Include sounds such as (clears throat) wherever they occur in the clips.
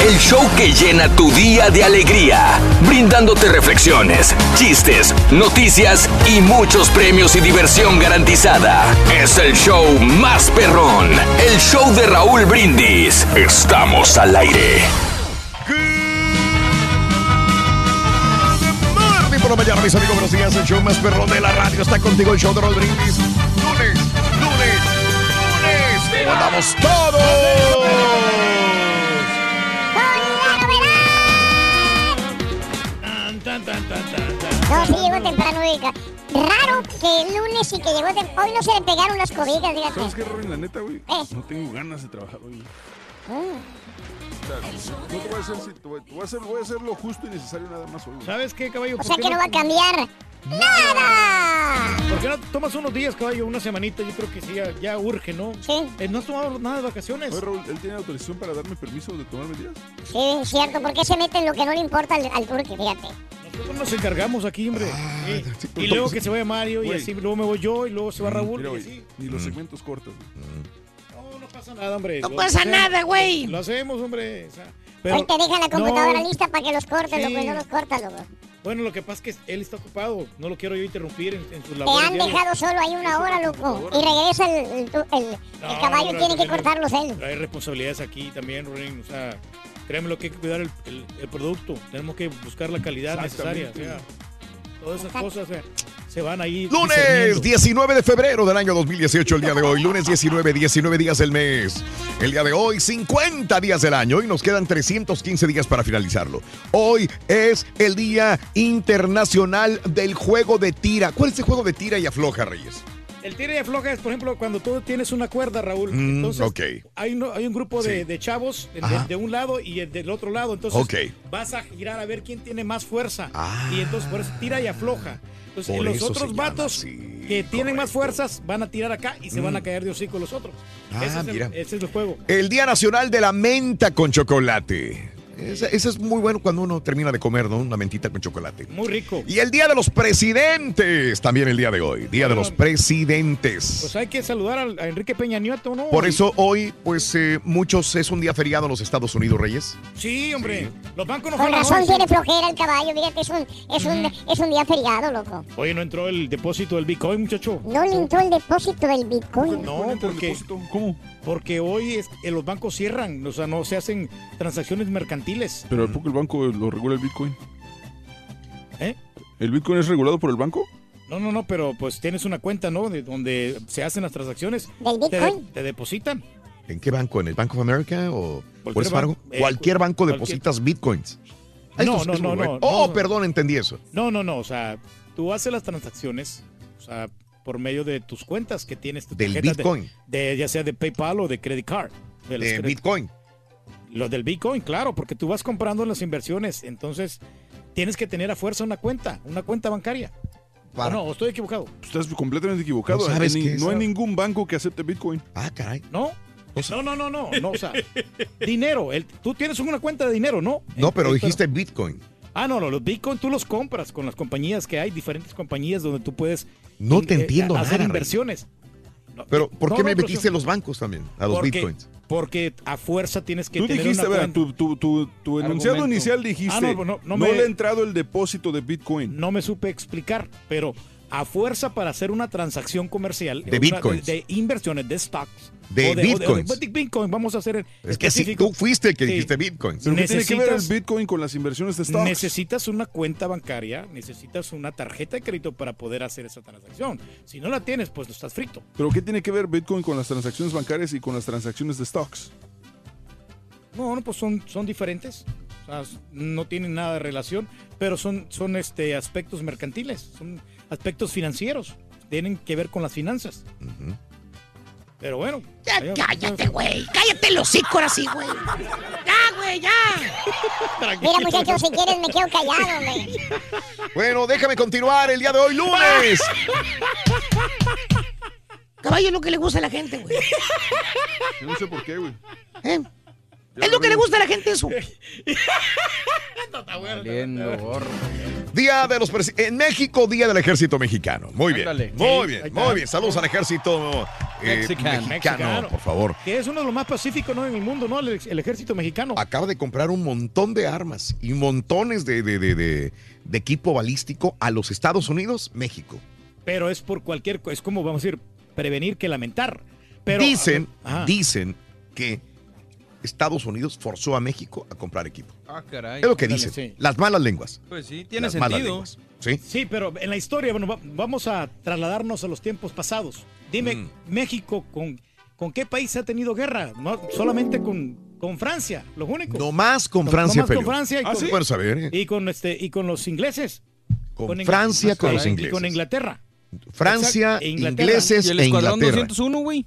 El show que llena tu día de alegría, brindándote reflexiones, chistes, noticias y muchos premios y diversión garantizada. Es el show más perrón, el show de Raúl Brindis. Estamos al aire. Muy por la mañana, mis amigos, buenos días. El show más perrón de la radio está contigo, el show de Raúl Brindis. Lunes, lunes, lunes. ¡Mandamos todos! Raro que el lunes y que llegó temprano. Hoy no se le pegaron las cobijas, fíjate. ¿Sabes qué, Robin? La neta, güey. Eh. No tengo ganas de trabajar hoy. Mm. No te voy a hacer, si- te voy, te voy a hacer, voy a hacer lo justo y necesario nada más hoy. ¿Sabes qué, caballo? O ¿Por sea que no va a cambiar nada. ¿Por qué no tomas unos días, caballo? Una semanita, yo creo que sí, ya, ya urge, ¿no? Sí. Eh, ¿No has tomado nada de vacaciones? Oye, Raúl, ¿él tiene autorización para darme permiso de tomarme días? Sí, cierto. ¿Por qué se mete en lo que no le importa al, al turque? Fíjate. Nosotros nos encargamos aquí, hombre. Sí. sí, Y luego que se vaya Mario y así, luego me voy yo y luego se va Raúl Mira, y güey, así. ni los segmentos cortos. güey. No, pasa nada, hombre. No Lo pasa hacemos, nada, güey. Lo hacemos, hombre. o sea, pero- te dejan la computadora no, lista para que los cortes, Sí. loco, y no los cortas, loco. Bueno, lo que pasa es que él está ocupado. No lo quiero yo interrumpir en, en sus Te labores han diarias. dejado solo ahí una hora, loco. Y regresa el, el, el- caballo, tiene que cortarlos él. Hay responsabilidades aquí también, Ronin. O sea, créeme lo que hay que cuidar el, el- el producto. Tenemos que buscar la calidad necesaria. O sea, todas esas cosas sea, se van ahí. Lunes discerniendo. 19 de febrero del año 2018, el día de hoy. Lunes 19, 19 días del mes. El día de hoy, 50 días del año y nos quedan 315 días para finalizarlo. Hoy es el Día Internacional del Juego de Tira. ¿Cuál es el juego de tira y afloja, Reyes? El tira y afloja es, por ejemplo, cuando tú tienes una cuerda, Raúl. Mm, entonces, ok. hay, un, hay un grupo de, de chavos de, Ajá. de- de un lado y el del otro lado. Entonces, Ok. vas a girar a ver quién tiene más fuerza. Ah. Y entonces, por eso tira y afloja. Entonces, Por los otros vatos que tienen más fuerzas van a tirar acá y se van a caer de hocico los otros. Ah, ese, es el, mira. ese es el juego. El Día Nacional de la Menta con Chocolate. Ese, ese es muy bueno cuando uno termina de comer, ¿no? Una mentita con chocolate. Muy rico. Y el Día de los Presidentes, también el día de hoy. Día de los Presidentes. Pues hay que saludar al- a, Enrique Peña Nieto, ¿no? Por eso hoy, pues eh, muchos es un día feriado en los Estados Unidos, Reyes. Sí, hombre. Los bancos no Con razón tiene flojera el caballo, fíjate, es un, es un, es un día feriado, loco. Oye, no entró el depósito del Bitcoin, muchacho. No le entró el depósito del Bitcoin. No, porque, ¿Cómo? Porque hoy es- eh, los bancos cierran, o sea, no se hacen transacciones mercantiles. Pero ¿a poco el banco lo regula el Bitcoin? ¿Eh? ¿El Bitcoin es regulado por el banco? No, no, no, pero pues tienes una cuenta, ¿no? De donde se hacen las transacciones. ¿Del Te, Bitcoin? te depositan. ¿En qué banco? ¿En el Bank of America o Cualquier banco, eh, Cualquier banco cualquier- depositas bitcoins. No, no, no, bueno. no, Oh, no. perdón, entendí eso. No, no, no, o sea, tú haces las transacciones, o sea, por medio de tus cuentas que tienes. tu Del de- Bitcoin. De, ya sea de PayPal o de Credit Card. De cre- Bitcoin. Los del Bitcoin, claro, porque tú vas comprando en las inversiones, entonces tienes que tener a fuerza una cuenta, una cuenta bancaria. Para- ¿O no? ¿O estoy equivocado? Estás completamente equivocado. No sabes Ni- qué es no hay ningún banco que acepte Bitcoin. Ah, caray. ¿No? No, no, no, no, no, o sea, (laughs) dinero. El, tú tienes una cuenta de dinero, ¿no? No, pero Eh, dijiste Bitcoin. Ah, no, no, los Bitcoin tú los compras con las compañías que hay, diferentes compañías donde tú puedes No te eh, entiendo hacer nada, inversiones. No, Pero, ¿por no, qué no, me metiste sí, los bancos también? A los porque, Bitcoins. Porque a fuerza tienes que Tú tener dijiste, una cuenta. tu, tu, tu, tu enunciado Argumento. inicial dijiste, Ah, no, no, no, no no me- le ha entrado el depósito de Bitcoin. No me supe explicar, pero a fuerza para hacer una transacción comercial De una- bitcoins. de, inversiones de stocks De o de, bitcoins. o de- de Bitcoin, vamos a hacer Es que sí, específico. tú fuiste el que Sí. dijiste Bitcoins. ¿Pero qué tiene que ver el necesitas- Bitcoin con las inversiones de stocks? Necesitas una cuenta bancaria, necesitas una tarjeta de crédito para poder hacer esa transacción. Si no la tienes, pues no estás frito. ¿Pero qué tiene que ver Bitcoin con las transacciones bancarias y con las transacciones de stocks? No, no, pues son, son diferentes. O sea, no tienen nada de relación, pero son, son este, aspectos mercantiles, son aspectos financieros. Tienen que ver con las finanzas. Pero bueno. Ya, cállate, güey. Cállate el hocico ahora sí, güey. Ya, güey, ya. Mira, muchachos, si quieres me quedo callado, güey. Bueno, déjame continuar el día de hoy, lunes. Caballo es lo que le gusta a la gente, güey. No sé por qué, güey. ¿Eh? Es lo que le gusta a la gente (laughs) eso. Día de los en México, Día del Ejército Mexicano. Muy bien. Ándale. Muy Sí, bien, ahí está. muy bien. Saludos al ejército eh, Mexicano. mexicano, Mexicano. por favor. Que es uno de los más pacíficos ¿no? en el mundo, ¿no? El, el ejército mexicano. Acaba de comprar un montón de armas y montones de, de- de- de- de equipo balístico a los Estados Unidos, México. Pero es por cualquier cosa. Es como, vamos a decir, prevenir que lamentar. Pero, dicen, Ajá. dicen que Estados Unidos forzó a México a comprar equipo. Ah, caray. Es lo que dicen. sí. Las malas lenguas. Pues sí, tiene Las malas sentido. lenguas. ¿Sí? Sí, pero en la historia, bueno, va- vamos a trasladarnos a los tiempos pasados. Dime, Mm. México, ¿con, ¿con qué país ha tenido guerra? No solamente con, con Francia, los únicos. No más con No- Francia, no más con. Francia y Ah, con- ¿sí? Bueno saber, ¿eh? Y con, este, y con los ingleses. Con Ingl- Francia, con los Y ingleses. con Inglaterra. Francia, Exacto, e Inglaterra. ingleses ¿Y el e escuadrón Inglaterra. 201, güey?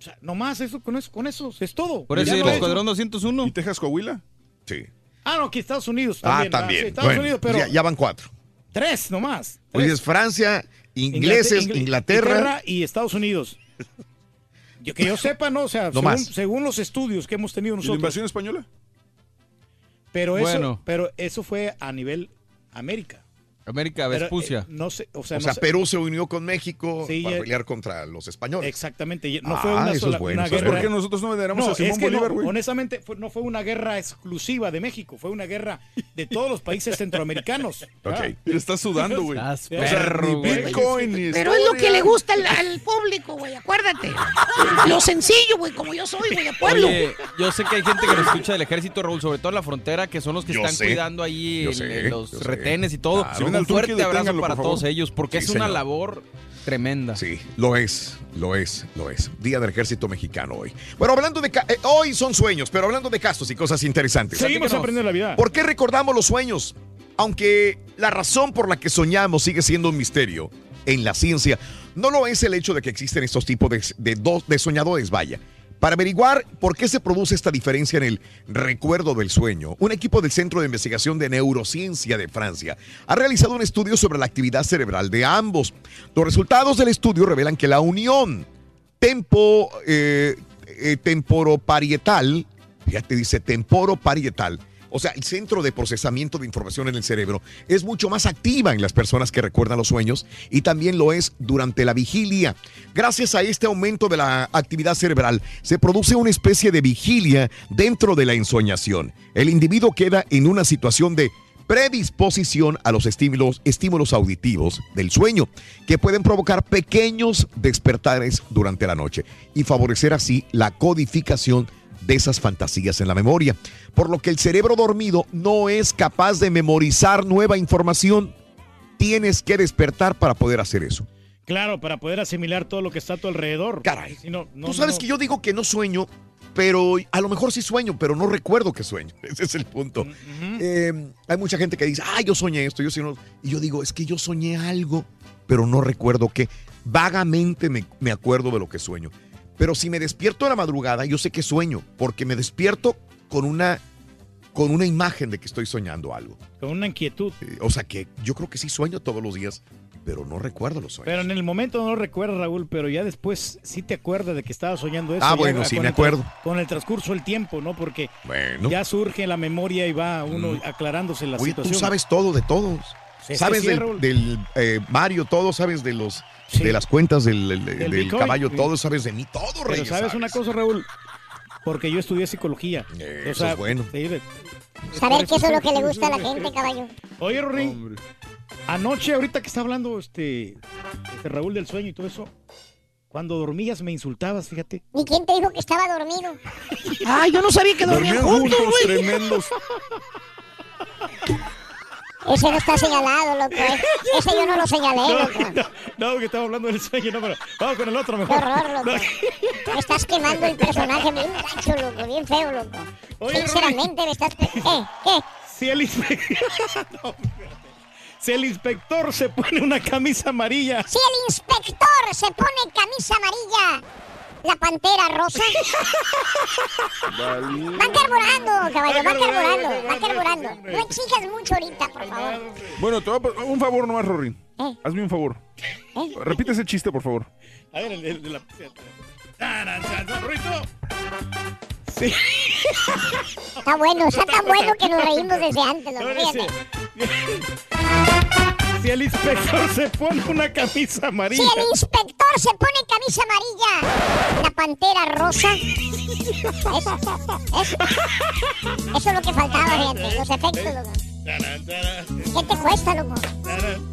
O sea, nomás eso, con eso, con eso, es todo. Por eso Ya el no escuadrón 201. ¿Y Texas, Coahuila? Sí. Ah, no, aquí Estados Unidos Ah, también. sí, Estados Bueno, Unidos, pero ya, ya van cuatro. tres nomás. Tres. es Francia, ingleses, Inglater- Ingl- Inglaterra. y Estados Unidos. Yo, que yo (laughs) sepa, ¿no? O sea, No según, más. según los estudios que hemos tenido ¿Y la nosotros. invasión española? Pero eso, Bueno. pero eso fue a nivel América. América Pero, Vespucia. eh, no sé, o sea, O no sea, sé- Perú se unió con México Sí, para pelear contra los españoles. Exactamente, no Ah, fue una eso sola es bueno una guerra. ¿Por qué nosotros no veneramos No, a Simón es que no, Bolívar, güey? honestamente fue- no fue una guerra exclusiva de México, fue una guerra de todos los países centroamericanos. (laughs) Ok. Ah. Estás sudando, güey. Estás O sea, ni. Bitcoin, ni Pero es lo que le gusta al, al público, güey. Acuérdate. Lo sencillo, güey, como yo soy, güey, de pueblo. Oye, yo sé que hay gente que nos escucha del ejército, Raúl, sobre todo en la frontera, que son los que Yo están sé, cuidando ahí yo el- sé, los sé. retenes y todo. Claro. Al fuerte abrazo para todos ellos, porque Sí, es una señor. labor tremenda. Sí, lo es, lo es, lo es. Día del Ejército Mexicano hoy. Bueno, hablando de... eh, hoy son sueños, pero hablando de casos y cosas interesantes. Seguimos aprendiendo la vida. ¿Por qué recordamos los sueños? Aunque la razón por la que soñamos sigue siendo un misterio en la ciencia, no lo es el hecho de que existen estos tipos de, de dos- de soñadores, vaya. Para averiguar por qué se produce esta diferencia en el recuerdo del sueño, un equipo del Centro de Investigación de Neurociencia de Francia ha realizado un estudio sobre la actividad cerebral de ambos. Los resultados del estudio revelan que la unión tempo, eh, eh, temporoparietal, fíjate, dice temporoparietal, o sea, el centro de procesamiento de información en el cerebro es mucho más activa en las personas que recuerdan los sueños y también lo es durante la vigilia. Gracias a este aumento de la actividad cerebral, se produce una especie de vigilia dentro de la ensoñación. El individuo queda en una situación de predisposición a los estímulos, estímulos auditivos del sueño, que pueden provocar pequeños despertares durante la noche y favorecer así la codificación de esas fantasías en la memoria, por lo que el cerebro dormido no es capaz de memorizar nueva información. Tienes que despertar para poder hacer eso. Claro, para poder asimilar todo lo que está a tu alrededor. Caray. Si no- no- Tú sabes no- que yo digo que no sueño, pero a lo mejor sí sueño, pero no recuerdo que sueño. (laughs) Ese es el punto. Eh, hay mucha gente que dice, ah, yo soñé esto, yo soñé... Y yo digo, es que yo soñé algo, pero no recuerdo qué. Vagamente me, me acuerdo de lo que sueño. Pero si me despierto a la madrugada, yo sé que sueño, porque me despierto con una, con una imagen de que estoy soñando algo. Con una inquietud. Eh, O sea que yo creo que sí sueño todos los días, pero no recuerdo los sueños. Pero en el momento no recuerdas, Raúl, pero ya después sí te acuerdas de que estabas soñando eso. Ah, ya bueno, sí, me el acuerdo. Con el transcurso del tiempo, ¿no? Porque Bueno. ya surge la memoria y va uno Mm. aclarándose la Oye, situación. tú sabes todo de todos. Sí, sabes sí, del, eh, Mario, todo, sabes de los Sí. de las cuentas del, del- del Bitcoin. caballo, Sí. todo, sabes de mí, todo, Pero Reyes. sabes una cosa, Raúl, porque yo estudié psicología. Eso es bueno. sí, de- Saber qué por eso es lo que le gusta a la gente, caballo. Oye, Rory, anoche, ahorita que está hablando este, este Raúl del sueño y todo eso, cuando dormías me insultabas, fíjate. ¿Y quién te dijo que estaba dormido? (laughs) Ay, yo no sabía que dormían Dormían juntos, juntos, güey. tremendos. (laughs) Ese no está señalado, loco. eh. (laughs) Ese yo no lo señalé, No, loco. no, que estaba hablando del sueño, no, pero vamos con el otro Qué mejor. horror, loco. No, Me estás quemando el personaje bien gacho, loco. Bien feo, loco. Oye, Sinceramente, me estás... ¿Qué? ¿Qué? Si el, (laughs) No, si el inspector se pone una camisa amarilla, Si el inspector se pone camisa amarilla, la pantera rosa... Vale. Va carburando, caballo, va Va carburando, carburando, va va carburando. No exijas mucho ahorita, por favor. Bueno, te voy a un favor nomás, Rory. ¿Eh? Hazme un favor. ¿Eh? Repite ese chiste, por favor. A ver, el, el de la. Sí. Está bueno, está tan bueno que nos reímos desde antes, no, Fíjate. Si el inspector se pone una camisa Si amarilla. el inspector se pone camisa amarilla, la pantera rosa. Eso, eso, eso es lo que faltaba, fíjate, los efectos, loco. ¿Qué te cuesta, loco?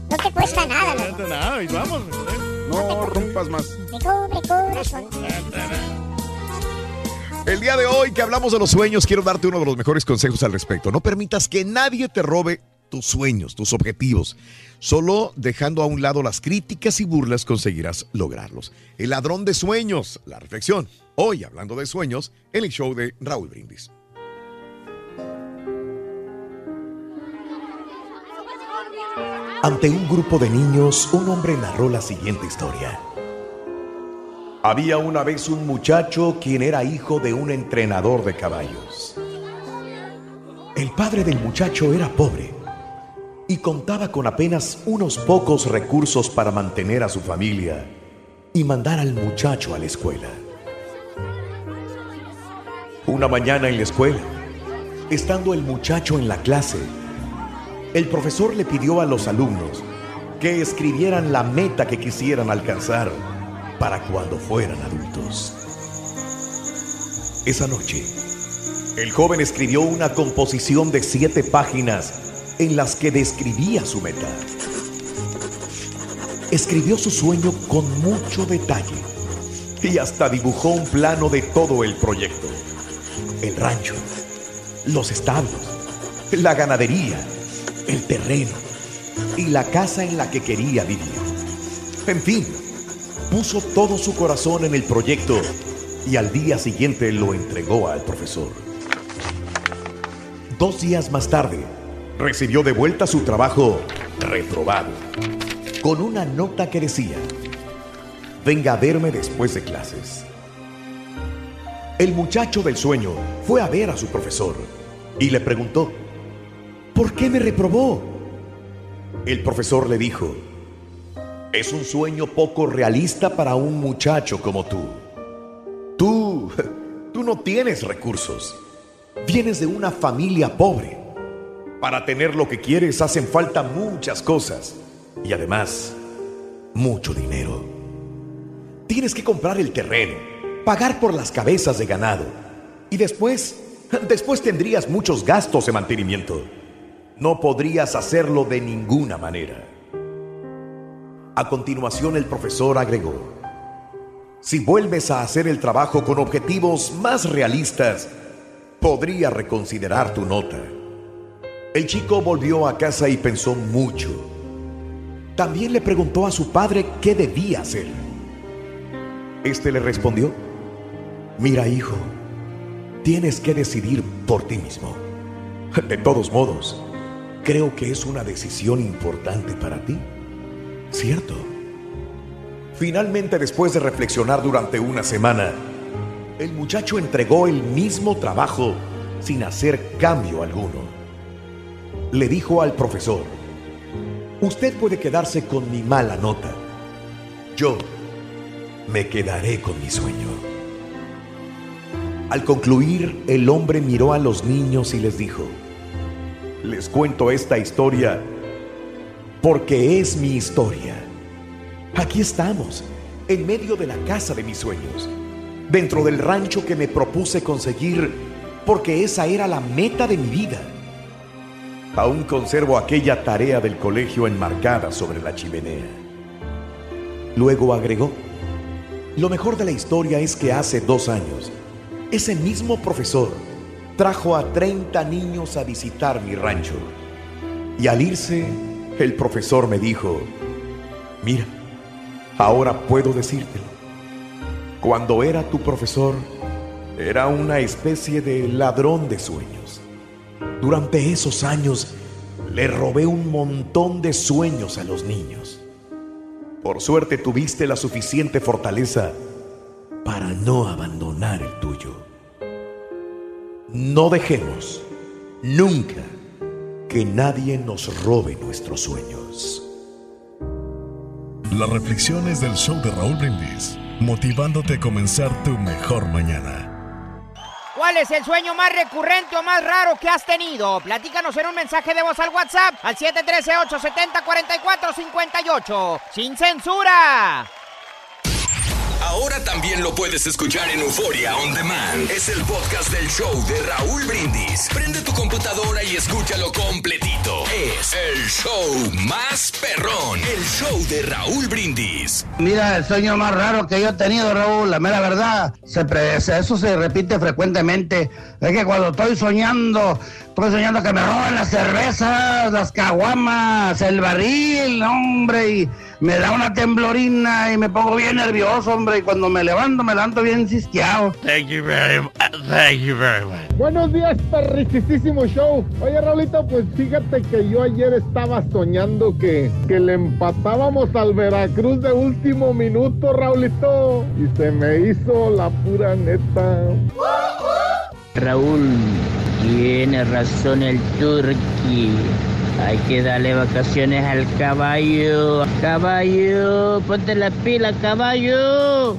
No te cuesta nada, loco. Nada, y vamos. ¿eh? No rompas más. Cobre, corazón. Taran, taran. El día de hoy que hablamos de los sueños, quiero darte uno de los mejores consejos al respecto. No permitas que nadie te robe tus sueños, tus objetivos. Solo dejando a un lado las críticas y burlas conseguirás lograrlos. El ladrón de sueños, la reflexión. Hoy hablando de sueños, en el show de Raúl Brindis. Ante un grupo de niños, un hombre narró la siguiente historia. Había una vez un muchacho quien era hijo de un entrenador de caballos. El padre del muchacho era pobre y contaba con apenas unos pocos recursos para mantener a su familia y mandar al muchacho a la escuela. Una mañana en la escuela, estando el muchacho en la clase, el profesor le pidió a los alumnos que escribieran la meta que quisieran alcanzar para cuando fueran adultos. Esa noche, el joven escribió una composición de siete páginas en las que describía su meta. Escribió su sueño con mucho detalle y hasta dibujó un plano de todo el proyecto. El rancho, los establos, la ganadería, el terreno y la casa en la que quería vivir. En fin, puso todo su corazón en el proyecto y al día siguiente lo entregó al profesor. Dos días más tarde, recibió de vuelta su trabajo reprobado, con una nota que decía, venga a verme después de clases. El muchacho del sueño fue a ver a su profesor y le preguntó, ¿por qué me reprobó? El profesor le dijo, es un sueño poco realista para un muchacho como tú. Tú, (laughs) tú no tienes recursos. Vienes de una familia pobre. Para tener lo que quieres hacen falta muchas cosas y además mucho dinero. Tienes que comprar el terreno, pagar por las cabezas de ganado y después, (laughs) después tendrías muchos gastos de mantenimiento. No podrías hacerlo de ninguna manera. A continuación el profesor agregó, si vuelves a hacer el trabajo con objetivos más realistas, podría reconsiderar tu nota. El chico volvió a casa y pensó mucho. También le preguntó a su padre qué debía hacer. Este le respondió, mira hijo, tienes que decidir por ti mismo. De todos modos, creo que es una decisión importante para ti. ¿Cierto? Finalmente, después de reflexionar durante una semana, el muchacho entregó el mismo trabajo sin hacer cambio alguno. Le dijo al profesor, Usted puede quedarse con mi mala nota. Yo me quedaré con mi sueño. Al concluir, el hombre miró a los niños y les dijo, les cuento esta historia porque es mi historia. Aquí estamos, en medio de la casa de mis sueños, dentro del rancho que me propuse conseguir porque esa era la meta de mi vida. Aún conservo aquella tarea del colegio enmarcada sobre la chimenea. Luego agregó, lo mejor de la historia es que hace dos años, ese mismo profesor trajo a 30 niños a visitar mi rancho. Y al irse, el profesor me dijo, mira, ahora puedo decírtelo. Cuando era tu profesor, era una especie de ladrón de sueños. Durante esos años, le robé un montón de sueños a los niños. Por suerte tuviste la suficiente fortaleza para no abandonar el tuyo. No dejemos nunca que nadie nos robe nuestros sueños. Las reflexiones del show de Raúl Brindis, motivándote a comenzar tu mejor mañana. ¿Cuál es el sueño más recurrente o más raro que has tenido? Platícanos en un mensaje de voz al WhatsApp al 713-870-4458. ¡Sin censura! Ahora también lo puedes escuchar en Euforia On Demand. Es el podcast del show de Raúl Brindis. Prende tu computadora y escúchalo completito. Es el show más perrón. El show de Raúl Brindis. Mira, el sueño más raro que yo he tenido, Raúl, la mera verdad, se eso se repite frecuentemente. Es que cuando estoy soñando, estoy soñando que me roban las cervezas, las caguamas, el barril, hombre, y me da una temblorina y me pongo bien nervioso, hombre, y cuando me levanto, me levanto bien cisqueado. Thank you very much. Thank you very much. Buenos días, perricisísimo show. Oye, Raulito, pues fíjate que yo ayer estaba soñando que, que le empatábamos al Veracruz de último minuto, Raulito. Y se me hizo la pura neta. Raúl, tiene razón el turqui. Hay que darle vacaciones al caballo. Caballo, ponte la pila, caballo.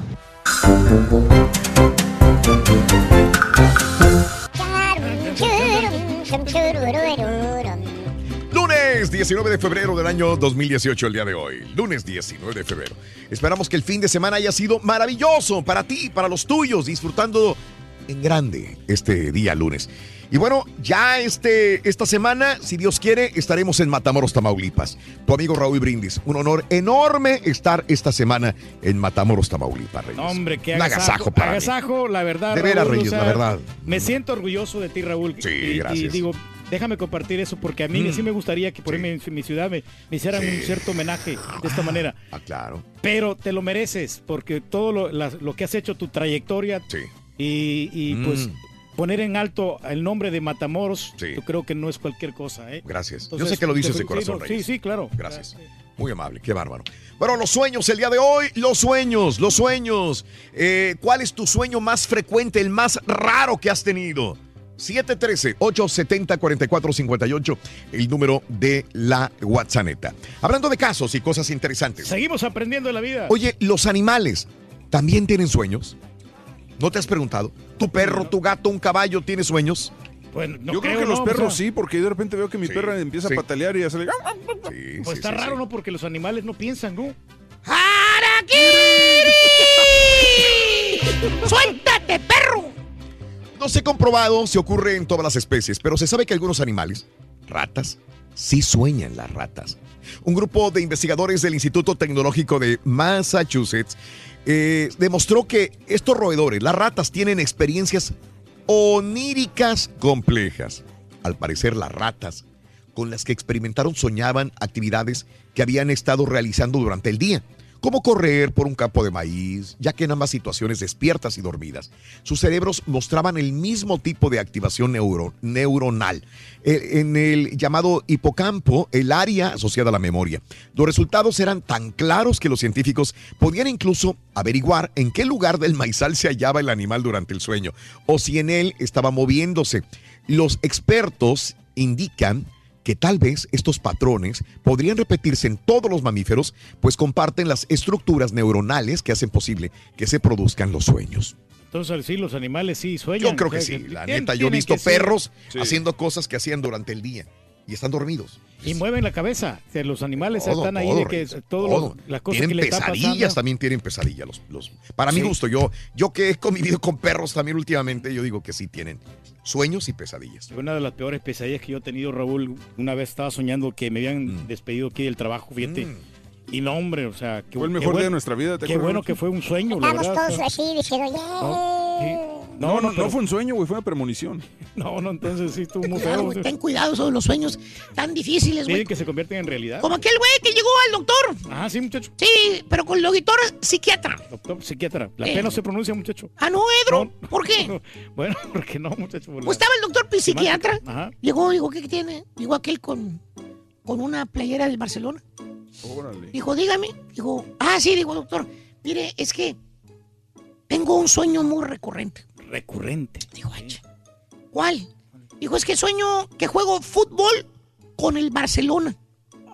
Lunes 19 de febrero del año 2018, el día de hoy. Lunes 19 de febrero. Esperamos que el fin de semana haya sido maravilloso para ti, para los tuyos, disfrutando en grande este día lunes. Y bueno, ya este, esta semana, si Dios quiere, estaremos en Matamoros, Tamaulipas. Tu amigo Raúl Brindis. Un honor enorme estar esta semana en Matamoros, Tamaulipas, Reyes. Hombre, qué Un agasajo, agasajo para mí. agasajo, la verdad. De veras, Reyes, la verdad. Me siento orgulloso de ti, Raúl. Sí, y, y gracias. digo, déjame compartir eso porque a mí Mm. sí me gustaría que por ahí en mi ciudad me, me hicieran un cierto homenaje de esta manera. Ah, claro. Pero te lo mereces porque todo lo, la- lo que has hecho, tu trayectoria y, y, Mm. pues poner en alto el nombre de Matamoros, yo creo que no es cualquier cosa. ¿eh? Gracias. Yo Entonces, sé que lo dices de corazón, sí, Reyes. Sí, sí, claro. Gracias. Muy amable, qué bárbaro. Bueno, los sueños, el día de hoy, los sueños, los sueños. Eh, ¿Cuál es tu sueño más frecuente, el más raro que has tenido? 713-870-4458, el número de la WhatsApp. Hablando de casos y cosas interesantes. Seguimos aprendiendo de la vida. Oye, ¿los animales también tienen sueños? ¿No te has preguntado? ¿Tu perro, tu gato, un caballo tiene sueños? Pues no Yo creo, creo, que los perros o sea- sí, porque de repente veo que mi Sí, perra empieza sí. a patalear y ya se le... Pues está raro, ¿no? Porque los animales no piensan, ¿no? (laughs) ¡Suéltate, perro! No se ha comprobado si ocurre en todas las especies, pero se sabe que algunos animales, ratas, sí sueñan las ratas. Un grupo de investigadores del Instituto Tecnológico de Massachusetts eh, demostró que estos roedores, las ratas, tienen experiencias oníricas complejas. Al parecer, las ratas con las que experimentaron soñaban actividades que habían estado realizando durante el día, como correr por un campo de maíz, ya que en ambas situaciones despiertas y dormidas, sus cerebros mostraban el mismo tipo de activación neuro- neuronal, eh, en el llamado hipocampo, el área asociada a la memoria. Los resultados eran tan claros que los científicos podían incluso averiguar en qué lugar del maizal se hallaba el animal durante el sueño, o si en él estaba moviéndose. Los expertos indican que tal vez estos patrones podrían repetirse en todos los mamíferos, pues comparten las estructuras neuronales que hacen posible que se produzcan los sueños. Entonces, sí, los animales sí sueñan. Yo creo que O sea, sí, la neta, yo he visto perros Sí. haciendo cosas que hacían durante el día y están dormidos. Y mueven la cabeza. Los animales Todo, están ahí todo, de que todo. las cosas tienen que le está pesadillas, también tienen pesadillas. Los, los, para mi Sí. gusto, yo, yo que he convivido con perros también últimamente, yo digo que sí tienen sueños y pesadillas. Una de las peores pesadillas que yo he tenido, Raúl, una vez estaba soñando que me habían Mm. despedido aquí del trabajo, fíjate. Y no, hombre, o sea, que Fue el mejor día de nuestra vida, ¿te Qué acuerdas, bueno que fue un sueño, la Estamos verdad. todos así diciendo, ya. No, no, no, pero- fue un sueño, güey, fue una premonición. (laughs) No, no, entonces sí estuvo muy feo. ten cuidado sobre los sueños tan difíciles, güey. Que se convierten en realidad. Como aquel güey que llegó al doctor. Ah, sí, muchacho. Sí, pero con el doctor psiquiatra. Doctor psiquiatra. La Eh. P no se pronuncia, muchacho. Ah, no, Edro. ¿Por qué? (laughs) Bueno, porque no, muchacho. la- Pues estaba el doctor psiquiatra. Ajá. Llegó, dijo, ¿qué tiene? Llegó aquel con, con una playera del Barcelona. Órale. Dijo, dígame. Dijo, ah, sí, digo, doctor. Mire, es que tengo un sueño muy recurrente. Recurrente. Dijo, "Ay, ch- ¿cuál? Dijo, es que sueño que juego fútbol con el Barcelona.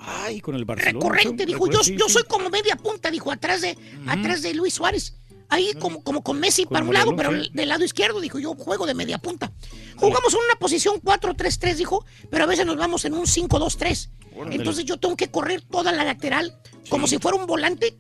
Ay, con el Barcelona. Recurrente, dijo, yo, yo soy como media punta, dijo, atrás de, atrás de Luis Suárez. Ahí como, como con Messi para un lado, pero sí. del lado izquierdo, dijo, yo juego de media punta. Jugamos en una posición 4-3-3, dijo, pero a veces nos vamos en un 5-2-3. Órale. Entonces yo tengo que correr toda la lateral como si fuera un volante,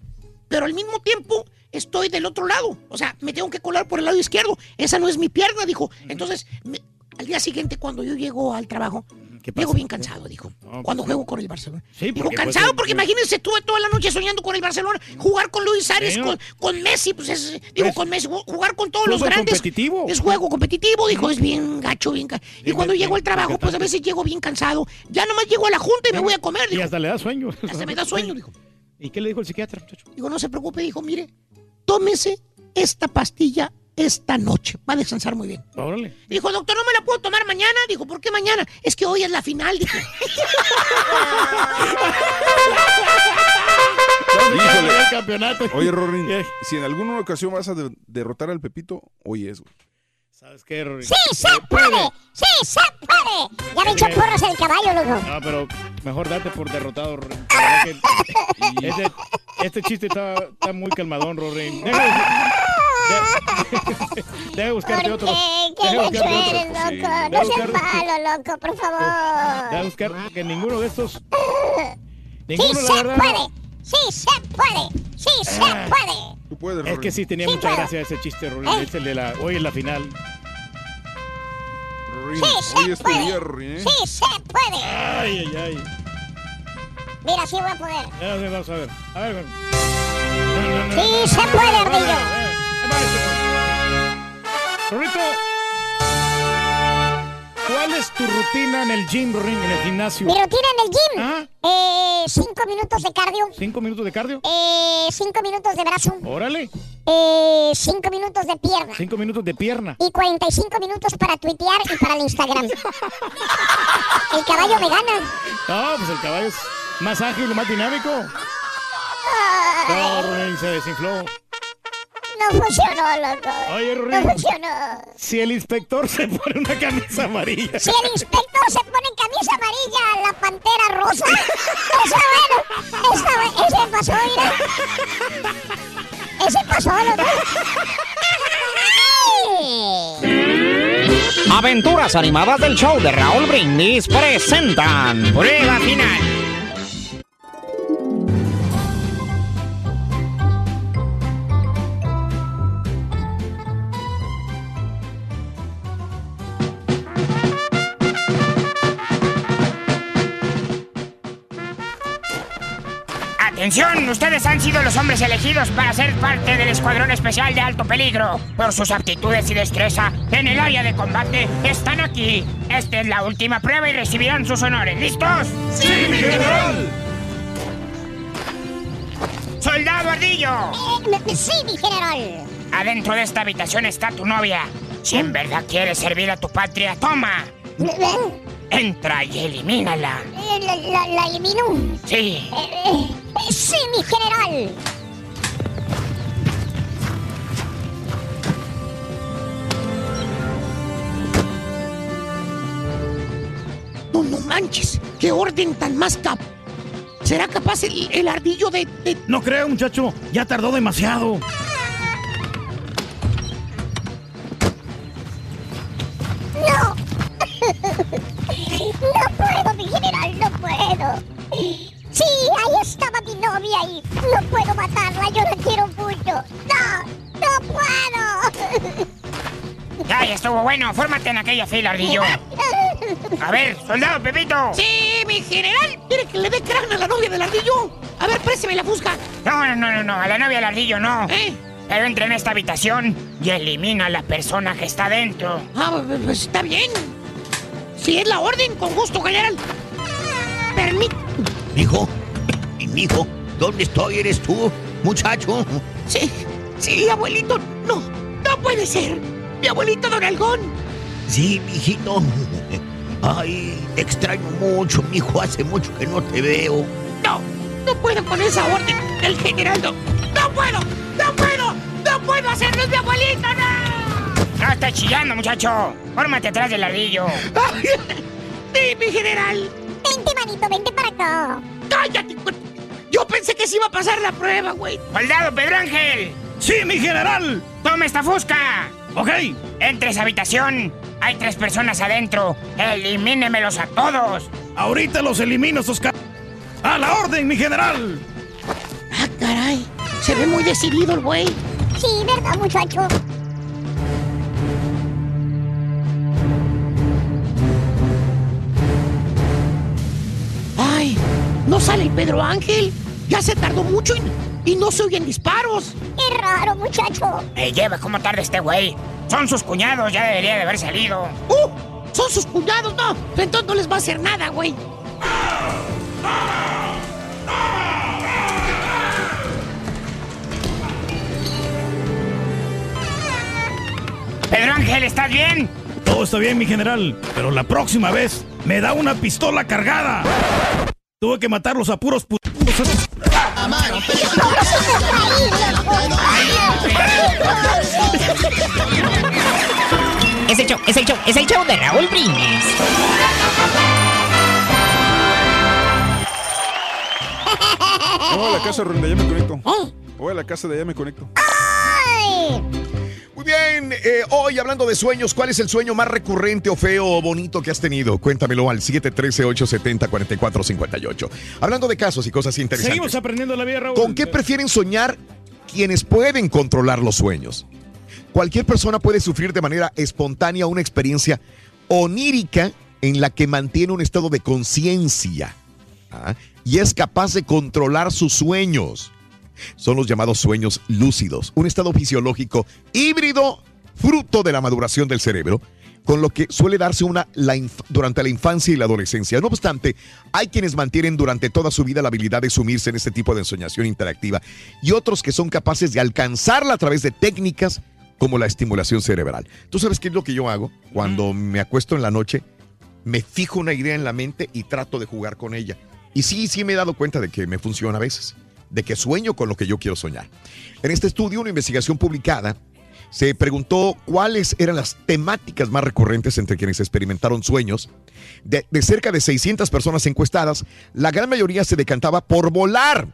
pero al mismo tiempo estoy del otro lado. O sea, me tengo que colar por el lado izquierdo. Esa no es mi pierna, dijo. Entonces, me- al día siguiente, cuando yo llego al trabajo. Llego bien cansado, dijo. Cuando juego con el Barcelona. Sí, Digo, porque cansado pues, porque imagínense, estuve toda la noche soñando con el Barcelona, jugar con Luis ¿no? con, con Messi, pues es, digo, Es- con Messi, ju- jugar con todos los grandes. competitivo. Es juego competitivo, dijo, es bien gacho, bien ca- Y cuando llego al trabajo, pues a veces llego bien cansado. Ya nomás llego a la junta y me voy a comer, Y dijo. hasta le da sueño. (laughs) Hasta me da sueño, dijo. ¿Y qué le dijo el psiquiatra, muchacho? Digo, no se preocupe, dijo, mire, tómese esta pastilla esta noche. Va a descansar muy bien. Órale. Dijo, doctor, no me la puedo tomar mañana. Dijo, ¿por qué mañana? Es que hoy es la final, dijo. (laughs) Híjole. Campeonato. Oye, Rorín, Eh, si en alguna ocasión vas a de- derrotar al Pepito, hoy es, güey. ¿Sabes qué, Rory? ¡Sí se puede! ¡Sí se puede! Ya me echó porras el caballo, loco. No, pero mejor date por derrotado, Rory. La verdad que (laughs) Este, este chiste está, está muy calmadón, Rory. Deja, de- (laughs) deja buscarte otro. ¿Qué? ¿Qué Deja gacho buscarte eres, otro. loco? Deja No seas buscar- malo, loco, por Deja favor. buscar que ninguno de estos. (laughs) ¡Sí Ninguno, la se verdad. puede! ¡Sí se puede! ¡Sí se Ah. puede! Tú puedes, Es que sí tenía Sí mucha puedo. gracia ese chiste, Rory. ¿Eh? Es el de la. Hoy en la final. ¡Sí hoy se es tu puede! día, Rorín, ¿eh? ¡Sí se puede! Ay, ay, ay. Mira, sí voy a poder. Ya, Vamos a ver. A ver. ¡Sí se puede, ardillo! ¿Cuál es tu rutina en el gym, Rorín, en el gimnasio? Mi rutina en el gym. Ajá. Eh, cinco minutos de cardio. ¿Cinco minutos de cardio? Eh, cinco minutos de brazo. Órale. Eh, cinco minutos de pierna. Cinco minutos de pierna. Y 45 minutos para tuitear y para el Instagram. (laughs) El caballo me gana. No, pues el caballo es más ágil, más dinámico. No, se desinfló. No funcionó, loco. Oye, No funcionó. Si el inspector se pone una camisa amarilla. Si el inspector se pone camisa amarilla, la pantera rosa. Esa, bueno, esa, ese pasó, mira. Ese pasó, loco. Aventuras animadas del show de Raúl Brindis presentan Prueba Final. Atención, ustedes han sido los hombres elegidos para ser parte del Escuadrón Especial de Alto Peligro. Por sus aptitudes y destreza en el área de combate, están aquí. Esta es la última prueba y recibirán sus honores. ¿Listos? ¡Sí, mi general! ¡Soldado Ardillo! Eh, sí, mi general. Adentro de esta habitación está tu novia. Si en verdad quieres servir a tu patria, toma. Eh, Entra y elimínala. La, la, la elimino. Sí. Eh, eh, sí, mi general. No, no manches. Qué orden tan más cap. ¿Será capaz el, el ardillo de, de- No creo, muchacho. Ya tardó demasiado. ¡No! (laughs) No puedo, mi general, no puedo. Sí, ahí estaba mi novia y no puedo matarla, yo la quiero mucho. ¡No! ¡No puedo! (laughs) Ya, ya estuvo bueno. Fórmate en aquella fila, ardillo. A ver, soldado Pepito. Sí, mi general. ¿Quiere que le dé crán a la novia del ardillo? A ver, présteme la fusca. No, no, no, no, no. A la novia del ardillo no. Pero entra en esta habitación y elimina a la persona que está dentro. Ah, pues está bien. Si es la orden, con gusto, general. Permit. Mijo, mijo, ¿dónde estoy? ¿Eres tú, muchacho? Sí, sí, abuelito. No, no puede ser. Mi abuelito Don Algón. Sí, mijito. Ay, te extraño mucho, mijo. Hace mucho que no te veo. No, no puedo con esa orden del general. No, no puedo, no puedo, no puedo hacerlo, mi abuelito, no. No, está chillando, muchacho. Fórmate atrás del ardillo. Sí, (laughs) mi general. Vente, manito, vente para acá. Cállate. Yo pensé que se iba a pasar la prueba, güey. ¡Soldado Pedro Ángel! ¡Sí, mi general! ¡Toma esta fusca! Ok. Entre esa habitación. Hay tres personas adentro. Elimínemelos a todos. Ahorita los elimino, esos ca... ¡A la orden, mi general! Ah, caray. Se ve muy decidido el güey. Sí, ¿verdad, muchacho? No sale el Pedro Ángel. Ya se tardó mucho y, y no se oyen disparos. Qué raro, muchacho. Me lleva cómo tarda este güey. Son sus cuñados, ya debería de haber salido. ¡Uh! Son sus cuñados, no. Entonces no les va a hacer nada, güey. Pedro Ángel, ¿estás bien? Todo está bien, mi general, pero la próxima vez me da una pistola cargada. Tuve que matarlos a puros pu... Es el show, es el show, es el show de Raúl Brindis. No, a la casa de allá me conecto. Voy a la casa de allá me conecto. Muy bien, eh, hoy hablando de sueños, ¿cuál es el sueño más recurrente o feo o bonito que has tenido? Cuéntamelo al 713-870-4458. Hablando de casos y cosas interesantes. Seguimos aprendiendo la vida, Raúl. ¿Con qué prefieren soñar quienes pueden controlar los sueños? Cualquier persona puede sufrir de manera espontánea una experiencia onírica en la que mantiene un estado de conciencia ¿ah? y es capaz de controlar sus sueños. Son los llamados sueños lúcidos, un estado fisiológico híbrido fruto de la maduración del cerebro, con lo que suele darse una, la durante la infancia y la adolescencia. No obstante, hay quienes mantienen durante toda su vida la habilidad de sumirse en este tipo de ensoñación interactiva y otros que son capaces de alcanzarla a través de técnicas como la estimulación cerebral. ¿Tú sabes qué es lo que yo hago? Cuando me acuesto en la noche, me fijo una idea en la mente y trato de jugar con ella. Y sí, sí me he dado cuenta de que me funciona a veces, de que sueño con lo que yo quiero soñar. En este estudio, una investigación publicada, se preguntó cuáles eran las temáticas más recurrentes entre quienes experimentaron sueños. De, de cerca de 600 personas encuestadas, la gran mayoría se decantaba por volar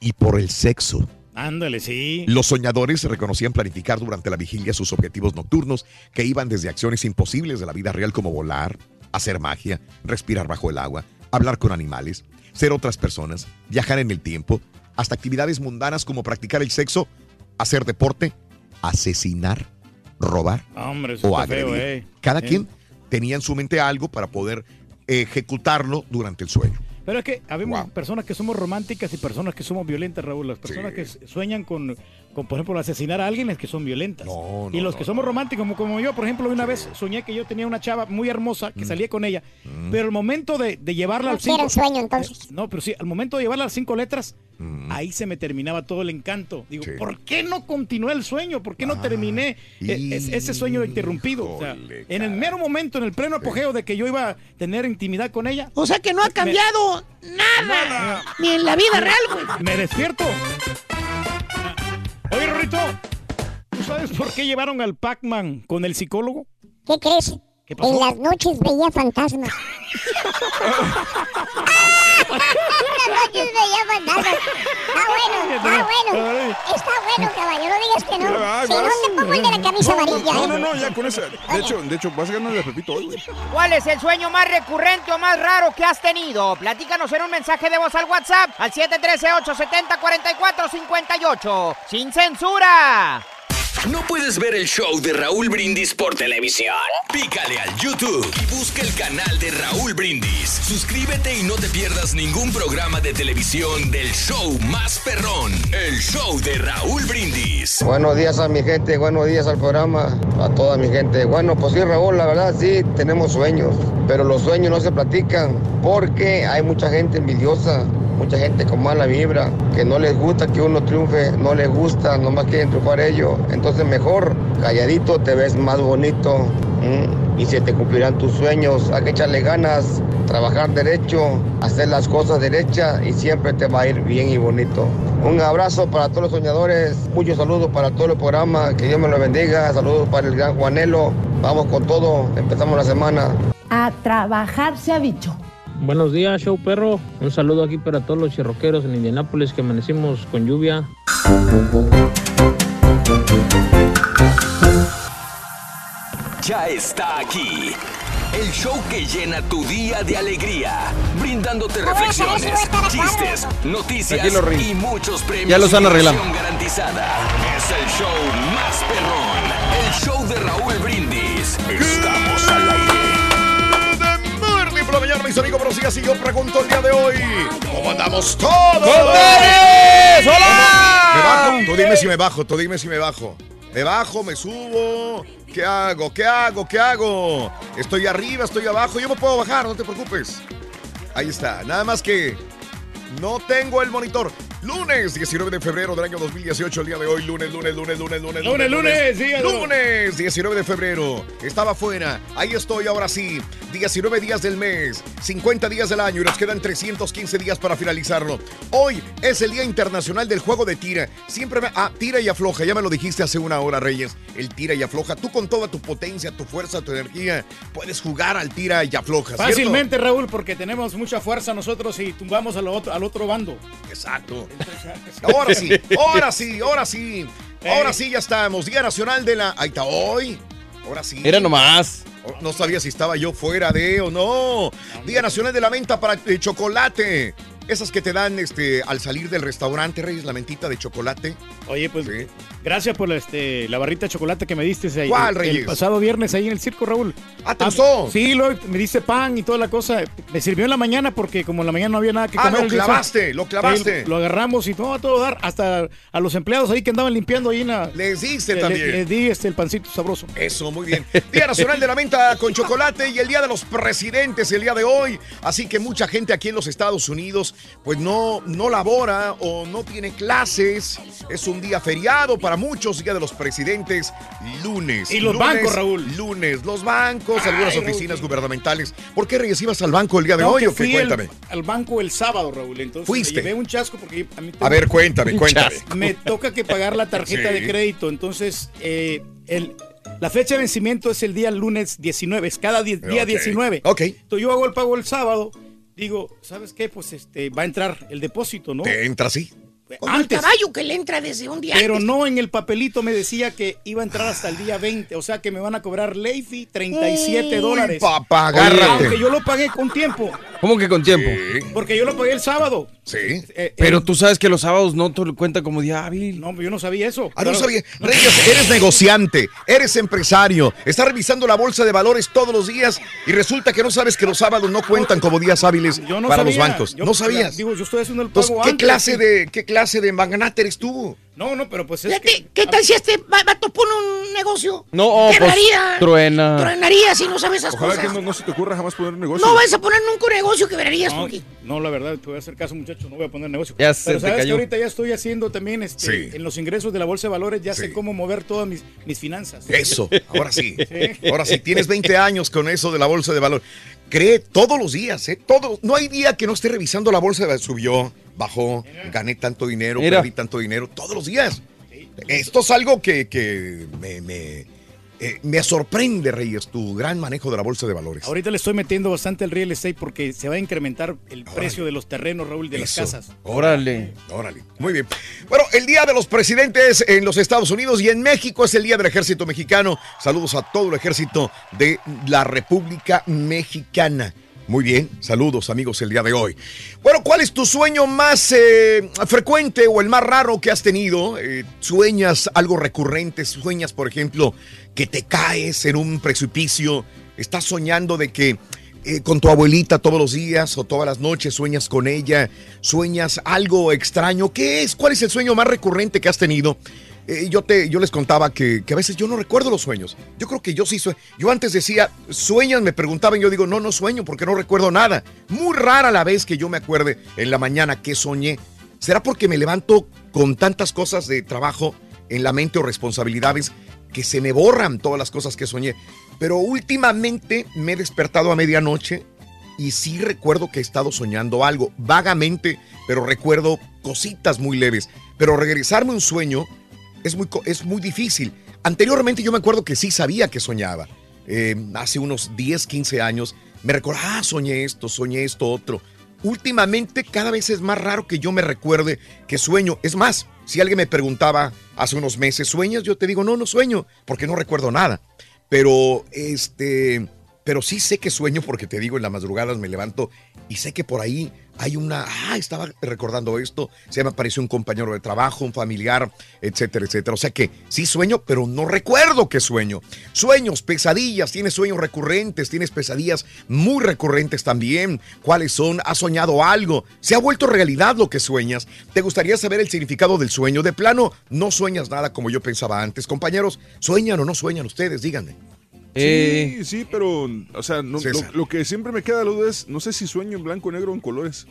y por el sexo. Ándale, sí. Los soñadores reconocían planificar durante la vigilia sus objetivos nocturnos, que iban desde acciones imposibles de la vida real como volar, hacer magia, respirar bajo el agua, hablar con animales, ser otras personas, viajar en el tiempo, hasta actividades mundanas como practicar el sexo, hacer deporte, asesinar, robar Hombre, eso o feo, agredir. eh. Cada Eh. quien tenía en su mente algo para poder ejecutarlo durante el sueño. Pero es que habemos personas que somos románticas y personas que somos violentas, Raúl. Las personas que sueñan con, con, por ejemplo, asesinar a alguien es que son violentas. y los que somos románticos, como, como yo, por ejemplo, una vez soñé que yo tenía una chava muy hermosa Mm. que salía con ella, pero al momento de, de llevarla al Sí, era cinco... un sueño, entonces. No, pero sí, al momento de llevarla a las cinco letras, Mm. ahí se me terminaba todo el encanto. Digo, ¿por qué no continué el sueño? ¿Por qué no terminé e- es- ese sueño interrumpido? O sea, en el mero momento, en el pleno apogeo de que yo iba a tener intimidad con ella. O sea que no ha me- cambiado nada. Ni en la vida real, güey. Me despierto. ¿Tú sabes por qué llevaron al Pac-Man con el psicólogo? ¿Qué crees? En las noches veía fantasmas. en las noches veía fantasmas. Está bueno, está bueno. Está bueno, caballo, no digas que no. Ay, Si no, te pongo el de la camisa amarilla. No, ¿eh? no, no, ya con esa. De hecho, de hecho, vas a ganar de Pepito hoy, güey. ¿Cuál es el sueño más recurrente o más raro que has tenido? Platícanos en un mensaje de voz al WhatsApp al 713-870-4458. ¡Sin censura! ¿No puedes ver el show de Raúl Brindis por televisión? Pícale al YouTube y busca el canal de Raúl Brindis. Suscríbete y no te pierdas ningún programa de televisión del show más perrón, el show de Raúl Brindis. Buenos días a mi gente, buenos días al programa, a toda mi gente. Bueno, pues sí, Raúl, la verdad sí, tenemos sueños, pero los sueños no se platican porque hay mucha gente envidiosa, mucha gente con mala vibra, que no les gusta que uno triunfe, no les gusta, nomás quieren triunfar ellos. Entonces mejor, calladito, te ves más bonito y se te cumplirán tus sueños. Hay que echarle ganas, trabajar derecho, hacer las cosas derechas y siempre te va a ir bien y bonito. Un abrazo para todos los soñadores, muchos saludos para todo el programa, que Dios me lo bendiga, saludos para el gran Juanelo. Vamos con todo, empezamos la semana. A trabajar se ha dicho. Buenos días, show perro. Un saludo aquí para todos los chirroqueros en Indianápolis que amanecimos con lluvia. Ya está aquí. El show que llena tu día de alegría, brindándote reflexiones, chistes, noticias Tranquilo, y muchos premios. Ya lo están y arreglando. diversión garantizada. Es el show más perrón, el show de Raúl Brindis. Estamos mis amigos, pero sí, así yo pregunto el día de hoy. ¿Cómo andamos todos? ¡Hola! Me bajo, tú dime si me bajo, tú dime si me bajo. Me bajo, me subo. ¿Qué hago? ¿Qué hago? ¿Qué hago? Estoy arriba, estoy abajo. Yo me puedo bajar, no te preocupes. Ahí está. Nada más que no tengo el monitor. Lunes 19 de febrero del año 2018, el día de hoy. Lunes, lunes, lunes, lunes, lunes. Lunes, lunes, dígalo. Lunes 19 de febrero. Estaba fuera. Ahí estoy ahora sí. 19 días del mes, 50 días del año y nos quedan 315 días para finalizarlo. Hoy es el Día Internacional del Juego de Tira. Siempre me... Ah, tira y afloja. Ya me lo dijiste hace una hora, Reyes. El tira y afloja. Tú con toda tu potencia, tu fuerza, tu energía, puedes jugar al tira y afloja. ¿cierto? Fácilmente, Raúl, porque tenemos mucha fuerza nosotros y tumbamos al otro, al otro bando. Exacto. Ahora sí, ahora sí, ahora sí. Ahora sí ya estamos. Día Nacional de la... Ahí está, hoy. Ahora sí. Era nomás. No sabía si estaba yo fuera de o no. Día Nacional de la Menta para eh, chocolate. Esas que te dan este, al salir del restaurante, Reyes, la mentita de chocolate. Oye, pues gracias por la, este, la barrita de chocolate que me diste ahí. ¿Cuál, Reyes? el pasado viernes ahí en el circo, Raúl. Ah, ¿te gustó? Sí, luego me diste pan y toda la cosa. Me sirvió en la mañana porque como en la mañana no había nada que Ah, comer. lo el día- clavaste, lo clavaste. Lo agarramos y todo a todo dar. Hasta a los empleados ahí que andaban limpiando ahí. en la- Les diste le- también. le- Les di este, el pancito sabroso. Eso, muy bien. Día Nacional de la Menta con chocolate y el Día de los Presidentes el día de hoy. Así que mucha gente aquí en los Estados Unidos pues no, no labora o no tiene clases. Es un día feriado para muchos, Día de los Presidentes, lunes. Y los Lunes, bancos, Raúl. Lunes, los bancos, algunas oficinas gubernamentales. ¿Por qué Reyes ibas al banco el día de No, hoy o qué? el- Cuéntame. al banco el sábado, Raúl. Entonces Fuiste. me llevé un chasco porque a mí A ver, cuéntame, cuéntame. Me toca que pagar la tarjeta Sí. de crédito. Entonces, eh, el, la fecha de vencimiento es el día lunes 19, es cada día Ok. 19. Ok. Entonces yo hago el pago el sábado. Digo, ¿sabes qué? Pues este va a entrar el depósito, ¿no? Te entra así. Como el caballo que le entra desde un día Pero antes. no en el papelito me decía que iba a entrar hasta el día 20, o sea que me van a cobrar ley fee 37 Uy, dólares. papá, agárrate. Aunque yo lo pagué con tiempo, ¿Cómo que con tiempo? porque yo lo pagué el sábado. Sí. Pero tú sabes que los sábados no te cuenta como día hábil. No, yo no sabía eso. Ah, no sabía. Reyes, eres negociante, eres empresario, estás revisando la bolsa de valores todos los días y resulta que no sabes que los sábados no cuentan como días hábiles Yo no para sabía. los bancos. Yo- no sabías. Digo, yo estoy haciendo el pago Entonces, ¿qué antes, clase sí. de qué clase de magnate eres tú? No, no, pero pues es Fíjate, que... ¿qué tal si este va- vato pone un negocio? No, pues, Quebraría. truena. Truenaría si no sabes esas Ojalá cosas. que no, no se te ocurra jamás poner negocio. No vayas a poner nunca un negocio, quebrarías. No, porque- no, la verdad, te voy a hacer caso, muchacho, no voy a poner negocio. Ya se Pero te sabes cayó. que ahorita ya estoy haciendo también este, Sí. en los ingresos de la bolsa de valores, ya Sí. sé cómo mover todas mis, mis finanzas. Eso, ahora sí. (laughs) Ahora sí, tienes 20 años con eso de la bolsa de valor. Cree todos los días, ¿eh? Todo, no hay día que no esté revisando la bolsa. Subió, bajó, gané tanto dinero, Mira. perdí tanto dinero, todos los días. Esto es algo que, que me, me- Eh, me sorprende, Reyes, tu gran manejo de la bolsa de valores. Ahorita le estoy metiendo bastante el real estate porque se va a incrementar el precio de los terrenos, Raúl, de las casas. Órale. Órale. Muy bien. Bueno, el Día de los Presidentes en los Estados Unidos y en México es el Día del Ejército Mexicano. Saludos a todo el ejército de la República Mexicana. Muy bien, saludos amigos el día de hoy. Bueno, ¿cuál es tu sueño más eh, frecuente o el más raro que has tenido? Eh, ¿Sueñas algo recurrente? ¿Sueñas, por ejemplo, que te caes en un precipicio? ¿Estás soñando de que eh, con tu abuelita todos los días o todas las noches sueñas con ella? ¿Sueñas algo extraño? ¿Qué es? ¿Cuál es el sueño más recurrente que has tenido? Eh, yo, te, yo les contaba que, que a veces yo no recuerdo los sueños. Yo creo que yo sí sueño. Yo antes decía, ¿sueñas? Me preguntaban, yo digo, no, no sueño porque no recuerdo nada. Muy rara la vez que yo me acuerde en la mañana que soñé. ¿Será porque me levanto con tantas cosas de trabajo en la mente o responsabilidades que se me borran todas las cosas que soñé? Pero últimamente me he despertado a medianoche y sí recuerdo que he estado soñando algo, vagamente, pero recuerdo cositas muy leves. Pero regresarme un sueño es muy, es muy difícil. Anteriormente yo me acuerdo que sí sabía que soñaba. Eh, hace unos 10, 15 años me recuerdo, ah, soñé esto, soñé esto, otro. Últimamente cada vez es más raro que yo me recuerde que sueño. Es más, si alguien me preguntaba hace unos meses, ¿sueñas? Yo te digo, no, no sueño, porque no recuerdo nada. Pero este, pero sí sé que sueño porque te digo, en las madrugadas me levanto y sé que por ahí hay una, ah, estaba recordando esto, se me apareció un compañero de trabajo, un familiar, etcétera, etcétera. O sea que sí sueño, pero no recuerdo que sueño. Sueños, pesadillas, tienes sueños recurrentes, tienes pesadillas muy recurrentes también. ¿Cuáles son? ¿Has soñado algo? ¿Se ha vuelto realidad lo que sueñas? ¿Te gustaría saber el significado del sueño? De plano, no sueñas nada como yo pensaba antes. Compañeros, ¿sueñan o no sueñan ustedes? Díganme. Sí, sí, pero, o sea, no- lo, que siempre me queda la duda es, no sé si sueño en blanco, negro o en colores.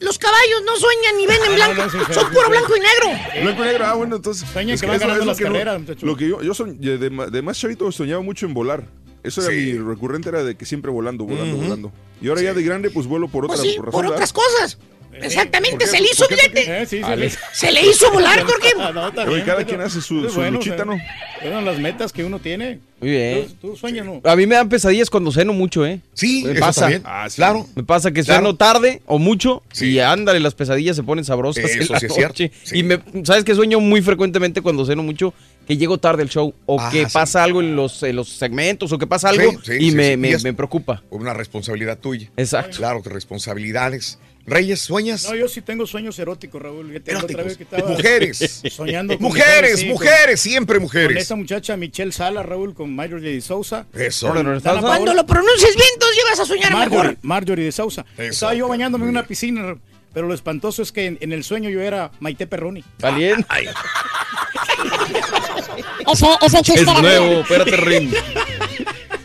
Los caballos no sueñan ni ven en blanco, son puro blanco y negro. Blanco y negro, ah, bueno, entonces. Sueñan es que van eso- ganando eso las que no- carreras, muchacho. Lo que yo, yo soñ- de, más chavito soñaba mucho en volar. Eso era mi recurrente, era de que siempre volando, volando, volando. Y ahora ya de grande, pues vuelo por otra Pues sí, razón. por otras cosas. Exactamente, ¿Por qué? se le hizo. Eh, Ah, le- Se le hizo (laughs) volar, Jorge. Ah, no, cada pero- quien hace su- su luchita, sea, ¿no? Eran las metas que uno tiene. Muy bien. Tú, tú sueñas, ¿no? A mí me dan pesadillas cuando ceno mucho, ¿eh? Sí, me eso pasa. también. Ah, sí. Claro. Me pasa que Claro. ceno tarde o mucho y ándale, las pesadillas se ponen sabrosas en Eso la sí es cierto. noche. Y me, ¿sabes que sueño muy frecuentemente cuando ceno mucho? Que llego tarde al show o Ah, que sí. pasa algo en los, en los segmentos o que pasa algo Sí, sí, y sí, me, sí. me- Y es- me preocupa. Una responsabilidad tuya. Exacto. Claro, de responsabilidades. Reyes, ¿sueñas? No, yo sí tengo sueños eróticos, Raúl. La otra vez que estaba Mujeres. (laughs) Soñando con Mujeres, sí, con- mujeres, siempre Con mujeres. esta muchacha Michelle Sala, Raúl, con Marjorie de Sousa. Eso. Dana Cuando Paola- lo pronuncias bien, entonces llegas a soñar Marjorie, mejor. Marjorie de Sousa. Eso. Estaba yo bañándome en una piscina, pero lo espantoso es que en, en el sueño yo era Maite Perroni. Valiente. Ese, ese chiste Es nuevo, espérate, Rin. (laughs)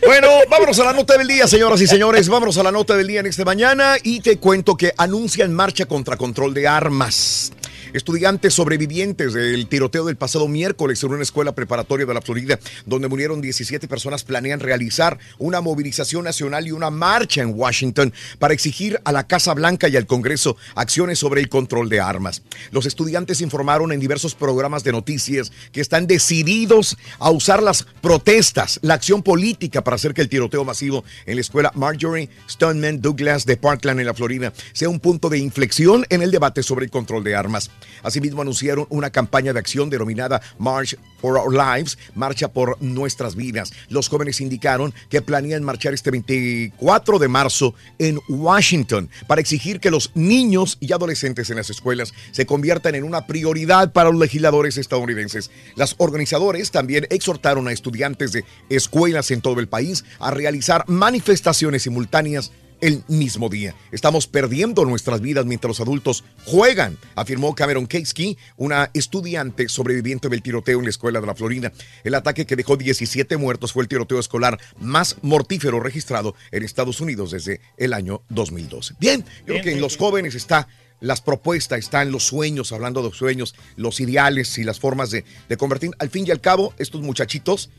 Bueno, vámonos a la nota del día, señoras y señores. Vámonos a la nota del día en esta mañana y te cuento que anuncian marcha contra control de armas. Estudiantes sobrevivientes del tiroteo del pasado miércoles en una escuela preparatoria de la Florida, donde murieron 17 personas, planean realizar una movilización nacional y una marcha en Washington para exigir a la Casa Blanca y al Congreso acciones sobre el control de armas. Los estudiantes informaron en diversos programas de noticias que están decididos a usar las protestas, la acción política para hacer que el tiroteo masivo en la escuela Marjorie Stoneman Douglas de Parkland en la Florida sea un punto de inflexión en el debate sobre el control de armas. Asimismo anunciaron una campaña de acción denominada March for Our Lives, Marcha por Nuestras Vidas. Los jóvenes indicaron que planean marchar este 24 de marzo en Washington para exigir que los niños y adolescentes en las escuelas se conviertan en una prioridad para los legisladores estadounidenses. Las organizadores también exhortaron a estudiantes de escuelas en todo el país a realizar manifestaciones simultáneas el mismo día. Estamos perdiendo nuestras vidas mientras los adultos juegan, afirmó Cameron Kasky, una estudiante sobreviviente del tiroteo en la escuela de la Florida. El ataque que dejó 17 muertos fue el tiroteo escolar más mortífero registrado en Estados Unidos desde el año 2012. Bien, yo creo que en los jóvenes está las propuestas, están los sueños, hablando de sueños, los ideales y las formas de convertir. Al fin y al cabo, estos muchachitos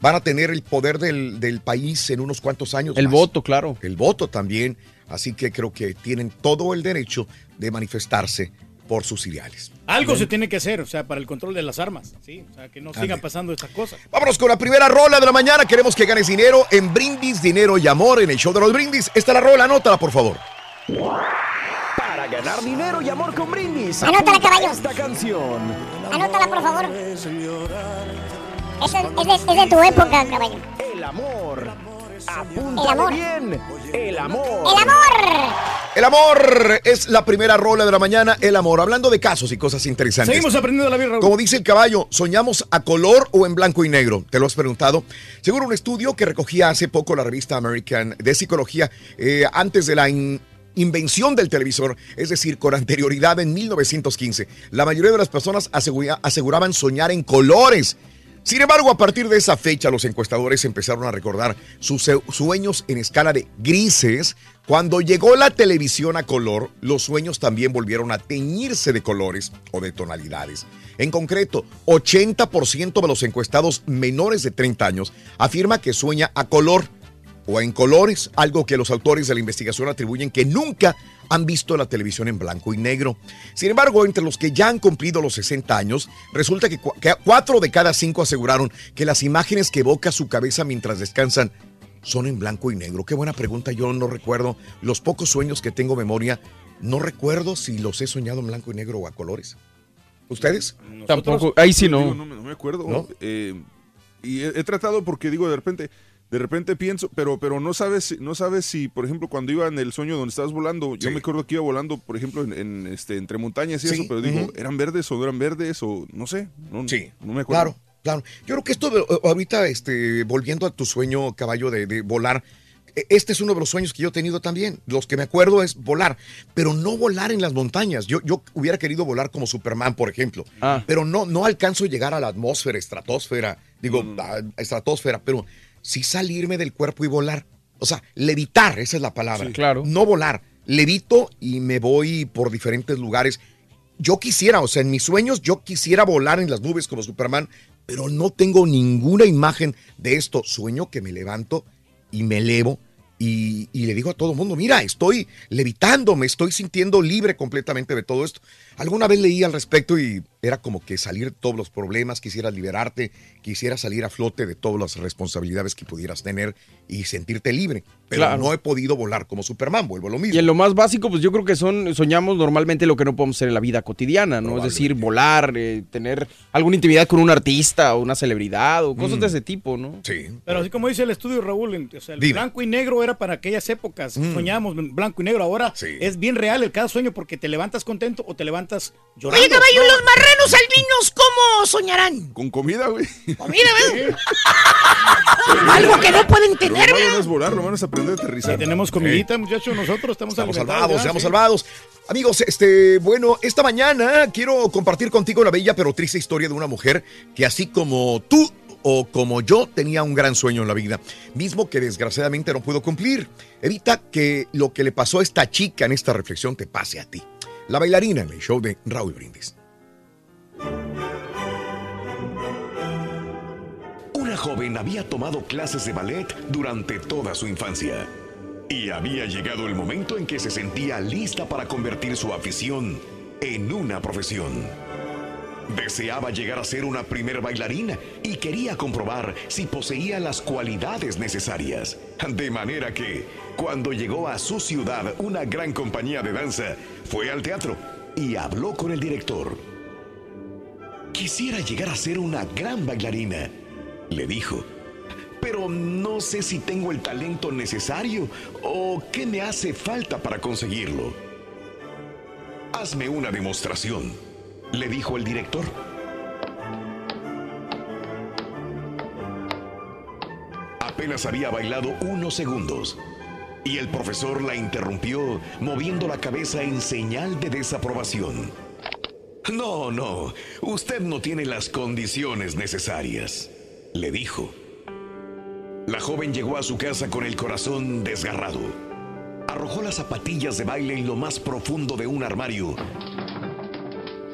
van a tener el poder del, del país en unos cuantos años. El más. voto, claro. El voto también. Así que creo que tienen todo el derecho de manifestarse por sus ideales. Algo Bien. se tiene que hacer, o sea, para el control de las armas, ¿sí? O sea, que no sigan Ande. pasando estas cosas. Vámonos con la primera rola de la mañana. Queremos que ganes dinero en Brindis, Dinero y Amor en el show de los Brindis. Esta es la rola, anótala, por favor. Para ganar dinero y amor con brindis. Anótala, apunta caballo. Esta canción. Anótala, por favor. Es, es de, es de tu época, caballo. El amor. El Apúntale amor. bien. El amor. ¡El amor! El amor es la primera rola de la mañana. El amor. Hablando de casos y cosas interesantes. Seguimos aprendiendo de la vida. Como dice el caballo, ¿soñamos a color o en blanco y negro? ¿Te lo has preguntado? Según un estudio que recogía hace poco la revista American de Psicología, eh, antes de la in- invención del televisor, es decir, con anterioridad en 1915, la mayoría de las personas asegura- aseguraban soñar en colores. Sin embargo, a partir de esa fecha, los encuestadores empezaron a recordar sus sueños en escala de grises. Cuando llegó la televisión a color, los sueños también volvieron a teñirse de colores o de tonalidades. En concreto, 80% de los encuestados menores de 30 años afirma que sueña a color o en colores, algo que los autores de la investigación atribuyen que nunca han visto la televisión en blanco y negro. Sin embargo, entre los que ya han cumplido los 60 años, resulta que, cua- que cuatro de cada cinco aseguraron que las imágenes que evoca su cabeza mientras descansan son en blanco y negro. Qué buena pregunta, yo no recuerdo. Los pocos sueños que tengo memoria, no recuerdo si los he soñado en blanco y negro o a colores. ¿Ustedes? Tampoco, ahí sí no. Digo, no, me- no me acuerdo. ¿No? Eh, y he, he tratado porque digo, de repente, de repente pienso, pero, pero no sabes, si- no sabes si, por ejemplo, cuando iba en el sueño donde estabas volando, yo me acuerdo que iba volando, por ejemplo, en, en, este, entre montañas y Sí, eso, pero digo. ¿eran verdes o no eran verdes o no sé? No, Sí, no me acuerdo. Claro, claro. Yo creo que esto, de- ahorita, este, volviendo a tu sueño, caballo, de, de volar, e- este es uno de los sueños que yo he tenido también. Los que me acuerdo es volar, pero no volar en las montañas. Yo, yo hubiera querido volar como Superman, por ejemplo, pero no, no alcanzo a llegar a la atmósfera, estratosfera, digo, a estratosfera, pero sí salirme del cuerpo y volar. O sea, levitar, esa es la palabra. Sí, claro. No volar. Levito y me voy por diferentes lugares yo quisiera, o sea, en mis sueños yo quisiera volar en las nubes como Superman, pero no tengo ninguna imagen de esto. Sueño que me levanto y me elevo y, y le digo a todo el mundo, mira, estoy levitando, me estoy sintiendo libre completamente de todo esto. Alguna vez leí al respecto y era como que salir de todos los problemas, quisieras liberarte, quisieras salir a flote de todas las responsabilidades que pudieras tener y sentirte libre. Pero Claro. no he podido volar como Superman, vuelvo a lo mismo. Y en lo más básico, pues yo creo que son soñamos normalmente lo que no podemos hacer en la vida cotidiana, ¿no? Es decir, volar, eh, tener alguna intimidad con un artista o una celebridad o cosas Mm. de ese tipo, ¿no? Sí. Pero así como dice el estudio Raúl, en- o sea, el Dime. blanco y negro era para aquellas épocas. Mm. Soñábamos en blanco y negro. Ahora es bien real el cada sueño porque te levantas contento o te levantas llorando. Oye, caballo, ¿los marranos albinos cómo soñarán? Con comida, güey. Comida, ¿ves? (laughs) Algo que no pueden tener, ¿verdad? no es volar, lo malo es aprender a aterrizar. tenemos comidita, muchachos, nosotros estamos, Estamos salvados, ya, estamos sí. salvados. Amigos, este, bueno, esta mañana quiero compartir contigo la bella pero triste historia de una mujer que así como tú o como yo tenía un gran sueño en la vida, mismo que desgraciadamente no pudo cumplir. Evita que lo que le pasó a esta chica en esta reflexión te pase a ti. La bailarina en el show de Raúl Brindis. Una joven había tomado clases de ballet durante toda su infancia. Y había llegado el momento en que se sentía lista para convertir su afición en una profesión. Deseaba llegar a ser una primer bailarina y quería comprobar si poseía las cualidades necesarias. De manera que, cuando llegó a su ciudad una gran compañía de danza, fue al teatro y habló con el director. Quisiera llegar a ser una gran bailarina, le dijo. Pero no sé si tengo el talento necesario o qué me hace falta para conseguirlo. Hazme una demostración, le dijo el director. Apenas había bailado unos segundos y el profesor la interrumpió moviendo la cabeza en señal de desaprobación. No, no, usted no tiene las condiciones necesarias, le dijo. La joven llegó a su casa con el corazón desgarrado. Arrojó las zapatillas de baile en lo más profundo de un armario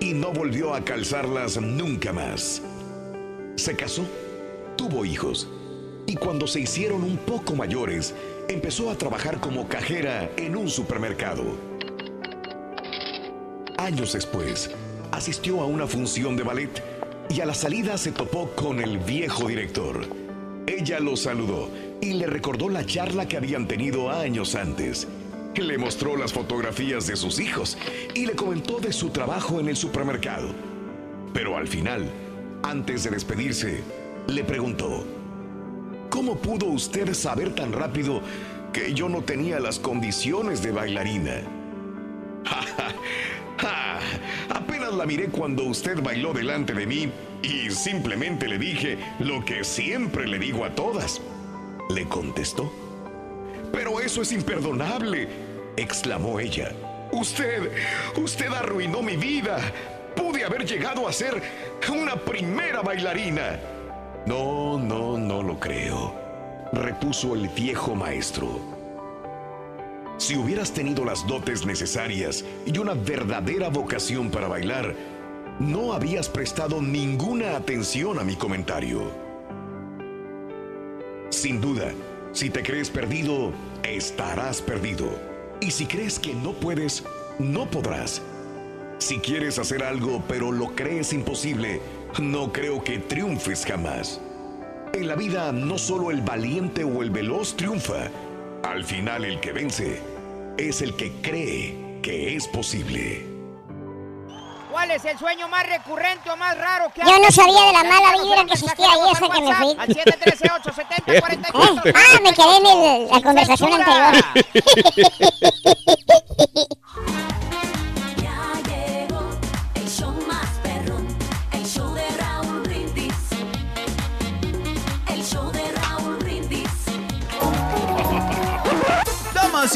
y no volvió a calzarlas nunca más. Se casó, tuvo hijos y cuando se hicieron un poco mayores, empezó a trabajar como cajera en un supermercado. Años después, asistió a una función de ballet y a la salida se topó con el viejo director. Ella lo saludó y le recordó la charla que habían tenido años antes. Le mostró las fotografías de sus hijos y le comentó de su trabajo en el supermercado. Pero al final, antes de despedirse, le preguntó, ¿cómo pudo usted saber tan rápido que yo no tenía las condiciones de bailarina? (laughs) Ja, la miré cuando usted bailó delante de mí y simplemente le dije lo que siempre le digo a todas. Le contestó. Pero eso es imperdonable, exclamó ella. Usted, usted arruinó mi vida. Pude haber llegado a ser una primera bailarina. No, no, no lo creo, repuso el viejo maestro. Si hubieras tenido las dotes necesarias y una verdadera vocación para bailar, no habías prestado ninguna atención a mi comentario. Sin duda, si te crees perdido, estarás perdido. Y si crees que no puedes, no podrás. Si quieres hacer algo pero lo crees imposible, no creo que triunfes jamás. En la vida no solo el valiente o el veloz triunfa, al final el que vence es el que cree que es posible. ¿Cuál es el sueño más recurrente o más raro que Yo no sabía de la mala vibra que existía de ahí hasta al que me fui. Al 713-870-44. (laughs) Ah, me quedé en el- la conversación anterior. (laughs)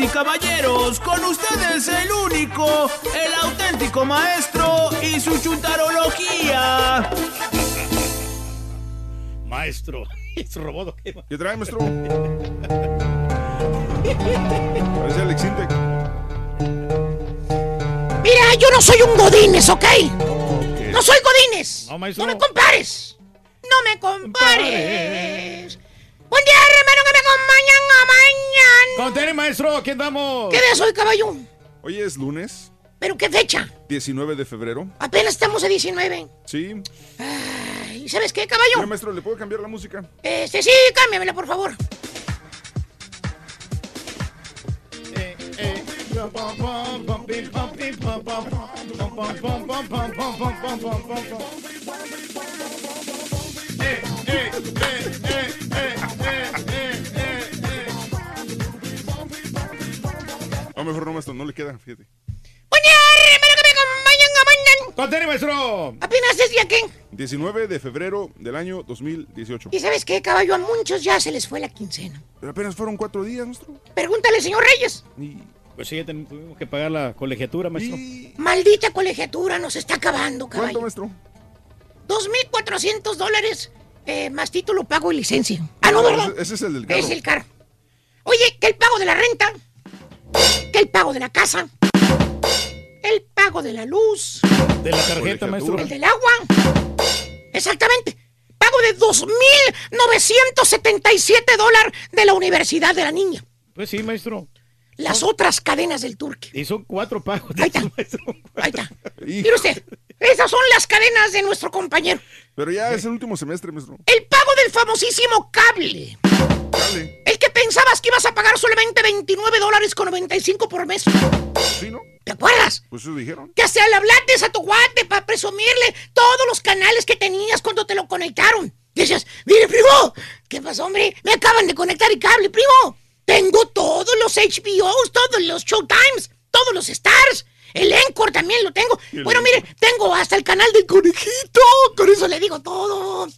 y caballeros, con ustedes el único, el auténtico maestro y su chuntarología. Maestro. (laughs) Es robot. ¿qué? ¿Qué trae, maestro? Parece Alex Intec. Mira, yo no soy un godines, ¿ok? No soy godines. No, maestro. No me compares. No me compares. Buen día, hermano, que me acompañan a mañana. Con Tere, maestro, aquí andamos. ¿Qué día soy, caballo? Hoy es lunes, ¿Pero qué fecha? 19 de febrero. Apenas estamos a 19. Sí. Ay, ¿Sabes qué, Mira, caballo? maestro, ¿le puedo cambiar la música? Este, sí, cámbiamela, por favor. A lo mejor no, maestro, no le queda, fíjate. Buen día, hermano, que me acompañan a mañana. Con Tere, maestro. Apenas es día que. 19 de febrero del año 2018. ¿Y sabes qué, caballo? A muchos ya se les fue la quincena. Pero apenas fueron cuatro días, maestro. Pregúntale, señor Reyes. Pues sí, ya tuvimos que pagar la colegiatura, maestro. Maldita colegiatura nos está acabando, ¿Cuánto, caballo. maestro? 2.400 dólares eh, más título, pago y licencia. Ah, no, ¿verdad? Ese, ese es el del carro. Es el carro. Oye, que el pago de la renta, que el pago de la casa, el pago de la luz, De la tarjeta, maestro. el del agua. Exactamente. Pago de 2.977 dólares de la universidad de la niña. Pues sí, maestro. Las otras cadenas del turque. Y son cuatro pagos. Ahí está. (laughs) Ahí está. Mire usted, esas son las cadenas de nuestro compañero. Pero ya es el último semestre, maestro. El pago del famosísimo cable. Dale. Que pensabas que ibas a pagar solamente 29 dólares con 95 por mes. ¿Sí, no? ¿Te acuerdas? Pues eso dijeron. Que hasta le hablaste a tu guate para presumirle todos los canales que tenías cuando te lo conectaron. Decías, mire, primo, ¿qué pasó, hombre? Me acaban de conectar el cable, primo. Tengo todos los HBOs, todos los Showtimes, todos los Stars. El Encore también lo tengo. Bueno, mire, tengo hasta el canal del conejito. Con eso le digo todo.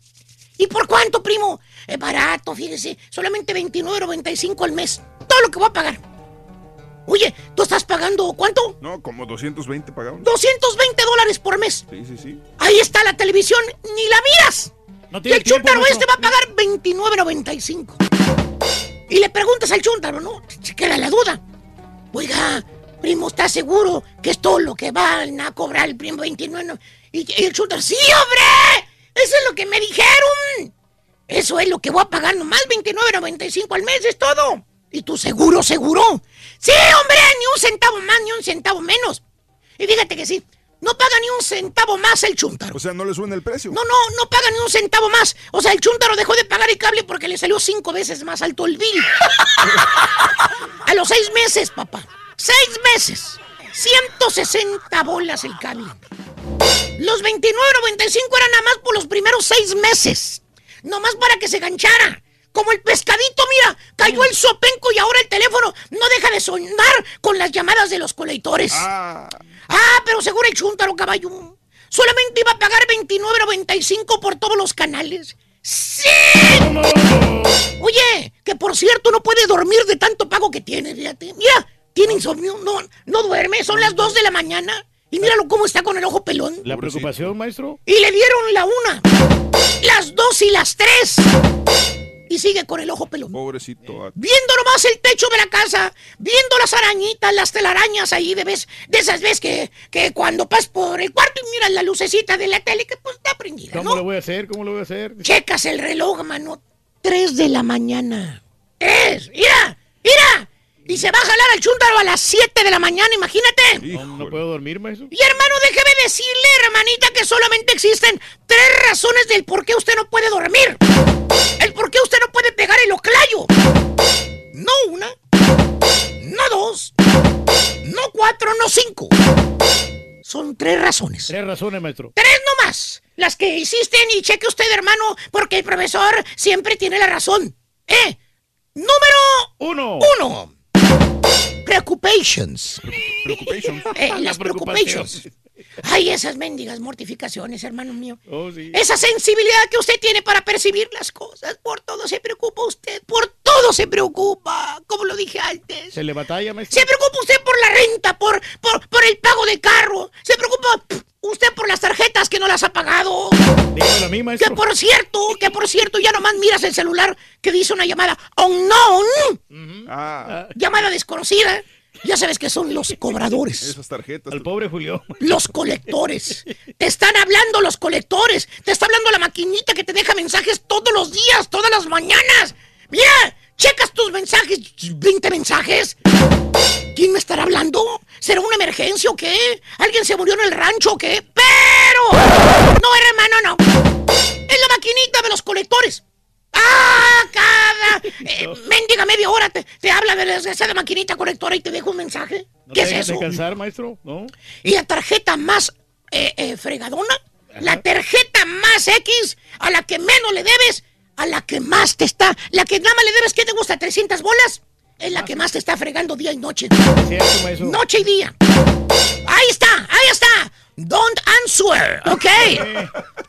¿Y por cuánto, primo? Es barato, fíjese. Solamente $29.95 al mes. Todo lo que voy a pagar. Oye, ¿tú estás pagando cuánto? No, como 220 pagaron. 220 dólares por mes. Sí, sí, sí. Ahí está la televisión, ni la miras. No y el tiempo, chúntaro maestro. este va a pagar 29.95. Y le preguntas al chúntaro, ¿no? Se queda la duda. Oiga, primo, ¿estás seguro que es todo lo que van a cobrar el primo 29? Y, y el chúntaro, ¡sí, hombre! Eso es lo que me dijeron. Eso es lo que voy a pagar nomás, 29.95 al mes, es todo. ¿Y tú seguro, seguro? Sí, hombre, ni un centavo más, ni un centavo menos. Y fíjate que sí. No paga ni un centavo más el chuntaro. O sea, no le suena el precio. No, no, no paga ni un centavo más. O sea, el chuntaro dejó de pagar el cable porque le salió cinco veces más alto el bill. (laughs) A los seis meses, papá. Seis meses. 160 bolas el cable. Los 29.95 eran nada más por los primeros seis meses. Nomás para que se ganchara. Como el pescadito, mira, cayó el sopenco y ahora el teléfono no deja de sonar con las llamadas de los colectores. Ah, pero seguro el chuntaro, caballo. Solamente iba a pagar 29.95 por todos los canales. ¡Sí! Oye, que por cierto no puede dormir de tanto pago que tiene, fíjate. Mira, tiene insomnio, no, no duerme, son las 2 de la mañana. Y míralo cómo está con el ojo pelón. ¿La preocupación, maestro? Y le dieron la una, las dos y las tres. Y sigue con el ojo pelón. Pobrecito. Viendo nomás el techo de la casa, viendo las arañitas, las telarañas ahí de vez, de esas veces que, que cuando pasas por el cuarto y miras la lucecita de la tele que pues está prendida, ¿Cómo ¿no? lo voy a hacer? ¿Cómo lo voy a hacer? Checas el reloj, mano. 3 de la mañana. ¡Es! ¡Mira! ¡Mira! Y se va a jalar al chúntaro a las 7 de la mañana, imagínate. No, no puedo dormir, maestro. Y hermano, déjeme decirle, hermanita, que solamente existen tres razones del por qué usted no puede dormir. El por qué usted no puede pegar el oclayo. No una, no dos, no cuatro, no cinco. Son tres razones. Tres razones, maestro. Tres nomás. Las que hiciste y cheque usted, hermano, porque el profesor siempre tiene la razón. ¿Eh? Número uno. Uno. Preoccupations. Preocupations. Eh, las preocupations. Ay, esas mendigas mortificaciones, hermano mío. Oh, sí. Esa sensibilidad que usted tiene para percibir las cosas. Por todo se preocupa usted. Por todo se preocupa. Como lo dije antes. ¿Se le batalla, maestro? Se preocupa usted por la renta, por, por, por el pago del carro. Se preocupa usted por las tarjetas que no las ha pagado. Dígamelo a mí, Que maestro. por cierto, que por cierto, ya nomás miras el celular que dice una llamada unknown. Ah, Llamada desconocida. Ya sabes que son los cobradores. (laughs) esas tarjetas. Al pobre Julio. (laughs) Los colectores. Te están hablando los colectores. Te está hablando la maquinita que te deja mensajes todos los días, todas las mañanas. Mira, checas tus mensajes. 20 mensajes. ¿Quién me estará hablando? ¿Será una emergencia o qué? ¿Alguien se murió en el rancho o qué? ¡Pero! No, hermano, no. Es la maquinita de los colectores. ¡Ah! Cada (laughs) eh, mendiga media hora te, te habla de la desgraciada maquinita colectora y te deja un mensaje. ¿No ¿Qué te es eso? descansar, maestro? ¿No? Y la tarjeta más eh, eh, fregadona, la tarjeta más X, a la que menos le debes, a la que más te está, la que nada más le debes, ¿qué te gusta? ¿300 bolas? Es la que más te está fregando día y noche. Cierto, maestro. Noche y día. Ahí está, ahí está. Don't answer, ¿ok?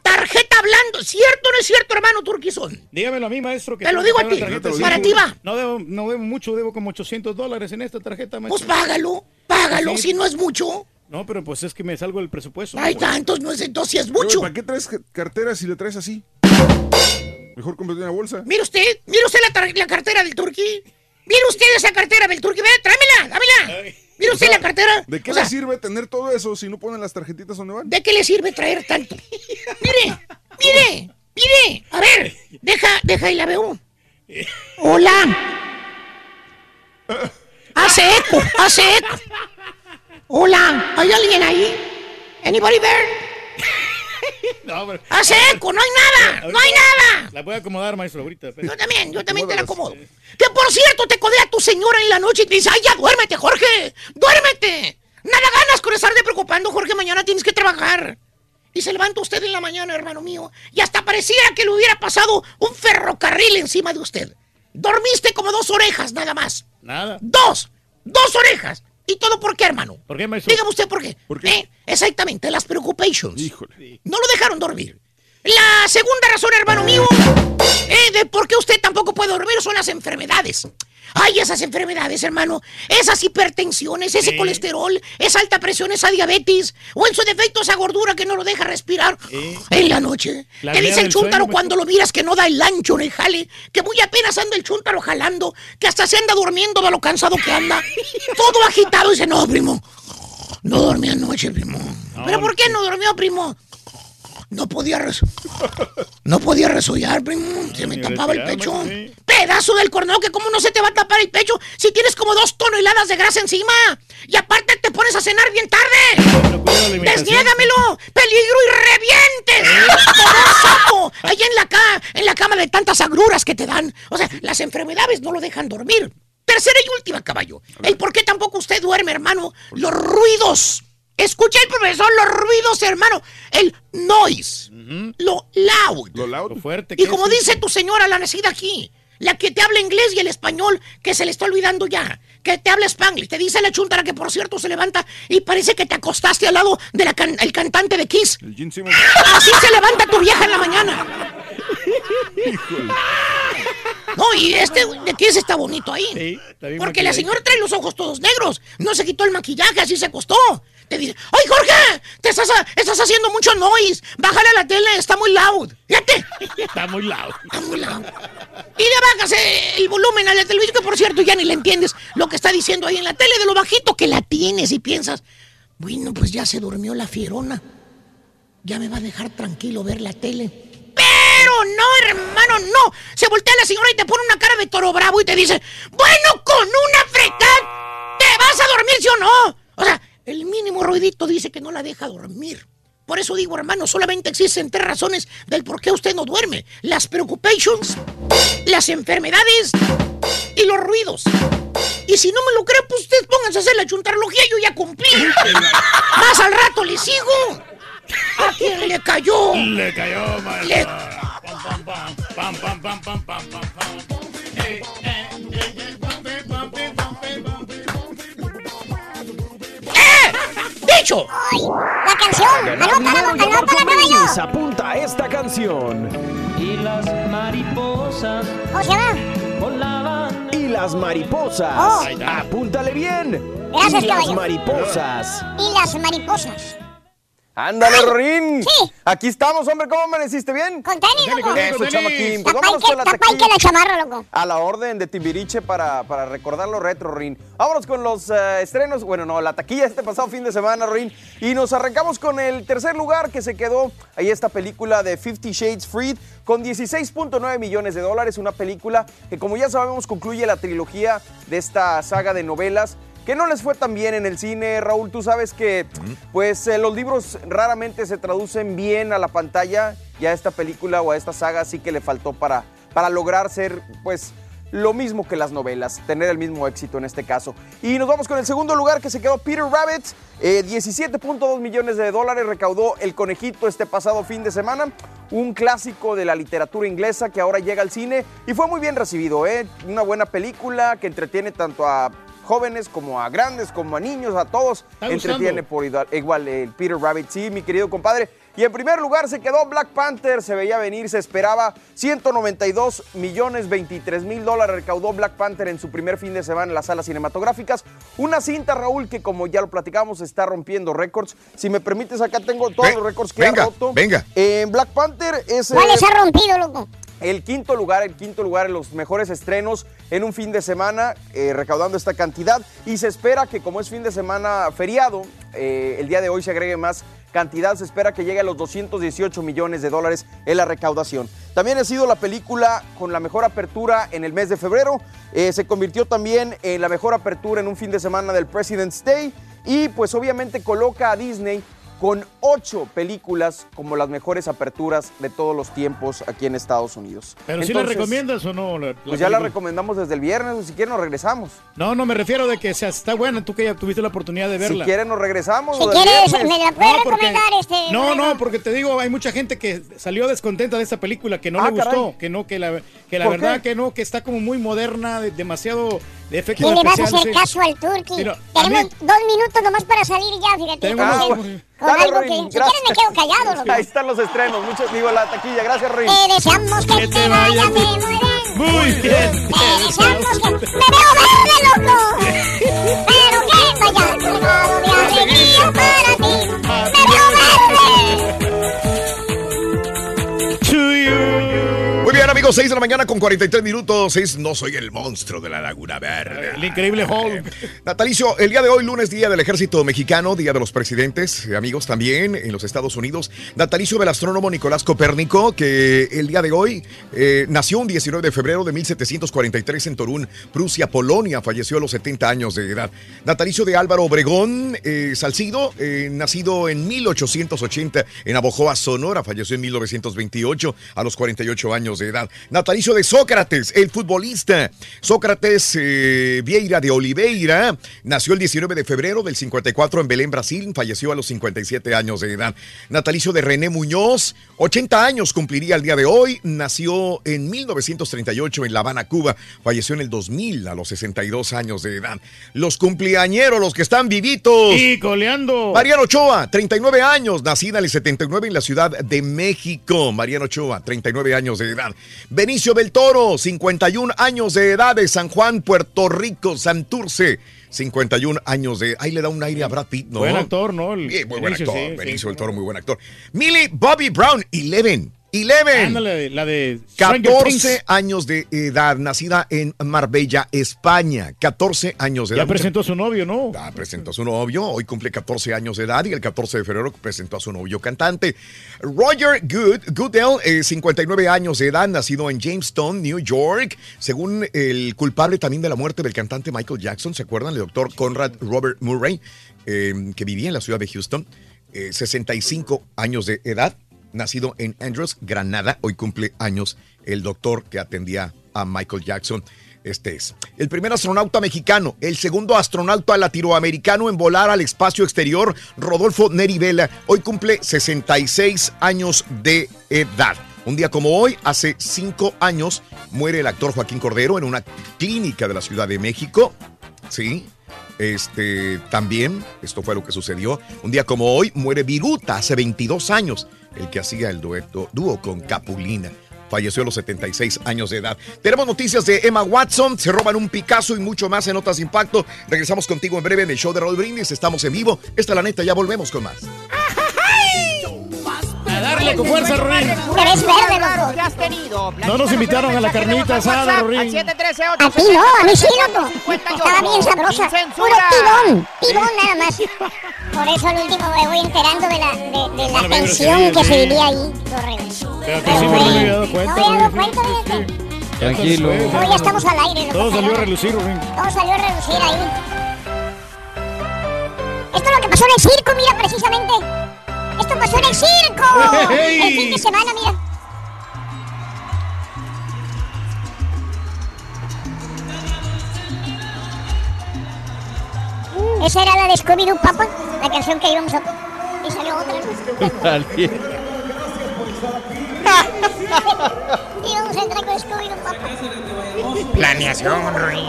Tarjeta hablando. ¿Cierto o no es cierto, hermano Turquizón? Dígamelo a mí, maestro. Que Te lo digo a ti. Para ti va. No debo, no debo mucho, debo como 800 dólares en esta tarjeta, maestro. Pues págalo, págalo, Sí. si no es mucho. No, pero pues es que me salgo del presupuesto. Ahí está, entonces no es, entonces sí es Pero, mucho. ¿Para qué traes ca- cartera si le traes así? Mejor cómprate una bolsa. Mire usted, mire usted la, la cartera del turqui. Mire usted esa cartera del turqui. Ve, tráemela, dámela. Mire O usted sea, la cartera. ¿De qué O sea, le sirve tener todo eso si no ponen las tarjetitas donde van? ¿De qué le sirve traer tanto? Mire, mire, mire. A ver, deja, deja y la veo. Hola. Hace eco, hace eco. Hola, ¿hay alguien ahí? ¿Anybody there? (laughs) No, pero- Hace eco, no hay nada, (laughs) no hay nada. La voy a acomodar, maestro, ahorita. espere. Yo también, yo también te la acomodo. Que por cierto, te codea tu señora en la noche y te dice, ay, ya duérmete, Jorge, duérmete. Nada ganas con estarte preocupando, Jorge, mañana tienes que trabajar. Y se levanta usted en la mañana, hermano mío, y hasta pareciera que le hubiera pasado un ferrocarril encima de usted. Dormiste como dos orejas, nada más. Nada. Dos, dos orejas. ¿Y todo por qué, hermano? ¿Por qué, maestro? Dígame usted por qué. ¿Por qué? ¿Eh? Exactamente, las preocupations. Híjole. No lo dejaron dormir. La segunda razón, hermano mío, eh, de por qué usted tampoco puede dormir son las enfermedades. Ay, esas enfermedades, hermano. Esas hipertensiones, ese Sí. colesterol, esa alta presión, esa diabetes. O en su defecto, esa gordura que no lo deja respirar Sí. en la noche. La dice el chúntaro cuando lo miras que no da el ancho en el jale. Que muy apenas anda el chúntaro jalando. Que hasta se anda durmiendo de lo cansado que anda. (laughs) Todo agitado. Dice, no, primo. No dormí anoche, primo. ¿Pero por qué no durmió, primo? No podía res... No podía resollar, primo. Se me tapaba el pecho. Pedazo del corneo que cómo no se te va a tapar el pecho si tienes como dos toneladas de grasa encima. Y aparte te pones a cenar bien tarde. ¡Desniégamelo! ¡Peligro y revientes! ¡Como sapo! Ahí en la, ca en la cama de tantas agruras que te dan. O sea, las enfermedades no lo dejan dormir. Tercera y última, caballo. El por qué tampoco usted duerme, hermano. Los ruidos. Escucha el profesor, los ruidos, hermano. El noise. Lo loud. Lo loud. fuerte. Y como dice tu señora, la nacida aquí, la que te habla inglés y el español, que se le está olvidando ya, que te habla spanglish, te dice la chuntara que por cierto se levanta y parece que te acostaste al lado del cantante de Kiss. El Gene Simmons. Así se levanta tu vieja en la mañana. No, y este de Kiss está bonito ahí. bien Porque la señora trae los ojos todos negros. No se quitó el maquillaje, así se acostó. Te dice, ¡ay, Jorge! Te estás, estás haciendo mucho noise. Bájale a la tele, está muy loud. Fíjate. (laughs) Está muy loud. Está muy loud. Y le bajas eh, el volumen a la televisión, que por cierto ya ni le entiendes lo que está diciendo ahí en la tele, de lo bajito que la tienes y piensas, bueno, pues ya se durmió la fierona. Ya me va a dejar tranquilo ver la tele. Pero no, hermano, no. Se voltea la señora y te pone una cara de toro bravo y te dice, bueno, con una frecada, ¿te vas a dormir, sí o no? O sea, el mínimo ruidito dice que no la deja dormir. Por eso digo, hermano, solamente existen tres razones del por qué usted no duerme. Las preocupations, las enfermedades y los ruidos. Y si no me lo cree, pues usted pónganse a hacer la chuntarología, yo ya cumplí. (laughs) Más al rato le sigo. ¿A quién le cayó? Le cayó, maestro. Le- Pam, pam, pam, pam, pam, pam, pam, pam, pam. La canción. Anótala, anótala, caballo. Apunta a esta canción. Y las mariposas ¿Cómo se llama? volaban. Y las mariposas. Oh. Apúntale bien. Gracias, y las caballo. mariposas. Y las mariposas. Ándale, Rorín. Sí. Aquí estamos, hombre. ¿Cómo amaneciste bien? Con tenis, loco. Eso, chamaquín. Pues vámonos con la que taquilla. la chamarra, loco. A la orden de Timbiriche para, para recordar lo retro, Rin. Vámonos con los eh, estrenos. Bueno, no, la taquilla este pasado fin de semana, Rin. Y nos arrancamos con el tercer lugar que se quedó. Ahí esta película de Fifty Shades Freed con 16.9 millones de dólares. Una película que, como ya sabemos, concluye la trilogía de esta saga de novelas. Que no les fue tan bien en el cine, Raúl. Tú sabes que, pues, eh, los libros raramente se traducen bien a la pantalla. Y a esta película o a esta saga sí que le faltó para, para lograr ser, pues, lo mismo que las novelas, tener el mismo éxito en este caso. Y nos vamos con el segundo lugar que se quedó Peter Rabbit, eh, 17.2 millones de dólares recaudó El Conejito este pasado fin de semana, un clásico de la literatura inglesa que ahora llega al cine y fue muy bien recibido, ¿eh? una buena película que entretiene tanto a jóvenes como a grandes, como a niños, a todos, entretiene por igual, igual el Peter Rabbit, sí, mi querido compadre. Y en primer lugar se quedó Black Panther, se veía venir, se esperaba 192 millones 23 mil dólares recaudó Black Panther en su primer fin de semana en las salas cinematográficas. Una cinta, Raúl, que como ya lo platicamos, está rompiendo récords. Si me permites, acá tengo todos los récords que venga, ha roto. venga. En Black Panther es... eh, ¿Cuáles ha rompido, loco? El quinto lugar, el quinto lugar en los mejores estrenos en un fin de semana, eh, recaudando esta cantidad. Y se espera que como es fin de semana feriado, eh, el día de hoy se agregue más cantidad. Se espera que llegue a los 218 millones de dólares en la recaudación. También ha sido la película con la mejor apertura en el mes de febrero. Eh, se convirtió también en la mejor apertura en un fin de semana del President's Day. Y pues obviamente coloca a Disney con ocho películas como las mejores aperturas de todos los tiempos aquí en Estados Unidos. ¿Pero si la recomiendas o no? la- la Pues ya la película? recomendamos desde el viernes, si quieren nos regresamos. No, no, me refiero de que sea, está buena, tú que ya tuviste la oportunidad de verla. Si quieren nos regresamos. Si o quieres, me la puedes No, porque- recomendar, este. No, no, porque te digo, hay mucha gente que salió descontenta de esta película, que no Ah, le gustó, caray. que no, que la, que la ¿Por verdad qué? que no, que está como muy moderna, de- demasiado de efectos ¿Qué le vas a hacer sí. caso al? Mira, a Tenemos mí- dos minutos nomás para salir ya, fíjate. Tengo con, Dale, algo que. Si quieres me quedo callado, (laughs) loco. Ahí están los estrenos, muchos digo la taquilla, gracias Rorín. Te deseamos que, te vaya muy bien. Muy bien. Te deseamos que. ¡Me veo verde, loco! (laughs) 6 de la mañana con 43 minutos. Es No soy el monstruo de la Laguna Verde. El increíble Hulk. Natalicio, el día de hoy, lunes, día del ejército mexicano, día de los presidentes, eh, amigos también en los Estados Unidos. Natalicio del astrónomo Nicolás Copérnico, que el día de hoy eh, nació un 19 de febrero de 1743 en Torún, Prusia, Polonia. Falleció a los 70 años de edad. Natalicio de Álvaro Obregón eh, Salcido, eh, nacido en 1880 en Abojoa, Sonora. Falleció en 1928 a los 48 años de edad. Natalicio de Sócrates, el futbolista. Sócrates eh, Vieira de Oliveira nació el 19 de febrero del 54 en Belén, Brasil. Falleció a los 57 años de edad. Natalicio de René Muñoz, 80 años cumpliría el día de hoy. Nació en 1938 en La Habana, Cuba. Falleció en el 2000 a los 62 años de edad. Los cumpleañeros, los que están vivitos. Y coleando. Mariano Ochoa, 39 años, nacida en el 79 en la Ciudad de México. Mariano Ochoa, 39 años de edad. Benicio del Toro, 51 años de edad de San Juan, Puerto Rico, Santurce. 51 años de. Ahí le da un aire a Brad Pitt, ¿no? Buen actor, ¿no? El Bien, muy buen actor. sí, Benicio sí, del Toro, muy buen actor. Millie Bobby Brown, 11. 11. Ándale, la de Stranger 14 Things. años de edad, nacida en Marbella, España. 14 años de Ya edad. presentó a su novio, ¿no? Ya presentó a su novio, hoy cumple 14 años de edad y el 14 de febrero presentó a su novio cantante. Roger Good, Goodell, eh, 59 años de edad, nacido en Jamestown, New York. Según el culpable también de la muerte del cantante Michael Jackson, ¿se acuerdan? El doctor Conrad Robert Murray, eh, que vivía en la ciudad de Houston, eh, 65 años de edad, nacido en Andrews, Granada. Hoy cumple años el doctor que atendía a Michael Jackson. Este es el primer astronauta mexicano, el segundo astronauta latinoamericano en volar al espacio exterior, Rodolfo Neri Vela. Hoy cumple 66 años de edad. Un día como hoy, hace cinco años, muere el actor Joaquín Cordero en una clínica de la Ciudad de México. Sí. Este también, esto fue lo que sucedió. Un día como hoy, muere Viruta hace 22 años, el que hacía el dueto, dúo con Capulina. Falleció a los 76 años de edad. Tenemos noticias de Emma Watson, se roban un Picasso y mucho más en Notas Impacto. Regresamos contigo en breve en el show de Roll Brindis. Estamos en vivo. Esta es la neta, ya volvemos con más. A (laughs) darle con fuerza, Rorín. Eres verde, loco. ¿Qué has tenido? No nos invitaron a la carnita asada, Rorín. 713 A ti no, a mí sí, loco. Estaba bien sabrosa. Puro tibón, tibón nada más. Por eso al último me voy enterando de la, de, de la tensión que se vivía ahí. Correcto. Pero sí me había dado No cuenta. me he dado cuenta, fíjate. Tranquilo. No, ya estamos al aire. Todo salió a relucir, Rorín. Todo salió a relucir ahí. Esto es lo que pasó en el circo, mira, precisamente. Esto pasó en el circo. ¡Ey! El fin de semana, mira. Esa era la de Scooby-Doo Papa, la canción que íbamos a... Y salió otra. (laughs) íbamos a entrar con Scooby-Doo Papa. Planeación, Ruin.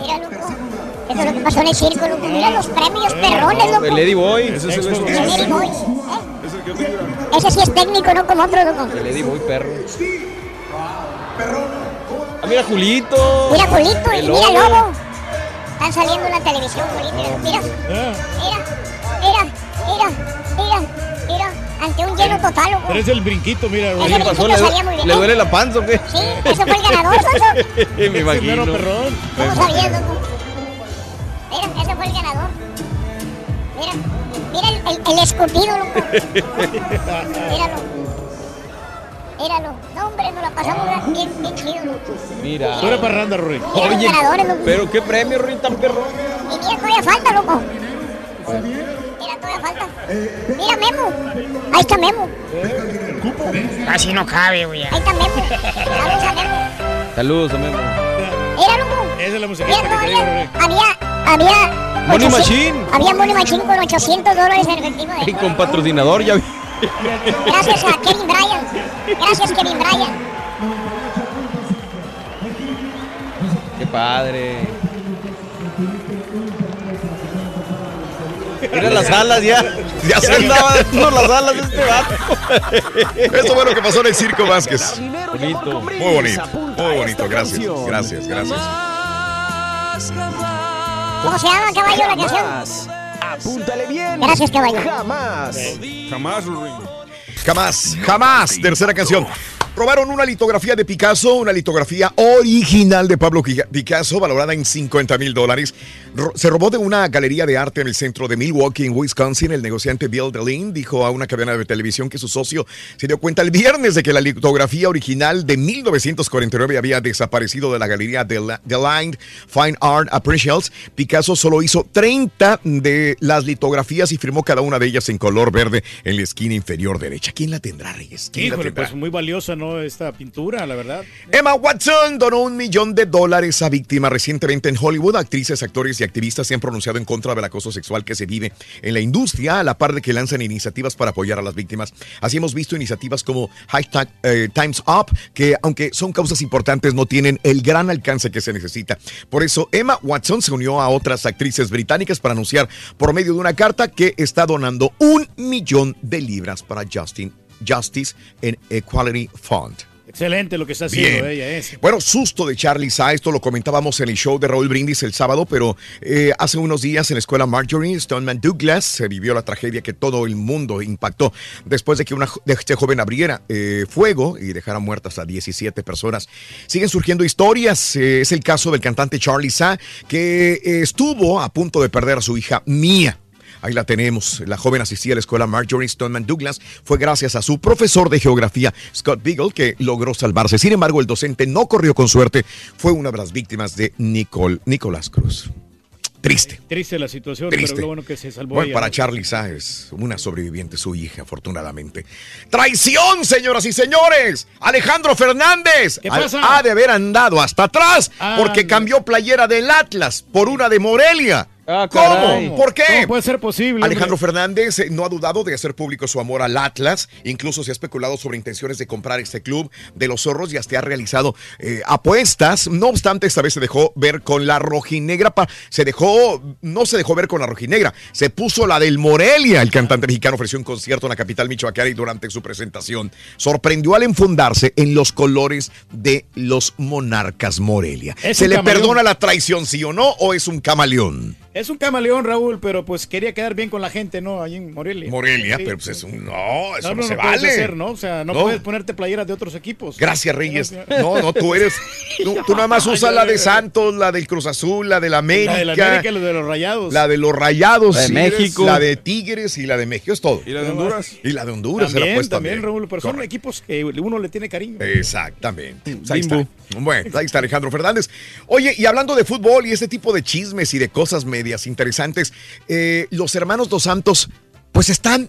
Mira, loco. Eso es lo que pasó en el circo, loco. Mira los premios perrones, loco. El Eddie Boy. Ese es el El Lady Boy. Que figura. Ese sí es técnico, no como otro, loco. El Eddie Boy, perro. Ah, mira, Julito. Mira Julito y El mira Lobo. Están saliendo en la televisión, Julito. Mira, mira, mira, mira, mira, mira. Ante un lleno total, loco. Pero es el brinquito, mira, Ese brinquito ¿Le, salía muy bien. ¿Le duele la panza o qué? Sí, ese fue el ganador, Soso. (laughs) Me imagino. ¿Cómo sabías, loco? Mira, ese fue el ganador. Mira, mira el, el, el escupido, loco. (laughs) Míralo. Míralo. No, hombre, nos la pasamos bien, bien chido, loco. Mira. Pura parranda, Rorín. Mira los Oye, ganadores, loco. pero qué premio, Ruin, tan perro. Y mira, todavía falta, loco. Mira, todavía falta. Mira, Memo. Ahí está Memo. Casi no cabe, güey. Ahí está Memo. Saludos a Memo. Saludos, Memo. Mira, loco. Esa es la musiquita que había, había... Money 800 Machine. Había Money Machine con 800 dólares en efectivo. Y con patrocinador, ya vi. Gracias a Kevin Bryant. Gracias, Kevin Bryant. Qué padre. Mira las alas ya. Ya se andaba dando las alas de este vato. (laughs) Esto fue lo que pasó en el Circo Vázquez. Bonito. Muy bonito, muy bonito. Gracias, gracias, gracias. ¿Cómo se llama, caballo, la canción? Apúntale bien. Gracias, caballo. Jamás. Jamás. Jamás, jamás. Tercera canción. Robaron una litografía de Picasso, una litografía original de Pablo Picasso, valorada en 50 mil dólares. Se robó de una galería de arte en el centro de Milwaukee, en Wisconsin. El negociante Bill Deline dijo a una cadena de televisión que su socio se dio cuenta el viernes de que la litografía original de 1949 había desaparecido de la galería de Line Fine Art Appreciates. Picasso solo hizo 30 de las litografías y firmó cada una de ellas en color verde en la esquina inferior derecha. ¿Quién la tendrá, Reyes? ¿Quién la Híjole, tendrá? pues muy valiosa, ¿no? Esta pintura, la verdad. Emma Watson donó un millón de dólares a víctimas recientemente en Hollywood. Actrices, actores y activistas se han pronunciado en contra del acoso sexual que se vive en la industria, a la par de que lanzan iniciativas para apoyar a las víctimas. Así hemos visto iniciativas como Hashtag eh, Times Up, que aunque son causas importantes, no tienen el gran alcance que se necesita. Por eso, Emma Watson se unió a otras actrices británicas para anunciar por medio de una carta que está donando un millón de libras para Justin, Justice and Equality Fund. Excelente lo que está haciendo Bien. ella. Es. Bueno, susto de Charlie Sa, esto lo comentábamos en el show de Raúl Brindis el sábado, pero eh, hace unos días en la escuela Marjorie Stoneman Douglas se vivió la tragedia que todo el mundo impactó después de que una, de este joven abriera eh, fuego y dejara muertas a 17 personas. Siguen surgiendo historias, eh, es el caso del cantante Charlie Sa, que estuvo a punto de perder a su hija Mia. Ahí la tenemos. La joven asistía a la escuela Marjorie Stoneman Douglas. Fue gracias a su profesor de geografía, Scott Beagle, que logró salvarse. Sin embargo, el docente no corrió con suerte. Fue una de las víctimas de Nicole, Nicolás Cruz. Triste. Triste la situación, Triste. pero lo bueno que se salvó Bueno, ella. para. Charlie Sa es una sobreviviente, su hija, afortunadamente. ¡Traición, señoras y señores! Alejandro Fernández ¿Qué ha- pasa? ha de haber andado hasta atrás porque Anda. cambió playera del Atlas por una de Morelia. Caray. ¿Cómo? ¿Por qué? ¿Cómo puede ser posible? Alejandro hombre? Fernández eh, no ha dudado de hacer público su amor al Atlas. Incluso se ha especulado sobre intenciones de comprar este club de los zorros y hasta ha realizado eh, apuestas. No obstante, esta vez se dejó ver con la rojinegra. se dejó, no se dejó ver con la rojinegra, se puso la del Morelia. El cantante mexicano ofreció un concierto en la capital michoacana y durante su presentación sorprendió al enfundarse en los colores de los monarcas Morelia. ¿Se le camaleón. perdona la traición, sí o no? ¿O es un camaleón? Es un camaleón, Raúl, pero pues quería quedar bien con la gente, ¿no? Allí en Morelia. Morelia, Sí. pero pues es un. No, eso no, no, no, se no puedes vale. hacer, ¿no? O sea, no, No. puedes ponerte playeras de otros equipos. Gracias, Reyes. No, no, tú eres. (laughs) Tú, tú nada más usas la de Santos, la del Cruz Azul, la de la América. La de la América y la de los Rayados. La de los Rayados. La de sí, México. La de Tigres y la de México. Es todo. ¿Y la de Honduras? Y la de Honduras se la También, puesta también, Raúl, pero son equipos que uno le tiene cariño. Exactamente. Pues ahí está. Bueno, ahí está Alejandro Fernández. Oye, y hablando de fútbol y este tipo de chismes y de cosas medias interesantes, eh, los hermanos Dos Santos, pues están,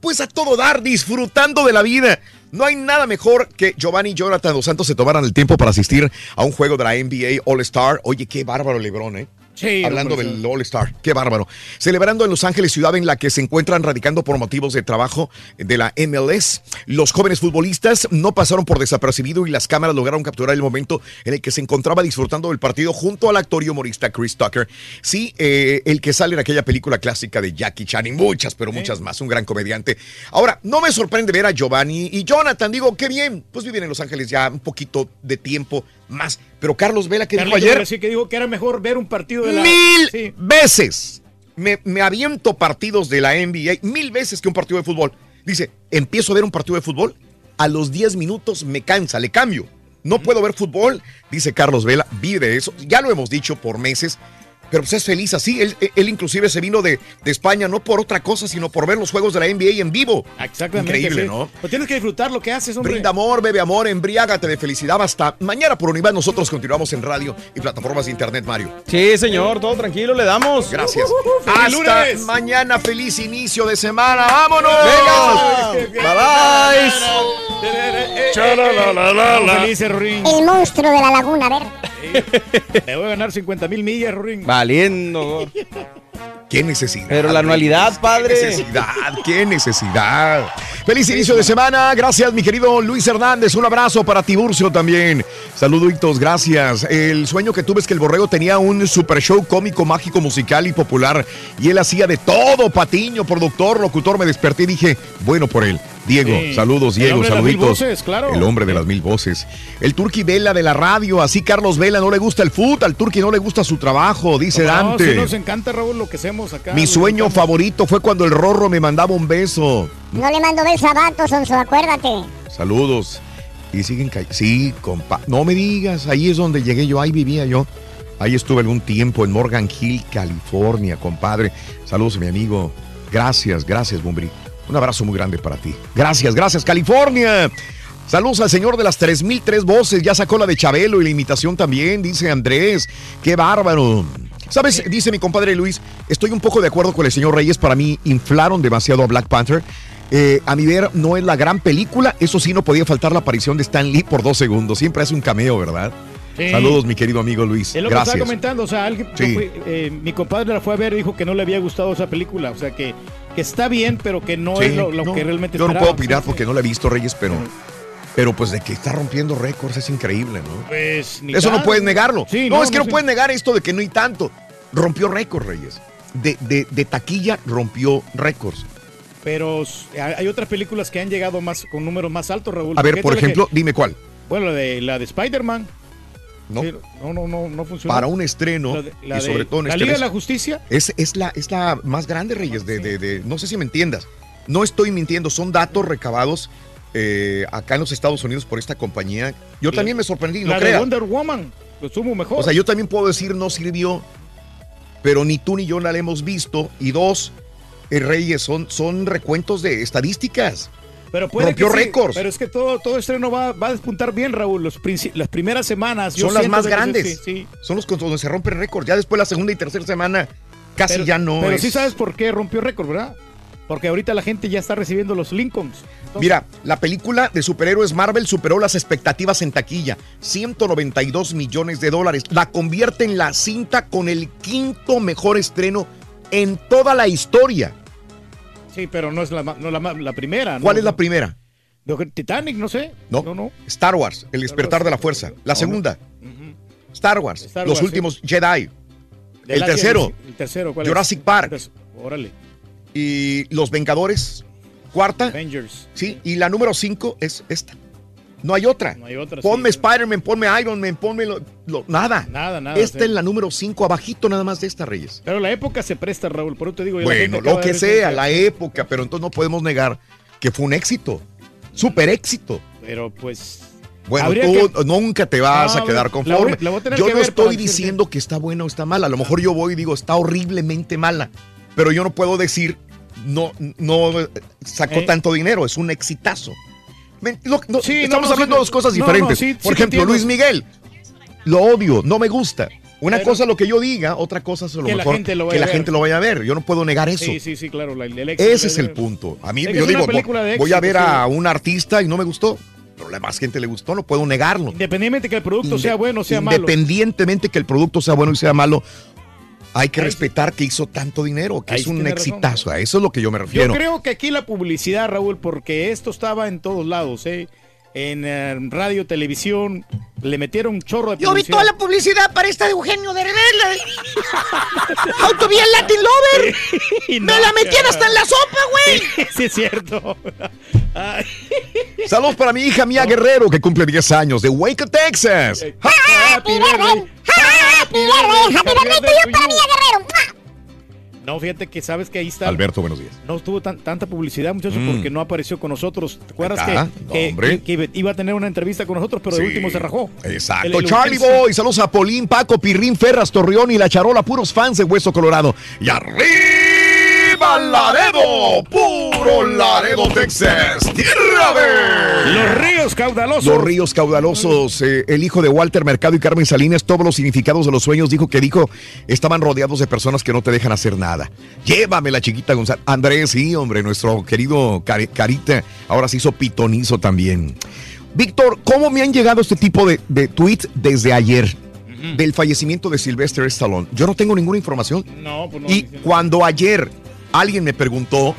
pues a todo dar, disfrutando de la vida. No hay nada mejor que Giovanni y Jonathan Dos Santos se tomaran el tiempo para asistir a un juego de la NBA All Star. Oye, qué bárbaro Lebron, ¿eh? Sí, Hablando hombre, del All Star, qué bárbaro. Celebrando en Los Ángeles, ciudad en la que se encuentran radicando por motivos de trabajo de la MLS. Los jóvenes futbolistas no pasaron por desapercibido y las cámaras lograron capturar el momento en el que se encontraba disfrutando del partido junto al actor y humorista Chris Tucker. Sí, eh, el que sale en aquella película clásica de Jackie Chan y muchas, pero muchas más. Un gran comediante. Ahora, no me sorprende ver a Giovanni y Jonathan. Digo, qué bien. Pues viven en Los Ángeles ya un poquito de tiempo más. Pero Carlos Vela, que dijo ayer? García que dijo que era mejor ver un partido de la... Mil Sí. veces. Me, me aviento partidos de la NBA mil veces que un partido de fútbol. Dice, empiezo a ver un partido de fútbol, a los 10 minutos me cansa, le cambio. No puedo ver fútbol, dice Carlos Vela, vive de eso. Ya lo hemos dicho por meses, pero pues es feliz así. Él, él inclusive se vino de, de España no por otra cosa, sino por ver los juegos de la NBA en vivo. Exactamente. Increíble, sí. ¿no? Pues tienes que disfrutar lo que haces, hombre. Brinda amor, bebe amor, embriágate de felicidad. Hasta mañana por Univán nosotros continuamos en radio y plataformas de internet, Mario. Sí, señor, todo tranquilo, le damos. Gracias. ¡Feliz Hasta lunes! mañana, feliz inicio de semana. ¡Vámonos! Venga. Bye Rorín. El monstruo de la laguna, a ver. (laughs) Te voy a ganar 50 mil millas, Rorín. Valiendo. ¿Qué necesidad? Pero la anualidad, padre. ¿Qué necesidad? ¿Qué necesidad? Feliz inicio de semana. Gracias, mi querido Luis Hernández. Un abrazo para Tiburcio también. Saluditos, gracias. El sueño que tuve es que el borrego tenía un super show cómico, mágico, musical y popular. Y él hacía de todo, patiño, productor, locutor. Me desperté y dije, bueno por él. Diego, Sí. saludos, El Diego, hombre de las mil saluditos. voces, claro. El hombre de las mil voces. El Turqui Vela de la radio, así Carlos Vela no le gusta el fútbol, al Turqui no le gusta su trabajo, dice No, Dante. sí nos encanta, Raúl, lo que hacemos acá. Mi sueño encanta. favorito fue cuando el Rorro me mandaba un beso. No le mando besos a Vato, Sonso, acuérdate. Saludos. Y siguen cay- Sí, compa. No me digas, ahí es donde llegué yo, ahí vivía yo. Ahí estuve algún tiempo en Morgan Hill, California, compadre. Saludos, mi amigo. Gracias, gracias, Bumbri. Un abrazo muy grande para ti. Gracias, gracias, California. Saludos al señor de las 3003 voces. Ya sacó la de Chabelo y la imitación también, dice Andrés. Qué bárbaro. ¿Sabes? Dice mi compadre Luis, estoy un poco de acuerdo con el señor Reyes. Para mí inflaron demasiado a Black Panther. Eh, a mi ver, no es la gran película. Eso sí, no podía faltar la aparición de Stan Lee por dos segundos. Siempre hace un cameo, ¿verdad? Sí. Saludos, mi querido amigo Luis. Es lo que Gracias. estaba comentando, o sea, alguien, Sí. yo fui- eh, mi compadre la fue a ver y dijo que no le había gustado esa película, o sea, que, que está bien, pero que no Sí, es lo, lo no, que realmente Yo no puedo opinar porque no la he visto, Reyes, pero, pero pues de que está rompiendo récords es increíble, ¿no? Pues, ni Eso no puedes negarlo. Sí, no, es que no, sí. puedes negar esto de que no hay tanto. Rompió récords, Reyes. De, de- de taquilla rompió récords. Pero hay otras películas que han llegado más con números más altos, Raúl. A ver, por que- ejemplo, dime cuál. bueno, la de, la de Spider-Man. No. Sí, no, no, no, no funcionó. Para un estreno, La de- la y sobre de- todo en La este Liga de la Justicia. Es, es, la, es la más grande, Reyes, de, de- de- no sé si me entiendas. No estoy mintiendo, son datos recabados eh, acá en los Estados Unidos por esta compañía. Yo también me sorprendí, no la de creas. Wonder Woman. Lo sumo mejor. O sea, yo también puedo decir no sirvió, pero ni tú ni yo la hemos visto. Y dos, eh, Reyes, son, son recuentos de estadísticas. Pero puede rompió que sí, récords. pero es que todo, todo estreno va, va a despuntar bien, Raúl. Los las primeras semanas. son las más grandes. sí, sí. Son los donde se rompen récords. Ya después la segunda y tercera semana casi Pero- ya no Pero es. sí sabes por qué rompió récord, ¿verdad? Porque ahorita la gente ya está recibiendo los Lincolns. Entonces, Mira, la película de superhéroes Marvel superó las expectativas en taquilla. 192 millones de dólares. La convierte en la cinta con el quinto mejor estreno en toda la historia. Sí, pero no es la, no la, la primera. ¿no? ¿Cuál es la primera? Titanic, no sé. No, Star Wars, El despertar de la fuerza. La segunda, Star Wars, Star Los últimos Jedi. De El tercero, El tercero, ¿cuál es? Jurassic Park. Órale. Y Los Vengadores, cuarta. Avengers. Sí, y la número cinco es esta. No hay otra. No hay otra, Ponme sí. Spider-Man, ponme Iron Man, ponme lo- lo- nada. Nada, nada. Esta sí. es la número 5, abajito nada más de esta, Reyes. Pero la época se presta, Raúl. Por eso te digo. Bueno, lo que sea, la época, pero entonces no podemos negar que fue un éxito. Super éxito. Pero pues. Bueno, tú que- nunca te vas No, a quedar conforme. la Yo no estoy diciendo que está buena o está mala. A lo mejor yo voy y digo, está horriblemente mala. Pero yo no puedo decir, no, no sacó Eh. tanto dinero, es un exitazo. No, Sí, estamos hablando de dos cosas diferentes. sí, Por ejemplo. Luis Miguel, lo odio, no me gusta. Una Pero- cosa es lo que yo diga, otra cosa es lo Que la mejor gente lo vaya que la ver. gente lo vaya a ver. Yo no puedo negar eso. Sí, sí, sí, claro. la- el éxito Ese es el punto. A mí yo digo, de voy a éxito, ver sí. a un artista y no me gustó. Pero la más gente le gustó, no puedo negarlo. Independientemente que el producto Inde- sea bueno o sea malo. Independientemente que el producto sea bueno y sea malo, hay que respetar que hizo tanto dinero, que Ahí es un razón. exitazo. A eso es lo que yo me Yo refiero. creo que aquí la publicidad, Raúl, porque esto estaba en todos lados, ¿eh? En eh, radio, televisión, le metieron un chorro de Yo vi publicidad. toda la publicidad para esta de Eugenio Derbez. How to be a Latin lover. (laughs) Y Me no, la metían hasta en la sopa, güey. (laughs) sí, es cierto. (laughs) Ay. Saludos para mi hija Mía Guerrero, que cumple 10 años, de Waco, Texas. Happy birthday. Happy birthday, happy birthday para Mía Guerrero. No, fíjate que sabes que ahí está. Alberto, buenos días. No tuvo tan- tanta publicidad, muchachos, Mm. porque no apareció con nosotros. ¿Te acuerdas que, iba a tener una entrevista con nosotros, pero de Sí. último se rajó? Exacto, El- el Charlie. Boy, saludos a Polín, Paco, Pirrín, Ferras, Torreón y La Charola, puros fans de Hueso Colorado. Y arriba Laredo, puro Laredo, Texas, tierra de... Los ríos caudalosos. Los ríos caudalosos, eh, el hijo de Walter Mercado y Carmen Salinas, todos los significados de los sueños, dijo que dijo, estaban rodeados de personas que no te dejan hacer nada. Llévame la chiquita González. Andrés, sí, hombre, nuestro querido Cari- Carita, ahora se hizo pitonizo también. Víctor, ¿cómo me han llegado este tipo de, de tweets desde ayer? Del fallecimiento de Sylvester Stallone. Yo no tengo ninguna información. No, pues no. Y cuando ayer alguien me preguntó,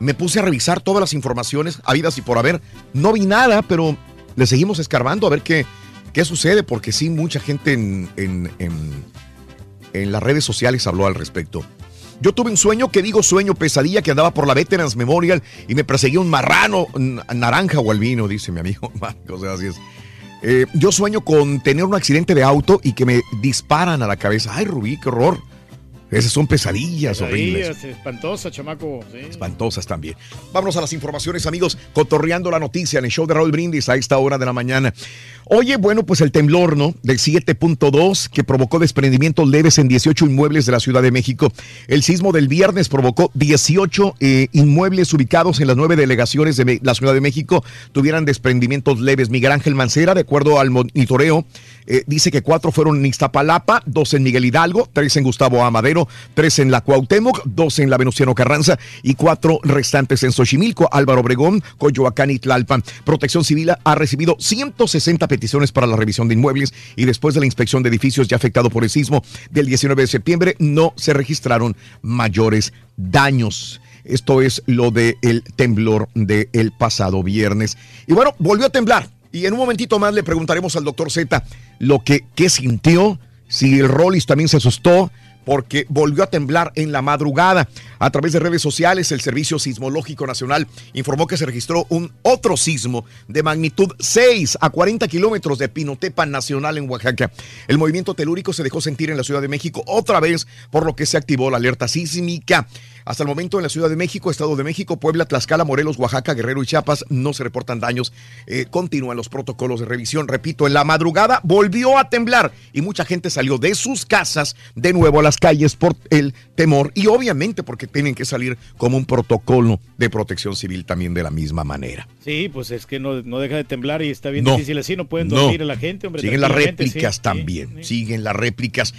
me puse a revisar todas las informaciones habidas y por haber. No vi nada, pero le seguimos escarbando a ver qué, qué sucede, porque sí, mucha gente en, en- en- las redes sociales habló al respecto. Yo tuve un sueño, que digo sueño, pesadilla, que andaba por la Veterans Memorial y me perseguía un marrano naranja o albino, dice mi amigo (laughs) Marcos. Así es. Eh, yo sueño con tener un accidente de auto y que me disparan a la cabeza. Ay, Rubí, qué horror. Esas son pesadillas horribles. Pesadillas, espantosa, chamaco. sí. espantosas también. Vámonos a las informaciones, amigos, cotorreando la noticia en el show de Raúl Brindis a esta hora de la mañana. Oye, bueno, pues el temblor, ¿no? Del 7.2 que provocó desprendimientos leves en 18 inmuebles de la Ciudad de México. El sismo del viernes provocó 18 eh, inmuebles ubicados en las nueve delegaciones de la Ciudad de México tuvieran desprendimientos leves. Miguel Ángel Mancera, de acuerdo al monitoreo, eh, dice que cuatro fueron en Iztapalapa, dos en Miguel Hidalgo, tres en Gustavo Amadero, tres en la Cuauhtémoc, dos en la Venustiano Carranza y cuatro restantes en Xochimilco, Álvaro Obregón, Coyoacán y Tlalpan. Protección Civil ha recibido 160 peticiones para la revisión de inmuebles y después de la inspección de edificios ya afectados por el sismo del 19 de septiembre no se registraron mayores daños. Esto es lo del temblor del pasado viernes. Y bueno, volvió a temblar. Y en un momentito más le preguntaremos al doctor Z lo que qué sintió, si el Rollis también se asustó, porque volvió a temblar en la madrugada. A través de redes sociales, el Servicio Sismológico Nacional informó que se registró un otro sismo de magnitud 6 a 40 kilómetros de Pinotepa Nacional en Oaxaca. El movimiento telúrico se dejó sentir en la Ciudad de México otra vez, por lo que se activó la alerta sísmica. Hasta el momento en la Ciudad de México, Estado de México, Puebla, Tlaxcala, Morelos, Oaxaca, Guerrero y Chiapas no se reportan daños. Eh, continúan los protocolos de revisión. Repito, en la madrugada volvió a temblar y mucha gente salió de sus casas de nuevo a las calles por el temor y obviamente porque tienen que salir como un protocolo de protección civil también de la misma manera. Sí, pues es que no, no deja de temblar y está bien No. difícil así, no pueden No. dormir a la gente, hombre. Siguen las réplicas sí, también, siguen las réplicas.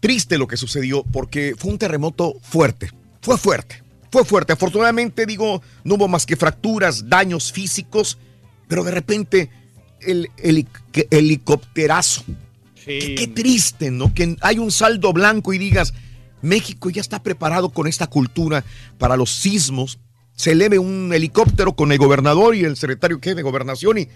Triste lo que sucedió porque fue un terremoto fuerte, fue fuerte, fue fuerte. Afortunadamente, digo, no hubo más que fracturas, daños físicos, pero de repente el que- helicópterazo. Qué, qué triste, ¿no? Que hay un saldo blanco y digas, México ya está preparado con esta cultura para los sismos. Se eleve un helicóptero con el gobernador y el secretario de gobernación y,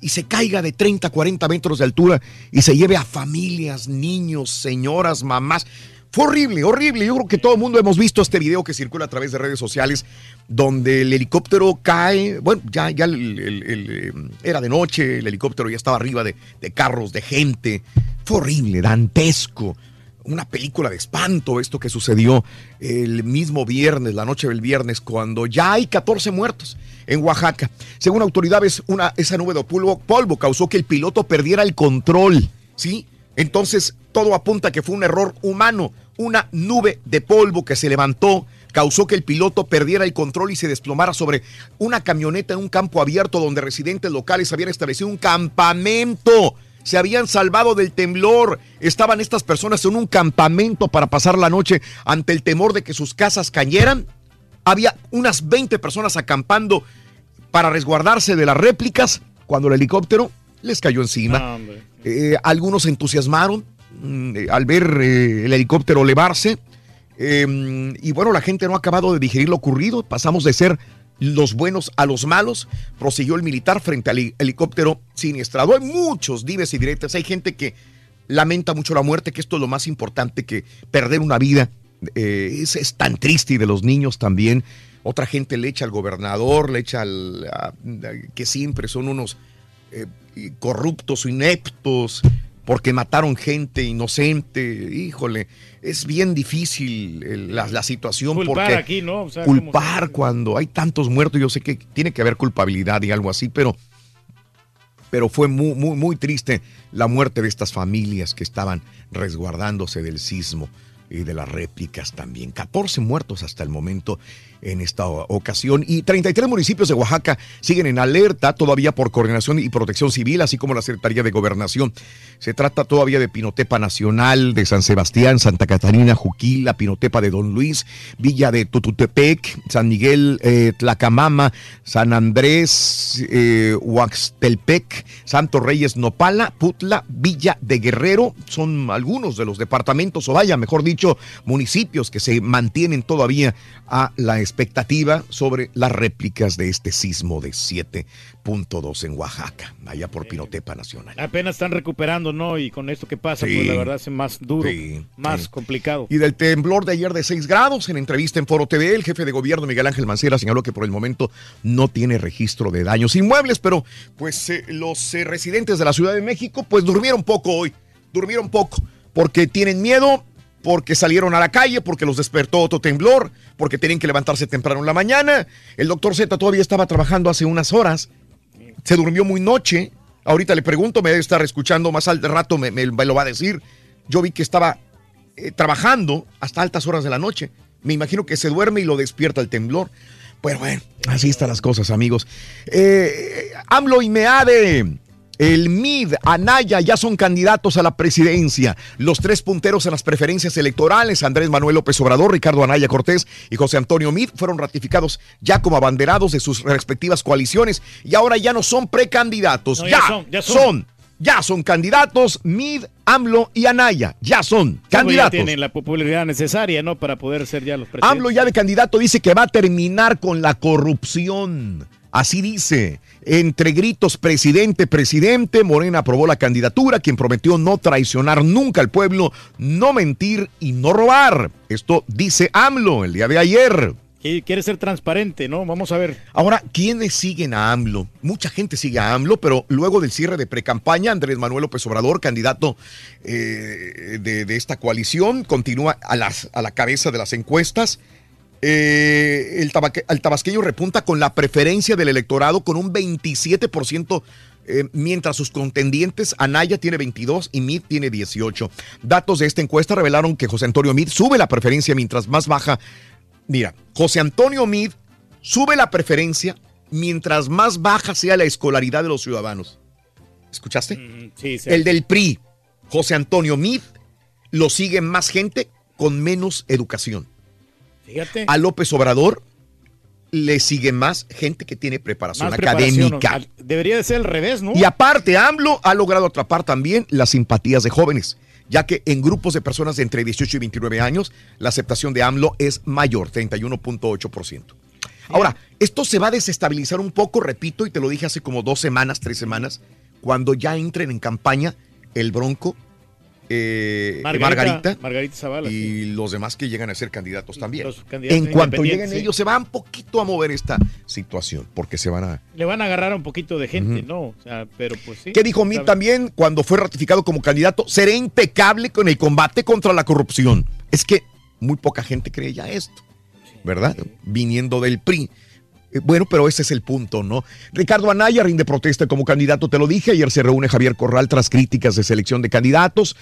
y se caiga de 30, 40 metros de altura y se lleve a familias, niños, señoras, mamás. Fue horrible, horrible. Yo creo que todo el mundo hemos visto este video que circula a través de redes sociales donde el helicóptero cae. Bueno, ya, ya eh, era de noche, el helicóptero ya estaba arriba de, carros, de gente. Fue horrible, dantesco. Una película de espanto esto que sucedió el mismo viernes, la noche del viernes, cuando ya hay 14 muertos en Oaxaca. Según autoridades, una, esa nube de polvo causó que el piloto perdiera el control, ¿sí? Entonces, todo apunta que fue un error humano. Una nube de polvo que se levantó causó que el piloto perdiera el control y se desplomara sobre una camioneta en un campo abierto donde residentes locales habían establecido un campamento. Se habían salvado del temblor. Estaban estas personas en un campamento para pasar la noche ante el temor de que sus casas cayeran. Había unas 20 personas acampando para resguardarse de las réplicas cuando el helicóptero les cayó encima. Eh, algunos se entusiasmaron mm, eh, al ver eh, el helicóptero elevarse. Eh, y bueno, la gente no ha acabado de digerir lo ocurrido. Pasamos de ser los buenos a los malos. Prosiguió el militar frente al heli- helicóptero siniestrado. Hay muchos dives y diretes. Hay gente que lamenta mucho la muerte, que esto es lo más importante que perder una vida. Es, es tan triste y de los niños también. Otra gente le echa al gobernador, le echa al. que siempre son unos corruptos o ineptos porque mataron gente inocente. Híjole, es bien difícil la, la situación Culpar porque aquí, ¿no? O sea, como culpar cuando hay tantos muertos, yo sé que tiene que haber culpabilidad y algo así, pero pero fue muy, muy, muy triste la muerte de estas familias que estaban resguardándose del sismo y de las réplicas también. 14 muertos hasta el momento en esta ocasión y 33 municipios de Oaxaca siguen en alerta todavía por coordinación y protección civil, así como la Secretaría de Gobernación. Se trata todavía de Pinotepa Nacional, de San Sebastián, Santa Catarina, Juquila, Pinotepa de Don Luis, Villa de Tututepec, San Miguel, eh, Tlacamama, San Andrés, eh, Huaxtelpec, Santos Reyes, Nopala, Putla, Villa de Guerrero. Son algunos de los departamentos, o vaya, mejor dicho, municipios que se mantienen todavía a la expectativa sobre las réplicas de este sismo de 7.2 en Oaxaca, allá por Pinotepa Nacional. Apenas están recuperando, ¿no? Y con esto que pasa, Sí. pues la verdad es más duro, Sí, más sí. complicado. Y del temblor de ayer de 6 grados, en entrevista en Foro TV, el jefe de gobierno Miguel Ángel Mancera señaló que por el momento no tiene registro de daños inmuebles, pero pues eh, los eh, residentes de la Ciudad de México pues durmieron poco hoy, durmieron poco, porque tienen miedo porque salieron a la calle, porque los despertó otro temblor, porque tenían que levantarse temprano en la mañana. El doctor Z todavía estaba trabajando hace unas horas, se durmió muy noche. Ahorita le pregunto, me debe estar escuchando más al rato, me, lo va a decir. Yo vi que estaba eh, trabajando hasta altas horas de la noche. Me imagino que se duerme y lo despierta el temblor. Pero bueno, así están las cosas, amigos. Eh, AMLO y MEADE, el MID, Anaya ya son candidatos a la presidencia. Los tres punteros en las preferencias electorales, Andrés Manuel López Obrador, Ricardo Anaya Cortés y José Antonio Mid, fueron ratificados ya como abanderados de sus respectivas coaliciones y ahora ya no son precandidatos. No, ya, ya son, ya son. son. Ya son candidatos Mid, AMLO y Anaya. Ya son Pues Ya candidatos. tienen la popularidad necesaria, ¿no? Para poder ser ya los presidentes. AMLO ya de candidato dice que va a terminar con la corrupción. Así dice. Entre gritos, presidente, presidente, Morena aprobó la candidatura, quien prometió no traicionar nunca al pueblo, no mentir y no robar. Esto dice AMLO el día de ayer. Quiere ser transparente, ¿no? Vamos a ver. Ahora, ¿quiénes siguen a AMLO? Mucha gente sigue a AMLO, pero luego del cierre de precampaña, Andrés Manuel López Obrador, candidato eh, de, de esta coalición, continúa a, las, a la cabeza de las encuestas. Eh, el, tabaque- el tabasqueño repunta con la preferencia del electorado con un 27%. eh, mientras sus contendientes, Anaya tiene 22 y Mid tiene 18. Datos de esta encuesta revelaron que José Antonio Mid sube la preferencia mientras más baja Mira, José Antonio Mid sube la preferencia mientras más baja sea la escolaridad de los ciudadanos. ¿Escuchaste? Sí, sí. El del PRI, José Antonio Mid, lo sigue más gente con menos educación. Fíjate. A López Obrador le sigue más gente que tiene preparación Más académica. Debería de ser al revés, ¿no? Y aparte, AMLO ha logrado atrapar también las simpatías de jóvenes, ya que en grupos de personas de entre 18 y 29 años, la aceptación de AMLO es mayor, 31.8%. Ahora, esto se va a desestabilizar un poco, repito, y te lo dije hace como dos semanas, tres semanas, cuando ya entren en campaña el Bronco, eh, Margarita, Margarita Zavala. y los demás que llegan a ser candidatos también. Candidatos en cuanto lleguen sí. ellos, se va un poquito a mover esta situación, porque se van a, Le van a agarrar a un poquito de gente, ¿no? O sea, pero pues sí. ¿Qué dijo Mitt también cuando fue ratificado como candidato? Seré impecable con el combate contra la corrupción. Es que muy poca gente cree ya esto, ¿verdad? Viniendo del PRI. Eh, Bueno, pero ese es el punto, ¿no? Ricardo Anaya rinde protesta como candidato, te lo dije. Ayer se reúne Javier Corral tras críticas de selección de candidatos.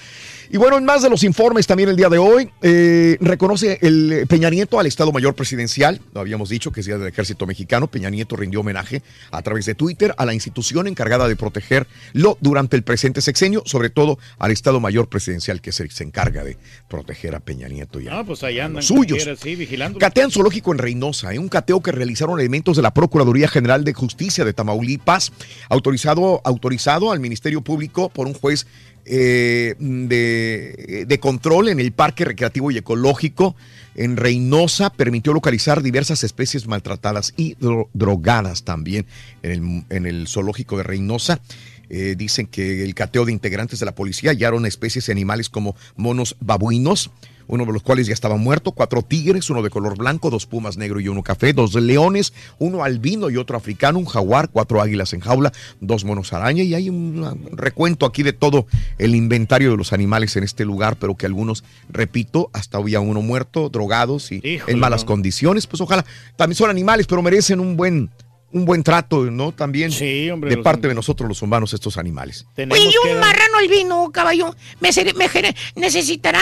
Y bueno, en más de los informes también el día de hoy, eh, reconoce el eh, Peña Nieto al Estado Mayor Presidencial. Lo habíamos dicho que es Día del Ejército Mexicano. Peña Nieto rindió homenaje a través de Twitter a la institución encargada de protegerlo durante el presente sexenio, sobre todo al Estado Mayor Presidencial que se, se encarga de proteger a Peña Nieto y a Ah, pues allá andan. los suyos. Sí. Catean zoológico en Reynosa, ¿eh? un cateo que realizaron elementos de la Procuraduría General de Justicia de Tamaulipas, autorizado, autorizado al Ministerio Público por un juez eh, de, de control en el Parque Recreativo y Ecológico en Reynosa, permitió localizar diversas especies maltratadas y dro- drogadas también en el, en el zoológico de Reynosa. Eh, dicen que el cateo de integrantes de la policía hallaron especies de animales como monos babuinos, uno de los cuales ya estaba muerto, cuatro tigres, uno de color blanco, dos pumas negro y uno café, dos leones, uno albino y otro africano, un jaguar, cuatro águilas en jaula, dos monos araña y hay un recuento aquí de todo el inventario de los animales en este lugar, pero que algunos, repito, hasta había uno muerto, drogados y Híjole, en malas no. condiciones, pues ojalá, también son animales, pero merecen un buen un buen trato, ¿no? También hombre, de parte de nosotros los humanos estos animales. Oye, y un marrano albino, caballo, me, seré- me necesitará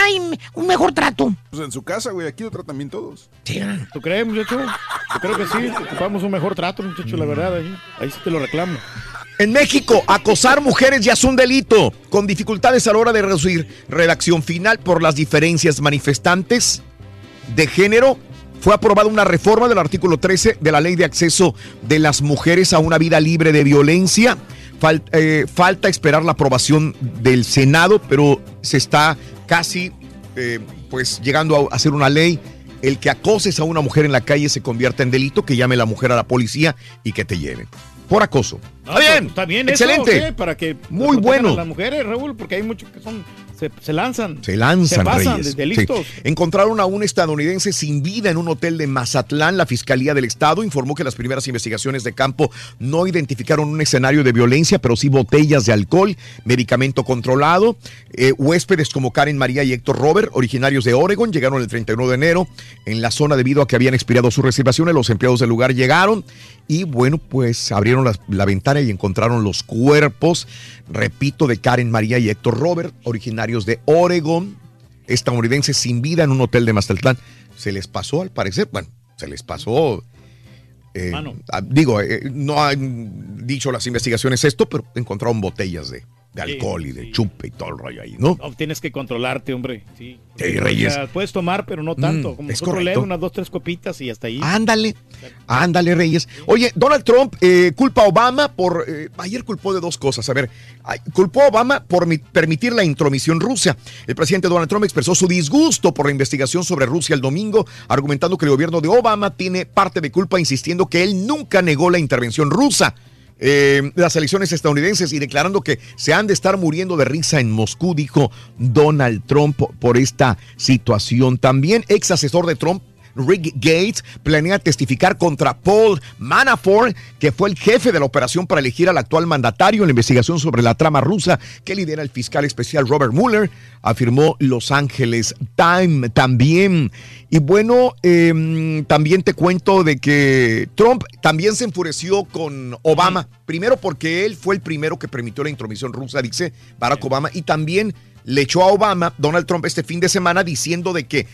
un mejor trato. Pues en su casa, güey, aquí lo tratan bien todos. ¿Tú crees, muchacho? Yo creo que sí. Ocupamos un mejor trato, muchacho, la verdad. Ahí, ahí sí te lo reclamo. En México, acosar mujeres ya es un delito, con dificultades a la hora de reducir redacción final por las diferencias manifestantes de género. Fue aprobada una reforma del artículo 13 de la Ley de Acceso de las Mujeres a una vida libre de violencia. Fal- eh, falta esperar la aprobación del Senado, pero se está casi eh, pues llegando a hacer una ley. El que acoses a una mujer en la calle se convierta en delito, que llame la mujer a la policía y que te lleven. Por acoso. No, Está bien. Está bien Excelente. ¿sí? Para que Muy bueno. las mujeres, Raúl, porque hay muchos que son se, se lanzan. Se lanzan, Se pasan Reyes. de, de Sí. listos. Encontraron a un estadounidense sin vida en un hotel de Mazatlán. La Fiscalía del Estado informó que las primeras investigaciones de campo no identificaron un escenario de violencia, pero sí botellas de alcohol, medicamento controlado. Eh, huéspedes como Karen María y Héctor Robert, originarios de Oregon, llegaron el 31 de enero en la zona debido a que habían expirado sus reservaciones. Los empleados del lugar llegaron y bueno, pues abrieron la, la ventana y encontraron los cuerpos, repito, de Karen María y Héctor Robert, originarios de Oregon, estadounidenses sin vida en un hotel de Mazatlán. Se les pasó, al parecer, bueno, se les pasó. eh, ah, digo, eh, no han dicho las investigaciones esto, pero encontraron botellas de, de Sí, alcohol y de chupe y todo el rollo ahí, ¿no? No, tienes que controlarte, hombre. Sí. Sí, Reyes. O sea, puedes tomar, pero no tanto. Mm, Como es nosotros correcto. leemos unas dos, tres copitas y hasta ahí. Ándale, ándale, Reyes. Oye, Donald Trump eh, culpa a Obama por. eh, ayer culpó de dos cosas. A ver, culpó a Obama por mi- permitir la intromisión rusa. El presidente Donald Trump expresó su disgusto por la investigación sobre Rusia el domingo, argumentando que el gobierno de Obama tiene parte de culpa, insistiendo que él nunca negó la intervención rusa. Eh, las elecciones estadounidenses y declarando que se han de estar muriendo de risa en Moscú, dijo Donald Trump por- esta situación. También ex asesor de Trump, Rick Gates planea testificar contra Paul Manafort, que fue el jefe de la operación para elegir al actual mandatario en la investigación sobre la trama rusa que lidera el fiscal especial Robert Mueller, afirmó Los Ángeles Time también. Y bueno, em, también te cuento de que Trump también se enfureció con Obama, primero porque él fue el primero que permitió la intromisión rusa, dice Barack Obama, y también le echó a Obama, Donald Trump, este fin de semana diciendo de que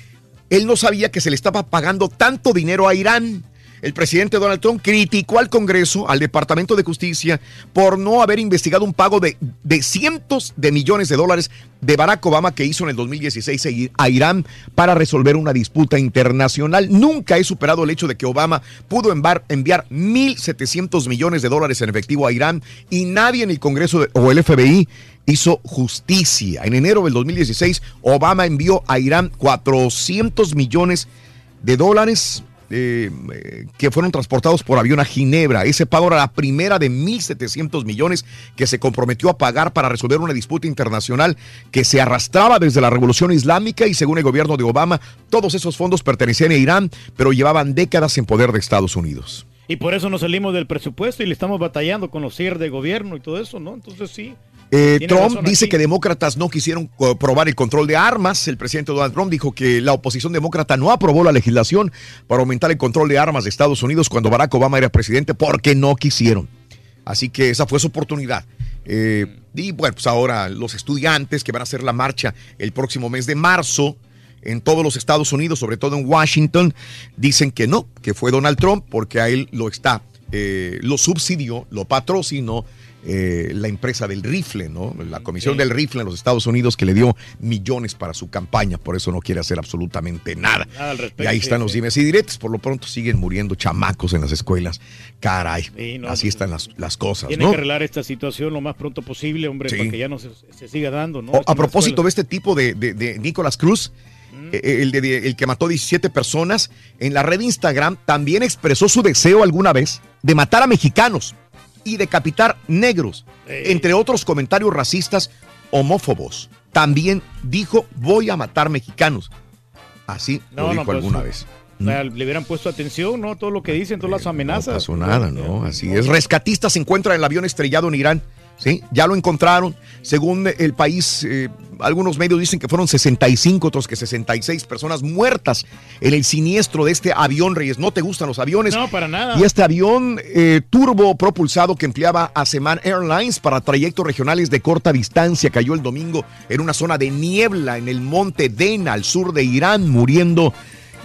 él no sabía que se le estaba pagando tanto dinero a Irán. El presidente Donald Trump criticó al Congreso, al Departamento de Justicia, por no haber investigado un pago de, de cientos de millones de dólares de Barack Obama que hizo en el 2016 a I- a Irán para resolver una disputa internacional. Nunca he superado el hecho de que Obama pudo envar- enviar 1.700 millones de dólares en efectivo a Irán y nadie en el Congreso o el FBI hizo justicia. En enero del 2016, Obama envió a Irán 400 millones de dólares eh, eh, que fueron transportados por avión a Ginebra. Ese pago era la primera de 1.700 millones que se comprometió a pagar para resolver una disputa internacional que se arrastraba desde la Revolución Islámica y según el gobierno de Obama, todos esos fondos pertenecían a Irán, pero llevaban décadas en poder de Estados Unidos. Y por eso nos salimos del presupuesto y le estamos batallando con los cierres de gobierno y todo eso, ¿no? Entonces sí. Eh, Trump dice aquí. que demócratas no quisieron eh, probar el control de armas. El presidente Donald Trump dijo que la oposición demócrata no aprobó la legislación para aumentar el control de armas de Estados Unidos cuando Barack Obama era presidente porque no quisieron. Así que esa fue su oportunidad. Eh, y bueno, pues ahora los estudiantes que van a hacer la marcha el próximo mes de marzo en todos los Estados Unidos, sobre todo en Washington, dicen que no, que fue Donald Trump porque a él lo está, eh, lo subsidió, lo patrocinó eh, la empresa del rifle, ¿no? La comisión Sí. del rifle en los Estados Unidos que le dio millones para su campaña, por eso no quiere hacer absolutamente nada. Nada al respecto, y ahí sí, están los dimes y diretes, por lo pronto siguen muriendo chamacos en las escuelas. Caray, Sí, no, así están las, las cosas, Tiene ¿no? que arreglar esta situación lo más pronto posible, hombre, para que ya no se, se siga dando, ¿no? O, a propósito de este tipo de, de, de Nicolás Cruz, eh, el, de- el que mató 17 personas, en la red de Instagram también expresó su deseo alguna vez de matar a mexicanos y decapitar negros, entre otros comentarios racistas homófobos. También dijo, voy a matar mexicanos. Así lo dijo pues, alguna vez. o sea, le hubieran puesto atención, ¿no? Todo lo que dicen, todas las amenazas. No pasó nada, ¿no? Así es. Rescatistas se encuentran el avión estrellado en Irán. ¿Sí? Ya lo encontraron. Según el país, eh, algunos medios dicen que fueron 65, otros que 66 personas muertas en el siniestro de este avión, Reyes. ¿No te gustan los aviones? No, para nada. Y este avión eh, turbo propulsado que empleaba Aseman Airlines para trayectos regionales de corta distancia cayó el domingo en una zona de niebla en el monte Dena, al sur de Irán, muriendo,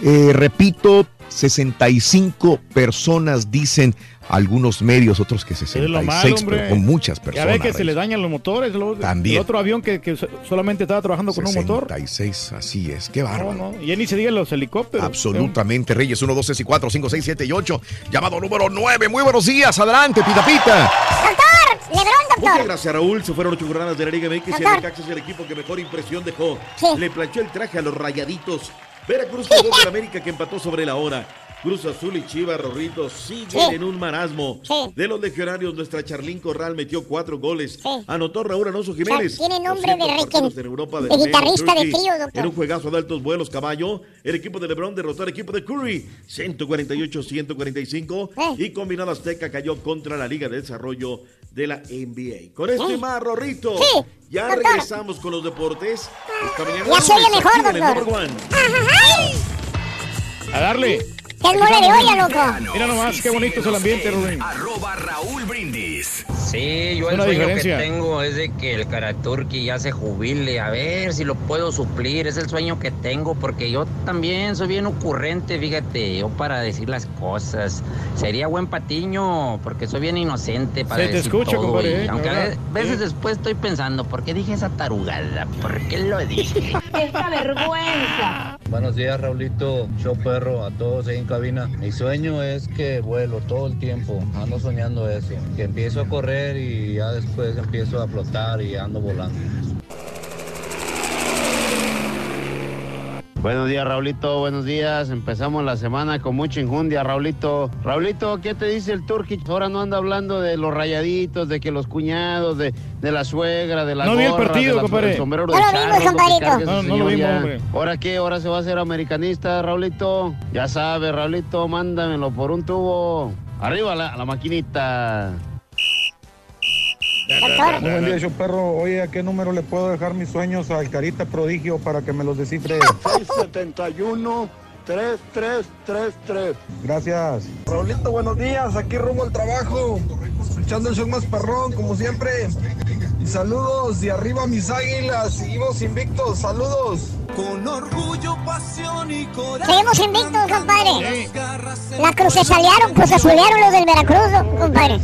eh, repito, 65 personas, dicen algunos medios, otros que Es lo 66, malo, pero con muchas Ya personas. ves que se le dañan los motores. lo- También. El otro avión que, que so- solamente estaba trabajando con un motor. 66, así es, qué No, bárbaro. no, y ya ni se digan los helicópteros. Absolutamente, Reyes, 1, 2, 3 y 4, 5, 6, 7 y 8. Llamado número 9. Muy buenos días, adelante, Pita Pita. ¡Doctor! ¡Lebrón, Muchas doctor! gracias, Raúl. Se fueron ocho jornadas de la Liga MX y el. Necaxa es el equipo que mejor impresión dejó. Sí. Le planchó el traje a los rayaditos. Veracruz jugó con América que empató sobre la hora. Cruz Azul y Chivas, Rorrito, siguen Sí. en un marasmo. Sí. De los legionarios, nuestra Charlín Corral metió cuatro goles. Anotó Raúl Alonso Jiménez. tiene nombre de 200 Ricky- partidos en Europa de del guitarrista de Turkey. trío, doctor. En un juegazo de altos vuelos, caballo. El equipo de LeBron derrotó al equipo de Curry, 148-145. Eh. Y Combinado Azteca cayó contra la Liga de Desarrollo de la NBA. Con esto y más, Rorrito. Sí, Ya doctor. regresamos con los deportes. Esta mañana Ya se oye lunes, mejor, el doctor. Number One. A darle. ¿Qué es mole de olla, loco? Mira nomás, qué bonito es el ambiente, Rubén. Arroba Raúl Brindis. Sí, yo el sueño diferencia. que tengo es de que el Karaturki ya se jubile. A ver si lo puedo suplir. Es el sueño que tengo porque yo también soy bien ocurrente, fíjate. Yo para decir las cosas. Sería buen patiño porque soy bien inocente para Se te decir escucha, todo. compadre, y eh, aunque a veces Eh. después estoy pensando, ¿por qué dije esa tarugada? ¿Por qué lo dije? (laughs) ¡Esta vergüenza! Buenos días, Raulito, show perro, a todos en cabina. Mi sueño es que vuelo todo el tiempo, ando soñando eso, que empiezo a correr y ya después empiezo a flotar y ando volando. Buenos días, Raulito. Buenos días. Empezamos la semana con mucha injundia, Raulito. Raulito, ¿qué te dice el Turkic? Ahora no anda hablando de los rayaditos, de que los cuñados, de, de la suegra, de la No vi el gorra, partido, de la- compadre. sombrero No de lo vimos, compadrito. No, no lo vimos, hombre. ¿Ahora qué? ¿Ahora se va a hacer americanista, Raulito? Ya sabes, Raulito, mándamelo por un tubo. Arriba la, la maquinita. Muy buen día, show perro. Oye, ¿a qué número le puedo dejar mis sueños al Carita Prodigio para que me los descifre? 671 3333. Gracias. Raulito, buenos días. Aquí rumbo al trabajo. Escuchando el show más perrón, como siempre. Y saludos. Y arriba mis águilas. Seguimos invictos. Saludos. Con orgullo, pasión y coraje. Seguimos invictos, compadre. La crucesalearon, cruzazulearon los del Veracruz, ¿no, compadre.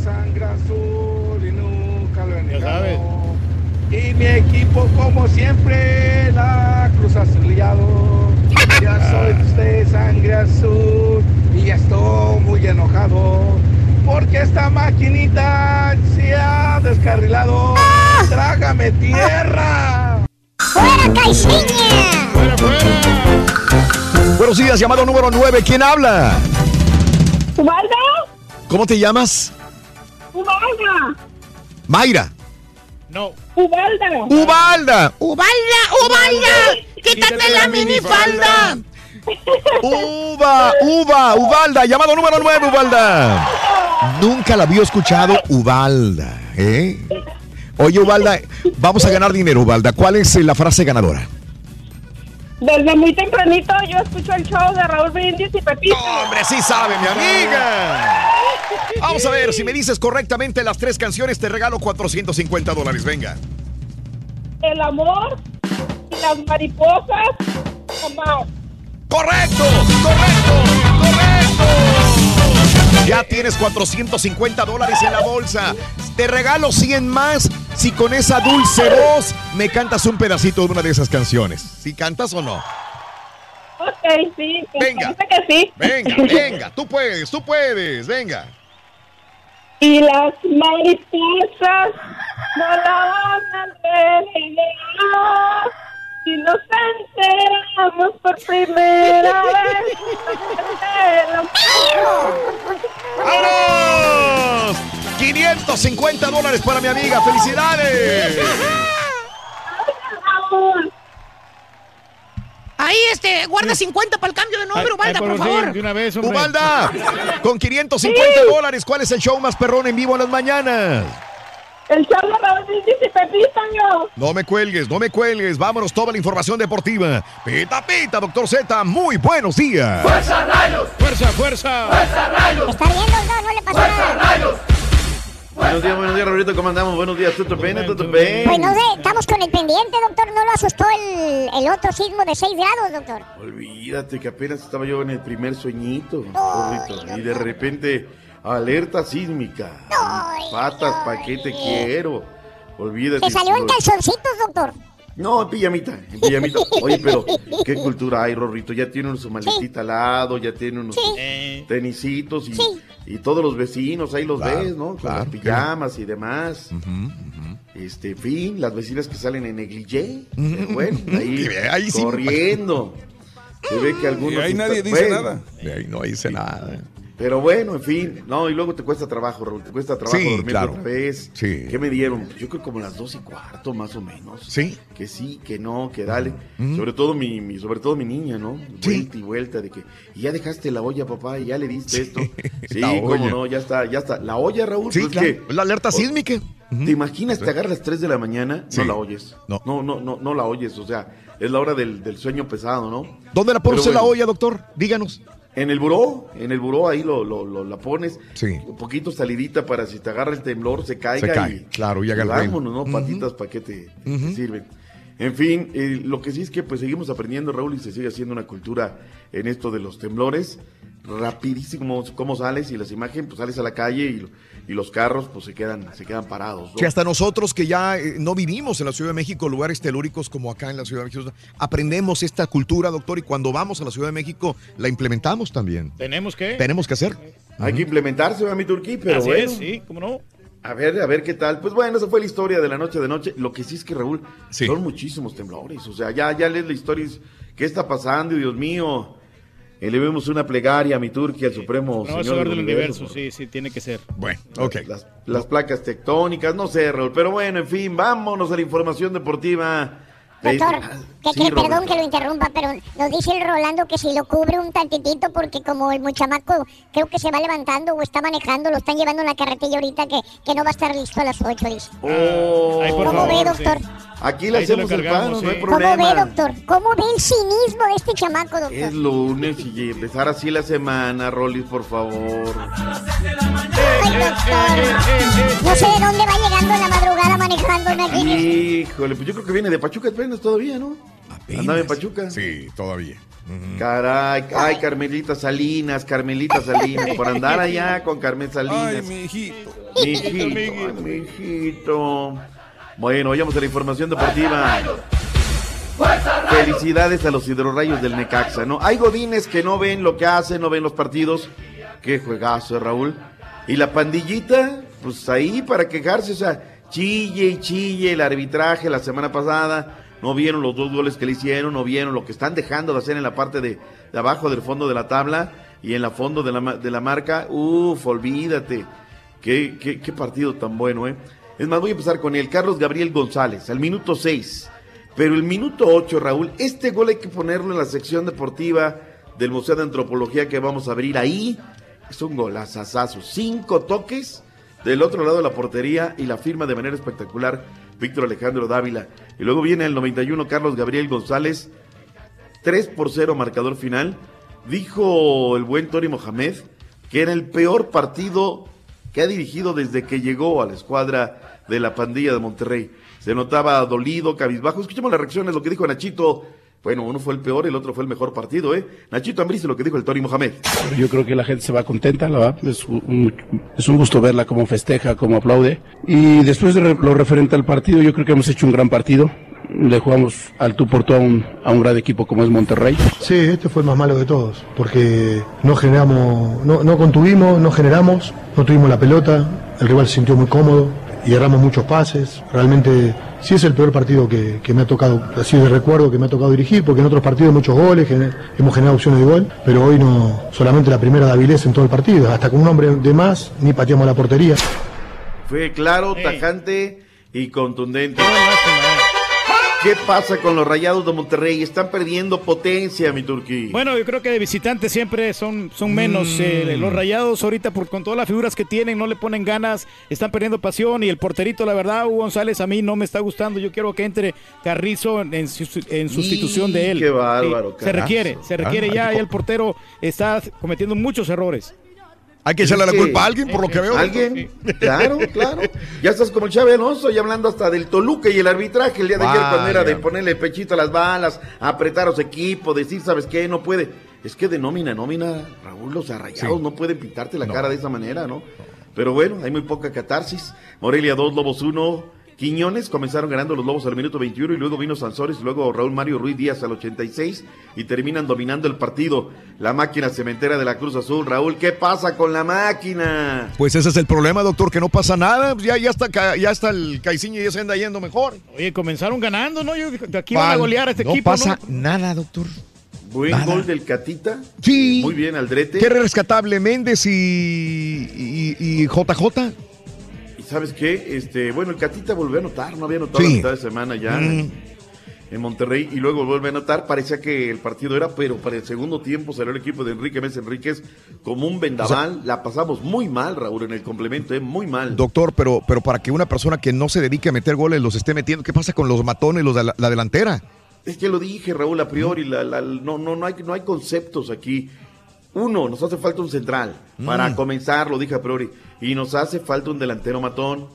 Ya sabes. Y mi equipo, como siempre, la Cruz Azuleado. Ya soy de sangre azul y estoy muy enojado. Porque esta maquinita se ha descarrilado. ¡Trágame tierra! ¡Fuera, Caixinha! ¡Fuera, fuera! Buenos días, llamado número 9. ¿Quién habla? ¿Ubalda? ¿Cómo te llamas? ¡Ubalda! Mayra. No. ¡Ubalda! Ubalda. ¡Ubalda, Ubalda! ¡Quítate la minifalda! Uva, Uva, Ubalda, llamado número 9, Ubalda. Nunca la había escuchado Ubalda, ¿eh? Oye, Ubalda, vamos a ganar dinero, Ubalda. ¿Cuál es la frase ganadora? Desde muy tempranito yo escucho el show de Raúl Brindis y Pepito. ¡Hombre, sí sabe, mi amiga! Vamos a ver, si me dices correctamente las tres canciones, te regalo 450 dólares. Venga. El amor y las mariposas. Mamá. ¡Correcto! ¡Correcto! ¡Correcto! Ya tienes 450 dólares en la bolsa. Te regalo 100 más si con esa dulce voz me cantas un pedacito de una de esas canciones. ¿Si cantas o no? Ok, sí. Venga. que sí. Venga, venga, tú puedes, tú puedes, venga. Y las mariposas no la van a revelar. Si nos enteramos por primera vez. ¡Vámonos! 550 dólares para mi amiga, felicidades. Ahí, este, guarda 50 para el cambio de nombre, Ubalda, por favor. De una vez. Ubalda, con 550 dólares, ¿cuál es el show más perrón en vivo en las mañanas? El Pepito, yo. No me cuelgues, no me cuelgues. Vámonos, toda la información deportiva. Pita, pita, doctor Z. Muy buenos días. rayos! ¡Fuerza, fuerza! ¡Fuerza, rayos! Está bien, doctor, no le pasó nada. rayos! Buenos días, buenos días, Raulito. ¿Cómo andamos? Buenos días, ¿todo bien? ¿Todo bien? Pues no sé, estamos con el pendiente, doctor. No lo asustó el, el otro sismo de 6 grados, doctor. Olvídate que apenas estaba yo en el primer sueñito, y de repente, alerta sísmica. Patas, ¿pa' qué te quiero? Olvídate. Se salió en no- calzoncitos, doctor. No, en pijamita, en pijamita. Oye, pero qué cultura hay, Rorrito. Ya tiene uno su maletita al lado, ya tiene unos sus tenisitos y, y todos los vecinos ahí los Claro, ves, ¿no? Con claro, las pijamas y demás. Este, fin, las vecinas que salen en negligé. eh, Bueno, ahí, (laughs) Ahí sí corriendo. Se ve que algunos... (laughs) Y ahí nadie dice bueno, nada. Ahí no dice nada. Pero bueno, en fin. No, y luego te cuesta trabajo, Raúl. Te cuesta trabajo Sí, dormir claro. otra vez. Sí. ¿Qué me dieron? Yo creo como las dos y cuarto, más o menos. Sí. Que sí, que no, que dale. Sobre todo mi, mi- sobre todo mi niña, ¿no? Vuelta y vuelta de que, y ya dejaste la olla, papá, y ya le diste esto. (laughs) Sí, cómo no, ya está, ya está. La olla, Raúl, Sí, pues, claro. que- La alerta sísmica. ¿Te imaginas? Te agarras las 3 de la mañana, no la oyes. No. No, no, no, no la oyes. O sea, es la hora del, del sueño pesado, ¿no? ¿Dónde la usted la olla, doctor? Díganos. En el buró, en el buró ahí lo, lo, lo- la pones. Sí. Un poquito salidita para si te agarra el temblor, se caiga. Se cae, y, claro, y el vámonos, ¿no? Patitas, ¿para qué te, te sirven? En fin, eh, lo que sí es que pues seguimos aprendiendo, Raúl, y se sigue haciendo una cultura en esto de los temblores. Rapidísimo cómo sales y las imágenes, pues sales a la calle y, y los carros pues se quedan, se quedan parados. ¿no? Que hasta nosotros que ya eh, no vivimos en la Ciudad de México, lugares telúricos como acá en la Ciudad de México, aprendemos esta cultura, doctor, y cuando vamos a la Ciudad de México la implementamos también. Tenemos que. Tenemos que hacer. Hay que implementarse, va mi Turquí, pero Así bueno. es, sí, cómo no. A ver, a ver qué tal. Pues bueno, esa fue la historia de la noche de noche. Lo que sí es que, Raúl, son muchísimos temblores. O sea, ya, ya lees la historia. ¿Qué está pasando? Y Dios mío, elevemos una plegaria a mi Turquía, al Supremo No, es Señor hogar del del Universo. universo, sí, sí, tiene que ser. Bueno, ok. Las, las placas tectónicas, no sé, Raúl. Pero bueno, en fin, vámonos a la información deportiva. Doctor, que, Sí, que- perdón que lo interrumpa, pero nos dice el Rolando que si lo cubre un tantitito porque como el muchamaco creo que se va levantando o está manejando, lo están llevando en la carretilla ahorita que, que no va a estar listo a las 8, dice. Oh. Ay, por ¿Cómo favor, ve, sí. doctor? Aquí le Ahí hacemos el paro, no hay sí. ¿Cómo problema. ve, doctor? ¿Cómo ve el cinismo de este chamaco, doctor? Es lunes y empezar así la semana, Rolis, por favor. Ay, doctor. No sé de dónde va llegando en la madrugada manejando, imagínese. Híjole, pues yo creo que viene de Pachuca apenas todavía, ¿no? Andaba en Pachuca. Sí, todavía. Caray, ay, Carmelita Salinas, Carmelita Salinas, por andar allá con Carmen Salinas. Ay, mi hijito. Mi hijito, ay, mi hijito. Bueno, vayamos a la información deportiva. Felicidades a los hidrorrayos del Necaxa, ¿no? Hay godines que no ven lo que hacen, no ven los partidos. Qué juegazo, eh, Raúl. Y la pandillita, pues ahí para quejarse, o sea, chille y chille el arbitraje la semana pasada. No vieron los dos goles que le hicieron, no vieron lo que están dejando de hacer en la parte de, abajo del fondo de la tabla y en la fondo de la, de la marca. Uf, olvídate. Qué, qué, qué partido tan bueno, ¿eh? Es más, voy a empezar con el Carlos Gabriel González, al minuto 6. Pero el minuto 8, Raúl, este gol hay que ponerlo en la sección deportiva del Museo de Antropología que vamos a abrir ahí. Es un golazazazo. Cinco toques del otro lado la portería y la firma de manera espectacular Víctor Alejandro Dávila. Y luego viene el 91 Carlos Gabriel González, 3 por 0 marcador final. Dijo el buen Tori Mohamed que era el peor partido que ha dirigido desde que llegó a la escuadra de la pandilla de Monterrey. Se notaba dolido, cabizbajo. Escuchemos las reacciones, lo que dijo Nachito. Bueno, uno fue el peor, el otro fue el mejor partido, ¿eh? Nachito Ambriz, lo que dijo el Tori Mohamed. Yo creo que la gente se va contenta, la verdad. Es un, es un gusto verla cómo festeja, cómo aplaude. Y después de lo referente al partido, yo creo que hemos hecho un gran partido. Le jugamos al tú por tú a un, a un gran equipo como es Monterrey. Sí, este fue el más malo de todos, porque no generamos, no, no contuvimos, no generamos, no tuvimos la pelota, el rival se sintió muy cómodo y erramos muchos pases. Realmente sí es el peor partido que, que me ha tocado, así de recuerdo que me ha tocado dirigir, porque en otros partidos muchos goles, gener- hemos generado opciones de gol, pero hoy no, solamente la primera de Avilés en todo el partido, hasta con un hombre de más ni pateamos la portería. Fue claro, tajante y contundente. ¿Qué pasa con los rayados de Monterrey? Están perdiendo potencia, mi Turquí. Bueno, yo creo que de visitantes siempre son, son menos. Mm. eh, los rayados ahorita, por, con todas las figuras que tienen, no le ponen ganas, están perdiendo pasión. Y el porterito, la verdad, Hugo González, a mí no me está gustando. Yo quiero que entre Carrizo en, en su- en sustitución de él. qué bárbaro, Sí, se requiere, se requiere Ah, ya. Y el portero está cometiendo muchos errores. Hay que echarle la que- culpa a alguien, por lo que veo. ¿Alguien? Claro, claro. Ya estás como el Chávez Alonso, y hablando hasta del Toluca y el arbitraje el día de ayer cuando era de ponerle pechito a las balas, apretar a su equipo, decir, ¿sabes qué? No puede. Es que de nómina, nómina, Raúl, los arrayados Sí. no pueden pintarte la No. cara de esa manera, ¿no? Pero bueno, hay muy poca catarsis. Morelia 2, Lobos 1. Quiñones comenzaron ganando los Lobos al minuto 21 y luego vino Sansores y luego Raúl Mario Ruiz Díaz al 86 y terminan dominando el partido. La máquina cementera de la Cruz Azul. Raúl, ¿qué pasa con la máquina? Pues ese es el problema, doctor, que no pasa nada. Ya, ya, está, ca- ya está el Caiciño y ya se anda yendo mejor. Oye, comenzaron ganando, ¿no? Yo, de aquí van a golear a este no equipo. pasa ¿no? nada, doctor. Buen Nada. gol del Catita. Sí. Muy bien, Aldrete. Qué rescatable Méndez y, y, y JJ. ¿Y sabes qué? Este, bueno, el Catita volvió a anotar, no había anotado Sí. la mitad de semana ya Mm. en, Monterrey y luego vuelve a anotar. Parecía que el partido era, pero para el segundo tiempo salió el equipo de Enrique Mesa Enríquez como un vendaval. la pasamos muy mal, Raúl, en el complemento, ¿eh? muy mal. Doctor, pero, pero para que una persona que no se dedique a meter goles los esté metiendo, ¿qué pasa con los matones, los de la, la delantera? Es que lo dije, Raúl, a priori, la- la- no, no, no, hay, no hay conceptos aquí. Uno, nos hace falta un central para Mm. comenzar, lo dije a priori, y nos hace falta un delantero matón.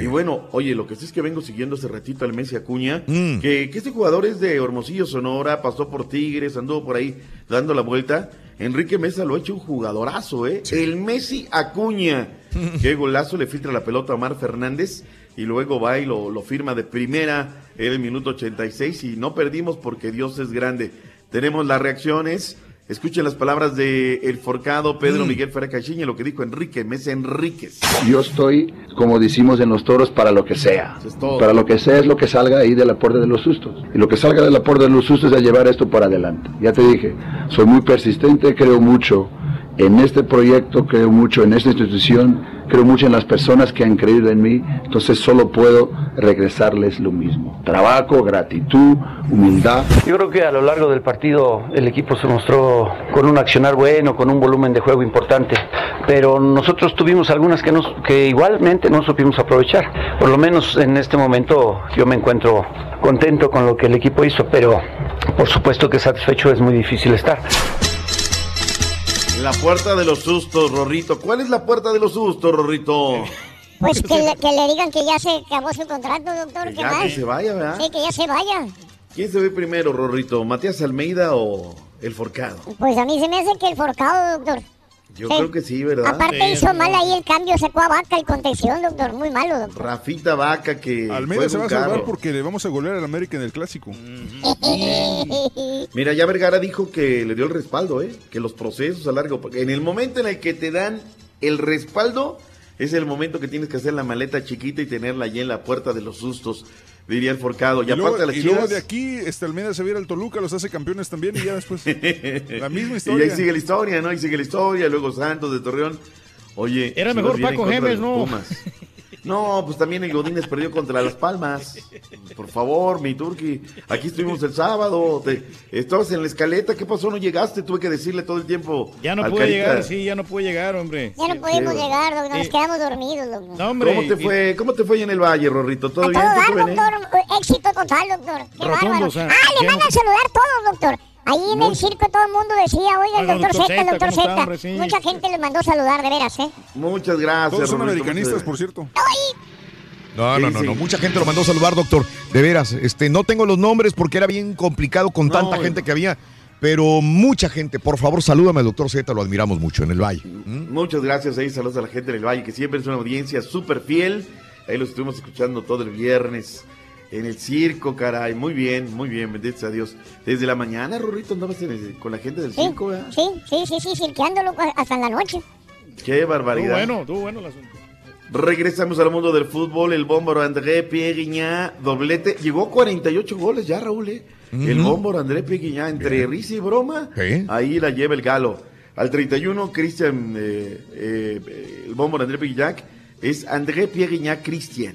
Y bueno, oye, lo que sí es que vengo siguiendo hace ratito al Messi Acuña, Mm. que, que este jugador es de Hermosillo, Sonora, pasó por Tigres, anduvo por ahí dando la vuelta. Enrique Mesa lo ha hecho un jugadorazo, ¿eh? El Messi Acuña. (laughs) Qué golazo le filtra la pelota a Omar Fernández y luego va y lo, lo firma de primera en el minuto 86 y no perdimos porque Dios es grande. Tenemos las reacciones. Escuchen las palabras de el forcado Pedro Mm. Miguel Ferrer Caixinha, lo que dijo Enrique Mesa Enríquez. Yo estoy, como decimos en los toros, para lo que sea. Para lo que sea es lo que salga ahí de la puerta de los sustos. Y lo que salga de la puerta de los sustos es llevar esto para adelante. Ya te dije, soy muy persistente, creo mucho en este proyecto, creo mucho en esta institución, creo mucho en las personas que han creído en mí. Entonces solo puedo regresarles lo mismo. Trabajo, gratitud, humildad. Yo creo que a lo largo del partido el equipo se mostró con un accionar bueno, con un volumen de juego importante, pero nosotros tuvimos algunas que, nos, que igualmente no supimos aprovechar. Por lo menos en este momento yo me encuentro contento con lo que el equipo hizo, pero por supuesto que satisfecho es muy difícil estar. La puerta de los sustos, Rorrito. ¿Cuál es la puerta de los sustos, Rorrito? Pues que le, que le digan que ya se acabó su contrato, doctor. Que ¿Qué ya más? que se vaya, ¿verdad? Sí, que ya se vaya. ¿Quién se ve primero, Rorrito? ¿Matías Almeida o el Forcado? Pues a mí se me hace que el forcado, doctor. Yo Sí. creo que sí, ¿verdad? Aparte hizo mal ahí el cambio, sacó a Vaca el contención, doctor. Muy malo, doctor. Rafita Vaca que Almeida fue se va a salvar porque le vamos a golear al América en el clásico. (laughs) Mira, ya Vergara dijo que le dio el respaldo, ¿eh? Que los procesos a largo... En el momento en el que te dan el respaldo, es el momento que tienes que hacer la maleta chiquita y tenerla allí en la puerta de los sustos, diría el forcado. Y, Y, luego, aparte las y luego de aquí, este Almeida se viera al Toluca, los hace campeones también y ya después. (laughs) la misma Y historia. ahí sigue la historia, ¿no? Ahí sigue la historia, luego Santos de Torreón. Oye, Era mejor Paco de los ¿no? (laughs) No, pues también el Godínez perdió contra Las Palmas. Por favor, mi Turqui. Aquí estuvimos el sábado. Te- estabas en la escaleta. ¿Qué pasó? No llegaste. Tuve que decirle todo el tiempo. Ya no pude Carita. llegar, sí, ya no pude llegar, hombre. Ya no pudimos llegar, doctor. Nos Eh, quedamos dormidos, doctor. No, hombre. ¿Cómo te y- fue? ¿Cómo te fue en el valle, Rorrito? ¿Todo A bien? doctor. Éxito total, doctor. Qué Rotundo, bárbaro. o sea, ah, le lleno- mandan saludar todos, doctor. Ahí en el circo todo el mundo decía, oiga, el doctor doctor Z, el doctor ¿cómo está, Z. Mucha gente le mandó saludar, de veras, ¿eh? Muchas gracias, Todos son americanistas, por cierto. No, ¿Qué no, no, no. Mucha gente lo mandó a saludar, doctor. De veras, este, no tengo los nombres porque era bien complicado con No, tanta bueno. gente que había. Pero mucha gente, por favor, salúdame al doctor Z, lo admiramos mucho en el Valle. Muchas gracias ahí, saludos a la gente del Valle, que siempre es una audiencia súper fiel. Ahí lo estuvimos escuchando todo el viernes en el circo, caray. Muy bien, muy bien, bendito sea Dios. Desde la mañana, Rorrito, andabas en el- con la gente del Sí, circo, ¿verdad? sí, sí, sí, sí, cirqueándolo hasta en la noche. Qué barbaridad. Estuvo bueno, estuvo bueno el asunto. Regresamos al mundo del fútbol. El bómbaro André Pierguiñá, doblete. Llegó a 48 goles ya, Raúl. ¿eh? El bómbaro André Pierguiñá, entre risa y broma, Sí. ahí la lleva el galo. Al 31, Cristian, eh, eh, el bómbaro André Pierguiñá, es André Pierguiñá Cristian.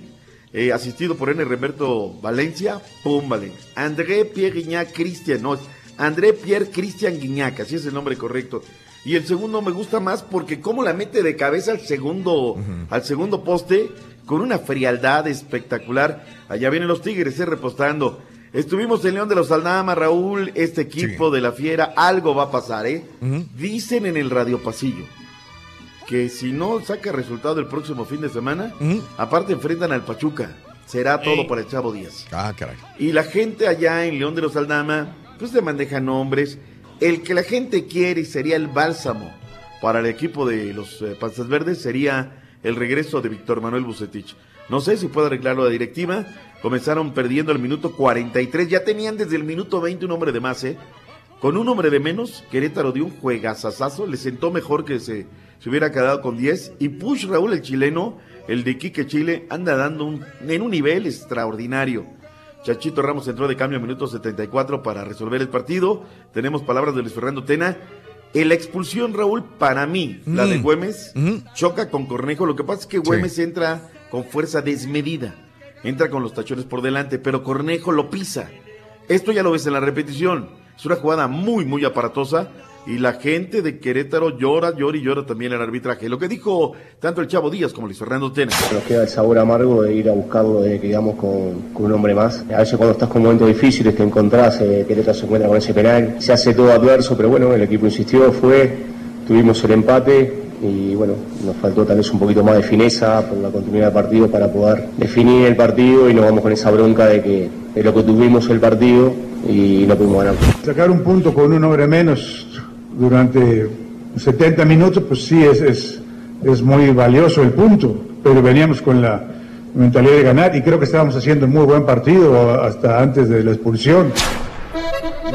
Eh, asistido por N. Roberto Valencia, pum, Valencia. André Pierre Guignac Cristian, no, André Pierre Cristian Guignac, así es el nombre correcto. Y el segundo me gusta más porque cómo la mete de cabeza al segundo, al segundo poste, con una frialdad espectacular. Allá vienen los Tigres, eh, repostando. Estuvimos en León de los Aldama, Raúl, este equipo de la Fiera, algo va a pasar, ¿eh? Dicen en el Radio Pasillo que si no saca resultado el próximo fin de semana, aparte enfrentan al Pachuca. Será todo Ey. para el Chavo Díaz. Ah, caray. Y la gente allá en León de los Aldama, pues le maneja nombres. El que la gente quiere y sería el bálsamo para el equipo de los eh, Panzas Verdes sería el regreso de Víctor Manuel Bucetich. No sé si puede arreglarlo la directiva. Comenzaron perdiendo el minuto 43. Ya tenían desde el minuto 20 un hombre de más, ¿eh? Con un hombre de menos, Querétaro dio un juegazazazo. Le sentó mejor que se, se hubiera quedado con 10. Y Push Raúl, el chileno, el de Quique Chile, anda dando un, en un nivel extraordinario. Chachito Ramos entró de cambio a minuto 74 para resolver el partido. Tenemos palabras de Luis Fernando Tena. En la expulsión, Raúl, para mí, la de Mm. Güemes, choca con Cornejo. Lo que pasa es que Güemes entra con fuerza desmedida. Entra con los tachones por delante, pero Cornejo lo pisa. Esto ya lo ves en la repetición. Es una jugada muy, muy aparatosa. Y la gente de Querétaro llora, llora y llora también el arbitraje. Lo que dijo tanto el Chavo Díaz como Luis Fernando Tena. Nos queda el sabor amargo de ir a buscarlo de que digamos con, con un hombre más. A veces cuando estás con momentos difíciles te encontrás, eh, Querétaro se encuentra con ese penal, se hace todo adverso, pero bueno, el equipo insistió, fue, tuvimos el empate y bueno, nos faltó tal vez un poquito más de fineza por la continuidad del partido para poder definir el partido y nos vamos con esa bronca de que de lo que tuvimos el partido y no pudimos ganar. Sacar un punto con un hombre menos durante 70 minutos, pues sí, es, es, es muy valioso el punto, pero veníamos con la mentalidad de ganar y creo que estábamos haciendo un muy buen partido hasta antes de la expulsión.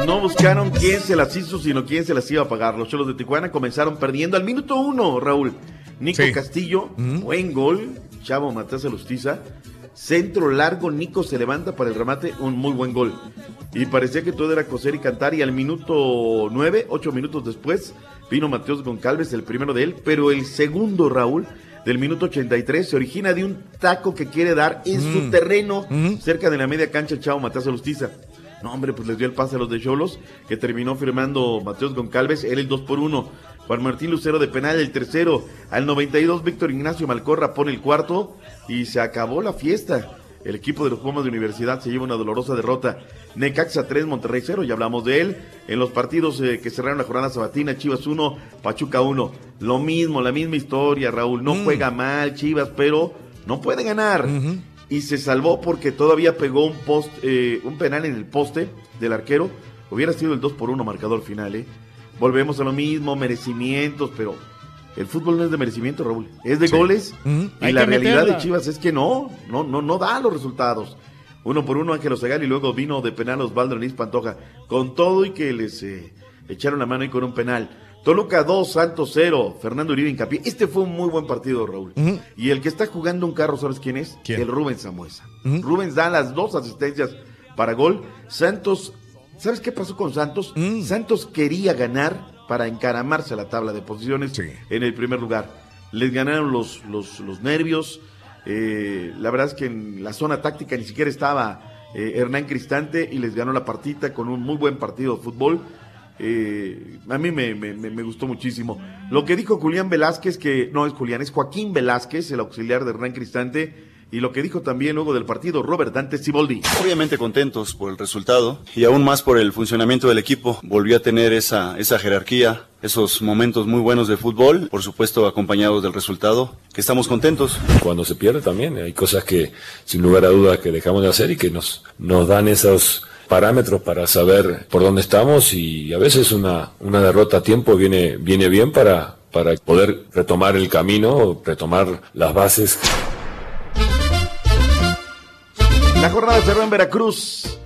No buscaron quién se las hizo, sino quién se las iba a pagar. Los Cholos de Tijuana comenzaron perdiendo al minuto uno, Raúl. Nico Castillo, buen gol. Chavo Matías Alustiza. Centro largo, Nico se levanta para el remate, un muy buen gol. Y parecía que todo era coser y cantar. Y al minuto nueve, ocho minutos después, vino Mateos Goncalves, el primero de él. Pero el segundo, Raúl, del minuto 83, se origina de un taco que quiere dar en su Mm. terreno, cerca de la media cancha, el Chavo Matías Alustiza. No, hombre, pues les dio el pase a los de Cholos, que terminó firmando Mateos Goncalves, él el 2 por 1. Juan Martín Lucero de penal, el tercero. Al 92, Víctor Ignacio Malcorra pone el cuarto y se acabó la fiesta. El equipo de los Pumas de Universidad se lleva una dolorosa derrota. Necaxa 3, Monterrey 0, ya hablamos de él. En los partidos eh, que cerraron la jornada sabatina, Chivas 1, Pachuca 1. Lo mismo, la misma historia, Raúl. No juega mal Chivas, pero no puede ganar. Y se salvó porque todavía pegó un, post, eh, un penal en el poste del arquero. Hubiera sido el 2 por 1 marcador final, ¿eh? Volvemos a lo mismo, merecimientos, pero el fútbol no es de merecimiento, Raúl. Es de Sí. goles. Y Hay la realidad meterla. de Chivas es que no, no, no, no da los resultados. Uno por uno Ángel Osegal y luego vino de penal Osvaldo Renis Pantoja. Con todo y que les eh, echaron la mano ahí con un penal. Toluca 2, Santos 0, Fernando Uribe Hincapié. Este fue un muy buen partido, Raúl. Y el que está jugando un carro, ¿sabes quién es? El Rubén Samuesa. Rubens da las dos asistencias para gol. Santos, ¿sabes qué pasó con Santos? Santos quería ganar para encaramarse a la tabla de posiciones en el primer lugar. Les ganaron los, los, los nervios. Eh, la verdad es que en la zona táctica ni siquiera estaba eh, Hernán Cristante y les ganó la partita con un muy buen partido de fútbol. Eh, a mí me, me- me- me gustó muchísimo. Lo que dijo Julián Velázquez, que no es Julián, es Joaquín Velázquez, el auxiliar de Hernán Cristante, y lo que dijo también luego del partido Robert Dante Siboldi. Obviamente contentos por el resultado y aún más por el funcionamiento del equipo. Volvió a tener esa, esa jerarquía, esos momentos muy buenos de fútbol, por supuesto acompañados del resultado, que estamos contentos. Cuando se pierde también hay cosas que sin lugar a duda que dejamos de hacer y que nos, nos dan esos parámetros para saber por dónde estamos y a veces una, una derrota a tiempo viene, viene bien para, para poder retomar el camino, retomar las bases. La jornada cerró en Veracruz.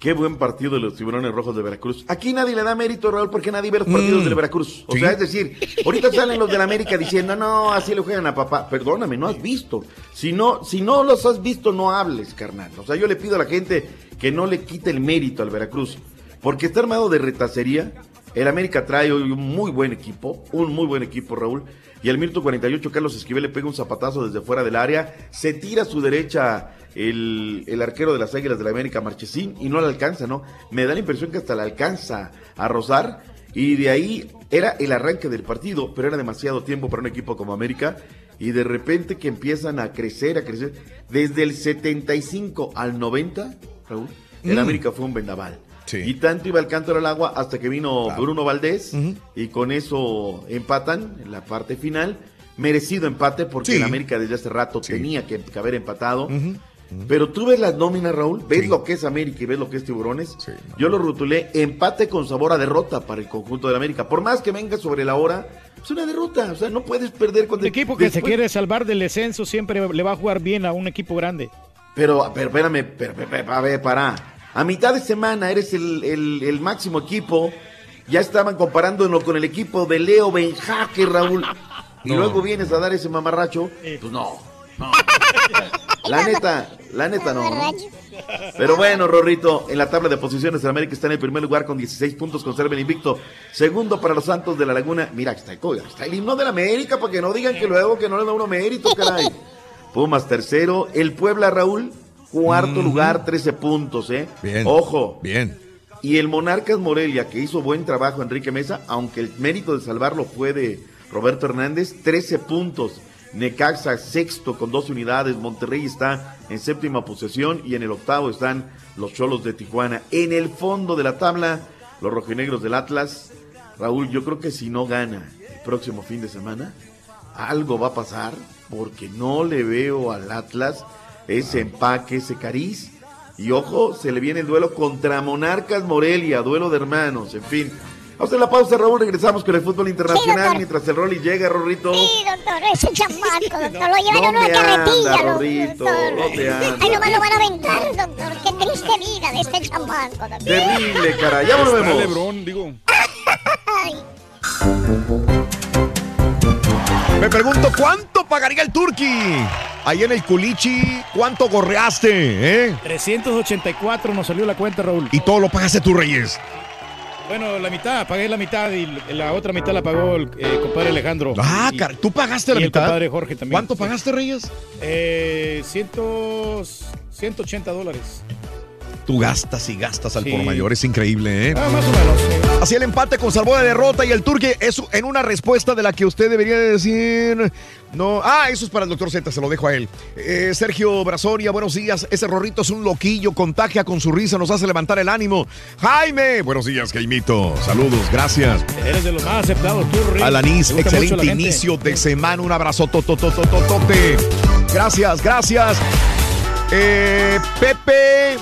Qué buen partido de los tiburones rojos de Veracruz. Aquí nadie le da mérito, Raúl, porque nadie ve los partidos Mm. de Veracruz. O Sí. sea, es decir, ahorita salen los de la América diciendo, no, así le juegan a papá. Perdóname, no has visto. Si no, si no los has visto, no hables, carnal. O sea, yo le pido a la gente que no le quite el mérito al Veracruz. Porque está armado de retacería. El América trae hoy un muy buen equipo, un muy buen equipo, Raúl. Y al minuto 48, Carlos Esquivel le pega un zapatazo desde fuera del área. Se tira a su derecha el, el arquero de las Águilas de la América, Marchesín, y no le alcanza, ¿no? Me da la impresión que hasta le alcanza a rozar. Y de ahí era el arranque del partido, pero era demasiado tiempo para un equipo como América. Y de repente que empiezan a crecer, a crecer. Desde el 75 al 90, Raúl, el Mm. América fue un vendaval. Y tanto iba el cántaro al agua hasta que vino Bruno Valdés y con eso empatan en la parte final. Merecido empate porque Sí. el América desde hace rato tenía que, que haber empatado. Pero tú ves las nóminas, Raúl, ves lo que es América y ves lo que es Tiburones. Yo lo rotulé empate con sabor a derrota para el conjunto de América. Por más que venga sobre la hora, es una derrota. O sea, no puedes perder con Un equipo que se quiere salvar del descenso siempre le va a jugar bien a un equipo grande. Pero, pero espérame, pero, pero, pero, a ver, pará. A mitad de semana eres el, el- el máximo equipo. Ya estaban comparándolo con el equipo de Leo Benjaque, Raúl. Y No. luego vienes a dar ese mamarracho. Pues no. no. (laughs) La neta, la neta no. ¿no? Pero bueno, Rorrito, en la tabla de posiciones, el América está en el primer lugar con 16 puntos, conserva el invicto. Segundo para los Santos de la Laguna. Mira, está, está el himno de la América, para que no digan que luego que no le da uno mérito, caray. (laughs) Pumas tercero, el Puebla Raúl, cuarto Mm. lugar, 13 puntos, ¿eh? Bien. Ojo. Bien. Y el Monarcas Morelia, que hizo buen trabajo Enrique Mesa, aunque el mérito de salvarlo fue de Roberto Hernández, 13 puntos. Necaxa sexto con 12 unidades. Monterrey está en séptima posesión y en el octavo están los Cholos de Tijuana. En el fondo de la tabla, los rojinegros del Atlas. Raúl, yo creo que si no gana el próximo fin de semana, algo va a pasar porque no le veo al Atlas ese empaque, ese cariz. Y ojo, se le viene el duelo contra Monarcas Morelia, duelo de hermanos, en fin. Vamos a hacer la pausa, Raúl, regresamos con el fútbol internacional mientras el Rolly llega, Rorrito. Sí, doctor, ese chamaco, (laughs) doctor, lo llevan en ¿Dónde una carretilla, anda, lo- Rorrito? doctor. ¿Dónde anda? Ay, nomás lo van a aventar, doctor, qué triste vida de este chamaco, doctor. Terrible, cara, ya volvemos. Lebrón, digo. Me pregunto, ¿cuánto pagaría el Turqui? Ahí en el Culichi, ¿cuánto gorreaste? Eh? 384 nos salió la cuenta, Raúl. Y todo lo pagaste tú, Reyes. Bueno, la mitad, pagué la mitad y la otra mitad la pagó el eh, compadre Alejandro. Ah, Y- car- ¿tú pagaste la y mitad? el compadre Jorge también. ¿Cuánto Sí. pagaste, Reyes? Eh, cientos, 180 dólares. Tú gastas y gastas al Sí. por mayor, es increíble, ¿eh? Ah, más o menos. Así el empate con salvo de derrota y el Turque es en una respuesta de la que usted debería de decir. No, ah, eso es para el doctor Z, se lo dejo a él. Eh, Sergio Brasoria, buenos días. Ese Rorrito es un loquillo, contagia con su risa, nos hace levantar el ánimo. Jaime, buenos días, Jaimito. Saludos, gracias. Eres de los más aceptados, tú, Rick. Alanis, excelente inicio de semana. Un abrazo, tototototote. Gracias, gracias. Eh, Pepe.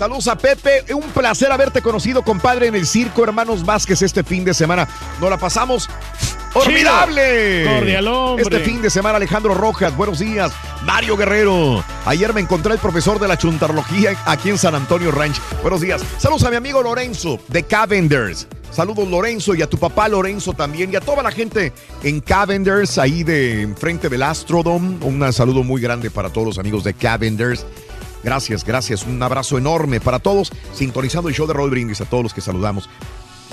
Saludos a Pepe. Un placer haberte conocido, compadre, en el circo Hermanos Vázquez este fin de semana. Nos la pasamos ¡Formidable! Cordial, hombre. Este fin de semana, Alejandro Rojas, buenos días. Mario Guerrero. Ayer me encontré el profesor de la chuntarología aquí en San Antonio Ranch. Buenos días. Saludos a mi amigo Lorenzo de Cavenders. Saludos Lorenzo y a tu papá Lorenzo también y a toda la gente en Cavenders, ahí de enfrente del Astrodome. Un saludo muy grande para todos los amigos de Cavenders. Gracias, gracias. Un abrazo enorme para todos. Sintonizando el show de Roll Brindis a todos los que saludamos.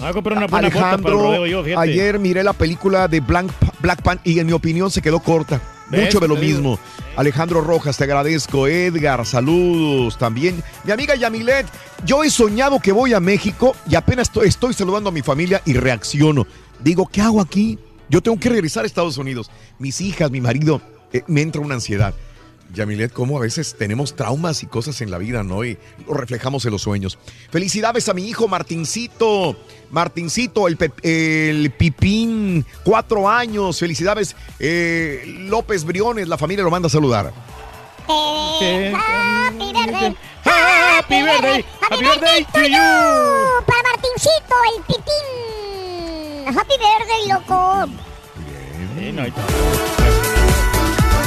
A una para el Alejandro, yo, ayer miré la película de Blank, Black Pan y en mi opinión se quedó corta. ¿Ves? Mucho de lo mismo. Alejandro Rojas, te agradezco. Edgar, saludos también. Mi amiga Yamilet, yo he soñado que voy a México y apenas estoy, estoy saludando a mi familia y reacciono. Digo, ¿qué hago aquí? Yo tengo que regresar a Estados Unidos. Mis hijas, mi marido, eh, me entra una ansiedad. Yamilet, cómo a veces tenemos traumas y cosas en la vida, ¿no? Y lo reflejamos en los sueños. Felicidades a mi hijo Martincito. Martincito, el, el Pipín, cuatro años. Felicidades. Eh, López Briones, la familia lo manda a saludar. Eh, Happy birthday. Happy birthday. Happy birthday to you. Para Martincito, el pipín. Happy birthday, loco.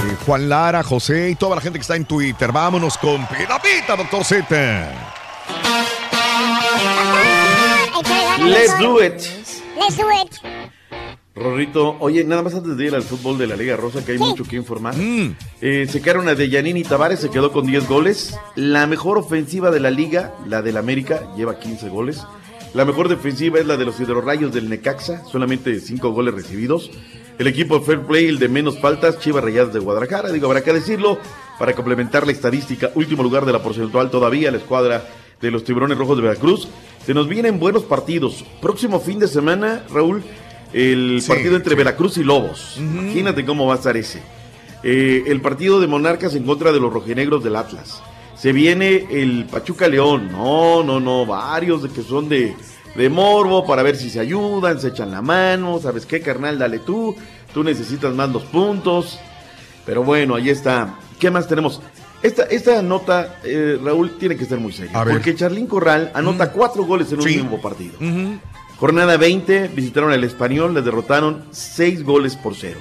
Eh, Juan Lara, José y toda la gente que está en Twitter. Vámonos con Pita Pita, doctor Z. Let's do it. Let's do it. Rorrito, oye, nada más antes de ir al fútbol de la Liga Rosa, que hay mucho que informar. Eh, se quedaron a Deyanini Tavares, se quedó con 10 goles. La mejor ofensiva de la liga, la del América, lleva 15 goles. La mejor defensiva es la de los hidrorrayos del Necaxa, solamente 5 goles recibidos. El equipo de Fair Play, el de menos faltas, Chivas Rayadas de Guadalajara, digo, habrá que decirlo, para complementar la estadística, último lugar de la porcentual todavía, la escuadra de los Tiburones Rojos de Veracruz. Se nos vienen buenos partidos. Próximo fin de semana, Raúl, el Sí, partido entre sí. Veracruz y Lobos. Imagínate cómo va a estar ese. Eh, el partido de Monarcas en contra de los rojinegros del Atlas. Se viene el Pachuca León. No, no, no. Varios de que son de, de morbo para ver si se ayudan, se echan la mano. ¿Sabes qué, carnal? Dale tú. Tú necesitas más los puntos. Pero bueno, ahí está. ¿Qué más tenemos? Esta, esta nota, eh, Raúl, tiene que ser muy seria. Porque Charlín Corral anota cuatro goles en un Sí. mismo partido. Jornada 20, visitaron al español, les derrotaron 6 goles por cero.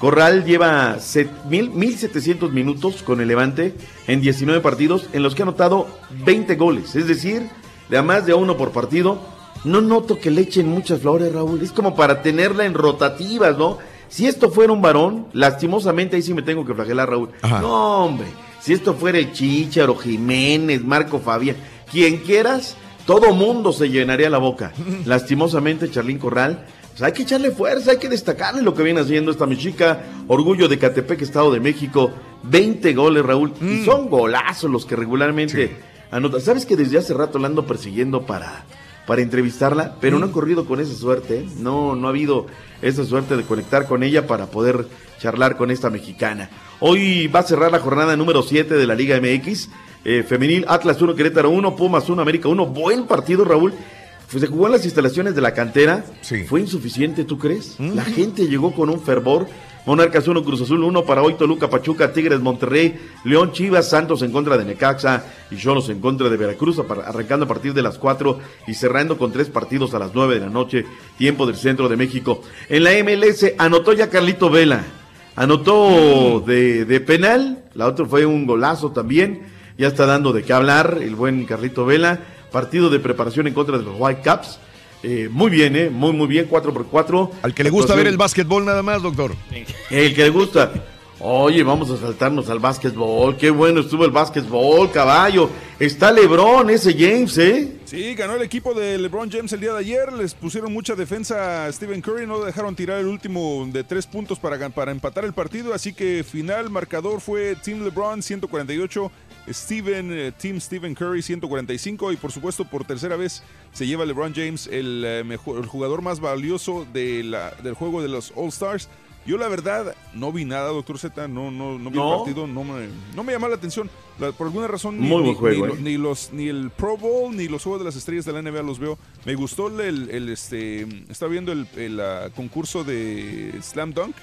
Corral lleva set- mil- 1.700 minutos con el Levante en 19 partidos en los que ha anotado 20 goles, es decir, de a más de uno por partido. No noto que le echen muchas flores, Raúl, es como para tenerla en rotativas, ¿no? Si esto fuera un varón, lastimosamente ahí sí me tengo que flagelar, Raúl. Ajá. No, hombre, Si esto fuera el Chicharo, Jiménez, Marco Fabián, quien quieras, todo mundo se llenaría la boca. (laughs) Lastimosamente, Charlín Corral, pues hay que echarle fuerza, hay que destacarle lo que viene haciendo esta mexica. Orgullo de Catepec, Estado de México. 20 goles, Raúl. Y son golazos los que regularmente anota. ¿Sabes que desde hace rato la ando persiguiendo para, para entrevistarla? Pero no ha corrido con esa suerte. ¿eh? No, no ha habido esa suerte de conectar con ella para poder charlar con esta mexicana. Hoy va a cerrar la jornada número 7 de la Liga MX. Eh, femenil, Atlas 1, Querétaro 1, Pumas 1, América 1. Buen partido, Raúl. Pues se jugó en las instalaciones de la cantera. Fue insuficiente, ¿tú crees? La gente llegó con un fervor. Monarcas 1, Cruz Azul 1, para hoy Toluca, Pachuca, Tigres, Monterrey, León, Chivas, Santos en contra de Necaxa y Cholos en contra de Veracruz, arrancando a partir de las 4 y cerrando con tres partidos a las 9 de la noche, tiempo del centro de México. En la MLS anotó ya Carlito Vela, anotó de, de penal, la otra fue un golazo también, ya está dando de qué hablar el buen Carlito Vela, partido de preparación en contra de los Whitecaps. Eh, muy bien, eh, muy muy bien, 4 por 4 Al que le gusta ver el básquetbol nada más, doctor. El que le gusta. Oye, vamos a saltarnos al básquetbol. Qué bueno estuvo el básquetbol, caballo. Está Lebron, ese James, ¿eh? Sí, ganó el equipo de LeBron James el día de ayer. Les pusieron mucha defensa a Stephen Curry. No dejaron tirar el último de tres puntos para, para empatar el partido. Así que final marcador fue Team LeBron 148. Steven, eh, Team Stephen Curry 145 y por supuesto por tercera vez se lleva LeBron James el, eh, mejor, el jugador más valioso de la, del juego de los All Stars. Yo la verdad no vi nada, doctor Z, no, no, no vi ¿No? el partido, no me, no me llamó la atención. La- por alguna razón ni, Muy buen ni- juego, ni- ¿eh? ni los ni el Pro Bowl ni los Juegos de las Estrellas de la NBA los veo. Me gustó el, el, este estaba viendo el, el, ah, concurso de Slam Dunk.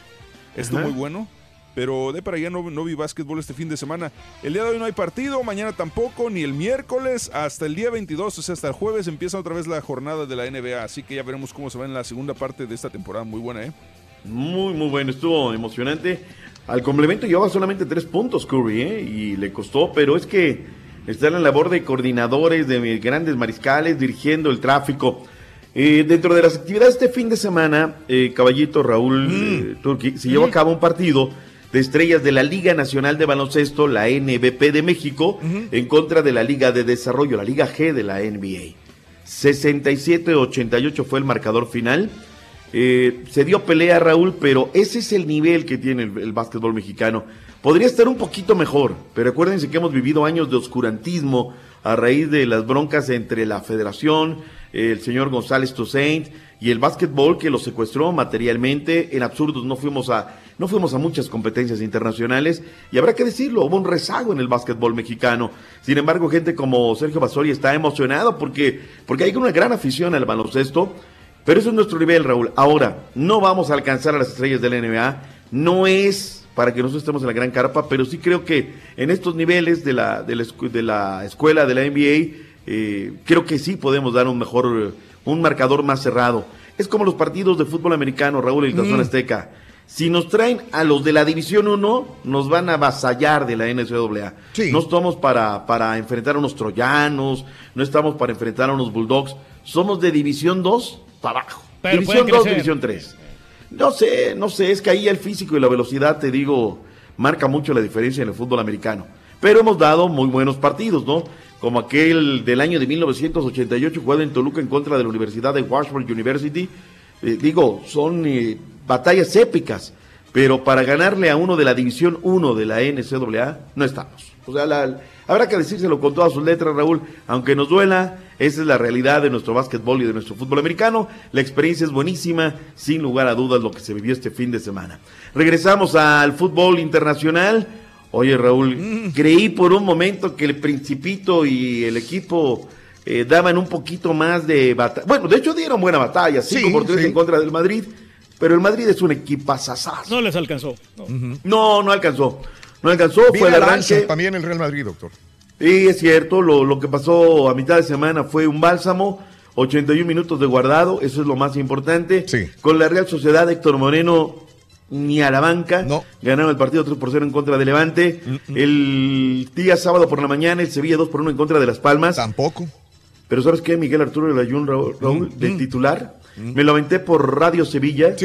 Estuvo Ajá. muy bueno. Pero de para allá no, no vi básquetbol este fin de semana. El día de hoy no hay partido, mañana tampoco, ni el miércoles, hasta el día 22, o sea, hasta el jueves empieza otra vez la jornada de la NBA. Así que ya veremos cómo se va en la segunda parte de esta temporada. Muy buena, ¿eh? Muy, muy bueno, estuvo emocionante. Al complemento llevaba solamente tres puntos Curry, ¿eh? Y le costó, pero es que está en la labor de coordinadores, de grandes mariscales, dirigiendo el tráfico. Eh, dentro de las actividades de este fin de semana, eh, Caballito Raúl eh, Turki, se llevó a cabo un partido de estrellas de la Liga Nacional de Baloncesto, la NBP de México, en contra de la Liga de Desarrollo, la Liga G de la NBA. 67-88 fue el marcador final. Eh, se dio pelea Raúl, pero ese es el nivel que tiene el, el básquetbol mexicano. Podría estar un poquito mejor, pero acuérdense que hemos vivido años de oscurantismo a raíz de las broncas entre la federación, eh, el señor González Toussaint y el básquetbol que lo secuestró materialmente. En absurdos no fuimos a no fuimos a muchas competencias internacionales y habrá que decirlo, hubo un rezago en el básquetbol mexicano. Sin embargo, gente como Sergio Basori está emocionado porque porque hay una gran afición al baloncesto. Pero eso es nuestro nivel, Raúl. Ahora, no vamos a alcanzar a las estrellas de la NBA. No es para que nosotros estemos en la gran carpa, pero sí creo que en estos niveles de la, de la, de la escuela de la NBA, eh, creo que sí podemos dar un mejor, un marcador más cerrado. Es como los partidos de fútbol americano, Raúl, el Tazón Mm. Azteca. Si nos traen a los de la División 1, nos van a avasallar de la NCAA. No estamos para, para enfrentar a unos troyanos, no estamos para enfrentar a unos bulldogs. Somos de División 2 para abajo. Pero división pueden 2, crecer. División 3. No sé, no sé, es que ahí el físico y la velocidad, te digo, marca mucho la diferencia en el fútbol americano. Pero hemos dado muy buenos partidos, ¿no? Como aquel del año de 1988 jugado en Toluca en contra de la Universidad de Washburn University. Eh, digo, son eh, batallas épicas, pero para ganarle a uno de la División 1 de la NCAA, no estamos. O sea, la- habrá que decírselo con todas sus letras, Raúl, aunque nos duela, esa es la realidad de nuestro básquetbol y de nuestro fútbol americano. La experiencia es buenísima, sin lugar a dudas, lo que se vivió este fin de semana. Regresamos al fútbol internacional. Oye, Raúl, creí por un momento que el Principito y el equipo eh, daban un poquito más de batalla. Bueno, de hecho dieron buena batalla, 5 Sí, por 3 sí. en contra del Madrid, pero el Madrid es un equipo No les alcanzó. No. No, no alcanzó. No alcanzó, fue el arranque. también el Real Madrid, doctor. Sí, es cierto, lo, lo que pasó a mitad de semana fue un bálsamo, 81 minutos de guardado, eso es lo más importante. Con la Real Sociedad, Héctor Moreno ni a la banca, ganaron el partido 3 por 0 en contra de Levante. El día sábado por la mañana, el Sevilla 2 por 1 en contra de Las Palmas. Tampoco. Pero ¿sabes qué? Miguel Arturo Layún, Raúl, Raúl, de titular. Me lo aventé por Radio Sevilla.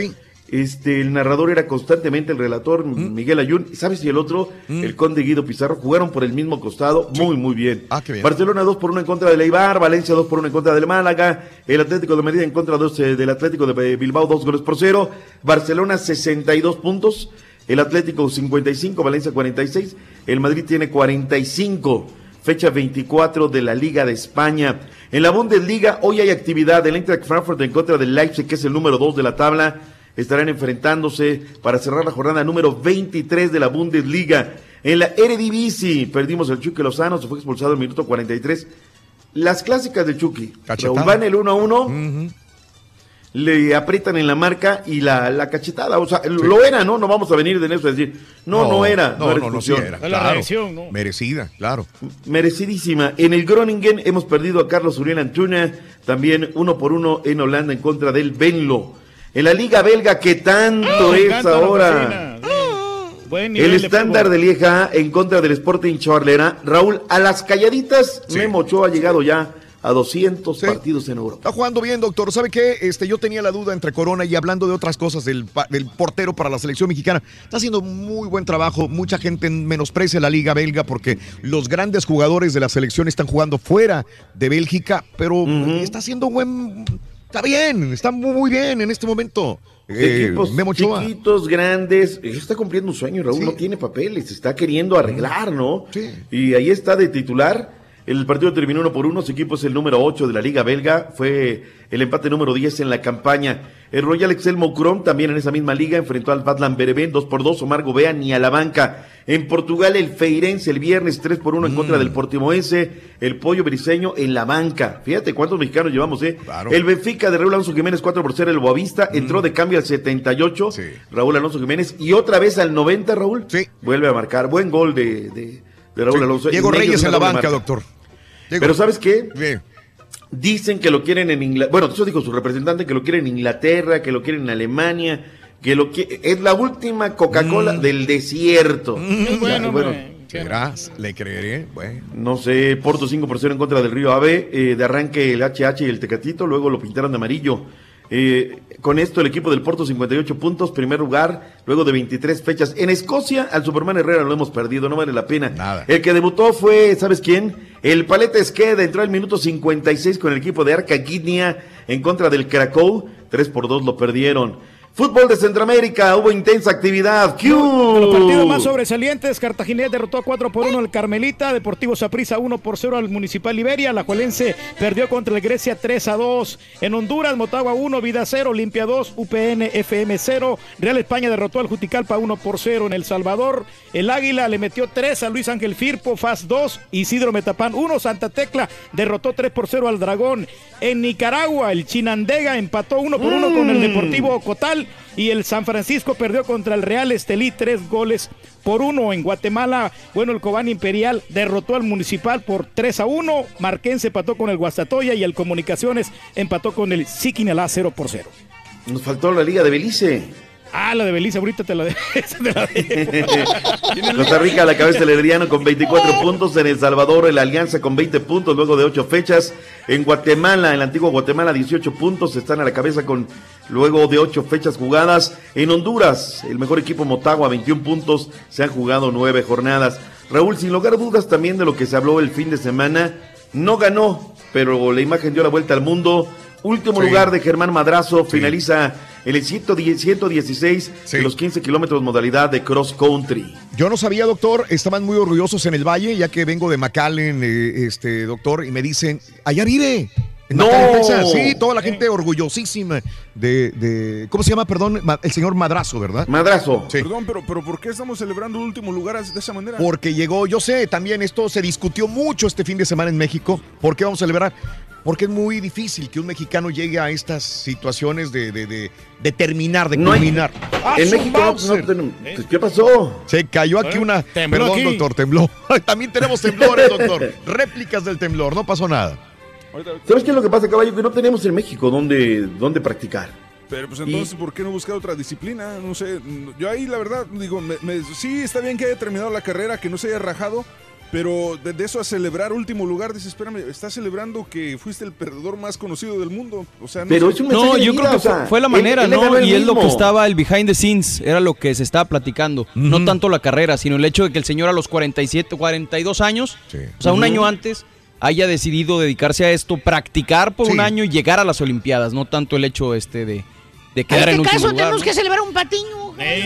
Este, el narrador era constantemente el relator, ¿Mm? Miguel Ayun. ¿Sabes si el otro, el conde Guido Pizarro, jugaron por el mismo costado? Muy, muy bien. Ah, qué bien. Barcelona 2 por 1 en contra del Eibar, Valencia 2 por 1 en contra del Málaga, el Atlético de Madrid en contra dos, eh, del Atlético de Bilbao 2 goles por 0, Barcelona 62 puntos, el Atlético 55, Valencia 46, el Madrid tiene 45, fecha 24 de la Liga de España. En la Bundesliga hoy hay actividad del Eintracht Frankfurt en contra del Leipzig, que es el número 2 de la tabla. Estarán enfrentándose para cerrar la jornada número 23 de la Bundesliga. En la Eredivisie perdimos el Chucky Lozano, se fue expulsado en el minuto 43. Las clásicas de Chucky. Raúl van el 1 a 1 le aprietan en la marca y la, la cachetada. O sea, lo era, ¿no? No vamos a venir de eso a decir, no, no, era. No, era no, no, sí era. claro. Merecida, claro. Merecidísima. En el Groningen hemos perdido a Carlos Uriel Antuna, también uno por uno en Holanda en contra del Benlo. En la Liga Belga, que tanto Me es ahora. cocina. Buen nivel El estándar de Lieja en contra del Sporting Charlera. Raúl, a las calladitas, Memo Ochoa ha llegado ya a 200 partidos en Europa. Está jugando bien, doctor. ¿Sabe qué? Este, yo tenía la duda entre Corona y hablando de otras cosas del, del portero para la selección mexicana. Está haciendo muy buen trabajo. Mucha gente menosprecia la liga belga porque los grandes jugadores de la selección están jugando fuera de Bélgica, pero está haciendo buen... Está bien, está muy, bien en este momento. Eh, Equipos Ochoa. chiquitos, grandes, está cumpliendo un sueño, Raúl, no tiene papeles, está queriendo arreglar, ¿no? Y ahí está de titular. El partido terminó uno por uno, su equipo es el número 8 de la Liga Belga, fue el empate número 10 en la campaña. El Royal Excel Moucron, también en esa misma liga, enfrentó al Batland Bereven 2 por 2, Omar Gobea ni a la banca. En Portugal, el Feirense el viernes 3 por 1 en contra del Portimoense, el Pollo Briseño en la banca. Fíjate cuántos mexicanos llevamos, ¿eh? El Benfica de Raúl Alonso Jiménez 4 por 0 el Boavista, entró de cambio al 78, Raúl Alonso Jiménez, y otra vez al 90, Raúl, vuelve a marcar. Buen gol de, de, de Raúl Sí, Alonso. Diego Reyes en la banca, doctor. Pero ¿sabes qué? Dicen que lo quieren en Inglaterra. Bueno, eso dijo su representante, que lo quieren en Inglaterra, que lo quieren en Alemania, que lo que es la última Coca-Cola del desierto. bueno, bueno, ¿Serás? ¿Le creeré? Bueno. no sé, Porto 5 por 0 en contra del Río Ave, eh, de arranque el HH y el Tecatito, luego lo pintaron de amarillo. Eh, con esto el equipo del Porto 58 puntos, primer lugar, luego de 23 fechas. En Escocia al Superman Herrera lo hemos perdido, no vale la pena. El que debutó fue, ¿sabes quién? El Paleta Esqueda entró al minuto 56 con el equipo de Arca Guinea en contra del Krakow, 3 por 2 lo perdieron. Fútbol de Centroamérica, hubo intensa actividad. ¡Q! De los partidos más sobresalientes, Cartaginés derrotó 4 por 1 al Carmelita, Deportivo Saprissa 1 por 0 al Municipal Liberia, La Juelense perdió contra el Grecia 3 a 2. En Honduras, Motagua 1, Vida 0, Olimpia 2, UPN FM 0, Real España derrotó al Juticalpa 1 por 0 en El Salvador, el Águila le metió 3 a Luis Ángel Firpo, FAS 2, Isidro Metapán 1, Santa Tecla derrotó 3 por 0 al Dragón. En Nicaragua, el Chinandega empató 1 por 1 con el Deportivo Cotal y el San Francisco perdió contra el Real Estelí tres goles por uno. En Guatemala, bueno, el Cobán Imperial derrotó al Municipal por 3 a 1. Marquense empató con el Guastatoya y el Comunicaciones empató con el Siquinalá 0 por 0. Nos faltó la Liga de Belice. Ah, la de Belice, ahorita te la de. (laughs) esa te la de- (laughs) Costa Rica a la cabeza del Herediano con 24 puntos. En El Salvador, el Alianza con 20 puntos luego de 8 fechas. En Guatemala, en la antigua Guatemala, 18 puntos. Están a la cabeza con luego de 8 fechas jugadas. En Honduras, el mejor equipo Motagua, 21 puntos. Se han jugado 9 jornadas. Raúl, sin lugar a dudas también de lo que se habló el fin de semana, no ganó, pero la imagen dio la vuelta al mundo. Último Sí. lugar de Germán Madrazo, finaliza el 110 116 de los 15 kilómetros modalidad de cross country. Yo no sabía, doctor, estaban muy orgullosos en el valle, ya que vengo de McAllen, eh, este doctor, y me dicen, allá vive. En ¡No! Texas. Sí, toda la gente orgullosísima de, de- ¿cómo se llama, perdón? El señor Madrazo, ¿verdad? Madrazo. Sí. Perdón, pero, pero ¿por qué estamos celebrando el último lugar de esa manera? Porque llegó, yo sé, también esto se discutió mucho este fin de semana en México. ¿Por qué vamos a celebrar? Porque es muy difícil que un mexicano llegue a estas situaciones de, de, de- de terminar, de No hay- culminar. en México no- no tenemos- ¿Qué pasó? Se cayó aquí ¿Eh? una. Tembló Perdón, aquí. doctor, tembló. (laughs) También tenemos temblores, doctor. Réplicas del temblor, no pasó nada. ¿Sabes qué es lo que pasa, caballo? Que no tenemos en México donde, donde practicar. Pero pues entonces, ¿por qué no buscar otra disciplina? No sé, yo ahí la verdad digo, me- me- sí está bien que haya terminado la carrera, que no se haya rajado, Pero de, de eso a celebrar último lugar, dices, espérame, estás celebrando que fuiste el perdedor más conocido del mundo. O sea, no Pero sé. es un No, yo vida, creo que o fue, sea, fue la manera, él ¿no? Y es lo que estaba, el behind the scenes, era lo que se estaba platicando. No tanto la carrera, sino el hecho de que el señor a los 47, 42 años, o sea, un año antes, haya decidido dedicarse a esto, practicar por un año y llegar a las Olimpiadas, no tanto el hecho este de, de En quedar en este último caso lugar. tenemos ¿no? que celebrar un patiño.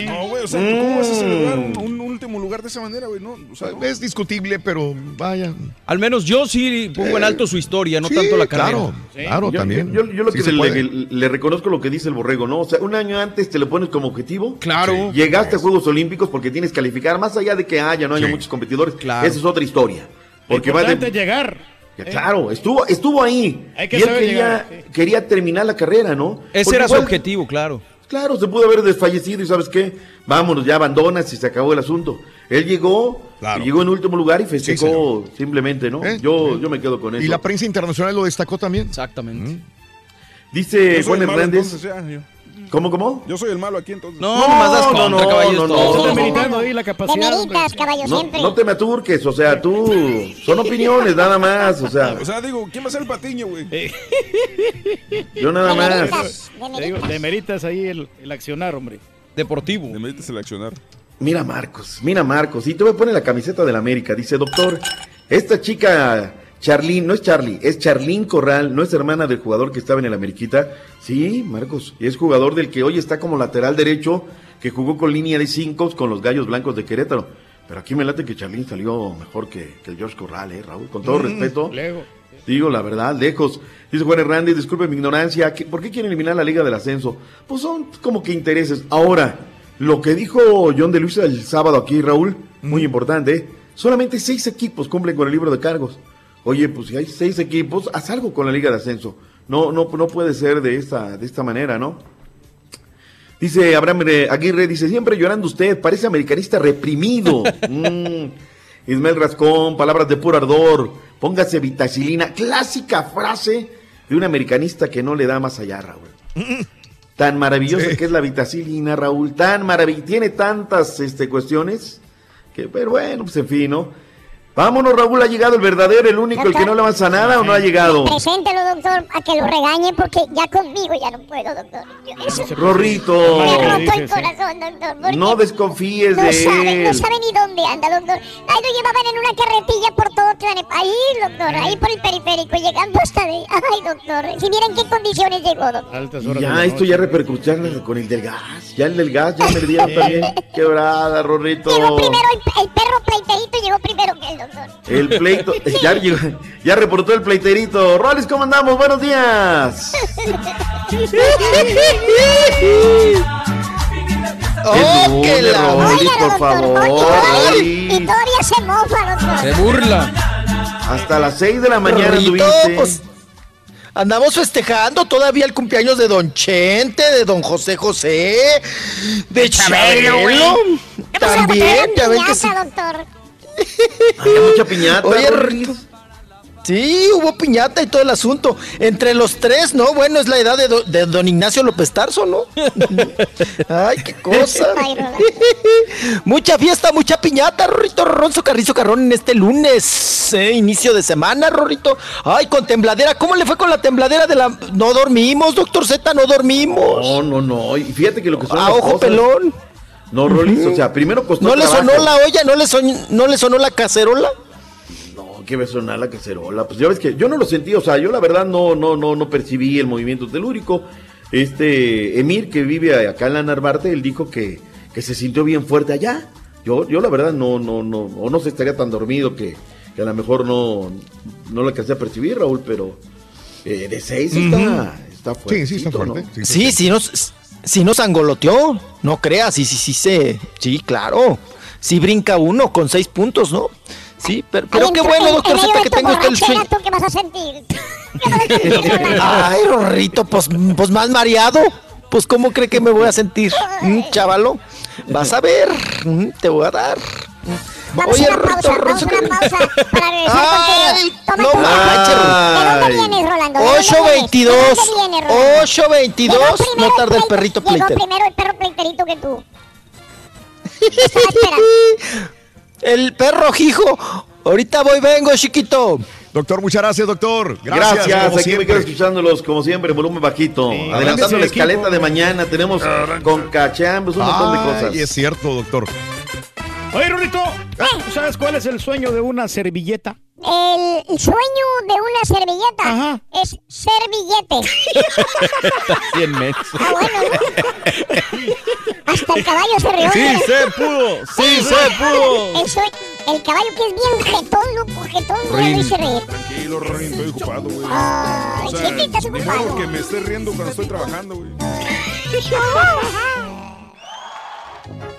No, güey, o sea, ¿cómo vas a celebrar un, Mm. un último lugar de esa manera, güey? No, o sea, no. Es discutible, pero vaya. Al menos yo sí pongo en alto su historia, no sí, tanto la carrera. claro, claro, Yo- también. Yo, yo lo Sí que se le, puede. le- le reconozco lo que dice el borrego, ¿no? O sea, un año antes te lo pones como objetivo. Claro. Llegaste a Juegos Olímpicos porque tienes que calificar, más allá de que haya, no haya Sí. muchos competidores. Claro. Esa es otra historia. Porque va de, llegar. Claro, estuvo, estuvo ahí. Hay que y él quería, llegar, sí. quería terminar la carrera, ¿no? Ese Porque era su objetivo, claro. Claro, se pudo haber desfallecido y ¿sabes qué? Vámonos, ya abandonas y se acabó el asunto. Él llegó, Claro. y llegó en último lugar y festejó simplemente, ¿no? ¿Eh? Yo, yo me quedo con eso. Y la prensa internacional lo destacó también. Exactamente. Dice Juan Hernández. entonces, ya, yo. ¿Cómo, cómo? Yo soy el malo aquí entonces. No, nomás das no, contra, no, no, es no, no, Estás no. demeritando ahí la capacidad. Demeritas, caballo, No, siempre. no te me aturques, o sea, tú. (laughs) Son opiniones, nada más, o sea, O sea, digo, ¿quién va a ser el patiño, güey? (laughs) yo nada más. Demeritas, digo, demeritas. demeritas ahí el, el accionar, hombre. Deportivo. Le metes el accionar. Mira Marcos, mira Marcos, y voy a poner la camiseta del América. Dice, doctor, esta chica Charlín, no es Charlie, es Charlín Corral, no es hermana del jugador que estaba en el Ameriquita. Sí, Marcos, y es jugador del que hoy está como lateral derecho, que jugó con línea de cinco con los Gallos Blancos de Querétaro. Pero aquí me late que Charlín salió mejor que, que el George Corral, ¿eh, Raúl? Con todo respeto. Lego. Digo la verdad, lejos. Dice Juan Hernández, disculpe mi ignorancia, ¿qué- ¿por qué quieren eliminar la Liga del Ascenso? Pues son como que intereses. Ahora, lo que dijo John de Luisa el sábado aquí, Raúl, muy importante, ¿eh? solamente seis equipos cumplen con el libro de cargos. Oye, pues si hay seis equipos, haz algo con la Liga de Ascenso. No, no, no puede ser de esta, de esta manera, ¿no? Dice Abraham Aguirre, dice, siempre llorando usted, parece americanista reprimido. (laughs) Mm. Ismael Rascón, palabras de puro ardor, póngase vitacilina, clásica frase de un americanista que no le da más allá, Raúl. Tan maravillosa Sí. que es la vitacilina, Raúl, tan maravillosa, tiene tantas este, cuestiones, que, pero bueno, pues en fin, ¿no? Vámonos, Raúl, ha llegado el verdadero, el único, el que no le avanza nada o no ha llegado. Preséntelo, doctor, a que lo regañe porque ya conmigo ya no puedo, doctor. Yo- eso- Rorrito, Me ha roto el corazón, doctor. no desconfíes no de sabe, no él. sabe ni dónde anda, doctor. Ahí lo llevaban en una carretilla por todo Tlanep- Ahí, doctor, ahí por el periférico, llegando hasta de... Ay, doctor, si miren qué condiciones llegó, doctor. Altas horas Ya, esto ya repercutió con el del gas. Ya el del gas ya me dieron también. (laughs) Quebrada, Rorrito. Llegó primero el, el perro pleiterito, llegó el doctor. El pleito. (laughs) Ya, ya reportó el pleiterito. Rolis, ¿cómo andamos? Buenos días. (laughs) ¡Oh, que la- Rolis, por doctor, favor. y y se mofa, doctor. Se burla. Hasta las 6 de la mañana tuviste. pues, andamos festejando todavía el cumpleaños de Don Chente, de Don José José, de Chabelo. También, ya ven que sí. Doctor. Había mucha piñata. Oye. Sí, hubo piñata y todo el asunto. Entre los tres, ¿no? Bueno, es la edad de, do- de don Ignacio López Tarso, ¿no? (laughs) Ay, qué cosa. Mucha fiesta, mucha piñata, Rorrito Ronzo Carrizo Carrón en este lunes, ¿eh? inicio de semana, Rorrito. Ay, con tembladera. ¿Cómo le fue con la tembladera de la... No dormimos, doctor Z, no dormimos. No, no, no. Y fíjate que lo que son A ojo cosas- pelón. No, Rolis, o sea, primero costó ¿No le trabajo. sonó la olla? ¿No le, son- ¿No le sonó la cacerola? No, que me sonar la cacerola. Pues ya ves que yo no lo sentí, o sea, yo la verdad no, no, no, no percibí el movimiento telúrico. Este Emir, que vive acá en la Narvarte, él dijo que, que se sintió bien fuerte allá. Yo, yo la verdad no, no, no, o no se estaría tan dormido que, que a lo mejor no, no lo alcancé a percibir, Raúl, pero eh, de seis está, está fuerte. Sí, sí, está fuerte. Sí, Sí, sí nos, sí nos angoloteó. No creas, sí, sí, sí, se, sí, claro. Sí brinca uno con seis puntos, ¿no? Sí, pero, pero qué en- bueno, en- doctor Z, que tenga usted el borrachera, swing. ¿tú qué vas a sentir? ¿Qué vas a sentir, (laughs) Rola? Ay, Rorrito, pues, pues más mareado. Pues, ¿cómo cree que me voy a sentir? Mm, Chavalo, vas a ver, mm, te voy a dar. Vamos Oye, a una pausa, Rorrito, vamos a una pausa para regresar Ay, contigo. Toma no tu manches, ¿De dónde Ay. vienes, Rolando? ¿De dónde 822, vienes? ¿De dónde vienes, Rolando? 822, Llegó no primero tarda el perrito Llegó pleiter. primero el perro pleiterito que tú. (laughs) El perro Jijo. Ahorita voy, vengo, chiquito. Doctor, muchas gracias, doctor. Gracias. Gracias, como aquí siempre. me quedo escuchándolos como siempre en volumen bajito. Adelantando la escaleta de mañana, tenemos con Cachambos un montón de cosas. Ay, es cierto, doctor. Oye, Rorito, ¿tú sabes cuál es el sueño de una servilleta? El sueño de una servilleta es ser billete. (laughs) Bien menso. Ah, bueno, ¿no? Hasta el caballo se rió. Sí se pudo, sí se pudo. El, sue- el caballo que es bien jetón, loco, jetón, no lo Rin. hice reír. Tranquilo, Rorín, estoy ocupado, güey. Ay, o sea, siempre estás ni modo ocupado. que me esté riendo cuando estoy trabajando, güey.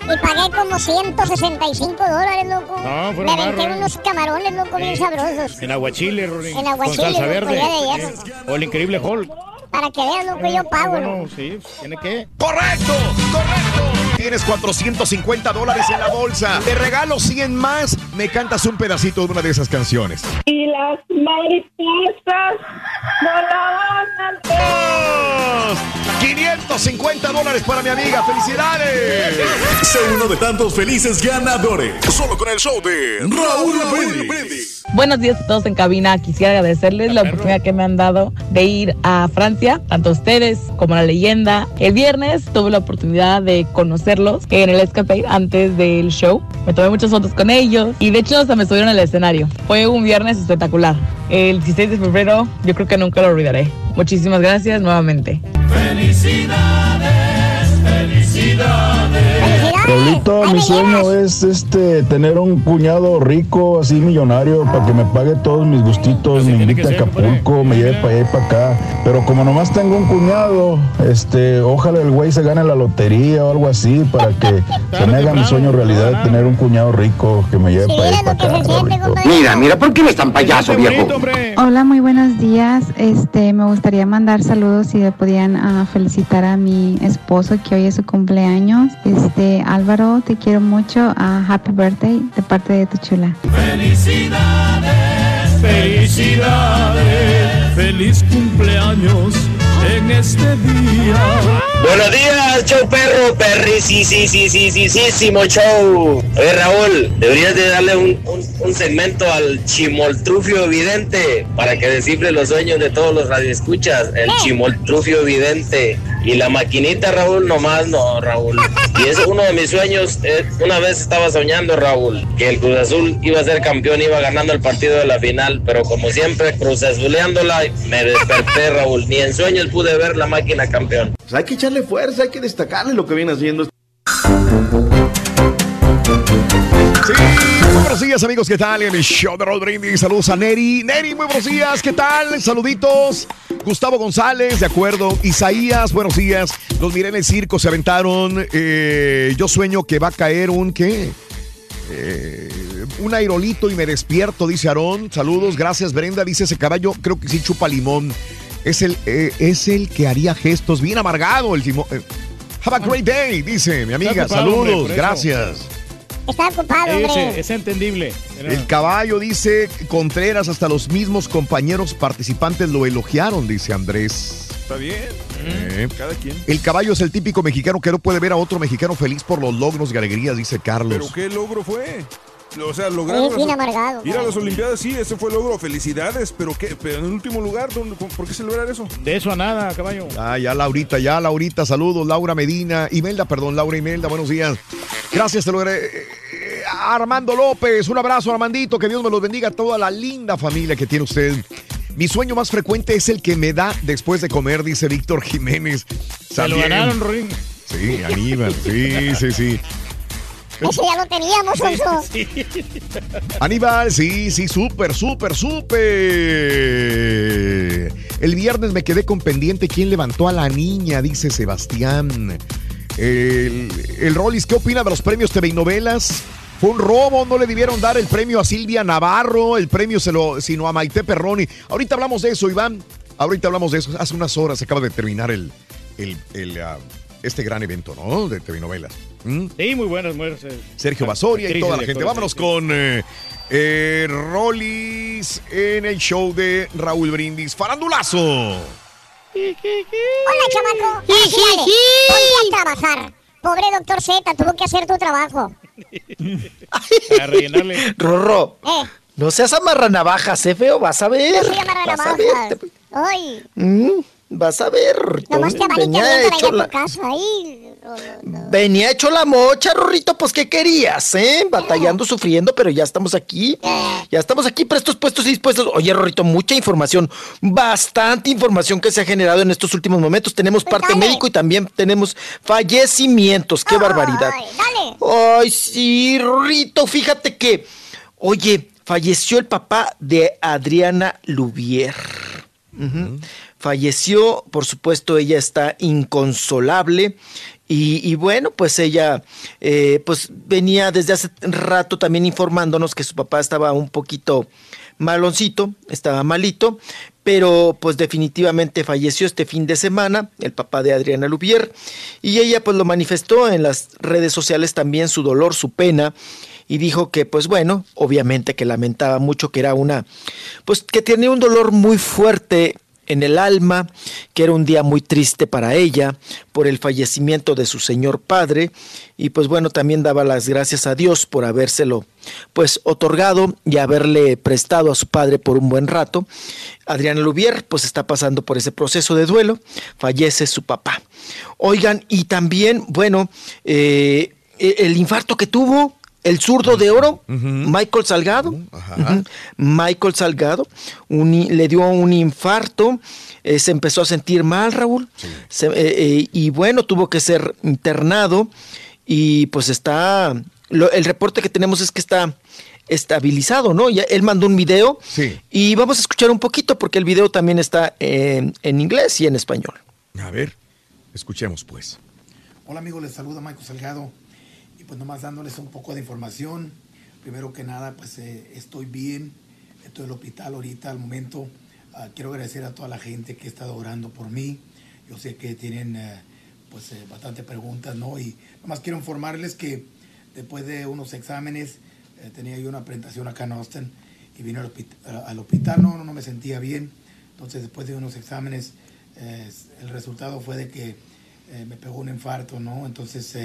Y pagué como 165 dólares, loco. No, Me fueron más, aventé unos camarones, loco, bien sabrosos. En aguachile, Rorín. En aguachile, Con salsa loco, verde. ya de. O el increíble Hulk. Para que vean lo que yo pago, Bueno, loco. sí, tiene que. ¡Correcto! ¡Correcto! Tienes 450 dólares en la bolsa. Te regalo 100 más. Me cantas un pedacito de una de esas canciones. Y las mariposas volaban al 550 dólares para mi amiga. ¡Felicidades! Sé uno de tantos felices ganadores. Solo con el show de Raúl Brindis. Buenos días a todos en cabina. Quisiera agradecerles la oportunidad que me han dado de ir a Francia, tanto ustedes como la leyenda. El viernes tuve la oportunidad de conocerlos en el Escape antes del show. Me tomé muchas fotos con ellos y de hecho hasta me subieron al escenario. Fue un viernes espectacular. El 16 de febrero yo creo que nunca lo olvidaré. Muchísimas gracias nuevamente. Felicidades, felicidades. Raulito, mi sueño es este tener un cuñado rico, así millonario, para que me pague todos mis gustitos, me invite a Acapulco, me lleve para allá y para acá. Pero como nomás tengo un cuñado, este, ojalá el güey se gane la lotería o algo así para que (laughs) se me haga mi sueño realidad de tener un cuñado rico que me lleve para allá y para acá. Mira, mira, ¿por qué eres tan payaso, viejo? Hola, muy buenos días. Este, me gustaría mandar saludos si le podían ah, felicitar a mi esposo que hoy es su cumpleaños. Este, Álvaro, te quiero mucho. Ah, happy birthday de parte de tu chula. Felicidades, felicidades, feliz cumpleaños en este día. Buenos días, show perro, perri, sí, sí, sí, sí, sí, sí, show. Oye, Raúl, deberías de darle un, un- un segmento al chimoltrufio evidente para que descifre los sueños de todos los radioescuchas. El chimoltrufio evidente. Y la maquinita, Raúl, nomás no, Raúl. Y es uno de mis sueños. eh, una vez estaba soñando, Raúl, que el Cruz Azul iba a ser campeón, iba ganando el partido de la final, pero como siempre, Cruz Azuleándola, me desperté, Raúl. Ni en sueños pude ver la máquina campeón. Pues hay que echarle fuerza, hay que destacarle lo que viene haciendo. Muy buenos días, amigos. ¿Qué tal? En el show de Raúl Brindis. Saludos a Neri. Neri, muy buenos días. ¿Qué tal? Saluditos. Gustavo González, de acuerdo. Isaías, buenos días. Los miré en el circo, se aventaron. Eh, yo sueño que va a caer un ¿qué? Eh, un aerolito y me despierto, dice Aarón. Saludos, gracias Brenda. Dice ese caballo, creo que sí chupa limón. Es el, eh, es el que haría gestos bien amargado. El timo- eh, Have a great day, dice mi amiga. Ocupado, Saludos, gracias. Está ocupado, Es, hombre. es entendible. El caballo dice Contreras, hasta los mismos compañeros participantes lo elogiaron, dice Andrés. Está bien. Eh. Cada quien. El caballo es el típico mexicano que no puede ver a otro mexicano feliz por los logros y alegrías, dice Carlos. ¿Pero qué logro fue? O sea, lograr. Es bien amargado. Ir a las Olimpiadas, sí, ese fue el logro. Felicidades, pero ¿qué? Pero en el último lugar, ¿dónde- ¿por qué celebrar eso? De eso a nada, caballo. Ah, ya Laurita, ya Laurita, saludos, Laura Medina, Imelda, perdón, Laura Imelda, buenos días. Gracias, te lo eh, eh, Armando López, un abrazo Armandito, que Dios me los bendiga a toda la linda familia que tiene usted. Mi sueño más frecuente es el que me da después de comer, dice Víctor Jiménez. Se lo ganaron, Rorín. Sí, Aníbal, sí, sí, sí. Ese ya lo teníamos, Sonso. Aníbal, sí, sí, súper, súper, súper. El viernes me quedé con pendiente quién levantó a la niña, dice Sebastián. El, el Rollis, ¿qué opina de los premios TV y novelas? Fue un robo, no le debieron dar el premio a Silvia Navarro, el premio se lo, sino a Maite Perroni. Ahorita hablamos de eso, Iván. Ahorita hablamos de eso. Hace unas horas acaba de terminar el, el, el, ah, este gran evento, ¿no? De TV y novelas. ¿Mm? Sí, muy buenas, muy buenas. eh. Sergio Basoria y toda la gente. Vámonos sí. con eh, eh, Rollis en el show de Raúl Brindis. Farandulazo. Hola, chamaco. Ponte a trabajar. Pobre doctor Z, tuvo que hacer tu trabajo. (laughs) Para rellenarle. Rorro, Eh, No seas amarranavajas, eh, feo, vas a ver. Yo soy vas a amarranavajas. Ay, Mm, vas a ver. Rorrito. nomás a venía, hecho a la, tu casa ahí. venía hecho la mocha, Rorrito, pues ¿qué querías, eh? Batallando, sufriendo, pero ya estamos aquí. Ya estamos aquí prestos, puestos y dispuestos. Oye, Rorrito, mucha información, bastante información que se ha generado en estos últimos momentos. Tenemos parte médico y también tenemos fallecimientos. ¡Qué barbaridad! Dale. Ay, sí, Rorrito, fíjate que, oye, falleció el papá de Adriana Lubier. Ujú. Falleció, por supuesto, ella está inconsolable. Y, bueno, pues ella eh, pues venía desde hace rato también informándonos que su papá estaba un poquito maloncito, estaba malito, pero pues definitivamente falleció este fin de semana, el papá de Adriana Lubier, y ella pues lo manifestó en las redes sociales también su dolor, su pena, y dijo que pues bueno, obviamente que lamentaba mucho que era una, pues que tenía un dolor muy fuerte en el alma, que era un día muy triste para ella por el fallecimiento de su señor padre y pues bueno, también daba las gracias a Dios por habérselo pues otorgado y haberle prestado a su padre por un buen rato. Adriana Lubier pues está pasando por ese proceso de duelo, fallece su papá. Oigan, y también, bueno, eh, el infarto que tuvo el zurdo de oro, Michael Salgado. Ujú. Michael Salgado un le dio un infarto, eh, se empezó a sentir mal, Raúl. Se- eh, eh, y bueno, tuvo que ser internado y pues está, lo- el reporte que tenemos es que está estabilizado, ¿no? Ya, él mandó un video y vamos a escuchar un poquito porque el video también está en, en inglés y en español. A ver, escuchemos pues. Hola amigos, les saluda Michael Salgado pues nomás dándoles un poco de información. Primero que nada, pues eh, estoy bien, estoy en el hospital ahorita al momento. Ah, quiero agradecer a toda la gente que ha estado orando por mí. Yo sé que tienen eh, pues eh, bastante preguntas, ¿no? Y nomás quiero informarles que después de unos exámenes tenía yo una presentación acá en Austin y vine al, hospital, no, no me sentía bien. Entonces después de unos exámenes el resultado fue de que me pegó un infarto, ¿no? Entonces,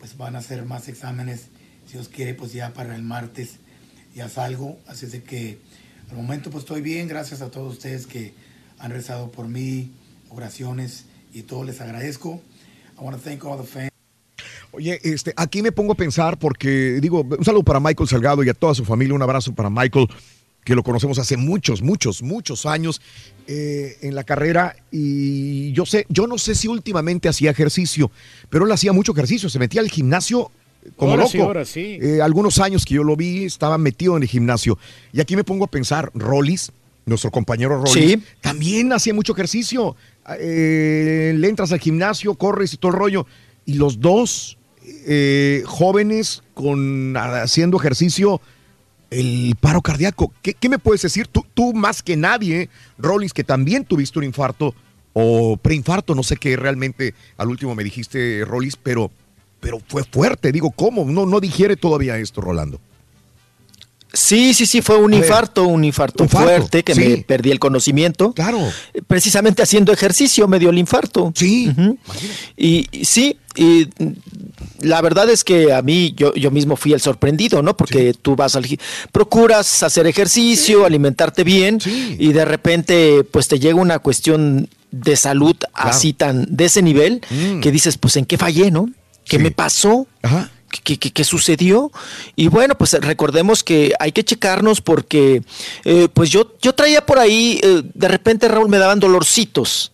pues van a hacer más exámenes, si Dios quiere, pues ya para el martes ya salgo. Así es de que al momento pues estoy bien, gracias a todos ustedes que han rezado por mí, oraciones y todo, les agradezco. I want to thank all the fans. Oye, este, aquí me pongo a pensar porque, digo, un saludo para Michael Salgado y a toda su familia, un abrazo para Michael, que lo conocemos hace muchos, muchos, muchos años eh, en la carrera y yo sé, yo no sé si últimamente hacía ejercicio, pero él hacía mucho ejercicio, se metía al gimnasio como Ahora loco. sí, ahora sí. Eh, algunos años que yo lo vi, estaba metido en el gimnasio. Y aquí me pongo a pensar, Rollis, nuestro compañero Rollis, Sí. también hacía mucho ejercicio. Eh, le entras al gimnasio, corres y todo el rollo. Y los dos eh, jóvenes con haciendo ejercicio, el paro cardíaco. ¿Qué, qué me puedes decir? Tú, tú más que nadie, Rollins, que también tuviste un infarto o preinfarto, no sé qué realmente al último me dijiste, Rollins, pero, pero fue fuerte. Digo, ¿cómo? No, no digiere todavía esto, Rolando. Sí, sí, sí, fue un infarto, un infarto, fuerte que sí. me perdí el conocimiento. Claro. Precisamente haciendo ejercicio me dio el infarto. Sí. Y, y sí, y la verdad es que a mí yo, yo mismo fui el sorprendido, ¿no? Porque tú vas al procuras hacer ejercicio, alimentarte bien y de repente pues te llega una cuestión de salud así tan de ese nivel Mm. que dices, pues en qué fallé, ¿no? ¿Qué me pasó? ¿Qué, qué- qué sucedió? Y bueno, pues recordemos que hay que checarnos porque eh, pues yo, yo traía por ahí, eh, de repente Raúl me daban dolorcitos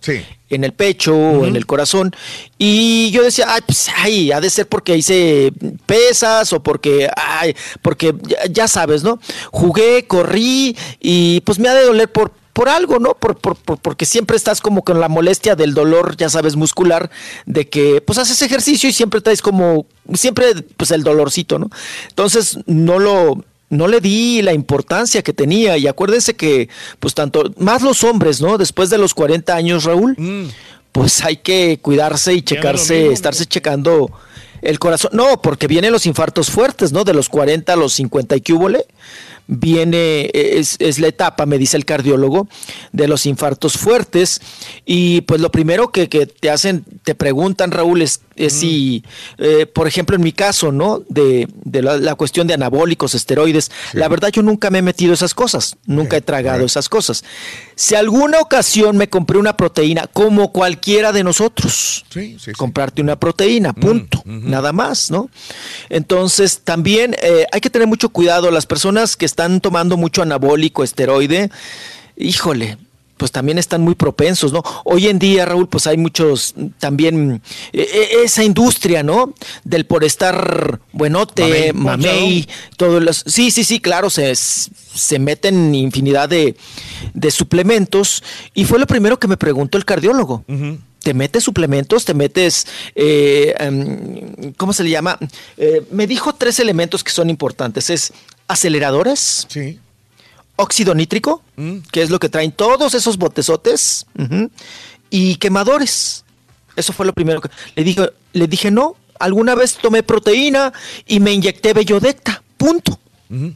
en el pecho o en el corazón y yo decía, ay, pues ay, ha de ser porque hice pesas o porque, ay, porque ya, ya sabes, ¿no? Jugué, corrí y pues me ha de doler por por algo, ¿no? Por, por- por- porque siempre estás como con la molestia del dolor, ya sabes, muscular, de que pues haces ejercicio y siempre traes como, siempre pues el dolorcito, ¿no? Entonces no lo, no le di la importancia que tenía y acuérdense que pues tanto, más los hombres, ¿no? Después de los 40 años, Raúl, pues hay que cuidarse y checarse, estarse checando el corazón. No, porque vienen los infartos fuertes, ¿no? De los 40 a los 50 y que. Viene, es, es, la etapa, me dice el cardiólogo, de los infartos fuertes. Y pues lo primero que, que te hacen, te preguntan, Raúl, es, es si, eh, por ejemplo, en mi caso, ¿no? De, de la, la, cuestión de anabólicos, esteroides, sí. la verdad yo nunca me he metido esas cosas, nunca he tragado esas cosas. Si alguna ocasión me compré una proteína, como cualquiera de nosotros, sí, sí, comprarte una proteína, punto, mm, -huh. nada más, ¿no? Entonces, también eh, hay que tener mucho cuidado, las personas que están tomando mucho anabólico, esteroide, híjole, pues también están muy propensos, ¿no? Hoy en día, Raúl, pues hay muchos también eh, esa industria, ¿no? Del por estar buenote, mamey, mamey todos los sí, sí, sí, claro, se, se meten infinidad de, de, suplementos y fue lo primero que me preguntó el cardiólogo. Uh -huh te metes suplementos, te metes, eh, um, ¿cómo se le llama? Eh, me dijo tres elementos que son importantes. Es aceleradores. Sí. Óxido nítrico, mm. que es lo que traen todos esos botezotes. Uh -huh, y quemadores. Eso fue lo primero que le dije. Le dije, no, alguna vez tomé proteína y me inyecté bellodecta. Punto. Uh -huh.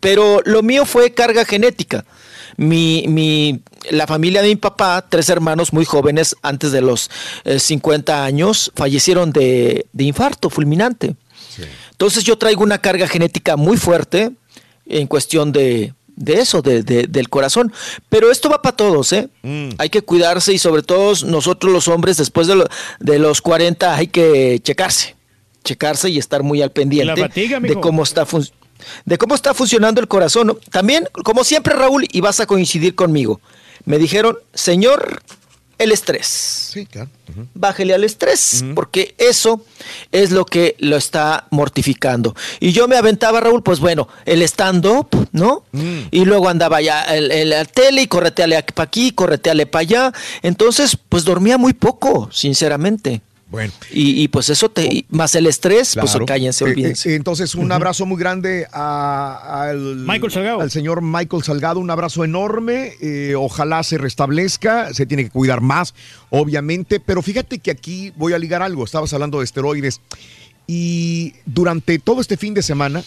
Pero lo mío fue carga genética mi, mi, la familia de mi papá, tres hermanos muy jóvenes, antes de los eh, 50 años, fallecieron de, de infarto fulminante. Sí. Entonces yo traigo una carga genética muy fuerte en cuestión de, de eso, de, de, del corazón. Pero esto va para todos, ¿eh? Mm. Hay que cuidarse y sobre todo nosotros los hombres, después de, lo, de los 40, hay que checarse. Checarse y estar muy al pendiente fatiga, de cómo está funcionando de cómo está funcionando el corazón. También, como siempre, Raúl, y vas a coincidir conmigo, me dijeron, señor, el estrés. Sí, claro. Uh -huh. Bájele al estrés, uh -huh. porque eso es lo que lo está mortificando. Y yo me aventaba, Raúl, pues bueno, el stand-up, ¿no? Mm. Y luego andaba ya en la tele y correteale para aquí, correteale para allá. Entonces, pues dormía muy poco, sinceramente. Bueno. Y, y, pues eso te, más el estrés, claro. pues cállense, olvídense. Eh, eh, entonces, un uh -huh. abrazo muy grande a, al, Michael Salgado. al señor Michael Salgado, un abrazo enorme. Eh, ojalá se restablezca, se tiene que cuidar más, obviamente. Pero fíjate que aquí voy a ligar algo. Estabas hablando de esteroides. Y durante todo este fin de semana,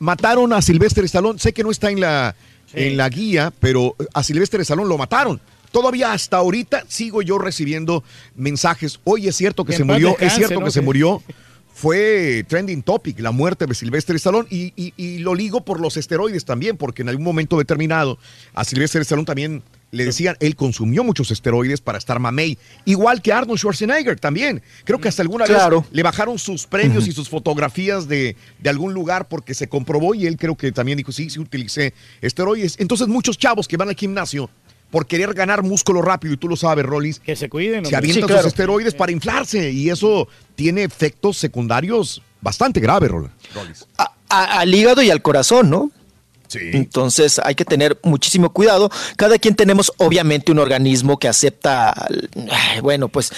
mataron a Silvestre Stallone. Sé que no está en la, sí. en la guía, pero a Silvestre Stallone lo mataron. Todavía hasta ahorita sigo yo recibiendo mensajes. Oye, es cierto que se murió, es cierto ¿no? que se murió. Fue trending topic la muerte de Silvestre Stallone y, y, y, lo ligo por los esteroides también, porque en algún momento determinado a Silvestre Stallone también le decían, él consumió muchos esteroides para estar mamey, igual que Arnold Schwarzenegger también. Creo que hasta alguna claro. vez le bajaron sus premios uh -huh. y sus fotografías de, de, algún lugar porque se comprobó y él creo que también dijo, sí, sí utilicé esteroides. Entonces muchos chavos que van al gimnasio por querer ganar músculo rápido, y tú lo sabes, Rollis. Que se cuiden. Se avientan sí, claro. sus esteroides para inflarse y eso tiene efectos secundarios bastante graves, Rollis. Al hígado y al corazón, ¿no? Sí. Entonces hay que tener muchísimo cuidado. Cada quien tenemos obviamente un organismo que acepta, bueno, pues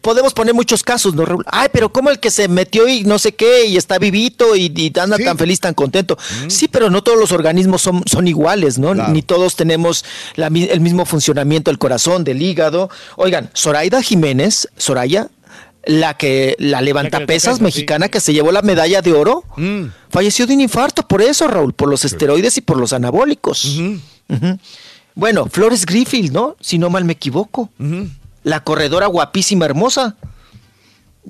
podemos poner muchos casos, ¿no? Ay, pero como el que se metió y no sé qué y está vivito y, y anda sí. tan feliz, tan contento. Mm. Sí, pero no todos los organismos son, son iguales, ¿no? Claro. Ni todos tenemos la, el mismo funcionamiento del corazón, del hígado. Oigan, Zoraida Jiménez, Soraya, la que la levanta pesas mexicana sí. que se llevó la medalla de oro, mm. falleció de un infarto por eso, Raúl, por los esteroides y por los anabólicos. Uh -huh. Uh -huh. Bueno, Flores Griffith, ¿no? Si no mal me equivoco. Uh -huh. La corredora guapísima, hermosa.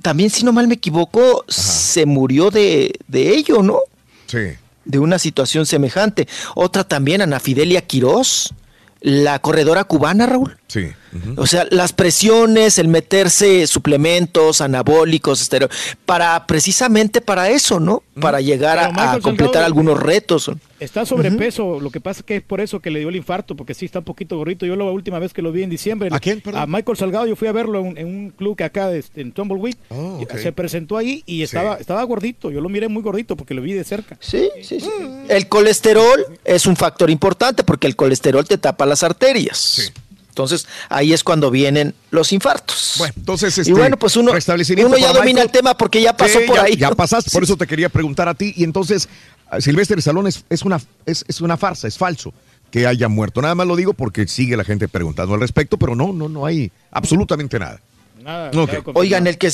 También, si no mal me equivoco, Ajá. se murió de, de ello, ¿no? Sí. De una situación semejante. Otra también, Ana Fidelia Quirós, la corredora cubana, Raúl. Sí. Uh -huh. O sea, las presiones, el meterse suplementos, anabólicos, estereo, para precisamente para eso, ¿no? Uh -huh. Para llegar a, a, completar Salgado, algunos retos. Está sobrepeso, uh -huh. lo que pasa es que es por eso que le dio el infarto, porque sí está un poquito gordito. Yo la última vez que lo vi en diciembre. ¿A quién? Perdón? A Michael Salgado, yo fui a verlo en, en un club que acá en Tumbleweed. Oh, okay. Se presentó ahí y estaba, sí. estaba gordito. Yo lo miré muy gordito porque lo vi de cerca. Sí, sí, sí. El colesterol es un factor importante porque el colesterol te tapa las arterias. Sí. Entonces, ahí es cuando vienen los infartos. Bueno, entonces, este, y bueno, pues uno, uno ya domina Michael. el tema porque ya pasó sí, por ya, ahí. Ya pasaste, por (laughs) eso te quería preguntar a ti. Y entonces, Silvestre Salón es, es, una, es, es una farsa, es falso que haya muerto. Nada más lo digo porque sigue la gente preguntando al respecto, pero no, no, no hay absolutamente nada. Nada. Okay. Oigan, el que,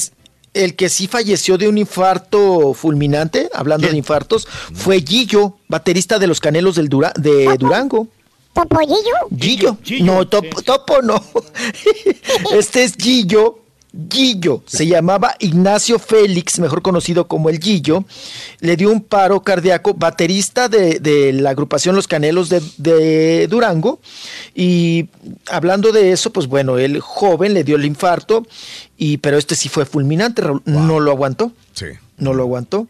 el que sí falleció de un infarto fulminante, hablando de infartos, fue Gillo, baterista de los Canelos del Dura- de Durango. ¿Topo Gillo? Gillo. No, topo, topo no. (laughs) este es Gillo. Gillo, se llamaba Ignacio Félix, mejor conocido como el Gillo, le dio un paro cardíaco, baterista de, de la agrupación Los Canelos de, de Durango, y hablando de eso, pues bueno, el joven le dio el infarto, y, pero este sí fue fulminante, Raúl, no lo aguantó. Sí. No lo aguantó.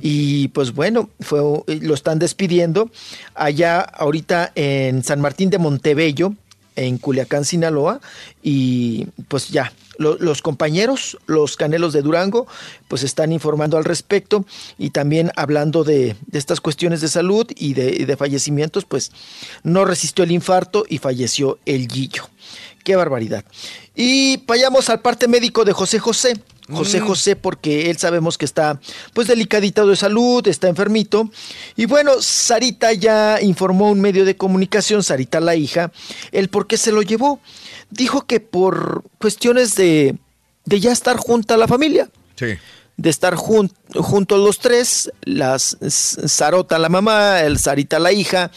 Y pues bueno, fue, lo están despidiendo allá ahorita en San Martín de Montebello, en Culiacán, Sinaloa, y pues ya, lo- los compañeros, los canelos de Durango, pues están informando al respecto y también hablando de, de estas cuestiones de salud y de, y de fallecimientos, pues no resistió el infarto y falleció el Guillo. Qué barbaridad. Y vayamos al parte médico de José José. José Mm. José, porque él sabemos que está pues delicadito de salud, está enfermito. Y bueno, Sarita ya informó a un medio de comunicación, Sarita la hija, el por qué se lo llevó. Dijo que por cuestiones de, de ya estar junta la familia Sí. De estar jun- juntos los tres, las Sarota la mamá, el Sarita la hija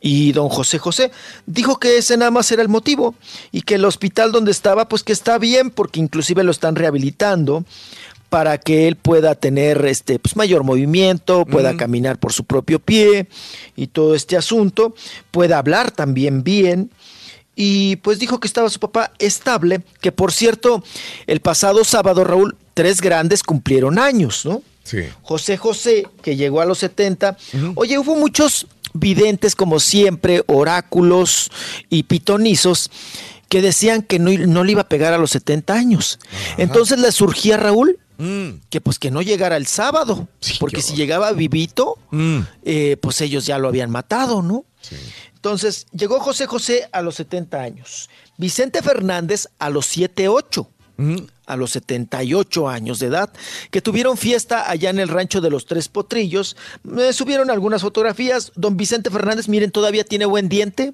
y don José José. Dijo que ese nada más era el motivo y que el hospital donde estaba pues que está bien porque inclusive lo están rehabilitando para que él pueda tener este pues mayor movimiento, pueda caminar por su propio pie y todo este asunto, pueda hablar también bien y pues dijo que estaba su papá estable, que por cierto, el pasado sábado, Raúl, tres grandes cumplieron años, ¿no? Sí. José José, que llegó a los 70. Oye, hubo muchos videntes, como siempre, oráculos y pitonizos, que decían que no, no le iba a pegar a los 70 años. Entonces le surgía a Raúl que pues que no llegara el sábado, porque si llegaba vivito, eh, pues ellos ya lo habían matado, ¿no? Entonces, llegó José José a los 70 años, Vicente Fernández a los 78, a los 78 años de edad, que tuvieron fiesta allá en el rancho de los Tres Potrillos. Me subieron algunas fotografías. Don Vicente Fernández, miren, todavía tiene buen diente.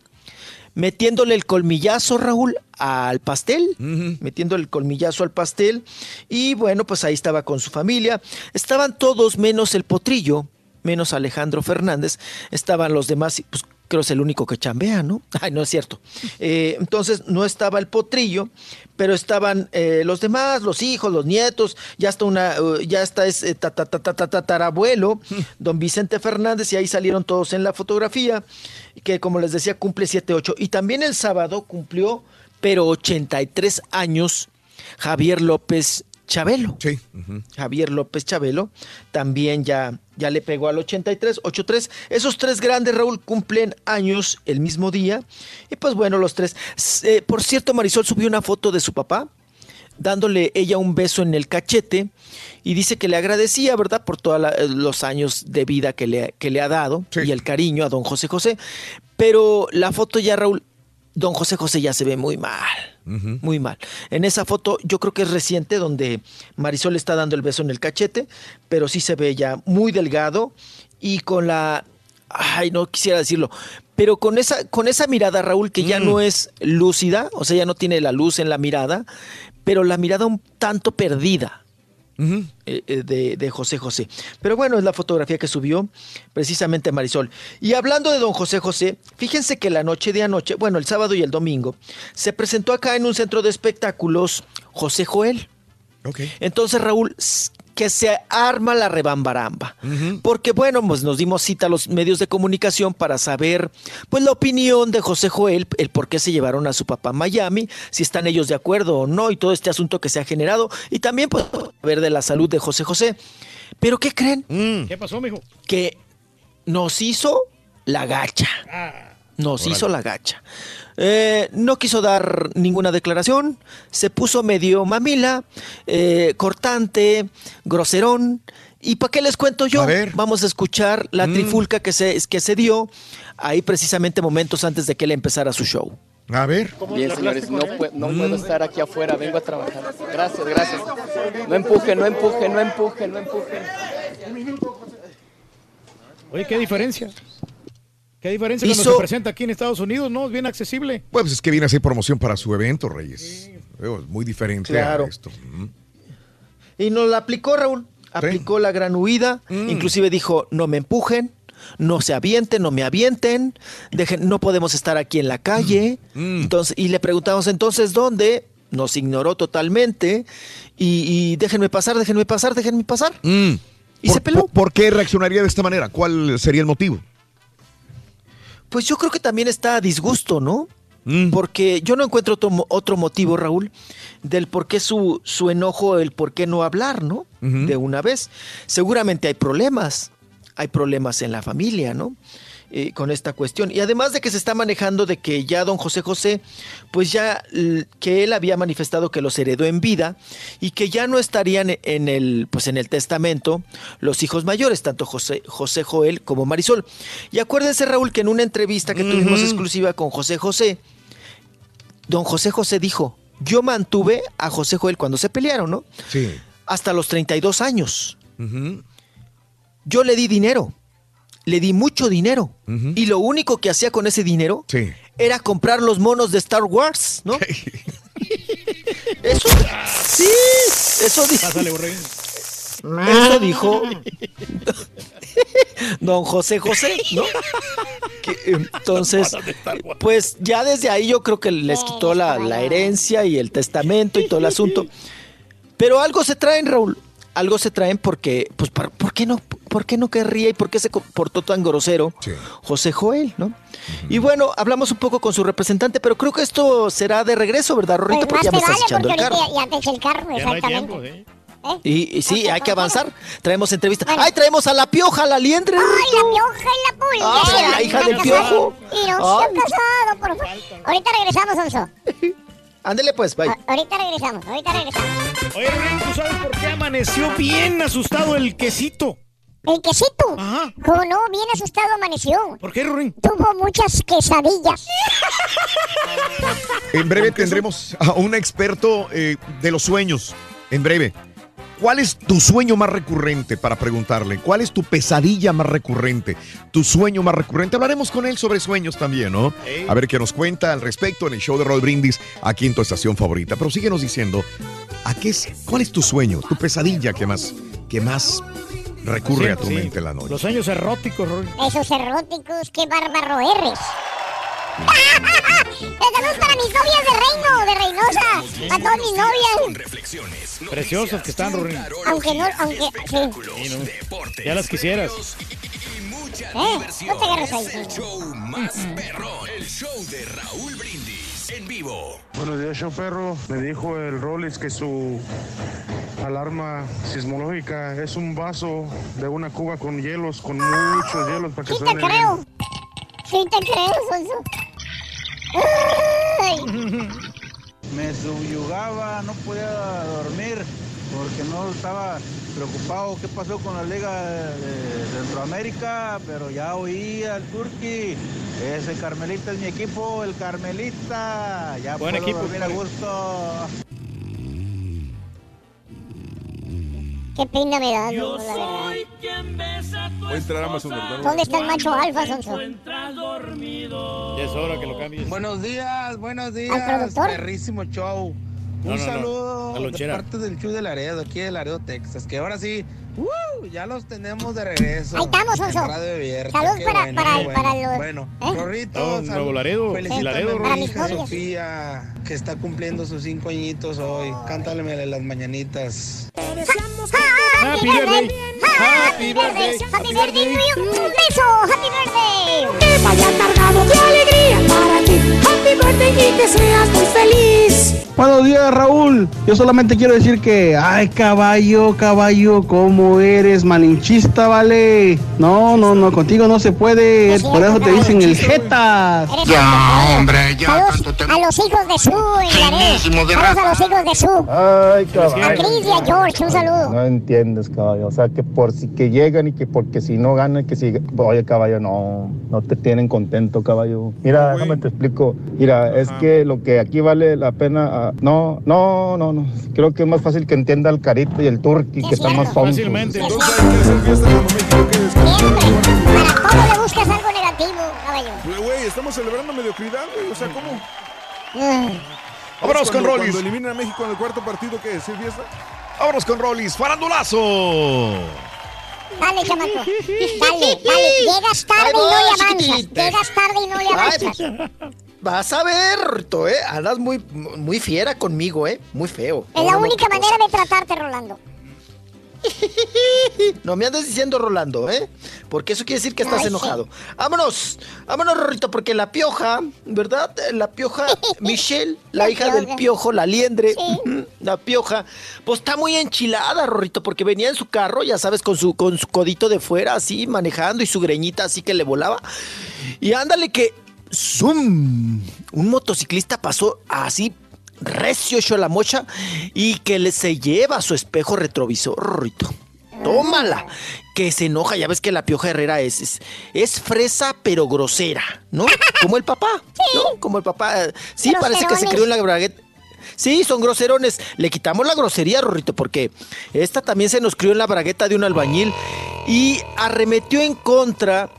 Metiéndole el colmillazo, Raúl, al pastel, metiéndole el colmillazo al pastel. Y bueno, pues ahí estaba con su familia. Estaban todos menos el potrillo, menos Alejandro Fernández. Estaban los demás, y, pues creo es el único que chambea, ¿no? (laughs) Ay, no es cierto. Eh, entonces no estaba el potrillo, pero estaban eh, los demás, los hijos, los nietos, ya está una, eh, ya está ta- tatarabuelo, (laughs) don Vicente Fernández, y ahí salieron todos en la fotografía, que como les decía, cumple 7-8. Y también el sábado cumplió, pero 83 años, Javier López Chabelo. Sí. Javier López Chabelo también ya, ya le pegó al 83, 83. Esos tres grandes, Raúl, cumplen años el mismo día. Y pues bueno, los tres. Eh, por cierto, Marisol subió una foto de su papá, dándole ella un beso en el cachete. Y dice que le agradecía, ¿verdad?, por todos los años de vida que le, que le ha dado y el cariño a don José José. Pero la foto ya, Raúl, don José José ya se ve muy mal. Muy mal. En esa foto, yo creo que es reciente, donde Marisol está dando el beso en el cachete, pero sí se ve ya muy delgado y con la. Ay, no quisiera decirlo, pero con esa, con esa mirada, Raúl, que ya no es lúcida, o sea, ya no tiene la luz en la mirada, pero la mirada un tanto perdida. Eh, eh, de, de José José. Pero bueno, es la fotografía que subió precisamente Marisol. Y hablando de don José José, fíjense que la noche de anoche, bueno, el sábado y el domingo, se presentó acá en un centro de espectáculos José Joel. Entonces, Raúl, que se arma la rebambaramba. Porque, bueno, pues nos dimos cita a los medios de comunicación para saber, pues, la opinión de José Joel, el por qué se llevaron a su papá a Miami, si están ellos de acuerdo o no, y todo este asunto que se ha generado, y también, pues, ver de la salud de José José. Pero, ¿qué creen? ¿Qué pasó, mijo? Que nos hizo la gacha. Nos Órale. hizo la gacha. Eh, no quiso dar ninguna declaración, se puso medio mamila, eh, cortante, groserón. ¿Y para qué les cuento yo? Vamos a escuchar la Mm. trifulca que se, que se dio ahí precisamente momentos antes de que él empezara su show. A ver. Bien, señores, no, no puedo estar aquí afuera, vengo a trabajar. Gracias, gracias. No empujen, no empujen, no empujen, no empujen. Oye, ¿qué diferencia? ¿Qué diferencia cuando Hizo- se presenta aquí en Estados Unidos? No, es bien accesible. Pues es que viene a hacer promoción para su evento, Reyes. Veo, es muy diferente Claro. a esto. Mm. Y nos la aplicó, Raúl. Aplicó la gran huida. Mm. Inclusive dijo, no me empujen, no se avienten, no me avienten, dejen, no podemos estar aquí en la calle. Mm. Entonces, y le preguntamos entonces dónde. Nos ignoró totalmente. Y, y déjenme pasar, déjenme pasar, déjenme pasar. Mm. Y ¿Por, se peló. por qué reaccionaría de esta manera? ¿Cuál sería el motivo? Pues yo creo que también está a disgusto, ¿no? Mm. Porque yo no encuentro otro, otro motivo, Raúl, del por qué su, su enojo, el por qué no hablar, ¿no? De una vez. Seguramente hay problemas, hay problemas en la familia, ¿no? Eh, con esta cuestión. Y además de que se está manejando de que ya don José José, pues ya que él había manifestado que los heredó en vida y que ya no estarían en el, pues en el testamento los hijos mayores, tanto José, José Joel como Marisol. Y acuérdense, Raúl, que en una entrevista que tuvimos exclusiva con José José, don José José dijo, yo mantuve a José Joel cuando se pelearon, ¿no? Sí. Hasta los 32 años. Yo le di dinero, le di mucho dinero. Y lo único que hacía con ese dinero Sí. era comprar los monos de Star Wars, ¿no? (laughs) eso, sí, eso dijo. Eso dijo (laughs) don José José, ¿no? Que, entonces, pues ya desde ahí yo creo que les quitó la, la herencia y el testamento y todo el asunto. (laughs) Pero algo se traen, Raúl. Algo se traen porque, pues, ¿por, por qué no, por qué no querría y por qué se comportó tan grosero José Joel, ¿no? Y bueno, hablamos un poco con su representante, pero creo que esto será de regreso, ¿verdad, Rorrito? Pues Porque más ya me estás vale echando el carro. ya te eché el carro, exactamente. Y, y sí, hay que avanzar. Traemos entrevista. ¡Ay, traemos a la pioja, a la liendre! ¡Ay, la pioja y la pulga! ¡Ay, la hija del piojo! Y no se han casado, por favor. Ahorita regresamos, Onzo. (laughs) Ándele pues, bye. A- Ahorita regresamos, ahorita regresamos. Oye, Rubén, ¿tú sabes por qué amaneció bien asustado el quesito? El quesito. Como no, bien asustado amaneció. ¿Por qué, Rurín? Tuvo muchas quesadillas. En breve tendremos a un experto eh, de los sueños. En breve. ¿Cuál es tu sueño más recurrente para preguntarle? ¿Cuál es tu pesadilla más recurrente? ¿Tu sueño más recurrente? Hablaremos con él sobre sueños también, ¿no? A ver qué nos cuenta al respecto en el show de Roll Brindis aquí en tu estación favorita. Pero síguenos diciendo, ¿a qué es, ¿cuál es tu sueño? ¿Tu pesadilla que más, que más recurre a tu Sí, mente en la noche? Los años eróticos, Rurín. Esos eróticos, qué bárbaro eres. Saludos para mis novias de Reino, de Reynosa. A todas mis novias. Preciosas que están, Rurín. Aunque no, aunque. Sí. Sí, no. Ya las quisieras. ¿Eh? No te agarres ahí. El show más perrón. El show de Raúl Brindis en vivo. Buenos días, show perro. Me dijo el Rolex que su alarma sismológica es un vaso de una cuba con hielos, con muchos hielos para que Sí te suene bien. creo. Sí te creo, Sonso. Ay. (laughs) Me subyugaba, no podía dormir porque no estaba preocupado qué pasó con la Liga de Centroamérica, pero ya oí al Turqui. Ese Carmelita es mi equipo, el Carmelita. Ya Buen puedo equipo, dormir a gusto. Qué pena me da, Sonso, la verdad. Voy a entrar a Amazon, ¿verdad? ¿Dónde está el macho alfa, Sonso? Ya es hora que lo cambies. Buenos días, buenos ¿Al días. productor? Perrísimo show. No, Un no, no, saludo a de parte del show de Laredo, aquí de Laredo, Texas, que ahora sí, ¡uh! ya los tenemos de regreso. Ahí estamos, en Sonso. Radio abierta, Salud qué para- bueno, para- qué bueno. para los- Bueno, ¿Eh? Rorrito, No. Nuevo Laredo, Laredo, a mi hija. Sofía, que está cumpliendo sus cinco añitos hoy. Cántale las mañanitas. Happy birthday. Happy birthday. Happy birthday. Un beso. Happy birthday. Que vaya cargado de alegría para ti. Happy birthday y que seas muy feliz. Buenos días, Raúl. Yo solamente quiero decir que, ay, caballo, caballo, cómo eres malinchista, ¿vale? No, no, no, contigo no se puede. Por eso te dicen el jetas. Ya, hombre, ya. Saludos a los hijos de Su Laredo. Saludos a los hijos de Su. Ay, A Cris y a George, un saludo. No entiendes, caballo. O sea, que por si que llegan y que porque si no ganan, que si. Oye, caballo, no. No te tienen contento, caballo. Mira, déjame te explico. Mira, es que lo que aquí vale la pena. ah, no, no, no, no. Creo que es más fácil que entienda el carito y el turqui, que están más sonsos. Fácilmente. ¿Cómo le buscas algo negativo, caballo? Güey, estamos celebrando mediocridad, güey. O sea, ¿cómo? Vámonos con Cuando- Rollis. Cuando eliminan a México en el cuarto partido, ¿qué es? ¿Sí, fiesta? Vámonos con Rollis, farandulazo. Dale, chamaco. Dale, dale. Llegas tarde y no le avanzas. chiquitita. Llegas tarde y no le avanzas. Vas a ver, Rorrito, ¿eh? Andas muy, muy fiera conmigo, ¿eh? Muy feo. Es la única manera de tratarte, Rolando. (laughs) No me andes diciendo Rolando, ¿eh? Porque eso quiere decir que estás Ay, sí. enojado. Vámonos, vámonos, Rorrito, porque la pioja, ¿verdad? La pioja, (laughs) Michelle, la, La hija del piojo, la liendre, la pioja, pues está muy enchilada, Rorrito, porque venía en su carro, ya sabes, con su, con su codito de fuera, así, manejando y su greñita así que le volaba. Y ándale que, ¡zum! Un motociclista pasó así recio hecho la mocha y que le se lleva su espejo retrovisor, Rorrito. Tómala, que se enoja, ya ves que la pioja Herrera es, es, es fresa pero grosera, ¿no? (laughs) Como el papá, ¿no? Como el papá. Sí, parece que se crió en la bragueta. Sí, son groserones. Le quitamos la grosería, Rorrito, porque esta también se nos crió en la bragueta de un albañil y arremetió en contra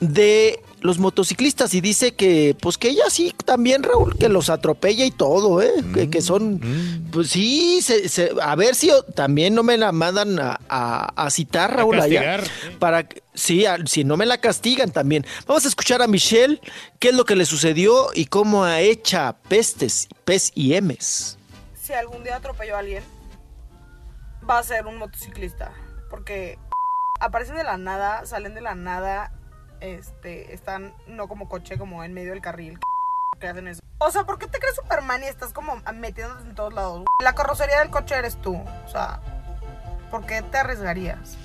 de los motociclistas y dice que, pues que ella sí también, Raúl, que los atropella y todo, ¿eh? Que, que son, pues sí, se- se- a ver si o- también no me la mandan a, a- a citar, Raúl, allá. castigar. Para, que- sí, a- si no me la castigan también. Vamos a escuchar a Michelle, qué es lo que le sucedió y cómo ha hecha pestes, pes y emes. si algún día atropello a alguien, va a ser un motociclista. Porque aparecen de la nada, salen de la nada, este, están no como coche, como en medio del carril. que hacen eso? O sea, ¿por qué te crees Superman y estás como metiéndote en todos lados? La carrocería del coche eres tú. O sea, ¿por qué te arriesgarías?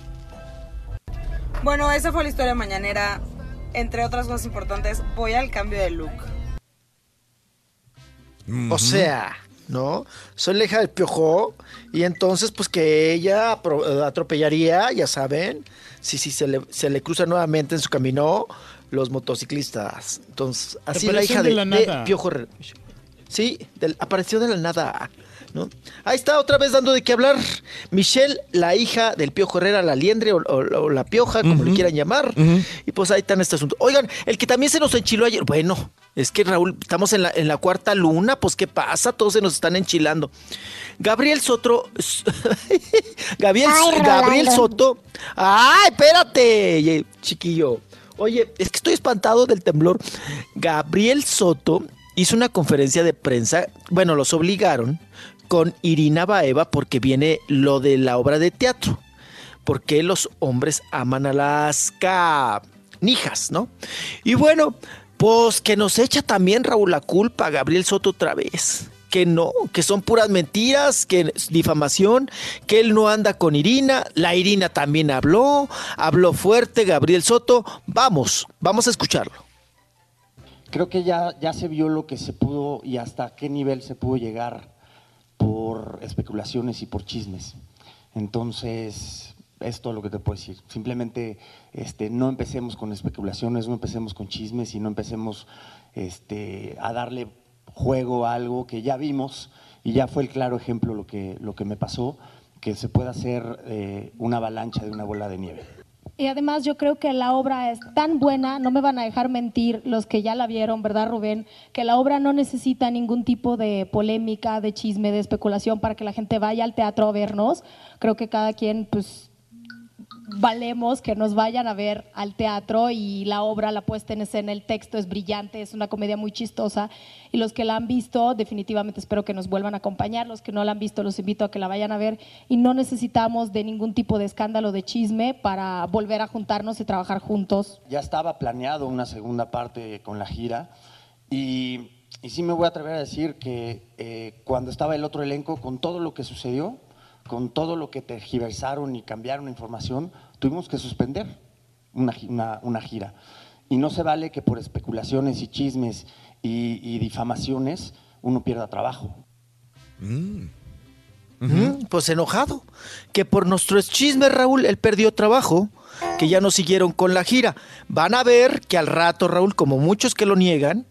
Bueno, esa fue la historia mañanera. Entre otras cosas importantes, voy al cambio de look. O sea, ¿no? Soy la hija del piojo y entonces pues que ella eh, atropellaría, ya saben, si si se le, se le cruza nuevamente en su camino los motociclistas. Entonces, así la hija de. Piojo. Sí, del- apareció de la nada. ¿No? Ahí está otra vez dando de qué hablar. Michelle, la hija del Piojo Herrera, la liendre o, o- o la pioja, como le quieran llamar. Y pues ahí está en este asunto. Oigan, el que también se nos enchiló ayer, bueno, es que Raúl, estamos en la, en la cuarta luna, pues ¿qué pasa? Todos se nos están enchilando. Gabriel Soto, (laughs) Gabriel, Ay, Gabriel. Soto, ay, espérate, chiquillo. Oye, es que estoy espantado del temblor. Gabriel Soto hizo una conferencia de prensa, bueno, los obligaron con Irina Baeva porque viene lo de la obra de teatro. Porque los hombres aman a las canijas, ¿no? Y bueno, pues que nos echa también Raúl la culpa, Gabriel Soto otra vez. Que no, que son puras mentiras, que es difamación, que él no anda con Irina, la Irina también habló, habló fuerte Gabriel Soto. Vamos, vamos a escucharlo. Creo que ya, ya se vio lo que se pudo y hasta qué nivel se pudo llegar por especulaciones y por chismes. Entonces, es todo lo que te puedo decir. Simplemente este, no empecemos con especulaciones, no empecemos con chismes y no empecemos este, a darle juego a algo que ya vimos y ya fue el claro ejemplo lo que, lo que me pasó, que se puede hacer eh, una avalancha de una bola de nieve. Y además yo creo que la obra es tan buena, no me van a dejar mentir los que ya la vieron, ¿verdad Rubén? Que la obra no necesita ningún tipo de polémica, de chisme, de especulación para que la gente vaya al teatro a vernos. Creo que cada quien pues valemos que nos vayan a ver al teatro y la obra, la puesta en escena, el texto es brillante, es una comedia muy chistosa. Y los que la han visto definitivamente espero que nos vuelvan a acompañar, los que no la han visto los invito a que la vayan a ver. Y no necesitamos de ningún tipo de escándalo de chisme para volver a juntarnos y trabajar juntos. ya estaba planeado una segunda parte con la gira. Y, y sí me voy a atrever a decir que eh, cuando estaba el otro elenco, con todo lo que sucedió, con todo lo que tergiversaron y cambiaron información, tuvimos que suspender una, una- una gira. Y no se vale que por especulaciones y chismes y, y difamaciones uno pierda trabajo. Mm, Pues enojado. Que por nuestros chismes, Raúl, él perdió trabajo, que ya no siguieron con la gira. Van a ver que al rato, Raúl, como muchos que lo niegan,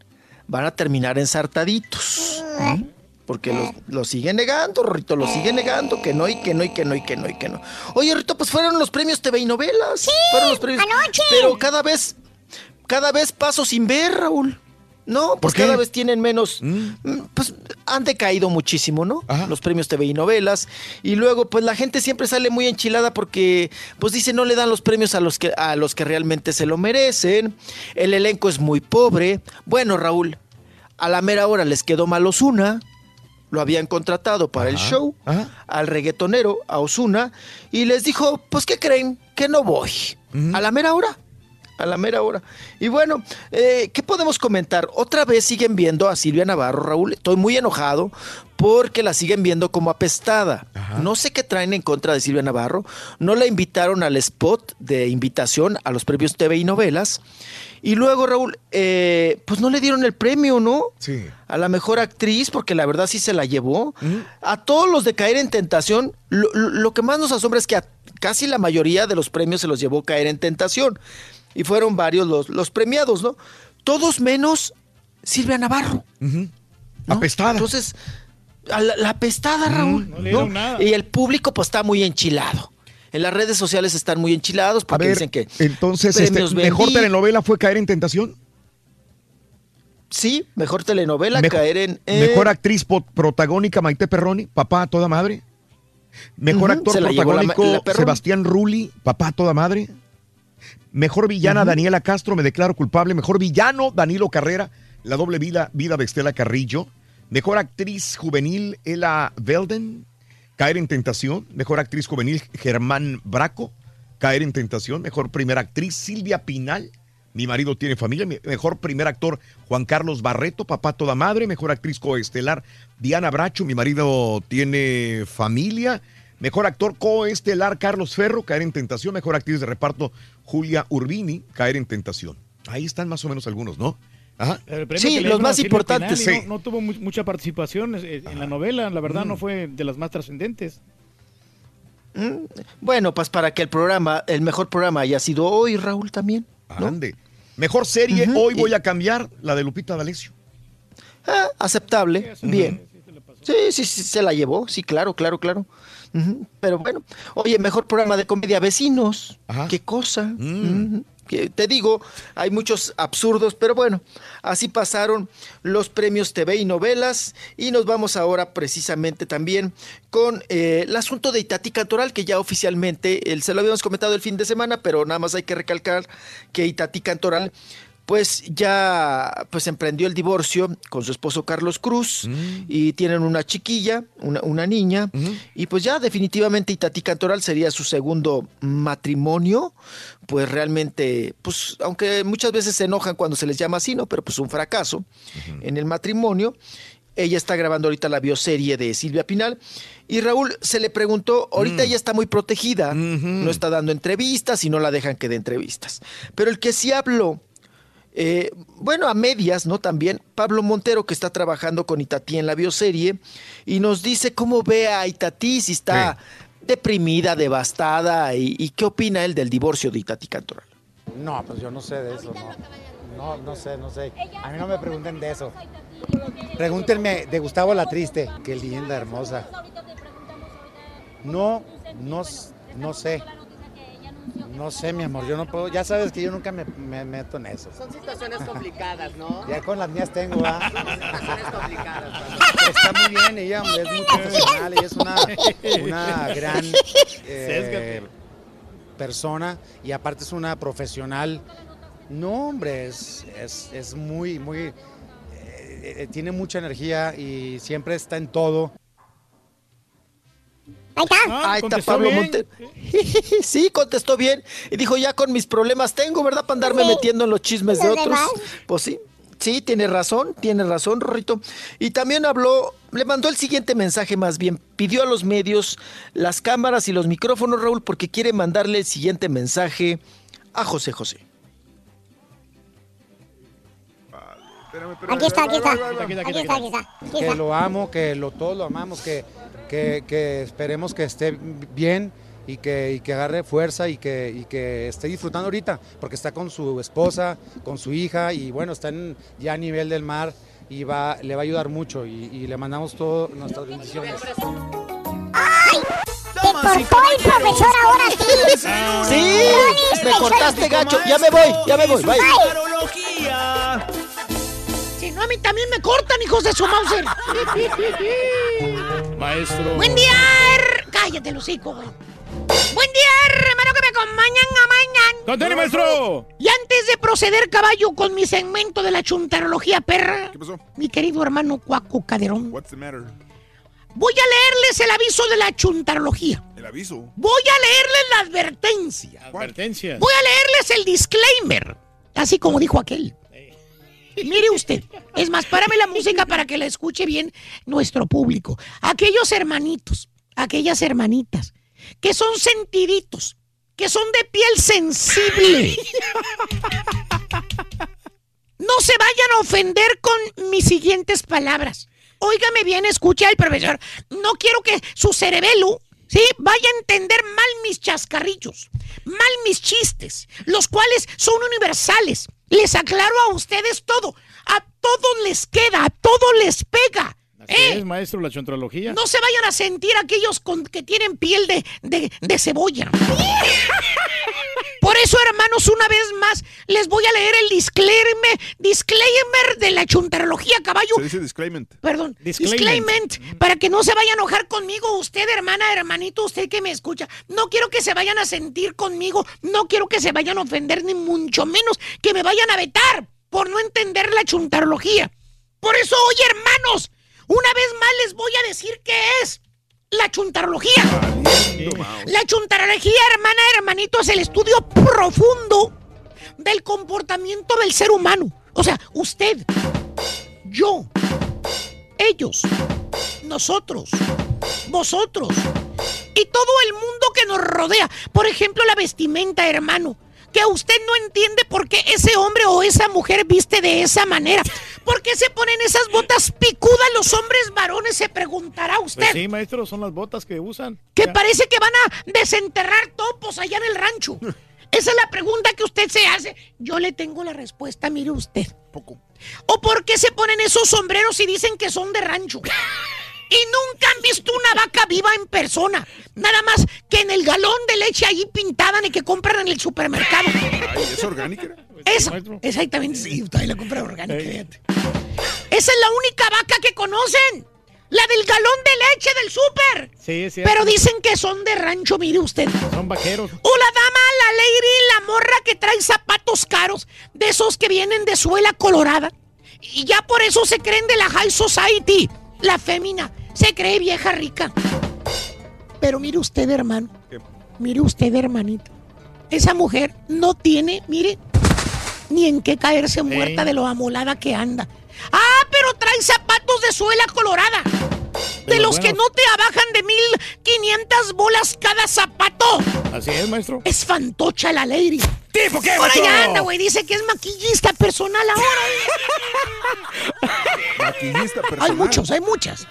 van a terminar ensartaditos. ¿Mm? Porque lo, lo siguen negando, Rito, lo siguen negando, que no, y que no, y que no, y que no, y que no. Oye, Rito, pues fueron los premios TV y novelas. fueron los premios. anoche. Pero cada vez, cada vez paso sin ver, Raúl. No, pues cada vez tienen menos. mm, Pues han decaído muchísimo, ¿no? Los premios TV y novelas. Y luego, pues la gente siempre sale muy enchilada porque, pues dice, no le dan los premios a los que, a los que realmente se lo merecen. El elenco es muy pobre. Bueno, Raúl, a la mera hora les quedó mal Osuna. Lo habían contratado para el show al reggaetonero, a Osuna, y les dijo, pues, ¿qué creen? Que no voy. A la mera hora a la mera hora. Y bueno, eh, ¿qué podemos comentar? Otra vez siguen viendo a Silvia Navarro, Raúl. Estoy muy enojado porque la siguen viendo como apestada. No sé qué traen en contra de Silvia Navarro. No la invitaron al spot de invitación a los premios TV y novelas. Y luego, Raúl, eh, pues no le dieron el premio, ¿no? Sí. A la mejor actriz, porque la verdad sí se la llevó. A todos los de caer en tentación, lo, lo- que más nos asombra es que a casi la mayoría de los premios se los llevó caer en tentación. Y fueron varios los, los premiados, ¿no? Todos menos Silvia Navarro. Apestada. Entonces, a la, la apestada, Raúl. no le dieron nada. Y el público, pues, está muy enchilado. En las redes sociales están muy enchilados porque ver, dicen que. entonces, este, ¿mejor telenovela fue Caer en Tentación? Sí, mejor telenovela, Mejor- caer en. eh, Mejor actriz protagónica Maite Perroni, papá a toda madre. Mejor actor se la protagónico la. Sebastián Rulli, papá a toda madre. Mejor villana. Daniela Castro, me declaro culpable. Mejor villano Danilo Carrera, la doble vida, vida de Estela Carrillo. Mejor actriz juvenil Ela Velden, Caer en Tentación. Mejor actriz juvenil Germán Braco, Caer en Tentación. Mejor primera actriz Silvia Pinal, Mi marido tiene familia. Me- Mejor primer actor Juan Carlos Barreto, Papá Toda Madre. Mejor actriz coestelar Diana Bracho, Mi marido tiene familia. Mejor actor coestelar Carlos Ferro, Caer en Tentación. Mejor actriz de reparto Julia Urbini, Caer en Tentación. Ahí están más o menos algunos, ¿no? Ajá. El premio que le dieron a Silvia Pinal y No, no tuvo mu- mucha participación eh, en la novela, la verdad Mm. no fue de las más trascendentes. Mm, Bueno, pues para que el programa, el mejor programa haya sido hoy, Raúl, también. ¿no? Ande. Mejor serie, hoy y- voy a cambiar la de Lupita D'Alessio. Ah, aceptable, bien. Sí, sí, sí, se la llevó, sí, claro, claro, claro. Pero bueno, oye, mejor programa de comedia Vecinos. Qué cosa. Que te digo, hay muchos absurdos, pero bueno, así pasaron los premios TV y novelas y nos vamos ahora precisamente también con eh, el asunto de Itatí Cantoral, que ya oficialmente, se lo habíamos comentado el fin de semana, pero nada más hay que recalcar que Itatí Cantoral pues ya pues emprendió el divorcio con su esposo Carlos Cruz y tienen una chiquilla, una, una niña, y pues ya definitivamente Itatí Cantoral sería su segundo matrimonio, pues realmente, pues aunque muchas veces se enojan cuando se les llama así, ¿no? Pero pues un fracaso en el matrimonio. Ella está grabando ahorita la bioserie de Silvia Pinal. Y Raúl se le preguntó, ahorita ella está muy protegida, no está dando entrevistas y no la dejan que dé entrevistas. Pero el que sí habló eh, bueno, a medias, ¿no? También Pablo Montero, que está trabajando con Itatí en la bioserie, y nos dice cómo ve a Itatí, si está deprimida, devastada, y, y qué opina él del divorcio de Itatí Cantoral. No, pues yo no sé de eso, no. No, no sé, no sé. A mí no me pregunten de eso. Pregúntenme de Gustavo la Triste. Qué linda, hermosa. No, no, no sé. No sé, mi amor, yo no puedo. Ya sabes que yo nunca me, me meto en eso. Son situaciones complicadas, ¿no? Ya con las mías tengo, ¿ah? Son situaciones complicadas. Está muy bien, ella es muy profesional, ella es una, una gran eh, persona y aparte es una profesional. No, hombre, es, es, es muy, muy... eh, eh, tiene mucha energía y siempre está en todo. Ahí está. Ahí está Pablo Montero. (laughs) sí, contestó bien. Y dijo, ya con mis problemas tengo, ¿verdad? Para andarme Sí. metiendo en los chismes de otros. demás. Pues sí. Sí, tiene razón, tiene razón, Rorrito. Y también habló, le mandó el siguiente mensaje más bien. Pidió a los medios las cámaras y los micrófonos, Raúl, porque quiere mandarle el siguiente mensaje a José José. Aquí está, aquí está. Aquí está, aquí está. Aquí que está. lo amo, que lo, todos lo amamos, que, que, que esperemos que esté bien y que, y que agarre fuerza y que, y que esté disfrutando ahorita, porque está con su esposa, con su hija y bueno, está en- ya a nivel del mar y va, le va a ayudar mucho y, y le mandamos todas nuestras bendiciones. Te cortó el profesor ahora sí. (laughs) Sí, Rolis, me te cortaste cortó. gacho. Ya me voy, ya me voy, bye. Sí, A mí también me cortan, hijos de su Mauser. (laughs) Maestro. Buen día, her- cállate, güey. Buen día, hermano, que me acompañan a mañana. ¡Con tenis, maestro! Y antes de proceder, caballo, con mi segmento de la chuntarología perra, ¿Qué pasó? mi querido hermano Cuaco Caderón, What's the matter? voy a leerles el aviso de la chuntarología. El aviso. Voy a leerles la advertencia. Advertencia. Voy a leerles el disclaimer. Así como dijo aquel. Mire usted. Es más, párame la música para que la escuche bien nuestro público. Aquellos hermanitos, aquellas hermanitas, que son sentiditos, que son de piel sensible. No se vayan a ofender con mis siguientes palabras. Óigame bien, escucha al profesor. No quiero que su cerebelo, ¿sí? Vaya a entender mal mis chascarrillos, mal mis chistes, los cuales son universales. Les aclaro a ustedes todo. A todos les queda, a todos les pega. Así ¿eh? es, maestro, la chontrología. No se vayan a sentir aquellos con, que tienen piel de, de, de cebolla. (laughs) Por eso, hermanos, una vez más, les voy a leer el disclaimer, disclaimer de la chuntarología, caballo. Se dice disclaimer. Perdón, Disclaimer. disclaimer, para que no se vaya a enojar conmigo, usted, hermana, hermanito, usted que me escucha. No quiero que se vayan a sentir conmigo, no quiero que se vayan a ofender, ni mucho menos que me vayan a vetar por no entender la chuntarología. Por eso, hoy, hermanos, una vez más les voy a decir qué es la chuntarología. La chuntarología, hermana, hermanito, es el estudio profundo del comportamiento del ser humano. O sea, usted, yo, ellos, nosotros, vosotros y todo el mundo que nos rodea. Por ejemplo, la vestimenta, hermano. Que usted no entiende por qué ese hombre o esa mujer viste de esa manera. ¿Por qué se ponen esas botas picudas los hombres varones? Se preguntará usted. Pues sí, maestro, son las botas que usan. Que Ya. parece que van a desenterrar topos allá en el rancho. (laughs) Esa es la pregunta que usted se hace. Yo le tengo la respuesta, mire usted. Poco. ¿O por qué se ponen esos sombreros y dicen que son de rancho? (laughs) Y nunca han visto una vaca viva en persona. Nada más que en el galón de leche ahí pintada y que compran en el supermercado. Ay, ¿es orgánica? Eso, exactamente, sí, usted la compra orgánica, fíjate. Esa es la única vaca que conocen. La del galón de leche del súper. Sí, sí. Pero dicen que son de rancho, mire usted. Son vaqueros. O la dama, la lady, la morra que trae zapatos caros, de esos que vienen de suela colorada. Y ya por eso se creen de la high society. La fémina se cree vieja rica. Pero mire usted, hermano. Mire usted, hermanito. Esa mujer no tiene, mire, ni en qué caerse muerta de lo amolada que anda. Ah, pero trae zapatos de suela colorada. De los que no te abajan de 1500 bolas cada zapato. Así es, maestro. Es fantocha la lady. ¿Tipo qué, Por maestro? anda, güey. Dice que es maquillista personal ahora. (laughs) Maquillista personal. hay muchos, hay muchas.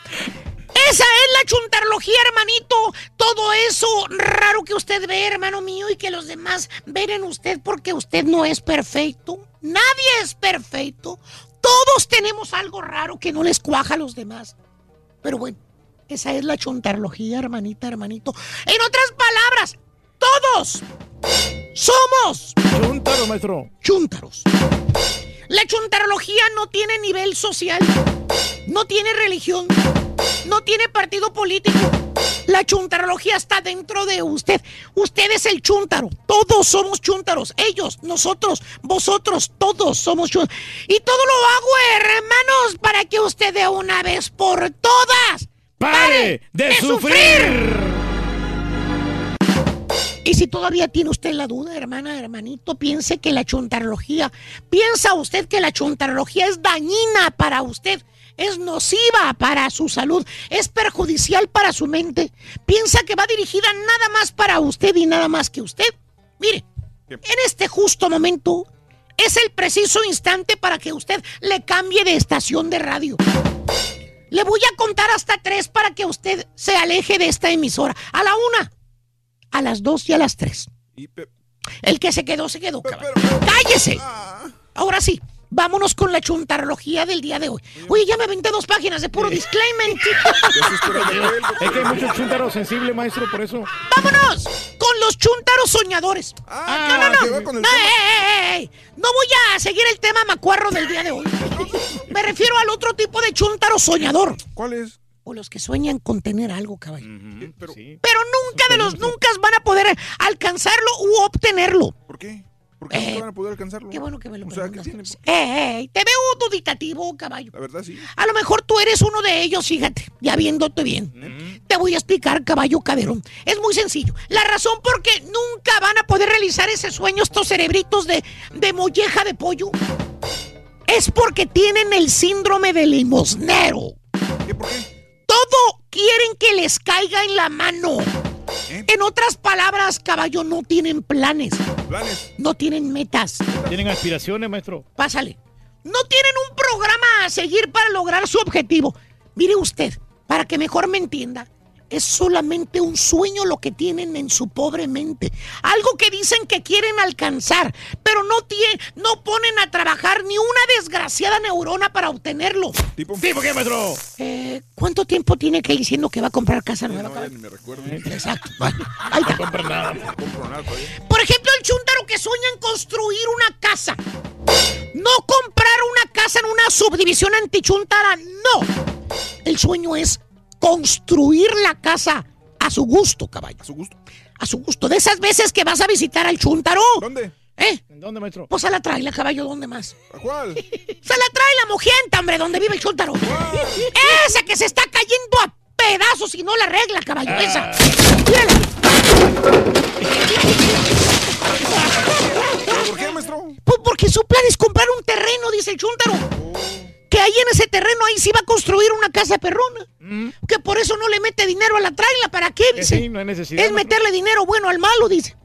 Esa es la chuntarología, hermanito. Todo eso raro que usted ve, hermano mío, y que los demás ven en usted porque usted no es perfecto. Nadie es perfecto. Todos tenemos algo raro que no les cuaja a los demás. Pero bueno, esa es la chuntarología, hermanita, hermanito. En otras palabras, todos somos Chúntaro, maestro. chúntaros. La chuntarología no tiene nivel social, no tiene religión, no tiene partido político. La chuntarología está dentro de usted. Usted es el chúntaro. Todos somos chúntaros. Ellos, nosotros, vosotros, todos somos chúntaros. Y todo lo hago, hermanos, para que usted de una vez por todas ¡Pare de sufrir! Y si todavía tiene usted la duda, hermana, hermanito, piense que la chuntarología, piensa usted que la chuntarología es dañina para usted, es nociva para su salud, es perjudicial para su mente. Piensa que va dirigida nada más para usted y nada más que usted. Mire, en este justo momento es el preciso instante para que usted le cambie de estación de radio. Le voy a contar hasta tres para que usted se aleje de esta emisora. A la una, a las dos y a las tres. El que se quedó, se quedó, cabrón. ¡Cállese! Ahora sí, vámonos con la chuntarología del día de hoy. Oye, ya me aventé dos páginas de puro disclaimer. (laughs) Es que hay mucho chuntaro sensible, maestro, por eso. ¡Vámonos! Con los chuntaros soñadores. Ah, no, que no, no. No, tema. eh, eh, eh. No voy a seguir el tema macuarro del día de hoy. Me refiero al otro tipo de chuntaro soñador. ¿Cuál es? O los que sueñan con tener algo, caballo. Pero, Pero nunca de los nunca van a poder alcanzarlo u obtenerlo. ¿Por qué? ¿Por qué nunca van a poder alcanzarlo? Qué bueno que me lo O sea, ¿qué tiene? Eh, eh, te veo duditativo, caballo. La verdad, sí. A lo mejor tú eres uno de ellos, fíjate, ya viéndote bien. Te voy a explicar, caballo caderón. Es muy sencillo. La razón por qué nunca van a poder realizar ese sueño estos cerebritos de, de molleja de pollo es porque tienen el síndrome del limosnero. Todo quieren que les caiga en la mano. En otras palabras, caballo, no tienen planes. Planes. No tienen metas. Tienen aspiraciones, maestro. Pásale. No tienen un programa a seguir para lograr su objetivo. Mire usted, para que mejor me entienda, es solamente un sueño lo que tienen en su pobre mente. Algo que dicen que quieren alcanzar, pero no, tie- no ponen a trabajar ni una desgraciada neurona para obtenerlo. ¿Tipo? ¿Tipo qué, maestro? Eh, ¿Cuánto tiempo tiene que ir diciendo que va a comprar casa nueva? No, ni me recuerdo. Exacto. Bueno, ahí está. No compra nada. No compro nada. Por ejemplo, el chúntaro que sueña en construir una casa. No comprar una casa en una subdivisión antichuntara, no. El sueño es construir la casa a su gusto, caballo. A su gusto. A su gusto. De esas veces que vas a visitar al chúntaro. ¿Dónde? ¿Eh? ¿En dónde, maestro? Pues a la traila, caballo, ¿dónde más? ¿A cuál? (laughs) Se la trae la mojienta, hombre, donde vive el chúntaro. Esa que se está cayendo a pedazos y no la arregla, caballo. Ah. Esa. ¿Por qué, maestro? Pues porque su plan es comprar un terreno, dice el chúntaro. Que ahí en ese terreno ahí sí va a construir una casa perrona. Que por eso no le mete dinero a la traila. ¿Para qué? Que Dice. sí, no hay necesidad. es meterle dinero bueno al malo, dice.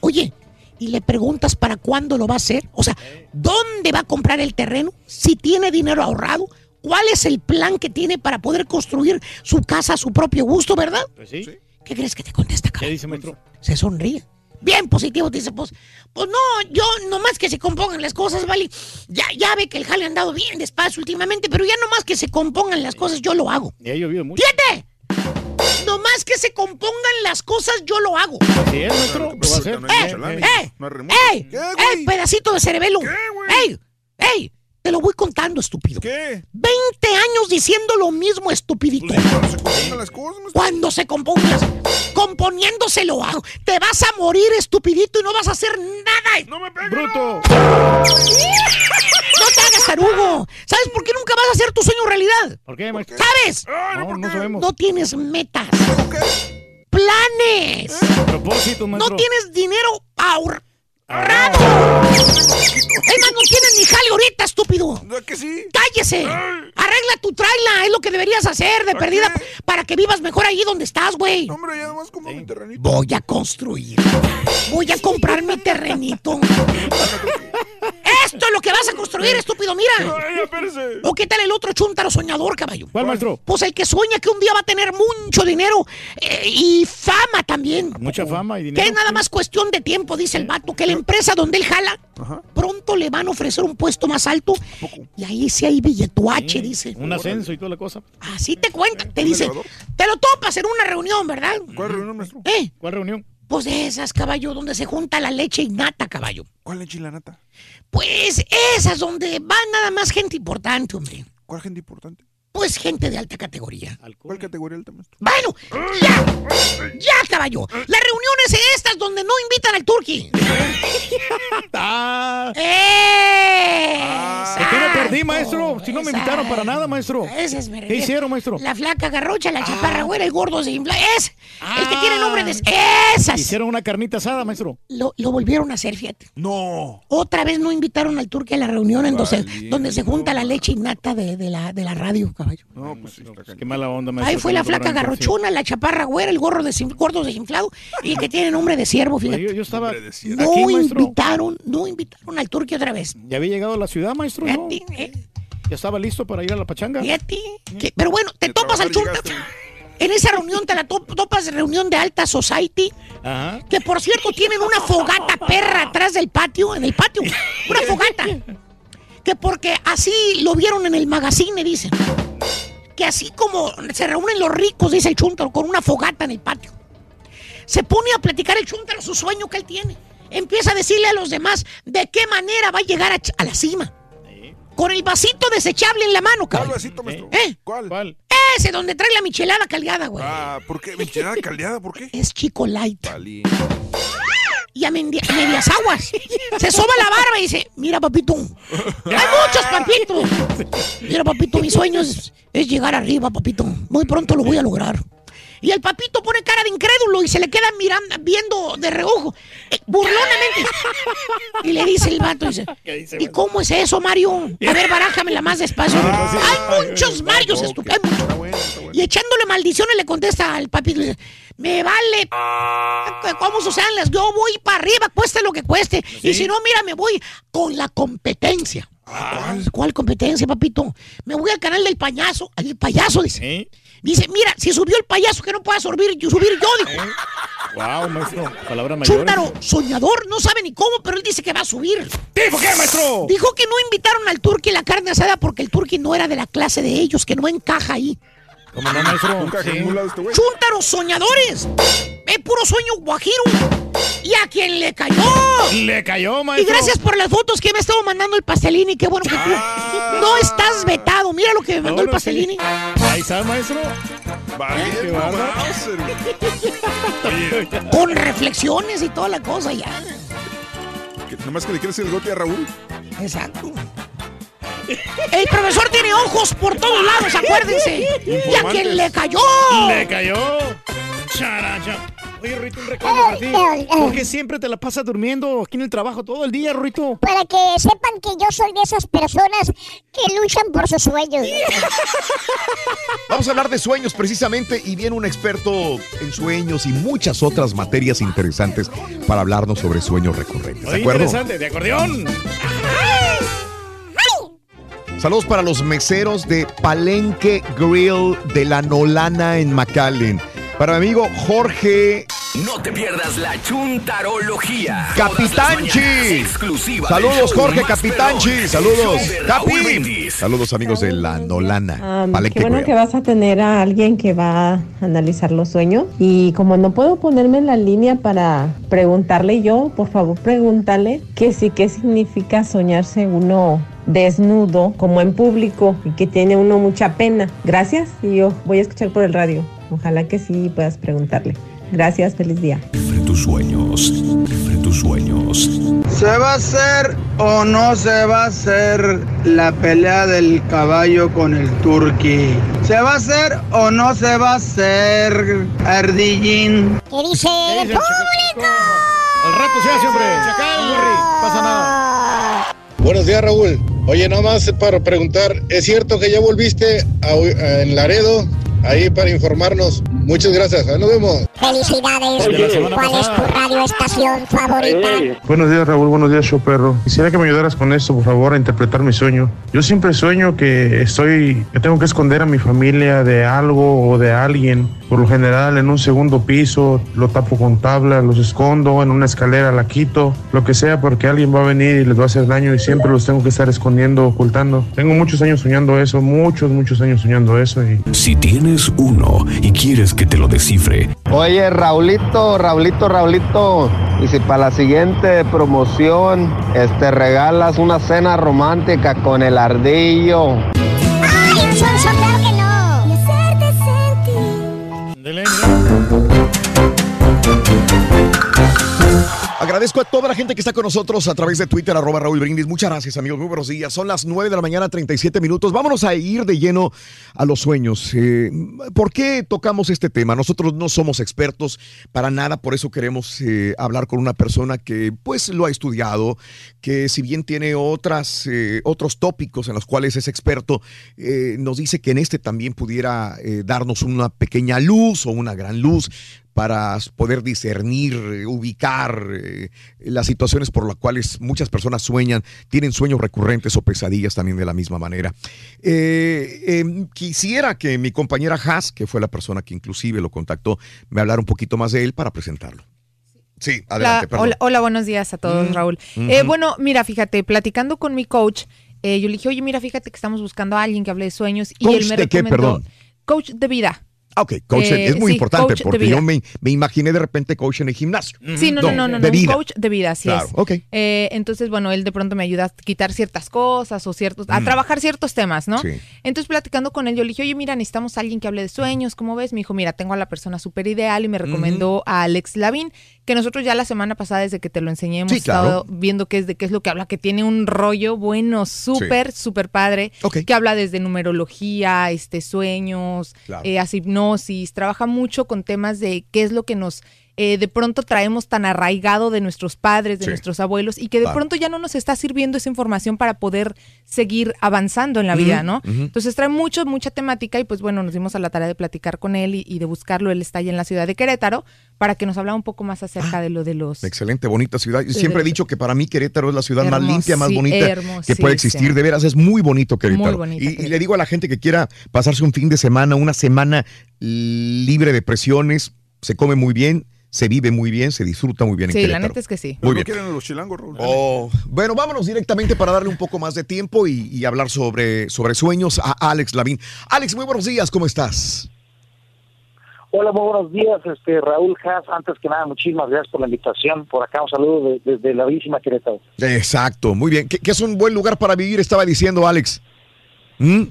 Oye, y le preguntas para cuándo lo va a hacer. O sea, ¿dónde va a comprar el terreno? Si tiene dinero ahorrado. ¿Cuál es el plan que tiene para poder construir su casa a su propio gusto, verdad? Pues sí. ¿Qué crees que te contesta, ¿Qué dice, maestro? se sonríe. Bien positivo, dice, pues, pues no, yo nomás que se compongan las cosas, ¿vale? Ya, ya ve que el jale ha andado bien despacio últimamente, pero ya nomás que se compongan las cosas, yo lo hago. Y ha llovido mucho. ¡Fíjate! Nomás que se compongan las cosas, yo lo hago. Así es, maestro. Lo va a hacer. No hay ¡Eh! ¡Eh! ¿Qué, ¡Ey, pedacito de cerebelo! ¡Ey! ¡Ey! Te lo voy contando, estúpido. ¿Qué? 20 años diciendo lo mismo, estupidito. Pues cuando se compongan las cosas, maestro. Cuando se compongan las... Componiéndose lo hago. Te vas a morir, estupidito, y no vas a hacer nada. ¡No me pegues! ¡Bruto! No te hagas tarugo. ¿Sabes por qué nunca vas a hacer tu sueño realidad? ¿Por qué, maestro? ¿Sabes? Ay, No, ¿por no sabemos. No tienes metas, ¿Tengo qué? planes. Propósito, maestro. No tienes dinero ahorrado. Es más, no tienes ni jale ahorita, estúpido. ¿No que sí? ¡Cállese! Arregla tu traila, es lo que deberías hacer de perdida para que vivas mejor ahí donde estás, güey. No, hombre, ya nomás como mi terrenito. Voy a construir. Voy a comprar mi terrenito. (laughs) Esto es lo que vas a construir, estúpido, mira. Ay, espérese. ¿O qué tal el otro chúntaro soñador, caballo? ¿Cuál, maestro? Pues el que sueña que un día va a tener mucho dinero eh, y fama también. Mucha fama y Que dinero. es nada más cuestión de tiempo, dice el vato, que la empresa donde él jala, Ajá. pronto le van a ofrecer un puesto más alto y ahí sí hay billetuache, dice. Un ascenso y toda la cosa. Así te cuentan, te ¿Un dice, te lo topas en una reunión, ¿verdad? ¿Cuál reunión, maestro? ¿Eh? ¿Cuál reunión? Pues de esas, caballo, donde se junta la leche y nata, caballo. ¿Cuál leche y la nata? Pues esas donde va nada más gente importante, hombre. ¿Cuál gente importante? Pues gente de alta categoría. ¿Cuál categoría alta, maestro? Bueno, ya, ya, caballo. Las reuniones estas donde no invitan al turqui. (laughs) Ah, ¡Eh! ¿Por qué me perdí, maestro? Si no me invitaron para nada, maestro. Ese es me ¿Qué hicieron, maestro? La flaca garrocha, la chaparra güera, el gordo se infla. Es el que tiene nombre de Ah. esas. Hicieron una carnita asada, maestro. Lo, lo volvieron a hacer, fíjate. No. Otra vez no invitaron al turqui a la reunión en donde, se junta la leche innata de, de la, de la radio, caballo. No, pues sí, está cañón. Qué mala onda, maestro. Ahí fue la flaca garrochona, la chaparra güera, el gorro desin- gordo desinflado y el que tiene nombre de siervo, Oye, fíjate. Yo, yo estaba. No aquí, invitaron, no invitaron al turqui otra vez. Ya había llegado a la ciudad, maestro. eh, Ya estaba listo para ir a la pachanga. fíjate. Pero bueno, te De topas al chunta. (laughs) En esa reunión te la top- topas reunión de alta society. Ajá. Que por cierto tienen una fogata perra atrás del patio, en el patio. Una fogata. (laughs) Que porque así lo vieron en el magazine, dicen. Que así como se reúnen los ricos, dice el Chuntaro, con una fogata en el patio. Se pone a platicar el Chuntaro su sueño que él tiene. Empieza a decirle a los demás de qué manera va a llegar a, la cima. Con el vasito desechable en la mano, ¿Cuál cabrón. vasito, maestro? ¿Eh? ¿Cuál? Ese donde trae la michelada caldeada, güey. Ah, ¿por qué? ¿Michelada caldeada? ¿Por qué? Es chico light. Y a medias aguas. Se soba la barba y dice, mira, papito. Hay muchos, papito. Mira, papito, mi sueño es, es llegar arriba, papito. Muy pronto lo voy a lograr. Y el papito pone cara de incrédulo y se le queda mirando, viendo de reojo, eh, burlonamente. Y le dice el vato, dice, ¿y cómo es eso, Mario? A ver, barájamela más despacio. Hay muchos Marios, hay muchos. Y echándole maldiciones le contesta al papito, dice, me vale cómo sucedan las, yo voy para arriba, cueste lo que cueste. Y si no, mira, me voy con la competencia. ¿Cuál competencia, papito? Me voy al canal del payaso. El payaso dice. Dice, mira, si subió el payaso que no pueda subir, yo subir yo, dijo. Wow, maestro. Palabra mayor. Chúntaro, soñador, no sabe ni cómo, pero él dice que va a subir. ¿Dijo qué, maestro? Dijo que no invitaron al turqui la carne asada porque el turqui no era de la clase de ellos, que no encaja ahí. ¿Cómo no, maestro? Nunca Sí. en ningún lado este güey. Chúntaros, soñadores. Es puro sueño guajiro. Y a quien le cayó. Le cayó, Y maestro. gracias por las fotos que me estado mandando el pastelini. Qué bueno que tú no estás vetado. Mira lo que me mandó el Ahora sí. pastelini. Ahí está, maestro. Qué bárbaro. Mauser. Oye, Con reflexiones y toda la cosa ya. que- nomás que le quieres el gote a Raúl. Exacto. El profesor tiene ojos por todos lados, acuérdense. Y a quien le cayó. Le cayó. Characha. Oye, Rito, un reclamo para ti. ¿Por qué siempre te la pasas durmiendo aquí en el trabajo todo el día, Rito? Para que sepan que yo soy de esas personas que luchan por sus sueños. (laughs) Vamos a hablar de sueños precisamente y viene un experto en sueños y muchas otras materias interesantes para hablarnos sobre sueños recurrentes. ¿De Oye, acuerdo? interesante, de acordeón. (laughs) Saludos para los meseros de Palenque Grill de la Nolana en McAllen. Para mi amigo Jorge No te pierdas la chuntarología. Capitanchi. Exclusiva. Saludos Jorge Capitanchi. Saludos. Capi. Saludos amigos de la Nolana. Palenque qué bueno que vas a tener a alguien que va a analizar los sueños. Y como no puedo ponerme en la línea para preguntarle yo, por favor pregúntale que sí, qué significa soñarse uno desnudo, como en público, y que tiene uno mucha pena. Gracias, y yo voy a escuchar por el radio. Ojalá que sí puedas preguntarle. Gracias, feliz día. Cifre tus sueños. Cifre tus sueños. ¿Se va a hacer o no se va a hacer la pelea del caballo con el turqui? ¿Se va a hacer o no se va a hacer, Ardillín? ¿Qué dice el público? Al rato se hace, hombre. Henry. Pasa nada. Buenos días, Raúl. Oye, nada más para preguntar, ¿es cierto que ya volviste a- en Laredo ahí para informarnos? Muchas gracias, ahí nos vemos. Felicidades. Oye, ¿Cuál es tu radio estación favorita? Buenos días, Raúl. Buenos días, show perro. Quisiera que me ayudaras con esto, por favor, a interpretar mi sueño. Yo siempre sueño que estoy, que tengo que esconder a mi familia de algo o de alguien. Por lo general, en un segundo piso, lo tapo con tabla, los escondo, en una escalera la quito, lo que sea, porque alguien va a venir y les va a hacer daño y siempre los tengo que estar escondiendo, ocultando. Tengo muchos años soñando eso, muchos, muchos años soñando eso y Si tienes uno y quieres que te lo descifre, Oye, Raulito, Raulito, Raulito. Y si para la siguiente promoción este, regalas una cena romántica con el ardillo. ¡Ay, claro que no! Y hacerte sentir. Agradezco a toda la gente que está con nosotros a través de Twitter, arroba Raúl Brindis. Muchas gracias, amigos. Muy buenos días. Son las 9 de la mañana, 37 minutos. Vámonos a ir de lleno a los sueños. Eh, ¿Por qué tocamos este tema? Nosotros no somos expertos para nada, por eso queremos eh, hablar con una persona que pues lo ha estudiado, que si bien tiene otras, eh, otros tópicos en los cuales es experto, nos dice que en este también pudiera darnos una pequeña luz o una gran luz para poder discernir, ubicar eh, las situaciones por las cuales muchas personas sueñan, tienen sueños recurrentes o pesadillas también de la misma manera. Eh, eh, quisiera que mi compañera Haas, que fue la persona que inclusive lo contactó, me hablara un poquito más de él para presentarlo. Sí, adelante, Hola, perdón. hola, hola, buenos días a todos, Mm, Raúl. Eh, bueno, mira, fíjate, platicando con mi coach, eh, yo le dije, oye, mira, fíjate que estamos buscando a alguien que hable de sueños. Y ¿Coach él me de qué, perdón? Coach de vida. Ah, ok, coach, Eh, es muy sí, importante porque yo me, me imaginé de repente coach en el gimnasio. Sí, no, no, no, no, de no, un coach de vida, así Claro, es. ok. Eh, entonces, bueno, él de pronto me ayuda a quitar ciertas cosas o ciertos, a Mm. trabajar ciertos temas, ¿no? Sí. Entonces, platicando con él, yo le dije, oye, mira, necesitamos a alguien que hable de sueños, ¿cómo ves? Me dijo, mira, tengo a la persona súper ideal y me recomendó a Alex Lavín, que nosotros ya la semana pasada, desde que te lo enseñé, hemos Sí, claro. estado viendo qué es de qué es lo que habla, que tiene un rollo bueno, súper, súper padre, que habla desde numerología, este, sueños, Claro. eh, hace hipnosis, trabaja mucho con temas de qué es lo que nos eh, de pronto traemos tan arraigado de nuestros padres, de Sí. nuestros abuelos, y que de Claro. pronto ya no nos está sirviendo esa información para poder seguir avanzando en la vida, ¿no? Entonces trae mucho, mucha temática y pues bueno, nos dimos a la tarea de platicar con él y, y de buscarlo. Él está allá en la ciudad de Querétaro para que nos hablara un poco más acerca de lo de los... Excelente, bonita ciudad. Yo siempre he dicho que para mí Querétaro es la ciudad más limpia, más bonita que puede existir. De veras, es muy bonito Querétaro. Muy bonita y, y le digo a la gente que quiera pasarse un fin de semana, una semana libre de presiones, se come muy bien, se vive muy bien, se disfruta muy bien en Sí, la neta es que sí. Muy ¿No bien. quieren los chilangos, Raúl? Oh, bueno, vámonos directamente para darle un poco más de tiempo y, y hablar sobre, sobre sueños a Alex Lavín. Alex, muy buenos días, ¿cómo estás? Hola, muy buenos días, este Raúl Haas. Antes que nada, muchísimas gracias por la invitación. Por acá un saludo de- desde la bellísima Querétaro. Exacto, muy bien. ¿Qué, qué es un buen lugar para vivir? Estaba diciendo Alex. ¿Mm?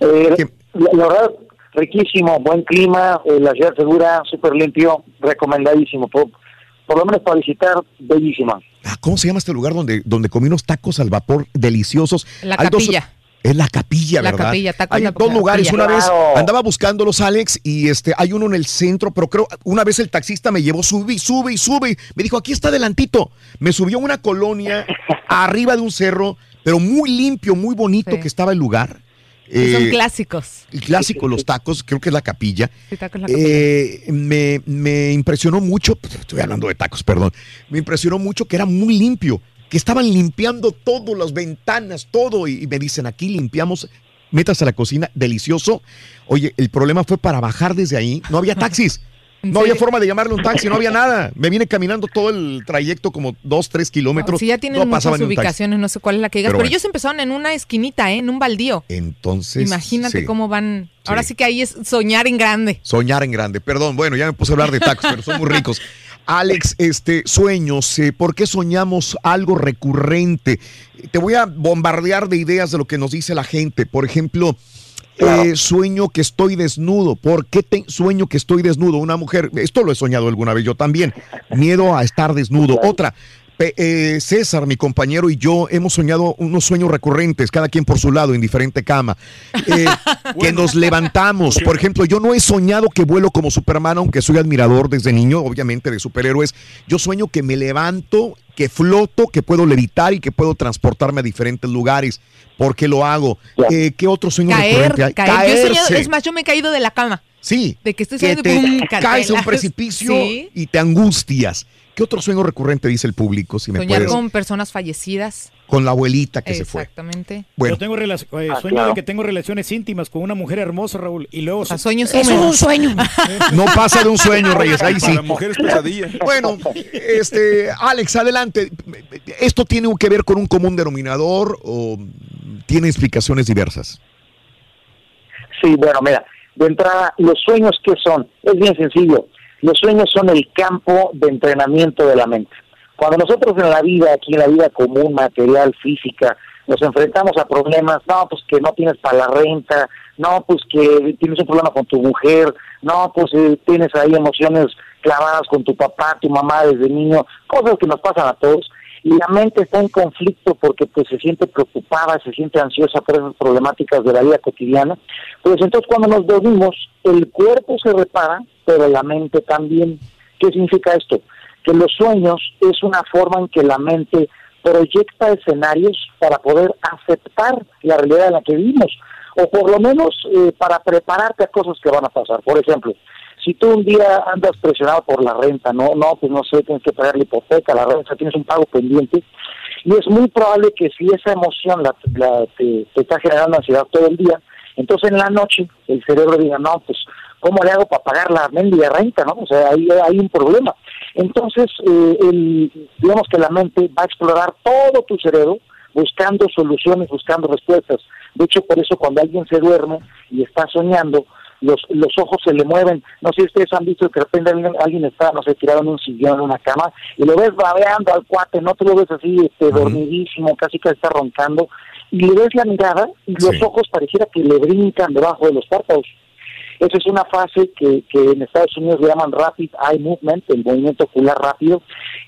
Eh, la, la verdad, riquísimo, buen clima, eh, la ciudad segura, súper limpio, recomendadísimo. Por, por lo menos para visitar, bellísima. Ah, ¿Cómo se llama este lugar donde, donde comí unos tacos al vapor deliciosos? La Hay dos- capilla. es la capilla, La ¿verdad? capilla, tacos hay la dos lugares. capilla. Una vez andaba buscándolos, Alex, y este hay uno en el centro, pero creo una vez el taxista me llevó, sube y sube y sube. Me dijo, aquí está adelantito. Me subió a una colonia (laughs) arriba de un cerro, pero muy limpio, muy bonito que estaba el lugar. Son Eh, clásicos. y clásico, los tacos, creo que es la capilla. Sí, tacos la capilla. Eh, me, me impresionó mucho, pues, estoy hablando de tacos, perdón, me impresionó mucho que era muy limpio, que estaban limpiando todo, las ventanas, todo, y, y me dicen, aquí limpiamos, métase a la cocina, delicioso. Oye, el problema fue para bajar desde ahí, no había taxis. No había forma de llamarle un taxi, no había nada. Me vine caminando todo el trayecto, como dos, tres kilómetros. Si ya tienen no muchas ubicaciones, no sé cuál es la que digas, Pero pero, bueno. ellos empezaron en una esquinita, ¿eh? en un baldío. Entonces. Imagínate sí. cómo van. Ahora sí que ahí es soñar en grande. Soñar en grande. Perdón, bueno, ya me puse a hablar de tacos, pero son muy ricos. (laughs) Alex, este, sueños, eh, ¿por qué soñamos algo recurrente? Te voy a bombardear de ideas de lo que nos dice la gente. Por ejemplo, eh, sueño que estoy desnudo. ¿Por qué te- sueño que estoy desnudo? Una mujer, esto lo he soñado alguna vez yo también. Miedo a estar desnudo. Otra, eh, César, mi compañero y yo hemos soñado unos sueños recurrentes, cada quien por su lado, en diferente cama. (laughs) Eh, que nos levantamos. Por ejemplo, yo no he soñado que vuelo como Superman, aunque soy admirador desde niño, obviamente, de superhéroes. Yo sueño que me levanto, que floto, que puedo levitar y que puedo transportarme a diferentes lugares. ¿Por qué lo hago? Eh, ¿Qué otro sueño Caer, recurrente hay? caer. Yo he soñado- es más, yo me he caído de la cama. Sí. De que estoy que te y pum, caes a un precipicio Sí. y te angustias. ¿Qué otro sueño recurrente dice el público? Si me Soñar puedes. con personas fallecidas. Con la abuelita que se fue. Exactamente. Bueno. Yo tengo relac- eh, Ah, sueño claro. de que tengo relaciones íntimas con una mujer hermosa, Raúl. Y luego. sueños Eso es un sueño. (laughs) No pasa de un sueño, Reyes. Ahí sí. Para mujeres pesadilla. Bueno, este, Alex, adelante. ¿Esto tiene que ver con un común denominador o tiene explicaciones diversas? Sí, bueno, mira, de entrada, los sueños, ¿qué son? Es bien sencillo. Los sueños son el campo de entrenamiento de la mente. Cuando nosotros en la vida, aquí en la vida común, material, física, nos enfrentamos a problemas, no, pues que no tienes para la renta, no, pues que tienes un problema con tu mujer, no, pues eh, tienes ahí emociones clavadas con tu papá, tu mamá desde niño, cosas que nos pasan a todos, y la mente está en conflicto porque pues se siente preocupada, se siente ansiosa por esas problemáticas de la vida cotidiana, pues entonces cuando nos dormimos, el cuerpo se repara, pero la mente también. ¿Qué significa esto? Que los sueños es una forma en que la mente proyecta escenarios para poder aceptar la realidad en la que vivimos, o por lo menos eh, para prepararte a cosas que van a pasar. Por ejemplo, si tú un día andas presionado por la renta, no, no, pues no sé, tienes que pagar la hipoteca, la renta, tienes un pago pendiente, y es muy probable que si esa emoción la, la- te, está generando ansiedad todo el día, entonces en la noche el cerebro diga, no, pues, ¿cómo le hago para pagar la mendiga renta, no? O sea, ahí hay un problema. Entonces, eh, el- digamos que la mente va a explorar todo tu cerebro buscando soluciones, buscando respuestas. De hecho, por eso cuando alguien se duerme y está soñando, los, los ojos se le mueven. No sé si ustedes han visto que de repente alguien, alguien está, no sé, tirado en un sillón, en una cama, y lo ves babeando al cuate, no te lo ves así, este, dormidísimo, casi que está roncando, y le ves la mirada y los ojos pareciera que le brincan debajo de los párpados. Esa es una fase que, en Estados Unidos le llaman Rapid Eye Movement, el movimiento ocular rápido,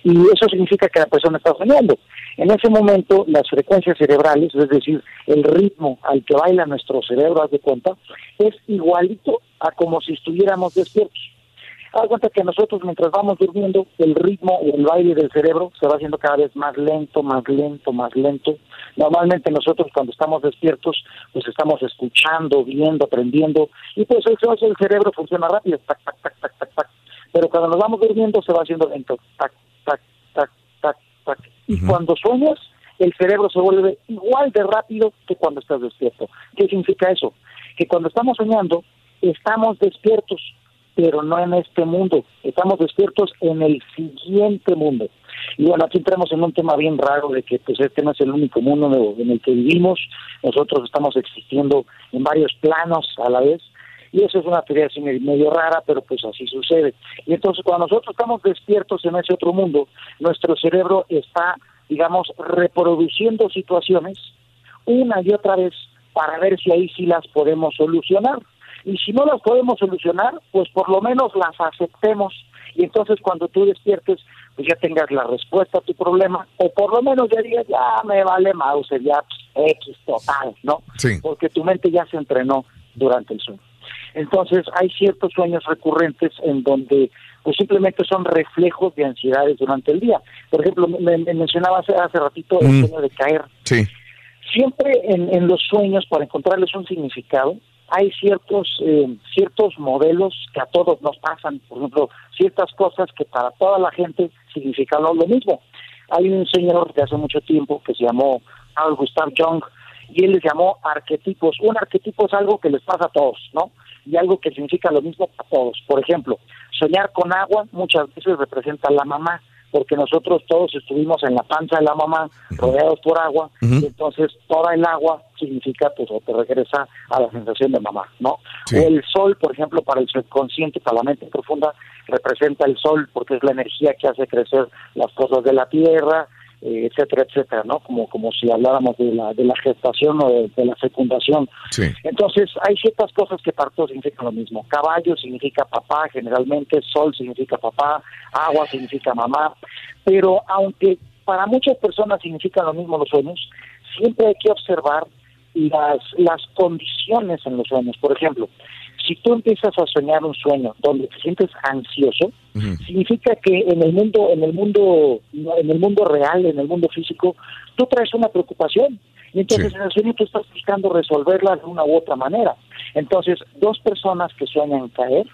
y eso significa que la persona está soñando. En ese momento, las frecuencias cerebrales, es decir, el ritmo al que baila nuestro cerebro, haz de cuenta, es igualito a como si estuviéramos despiertos. Haz cuenta que nosotros mientras vamos durmiendo, el ritmo o el baile del cerebro se va haciendo cada vez más lento, más lento, más lento. Normalmente nosotros cuando estamos despiertos, pues estamos escuchando, viendo, aprendiendo, y pues eso hace el cerebro funciona rápido, tac, tac, tac, tac, tac, tac. Pero cuando nos vamos durmiendo se va haciendo lento, tac, tac, tac, tac, tac. Y cuando sueñas, el cerebro se vuelve igual de rápido que cuando estás despierto. ¿Qué significa eso? Que cuando estamos soñando, estamos despiertos, pero no en este mundo. Estamos despiertos en el siguiente mundo. Y bueno, aquí entramos en un tema bien raro de que pues este no es el único mundo en el que vivimos. Nosotros estamos existiendo en varios planos a la vez. Y eso es una teoría así medio rara, pero pues así sucede. Y entonces cuando nosotros estamos despiertos en ese otro mundo, nuestro cerebro está, digamos, reproduciendo situaciones una y otra vez para ver si ahí sí las podemos solucionar. Y si no las podemos solucionar, pues por lo menos las aceptemos. Y entonces cuando tú despiertes, pues ya tengas la respuesta a tu problema, o por lo menos ya digas, ya me vale Mauser, ya pues, X total, ¿no? Sí. Porque tu mente ya se entrenó durante el sueño. Entonces hay ciertos sueños recurrentes en donde pues simplemente son reflejos de ansiedades durante el día. Por ejemplo, me, me mencionaba hace, hace ratito el Mm. sueño de caer. Sí. Siempre en, en los sueños, para encontrarles un significado, hay ciertos eh, ciertos modelos que a todos nos pasan. Por ejemplo, ciertas cosas que para toda la gente significan lo mismo. Hay un señor de hace mucho tiempo que se llamó Carl Gustav Jung y él les llamó arquetipos. Un arquetipo es algo que les pasa a todos, ¿no? Y algo que significa lo mismo para todos. Por ejemplo, soñar con agua muchas veces representa a la mamá, porque nosotros todos estuvimos en la panza de la mamá, rodeados por agua, y entonces toda el agua significa, pues, o te regresa a la sensación de mamá, ¿no? O el sol, por ejemplo, para el subconsciente, para la mente profunda, representa el sol, porque es la energía que hace crecer las cosas de la tierra, eh, etcétera, etcétera, ¿no? Como, como si habláramos de la, de la gestación o de, de la fecundación. Sí. Entonces, hay ciertas cosas que para todos significan lo mismo. Caballo significa papá, generalmente, sol significa papá, agua significa mamá, pero aunque para muchas personas significan lo mismo los sueños, siempre hay que observar las, las condiciones en los sueños. Por ejemplo, si tú empiezas a soñar un sueño donde te sientes ansioso, significa que en el mundo, en el mundo, en el mundo real, en el mundo físico, tú traes una preocupación. Y entonces en el sueño tú estás buscando resolverla de una u otra manera. Entonces, dos personas que sueñan caer,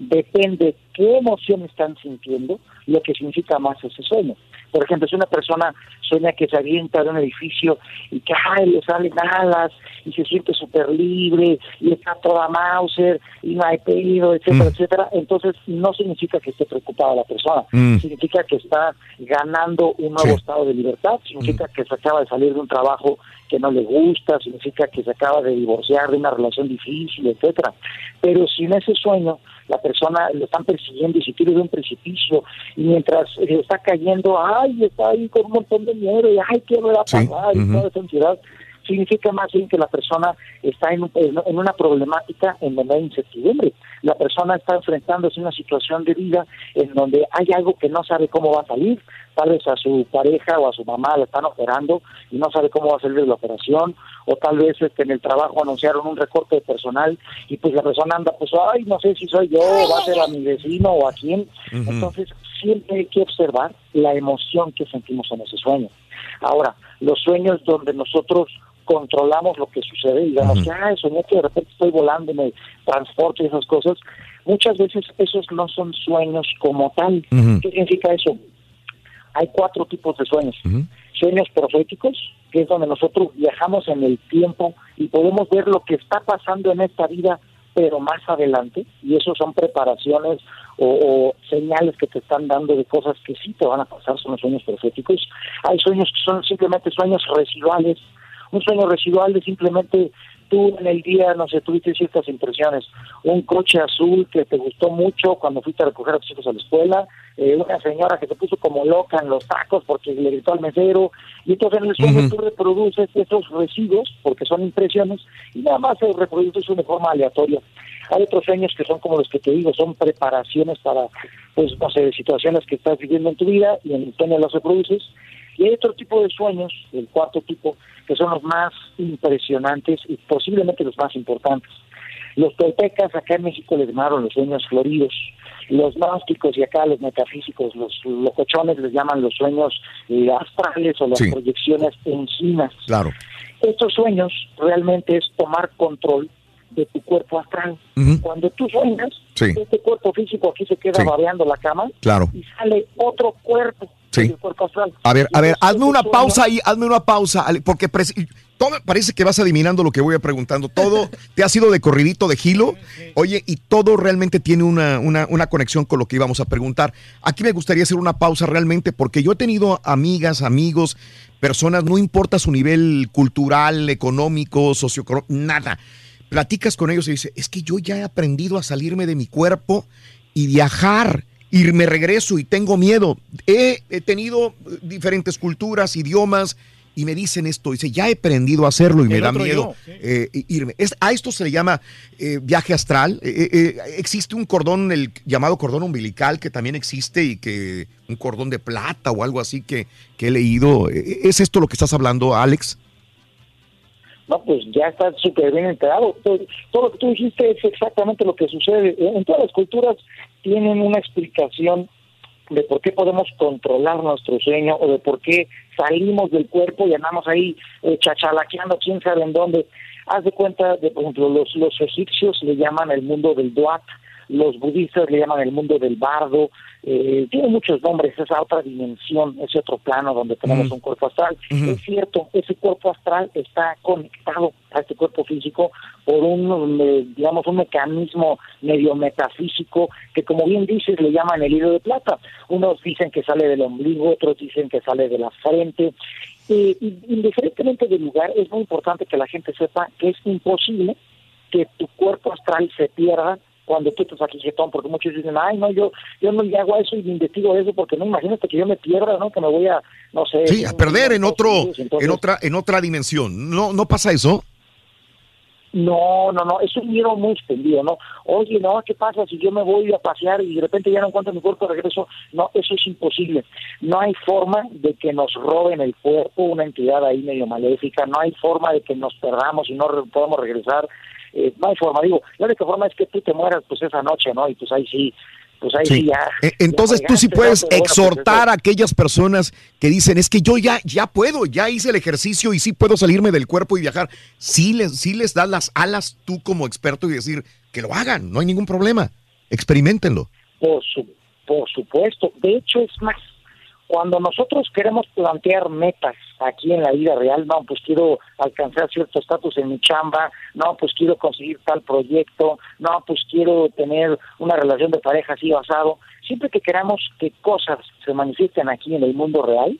depende qué emoción están sintiendo, lo que significa más ese sueño. Por ejemplo, si una persona sueña que se avienta de un edificio y que ay, le salen alas y se siente súper libre y está toda Mauser y no hay peligro, etcétera, etcétera, entonces no significa que esté preocupada la persona, Mm. significa que está ganando un nuevo estado de libertad, significa que se acaba de salir de un trabajo que no le gusta, significa que se acaba de divorciar de una relación difícil, etcétera. Pero si en ese sueño la persona le están persiguiendo y se tira de un precipicio y mientras eh, está cayendo, ay, está ahí con un montón de miedo y ay, ¿qué me va a Sí, pasar? Y toda esa ansiedad significa más bien que la persona está en, un- en en una problemática en donde hay incertidumbre. La persona está enfrentándose a una situación de vida en donde hay algo que no sabe cómo va a salir. Tal vez a su pareja o a su mamá le están operando y no sabe cómo va a salir de la operación. O tal vez este, en el trabajo anunciaron un recorte de personal y pues la persona anda, pues, ay, no sé si soy yo, va a ser a mi vecino o a quién. Entonces, siempre hay que observar la emoción que sentimos en ese sueño. Ahora, los sueños donde nosotros controlamos lo que sucede, digamos que, ah, soñé que de repente estoy volando y me transporto y esas cosas, muchas veces esos no son sueños como tal. Ujú. ¿Qué significa eso? Hay cuatro tipos de sueños. Sueños proféticos, que es donde nosotros viajamos en el tiempo y podemos ver lo que está pasando en esta vida pero más adelante, y eso son preparaciones o, o señales que te están dando de cosas que sí te van a pasar, son los sueños proféticos. Hay sueños que son simplemente sueños residuales, un sueño residual es simplemente tú en el día, no sé, tuviste ciertas impresiones, un coche azul que te gustó mucho cuando fuiste a recoger a tus hijos a la escuela, eh, una señora que se puso como loca en los tacos porque le gritó al mesero, y entonces en el sueño Ujú. tú reproduces esos residuos, porque son impresiones, y nada más se reproduces de forma aleatoria. Hay otros sueños que son como los que te digo, son preparaciones para, pues, no sé, situaciones que estás viviendo en tu vida, y en el sueño las reproduces, y hay otro tipo de sueños, el cuarto tipo, que son los más impresionantes y posiblemente los más importantes. Los toltecas acá en México les llamaron los sueños floridos. Los gnósticos y acá los metafísicos, los locochones les llaman los sueños eh, astrales o las Sí. proyecciones encinas. Claro. Estos sueños realmente es tomar control de tu cuerpo astral. Cuando tú sueñas, Sí. este cuerpo físico aquí se queda Sí. babeando la cama Claro. y sale otro cuerpo Sí. del cuerpo astral. A ver, a ver, hazme una pausa ahí, hazme una pausa, porque todo parece que vas adivinando lo que voy a preguntando. Todo te ha sido de corridito de gilo, oye, y todo realmente tiene una, una, una conexión con lo que íbamos a preguntar. Aquí me gustaría hacer una pausa realmente, porque yo he tenido amigas, amigos, personas, no importa su nivel cultural, económico, socioeconómico, nada. Platicas con ellos y dices, es que yo ya he aprendido a salirme de mi cuerpo y viajar. Y me regreso y tengo miedo. He, he tenido eh, diferentes culturas, idiomas, y me dicen esto. Dice, ya he aprendido a hacerlo y me da miedo yo, sí. eh, irme. Es- a esto se le llama eh, viaje astral. Eh, existe un cordón, el llamado cordón umbilical, que también existe y que un cordón de plata o algo así que, que he leído. Eh, ¿Es esto lo que estás hablando, Alex? No, pues ya estás súper bien enterado. Todo, todo lo que tú dijiste es exactamente lo que sucede. En todas las culturas tienen una explicación de por qué podemos controlar nuestro sueño o de por qué salimos del cuerpo y andamos ahí eh, chachalaqueando quién sabe en dónde. Haz de cuenta, de, por ejemplo, los, los egipcios le llaman el mundo del duat, los budistas le llaman el mundo del bardo, eh, tiene muchos nombres, esa otra dimensión, ese otro plano donde tenemos Mm. un cuerpo astral. Es cierto, ese cuerpo astral está conectado a este cuerpo físico por un, digamos, un mecanismo medio metafísico que, como bien dices, le llaman el hilo de plata. Unos dicen que sale del ombligo, otros dicen que sale de la frente. Eh, indiferentemente del lugar, es muy importante que la gente sepa que es imposible que tu cuerpo astral se pierda cuando tú estás aquí jetón, porque muchos dicen, ay, no, yo yo no le hago eso y me investigo eso, porque no, imagínate que yo me pierda, ¿no? Que me voy a, no sé... Sí, a perder en otro, Entonces, en otra, en otra dimensión. ¿No, no pasa eso? No, no, no, es un miedo muy extendido, ¿no? Oye, no, ¿qué pasa si yo me voy a pasear y de repente ya no encuentro mi cuerpo de regreso? No, eso es imposible. No hay forma de que nos roben el cuerpo, una entidad ahí medio maléfica, no hay forma de que nos perdamos y no podamos regresar. Eh, no hay forma, digo, la única forma es que tú te mueras pues esa noche, ¿no? Y pues ahí sí, pues ahí sí, Sí. ya. E- Entonces ya tú sí puedes bueno, pues, exhortar a aquellas personas que dicen, es que yo ya, ya puedo, ya hice el ejercicio y sí puedo salirme del cuerpo y viajar. Sí les, sí les das las alas tú como experto y decir que lo hagan, no hay ningún problema. Experimentenlo. Por, su, por supuesto. De hecho, es más, cuando nosotros queremos plantear metas aquí en la vida real, no, pues quiero alcanzar cierto estatus en mi chamba, no, pues quiero conseguir tal proyecto, no, pues quiero tener una relación de pareja así basado. Siempre que queramos que cosas se manifiesten aquí en el mundo real,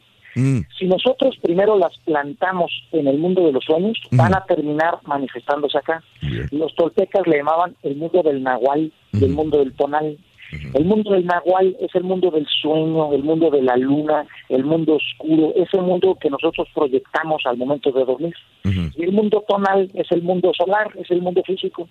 si nosotros primero las plantamos en el mundo de los sueños, van a terminar manifestándose acá. Los toltecas le llamaban el mundo del nahual el mundo del tonal. El mundo del nahual es el mundo del sueño, el mundo de la luna, el mundo oscuro, es el mundo que nosotros proyectamos al momento de dormir. Y el mundo tonal es el mundo solar, es el mundo físico.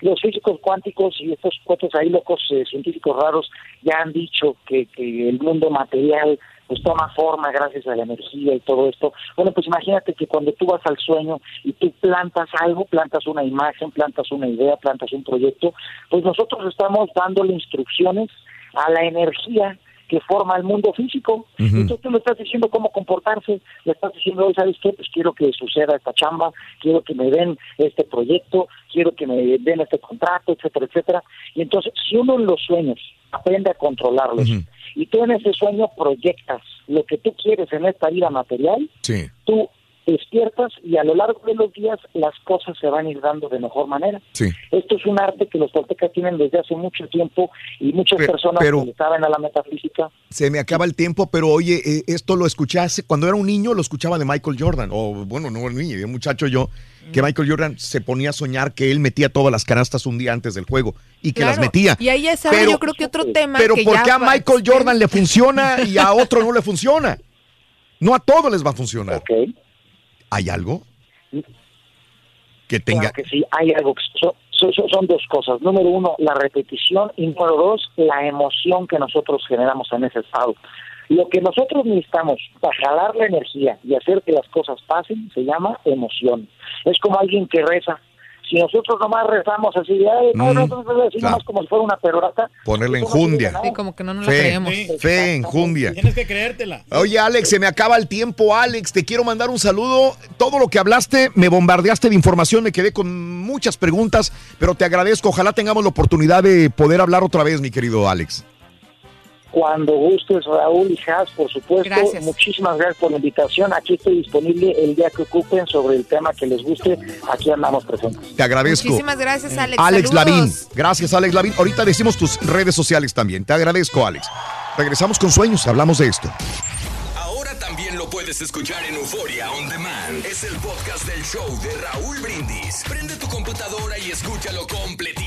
Los físicos cuánticos y estos cuates ahí locos eh, científicos raros ya han dicho que, que el mundo material pues toma forma gracias a la energía y todo esto. Bueno, pues imagínate que cuando tú vas al sueño y tú plantas algo, plantas una imagen, plantas una idea, plantas un proyecto, pues nosotros estamos dándole instrucciones a la energía que forma el mundo físico. Entonces tú le estás diciendo cómo comportarse, le estás diciendo, "Oye, ¿sabes qué? Pues quiero que suceda esta chamba, quiero que me den este proyecto, quiero que me den este contrato, etcétera, etcétera. Y entonces, si uno en los sueños aprende a controlarlos. Y tú en ese sueño proyectas lo que tú quieres en esta vida material, Sí. tú despiertas y a lo largo de los días las cosas se van a ir dando de mejor manera. Sí. Esto es un arte que los toltecas tienen desde hace mucho tiempo y muchas Pero- personas pero- que saben a la metafísica Se me acaba el tiempo, pero oye, eh, esto lo escuché hace, cuando era un niño, lo escuchaba de Michael Jordan. O bueno, no un niño, era un muchacho yo, que Michael Jordan se ponía a soñar que él metía todas las canastas un día antes del juego y que las metía. Y ahí es yo creo que otro tema Pero que ¿por ya qué a va- Michael Jordan le funciona y a otro no le funciona? (laughs) No a todos les va a funcionar. ¿Hay algo que tenga? Claro que sí, hay algo. son- son dos cosas. Número uno, la repetición. Y número dos, la emoción que nosotros generamos en ese estado. Lo que nosotros necesitamos para jalar la energía y hacer que las cosas pasen se llama emoción. Es como alguien que reza. Si nosotros nomás rezamos así de, ay, no, Mm, no, no, no, así claro. como si fuera una perorata, Ponerle no enjundia. nada. Sí, como que no nos la Fe, creemos. fe, enjundia. Tienes que creértela. Oye, Alex, se me acaba el tiempo, Alex. Te quiero mandar un saludo. Todo lo que hablaste, me bombardeaste de información, me quedé con muchas preguntas, pero te agradezco. Ojalá tengamos la oportunidad de poder hablar otra vez, mi querido Alex. Cuando gustes, Raúl y Has, por supuesto. Gracias. Muchísimas gracias por la invitación. Aquí estoy disponible el día que ocupen sobre el tema que les guste. Aquí andamos presentes. Te agradezco. Muchísimas gracias, Alex. Alex Saludos. Lavín. Gracias, Alex Lavín. Ahorita decimos tus redes sociales también. Te agradezco, Alex. Regresamos con sueños, hablamos de esto. Ahora también lo puedes escuchar en Euforia On Demand. Es el podcast del show de Raúl Brindis. Prende tu computadora y escúchalo completito.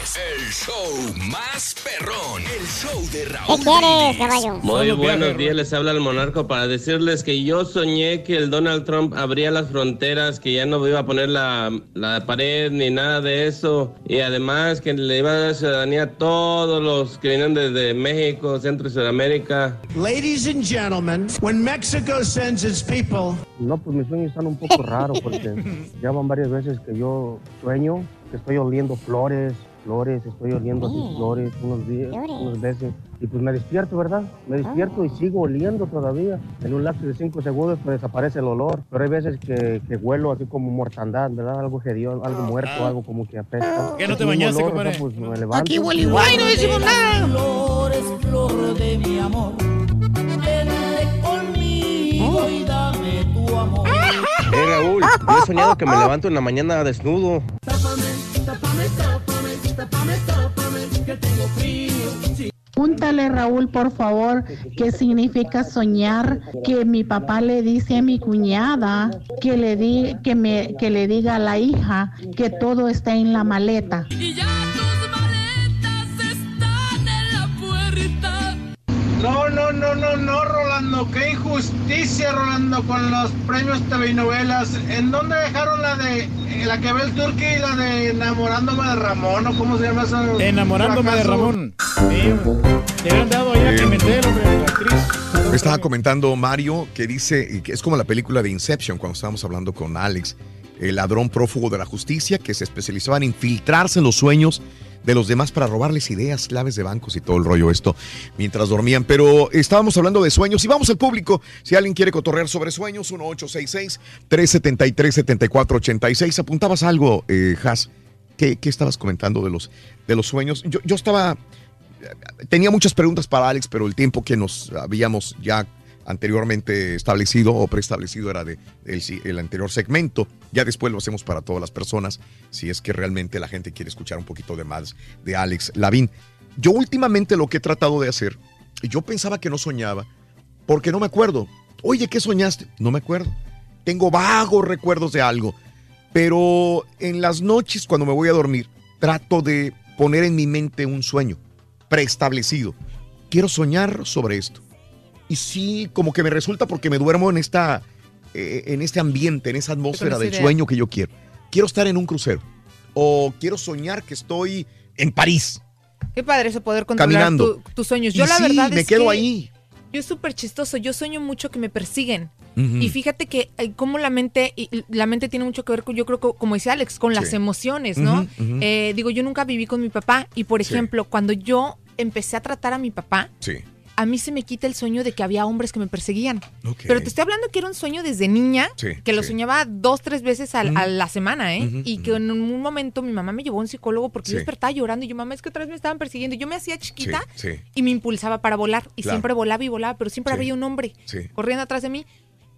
Es el show más perrón. El show de Raúl ¿Qué quieres, caballo? Muy buenos días, les habla el monarco para decirles que yo soñé que el Donald Trump abría las fronteras, que ya no iba a poner la, la pared ni nada de eso, y además que le iba a dar ciudadanía a todos los que vienen desde México, Centro y Sudamérica. Ladies and gentlemen, when Mexico sends its people, No, pues mis sueños están un poco raros porque (laughs) ya van varias veces que yo sueño que estoy oliendo flores, flores, estoy oliendo así Mm. flores unos días, Flores. unas veces. Y pues me despierto, ¿verdad? Me despierto y sigo oliendo todavía. En un lapso de cinco segundos pues desaparece el olor. Pero hay veces que, que huelo así como mortandad, ¿verdad? Algo hediondo, algo muerto, algo como que apesta. ¿Qué no te bañaste, olor, o sea, compadre? pues me levanto. Aquí huele igual y no decimos nada. Flores, flor de mi amor, vente conmigo y dame tu amor. Hey Raúl, yo he soñado que me levanto en la mañana desnudo. Tápame, Pregúntale, Raúl, por favor, qué significa soñar que mi papá le dice a mi cuñada que le, di, que me, que le diga a la hija que todo está en la maleta. Y ya tus No, no, no, no, no, Rolando, qué injusticia, Rolando, con los premios TV y novelas. ¿En dónde dejaron la de la que ve el turqui y la de enamorándome de Ramón o cómo se llama esa? Enamorándome de? Ramón. Sí. Le dado ahí a Eh, Pimentel, hombre, la actriz. Me estaba comentando Mario que dice que es como la película de Inception cuando estábamos hablando con Alex, el ladrón prófugo de la justicia que se especializaba en infiltrarse en los sueños de los demás para robarles ideas, claves de bancos y todo el rollo esto mientras dormían. Pero estábamos hablando de sueños y vamos al público. Si alguien quiere cotorrear sobre sueños, 1866-373-7486. ¿Apuntabas algo, eh, Has? ¿Qué, qué estabas comentando de los, de los sueños? Yo, yo estaba tenía muchas preguntas para Alex, pero el tiempo que nos habíamos ya anteriormente establecido o preestablecido era de el, el anterior segmento. Ya después lo hacemos para todas las personas, si es que realmente la gente quiere escuchar un poquito de más de Alex Lavín. Yo últimamente lo que he tratado de hacer, yo pensaba que no soñaba, porque no me acuerdo. Oye, ¿qué soñaste? No me acuerdo. Tengo vagos recuerdos de algo, pero en las noches cuando me voy a dormir, trato de poner en mi mente un sueño preestablecido. Quiero soñar sobre esto. Y sí, como que me resulta porque me duermo en esta, eh, en este ambiente, en esa atmósfera del sueño que yo quiero. Quiero estar en un crucero. O quiero soñar que estoy en París. Qué padre eso poder controlar tu- tus sueños. Y Yo la sí, verdad me es quedo que ahí. Yo es súper chistoso. Yo sueño mucho que me persiguen. Y fíjate que eh, como la mente, y- y la mente tiene mucho que ver con, yo creo que, como dice Alex, con las emociones, ¿no? Eh, digo, yo nunca viví con mi papá y, por Sí. ejemplo, cuando yo empecé a tratar a mi papá, Sí. A mí se me quita el sueño de que había hombres que me perseguían. Pero te estoy hablando que era un sueño desde niña, Sí, que lo sí. soñaba dos, tres veces a la semana, ¿eh? Y que en un momento mi mamá me llevó a un psicólogo porque Sí. yo despertaba llorando y yo, mamá, es que otra vez me estaban persiguiendo. Yo me hacía chiquita y me impulsaba para volar. Y Claro. siempre volaba y volaba, pero siempre había un hombre corriendo atrás de mí.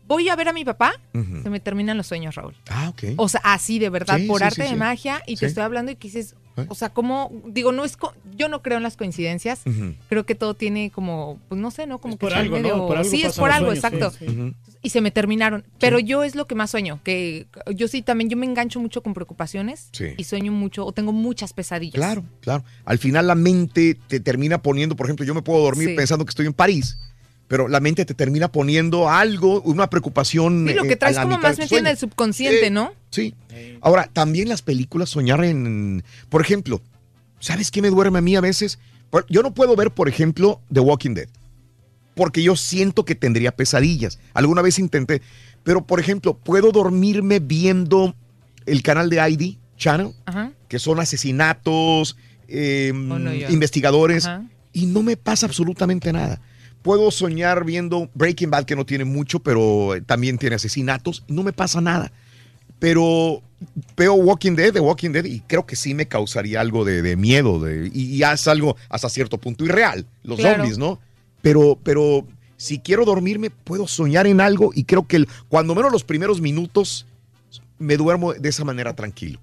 voy a ver a mi papá, se me terminan los sueños, Raúl. Ah, ok. O sea, así de verdad, Sí, por sí, arte sí, de magia, y te estoy hablando y que dices, ¿Eh? o sea, como, digo, no es, co- yo no creo en las coincidencias, creo que todo tiene como, pues no sé, ¿no? Como que por algo, medio- ¿no? Por algo sí, es por algo, sueños, exacto. sí, sí. Ujú. Y se me terminaron. Pero yo es lo que más sueño, que yo sí también, yo me engancho mucho con preocupaciones Sí. y sueño mucho, o tengo muchas pesadillas. Claro, claro. Al final la mente te termina poniendo, por ejemplo, yo me puedo dormir Sí. pensando que estoy en París, pero la mente te termina poniendo algo, una preocupación. Sí, lo eh, que traes como más metido en el subconsciente, Sí, ¿no? Sí. Ahora, también las películas soñar en, por ejemplo, ¿sabes qué me duerme a mí a veces? Yo no puedo ver, por ejemplo, The Walking Dead, porque yo siento que tendría pesadillas. Alguna vez intenté, pero por ejemplo, puedo dormirme viendo el canal de ID Channel, Ajá. que son asesinatos, eh, Oh, no, investigadores, Ajá. y no me pasa absolutamente nada. Puedo soñar viendo Breaking Bad, que no tiene mucho, pero eh, también tiene asesinatos, no me pasa nada. Pero veo Walking Dead, The Walking Dead, y creo que sí me causaría algo de, de miedo, de, y, y es algo hasta cierto punto irreal, los Claro. zombies, ¿no? Pero, pero si quiero dormirme, puedo soñar en algo, y creo que el- cuando menos los primeros minutos me duermo de esa manera tranquilo.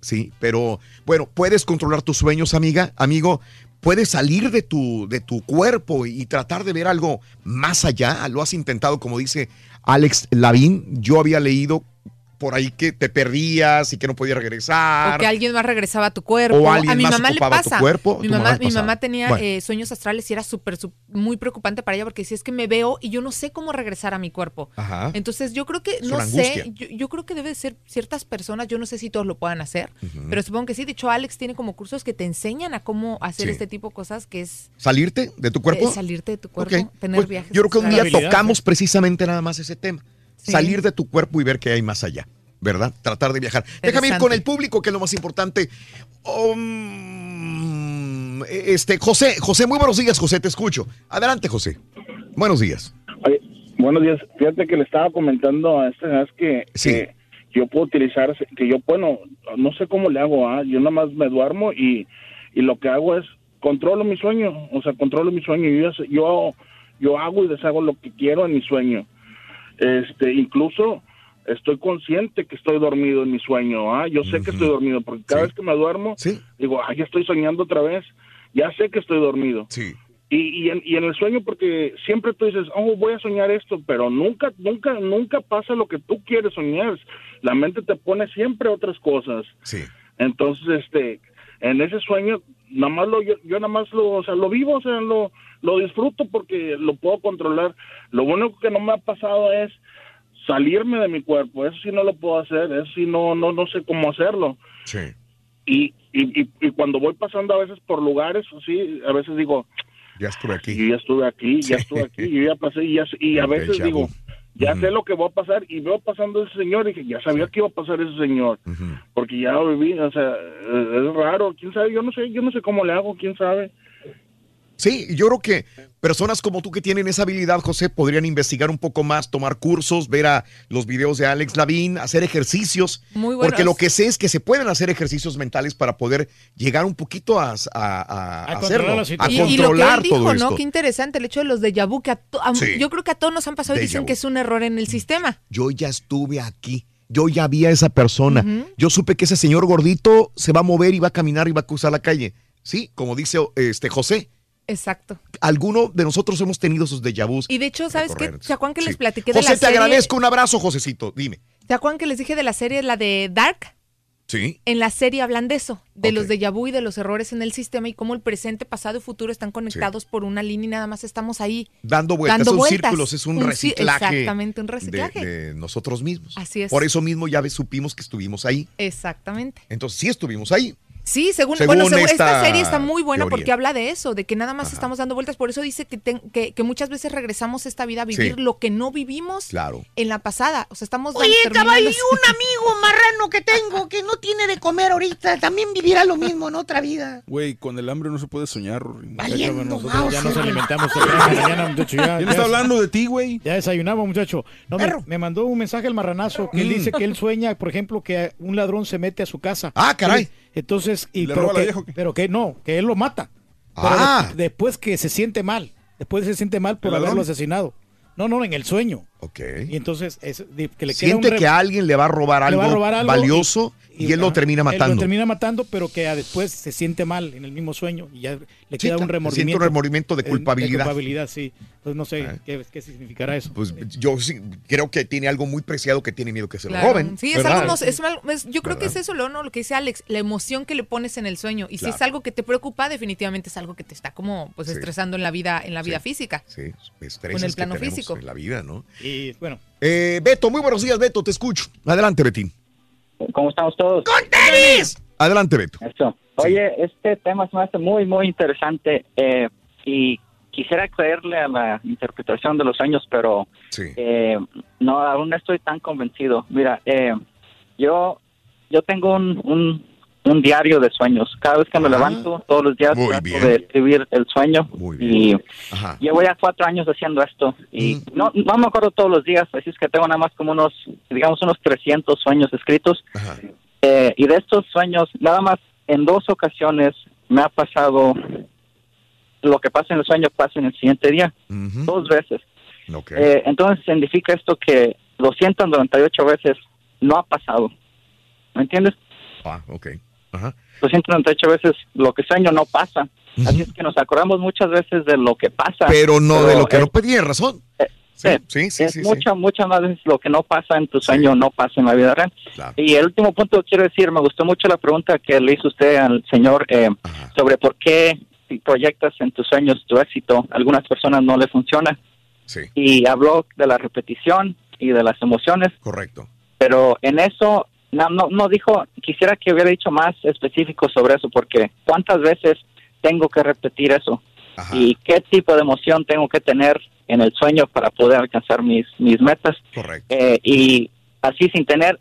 Sí, pero bueno, puedes controlar tus sueños, amiga, amigo. Puedes salir de tu, de tu cuerpo y tratar de ver algo más allá. Lo has intentado, como dice Alex Lavín. Yo había leído por ahí que te perdías y que no podías regresar. O que alguien más regresaba a tu cuerpo. O alguien a mi más mamá le ocupaba tu pasa. cuerpo, Mi tu mamá mi mamá tenía Bueno. eh, sueños astrales y era súper, muy preocupante para ella porque si es que me veo y yo no sé cómo regresar a mi cuerpo. Ajá. Entonces yo creo que, Es no sé, yo, yo creo que debe de ser ciertas personas, yo no sé si todos lo puedan hacer, pero supongo que sí. De hecho, Alex tiene como cursos que te enseñan a cómo hacer Sí. este tipo de cosas, que es ¿Salirte de tu cuerpo? eh, salirte de tu cuerpo, tener Pues, viajes. yo creo que un día tocamos precisamente nada más ese tema. Sí. Salir de tu cuerpo y ver qué hay más allá, ¿verdad? Tratar de viajar. Déjame ir con el público, que es lo más importante. Um, este, José, José, muy buenos días, José, te escucho. Adelante, José. Buenos días. Oye, buenos días. Fíjate que le estaba comentando a este es que, que yo puedo utilizar, que yo, bueno, no sé cómo le hago, ¿ah? yo nada más me duermo y, y lo que hago es controlo mi sueño, o sea, controlo mi sueño. Yo, yo, yo hago y deshago lo que quiero en mi sueño. Este, incluso estoy consciente que estoy dormido en mi sueño, ¿ah? Yo sé que estoy dormido porque cada vez que me duermo, digo, ah, ya estoy soñando otra vez, ya sé que estoy dormido. Sí. Y, y, en, y en el sueño, porque siempre tú dices, oh, voy a soñar esto, pero nunca, nunca, nunca pasa lo que tú quieres soñar. La mente te pone siempre otras cosas. Sí. Entonces, este, en ese sueño, nada más lo, yo, yo nada más lo, o sea, lo vivo, o sea, lo, lo disfruto porque lo puedo controlar. Lo único que no me ha pasado es salirme de mi cuerpo. Eso sí no lo puedo hacer, eso sí no, no, no sé cómo hacerlo. Sí. Y, y, y, y cuando voy pasando a veces por lugares, así, a veces digo, Ya estuve aquí. yo ya estuve aquí, ya estuve aquí, yo ya pasé y, ya, y a veces déjà ya sé lo que va a pasar y veo pasando ese señor y dije, ya sabía que iba a pasar ese señor, porque ya lo viví, o sea, eh, es raro, quién sabe, yo no sé, yo no sé cómo le hago, quién sabe. Sí, yo creo que personas como tú que tienen esa habilidad, José, podrían investigar un poco más, tomar cursos, ver a los videos de Alex Lavín, hacer ejercicios. Muy Porque buenos. lo que sé es que se pueden hacer ejercicios mentales para poder llegar un poquito a, a- a- a hacerlo, a Y, y lo que él controlar dijo, todo esto. ¿no? Qué interesante el hecho de los déjà vu, que a to- a- Sí. yo creo que a todos nos han pasado y dicen vu. que es un error en el sistema. Yo ya estuve aquí. Yo ya vi a esa persona. Yo supe que ese señor gordito se va a mover y va a caminar y va a cruzar la calle. Sí, como dice este José. Exacto. Alguno de nosotros hemos tenido esos déjà vus. Y de hecho, ¿sabes qué? recorrer. ¿Se acuerdan que Sí. les platiqué de José, te agradezco. Un abrazo, Josecito. Dime. ¿Se acuerdan que les dije de la serie, la de Dark? Sí. En la serie hablan de eso, de los déjà vu y de los errores en el sistema y cómo el presente, pasado y futuro están conectados por una línea y nada más estamos ahí. Dando vueltas, Dando son vueltas. círculos, es un, Un ci- reciclaje. exactamente, un reciclaje. De, nosotros mismos. Así es. Por eso mismo ya supimos que estuvimos ahí. Exactamente. Entonces sí estuvimos ahí. Sí, según, Según bueno, según- esta, esta serie está muy buena teoría. porque habla de eso, de que nada más estamos dando vueltas. Por eso dice que, ten- que, que muchas veces regresamos a esta vida a vivir Sí. lo que no vivimos Claro. en la pasada. O sea, estamos Oye, caballo, y un (laughs) amigo marrano que tengo que no tiene de comer ahorita, también vivirá lo mismo en otra vida. Güey, con el hambre no se puede soñar. Valiendo Nosotros ya nos alimentamos (laughs) mañana, muchacho. Ya, ¿Quién está hablando de ti, güey? Ya desayunamos, muchacho. No, me, me mandó un mensaje el marranazo que él Mm. dice que él sueña, por ejemplo, que un ladrón se mete a su casa. Ah, caray. Entonces, y, ¿Le pero, roba la que, vieja o qué? pero que no, que él lo mata. Pero Ah. de- después que se siente mal, después se siente mal por ¿El haberlo ladrón? asesinado. No, no, en el sueño. Ok. Y entonces es, que le queda Siente un re- que alguien le va a robar le algo, va a robar algo valioso y, él lo termina Él matando. lo termina matando, pero que ah, después se siente mal en el mismo sueño y ya le Sí, queda un siente remordimiento. un remordimiento de Eh, culpabilidad. De culpabilidad, sí. Entonces no sé qué, qué significará eso. Pues yo sí creo que tiene algo muy preciado que tiene miedo que se Claro. lo roben. Sí, es ¿verdad? algo, es es- yo creo que es ¿Verdad? eso, lo, ¿no? lo que dice Alex, la emoción que le pones en el sueño. Y si Claro. es algo que te preocupa, definitivamente es algo que te está como pues Sí. estresando en la vida, en la vida física. Sí, estreses O en el plano físico. En la vida, ¿no? Y bueno. Eh, Beto, muy buenos días, Beto, te escucho. Adelante, Betín. ¿Cómo estamos todos? ¡Con tenis! Adelante, Beto. Eso. Oye, este tema se me hace muy, muy interesante eh, y quisiera creerle a la interpretación de los sueños, pero eh, no, aún no estoy tan convencido. Mira, eh, yo, yo tengo un, un, un diario de sueños. Cada vez que me levanto, todos los días Muy trato bien. de escribir el sueño y Ajá. Llevo ya cuatro años haciendo esto y no, no me acuerdo todos los días, así es que tengo nada más como unos, digamos, unos 300 sueños escritos. Eh, y de estos sueños, nada más en dos ocasiones me ha pasado lo que pasa en el sueño pasa en el siguiente día, dos veces. Eh, entonces significa esto que 298 veces no ha pasado. ¿Me entiendes? Ah, ok. Ajá. 298 veces lo que sueño no pasa. Así es que nos acordamos muchas veces de lo que pasa. Pero no de lo que es- no pedí, razón. Sí, sí, sí, es sí, muchas, muchas más veces lo que no pasa en tu sueño no pasa en la vida real. Y el último punto que quiero decir, me gustó mucho la pregunta que le hizo usted al señor eh, sobre por qué si proyectas en tus sueños tu éxito, a algunas personas no le funciona. Y habló de la repetición y de las emociones. Correcto. Pero en eso no, no, no dijo, quisiera que hubiera dicho más específico sobre eso, porque ¿cuántas veces tengo que repetir eso? ¿Y qué tipo de emoción tengo que tener en el sueño para poder alcanzar mis, mis metas? Correcto. Eh, y así sin tener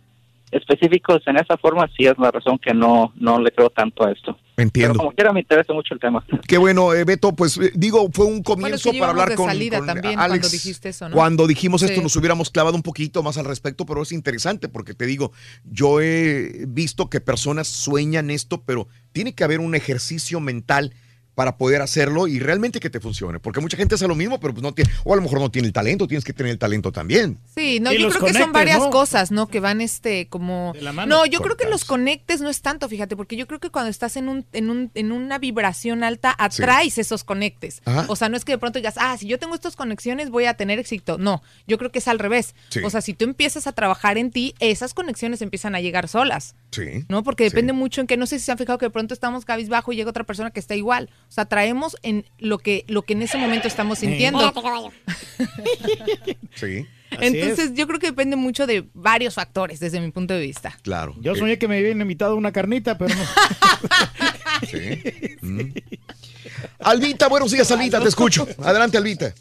específicos en esa forma, sí es la razón que no, no le creo tanto a esto. Entiendo. Pero como quiera me interesa mucho el tema. (laughs) Qué bueno, eh, Beto, pues eh, digo, fue un comienzo para hablar de con, salida con también Alex. cuando dijiste eso, ¿no? Cuando dijimos esto nos hubiéramos clavado un poquito más al respecto, pero es interesante porque te digo, yo he visto que personas sueñan esto, pero tiene que haber un ejercicio mental para poder hacerlo y realmente que te funcione, porque mucha gente hace lo mismo, pero pues no tiene, o a lo mejor no tiene el talento, tienes que tener el talento también. Sí, no, Y yo creo que son varias ¿no? cosas, ¿no? Que van este como mano. No, yo creo que los conectes no es tanto, fíjate, porque yo creo que cuando estás en un en un en una vibración alta atraes esos conectes. Ajá. O sea, no es que de pronto digas, "Ah, si yo tengo estas conexiones voy a tener éxito." No, yo creo que es al revés. Sí. O sea, si tú empiezas a trabajar en ti, esas conexiones empiezan a llegar solas. Sí. ¿no? Porque depende mucho en que no sé si se han fijado que de pronto estamos cabizbajo y llega otra persona que está igual. O sea, traemos en lo que lo que en ese momento estamos sintiendo. (laughs) Sí. Entonces, yo creo que depende mucho de varios factores desde mi punto de vista. Claro. Yo soñé que me habían invitado a una carnita, pero no. (laughs) Sí. (laughs) Mm. Albita, buenos días, Albita, te escucho. Adelante, Albita.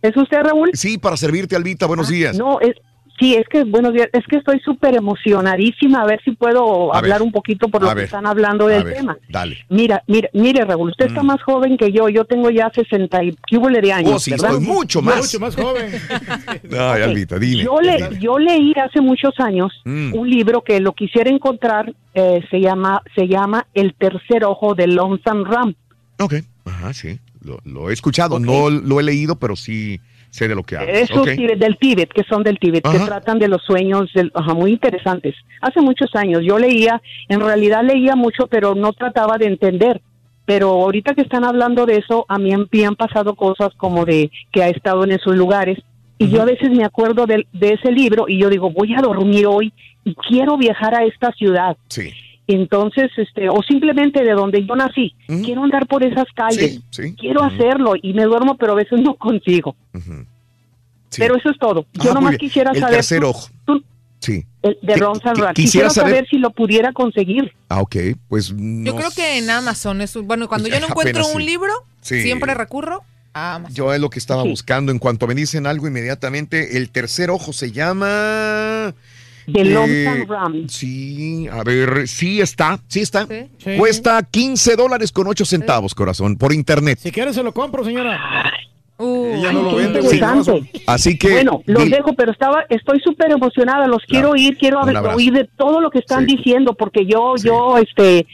¿Es usted, Raúl? Sí, para servirte, Albita, buenos días. No, es, sí, es que, buenos días, es que estoy súper emocionadísima, a ver si puedo A hablar ver. un poquito por lo que ver. están hablando A del ver, tema. Dale. Mira, mire, mire, Raúl, usted está más joven que yo, yo tengo ya 60 y ¿qué hubo de años, Oh, sí, ¿verdad? estoy mucho más. Mucho más joven. (laughs) Ay, Albita, dime. Yo, le, yo leí hace muchos años Mm. un libro que lo quisiera encontrar, eh, se llama se llama El tercer ojo de Lonesome Ram. Ok. Ajá, sí. Lo, lo he escuchado, no lo he leído, pero sí sé de lo que hablas. Esos Ok. Tíbet- del Tíbet, que son del Tíbet, que tratan de los sueños, del, ajá, muy interesantes. Hace muchos años yo leía, en realidad leía mucho, pero no trataba de entender. Pero ahorita que están hablando de eso, a mí me han pasado cosas como de que ha estado en esos lugares. Y yo a veces me acuerdo de, ese libro y yo digo, voy a dormir hoy y quiero viajar a esta ciudad. Sí. Entonces, este, o simplemente de donde yo nací, quiero andar por esas calles, sí. quiero hacerlo y me duermo, pero a veces no consigo. Pero eso es todo. Yo Ah, nomás quisiera El saber tercer tú- ojo. tú- Sí. el de Ron quisiera Quisiera saber saber- si lo pudiera conseguir. Ah, ok. Pues Yo no creo que en Amazon es un- bueno, cuando Pues yo no encuentro un sí. libro, Sí. siempre recurro a Amazon. Yo es lo que estaba Sí. buscando. En cuanto me dicen algo inmediatamente, el tercer ojo se llama. De eh, Ram. Sí, a ver, sí está, sí está. Sí. Cuesta 15 dólares con 8 centavos, corazón, por internet. Si quieres se lo compro, señora. Ella no lo vende. Así que. bueno, los dejo, pero estaba, estoy súper emocionada, los quiero oír, quiero oír de todo lo que están diciendo, porque yo, yo, este,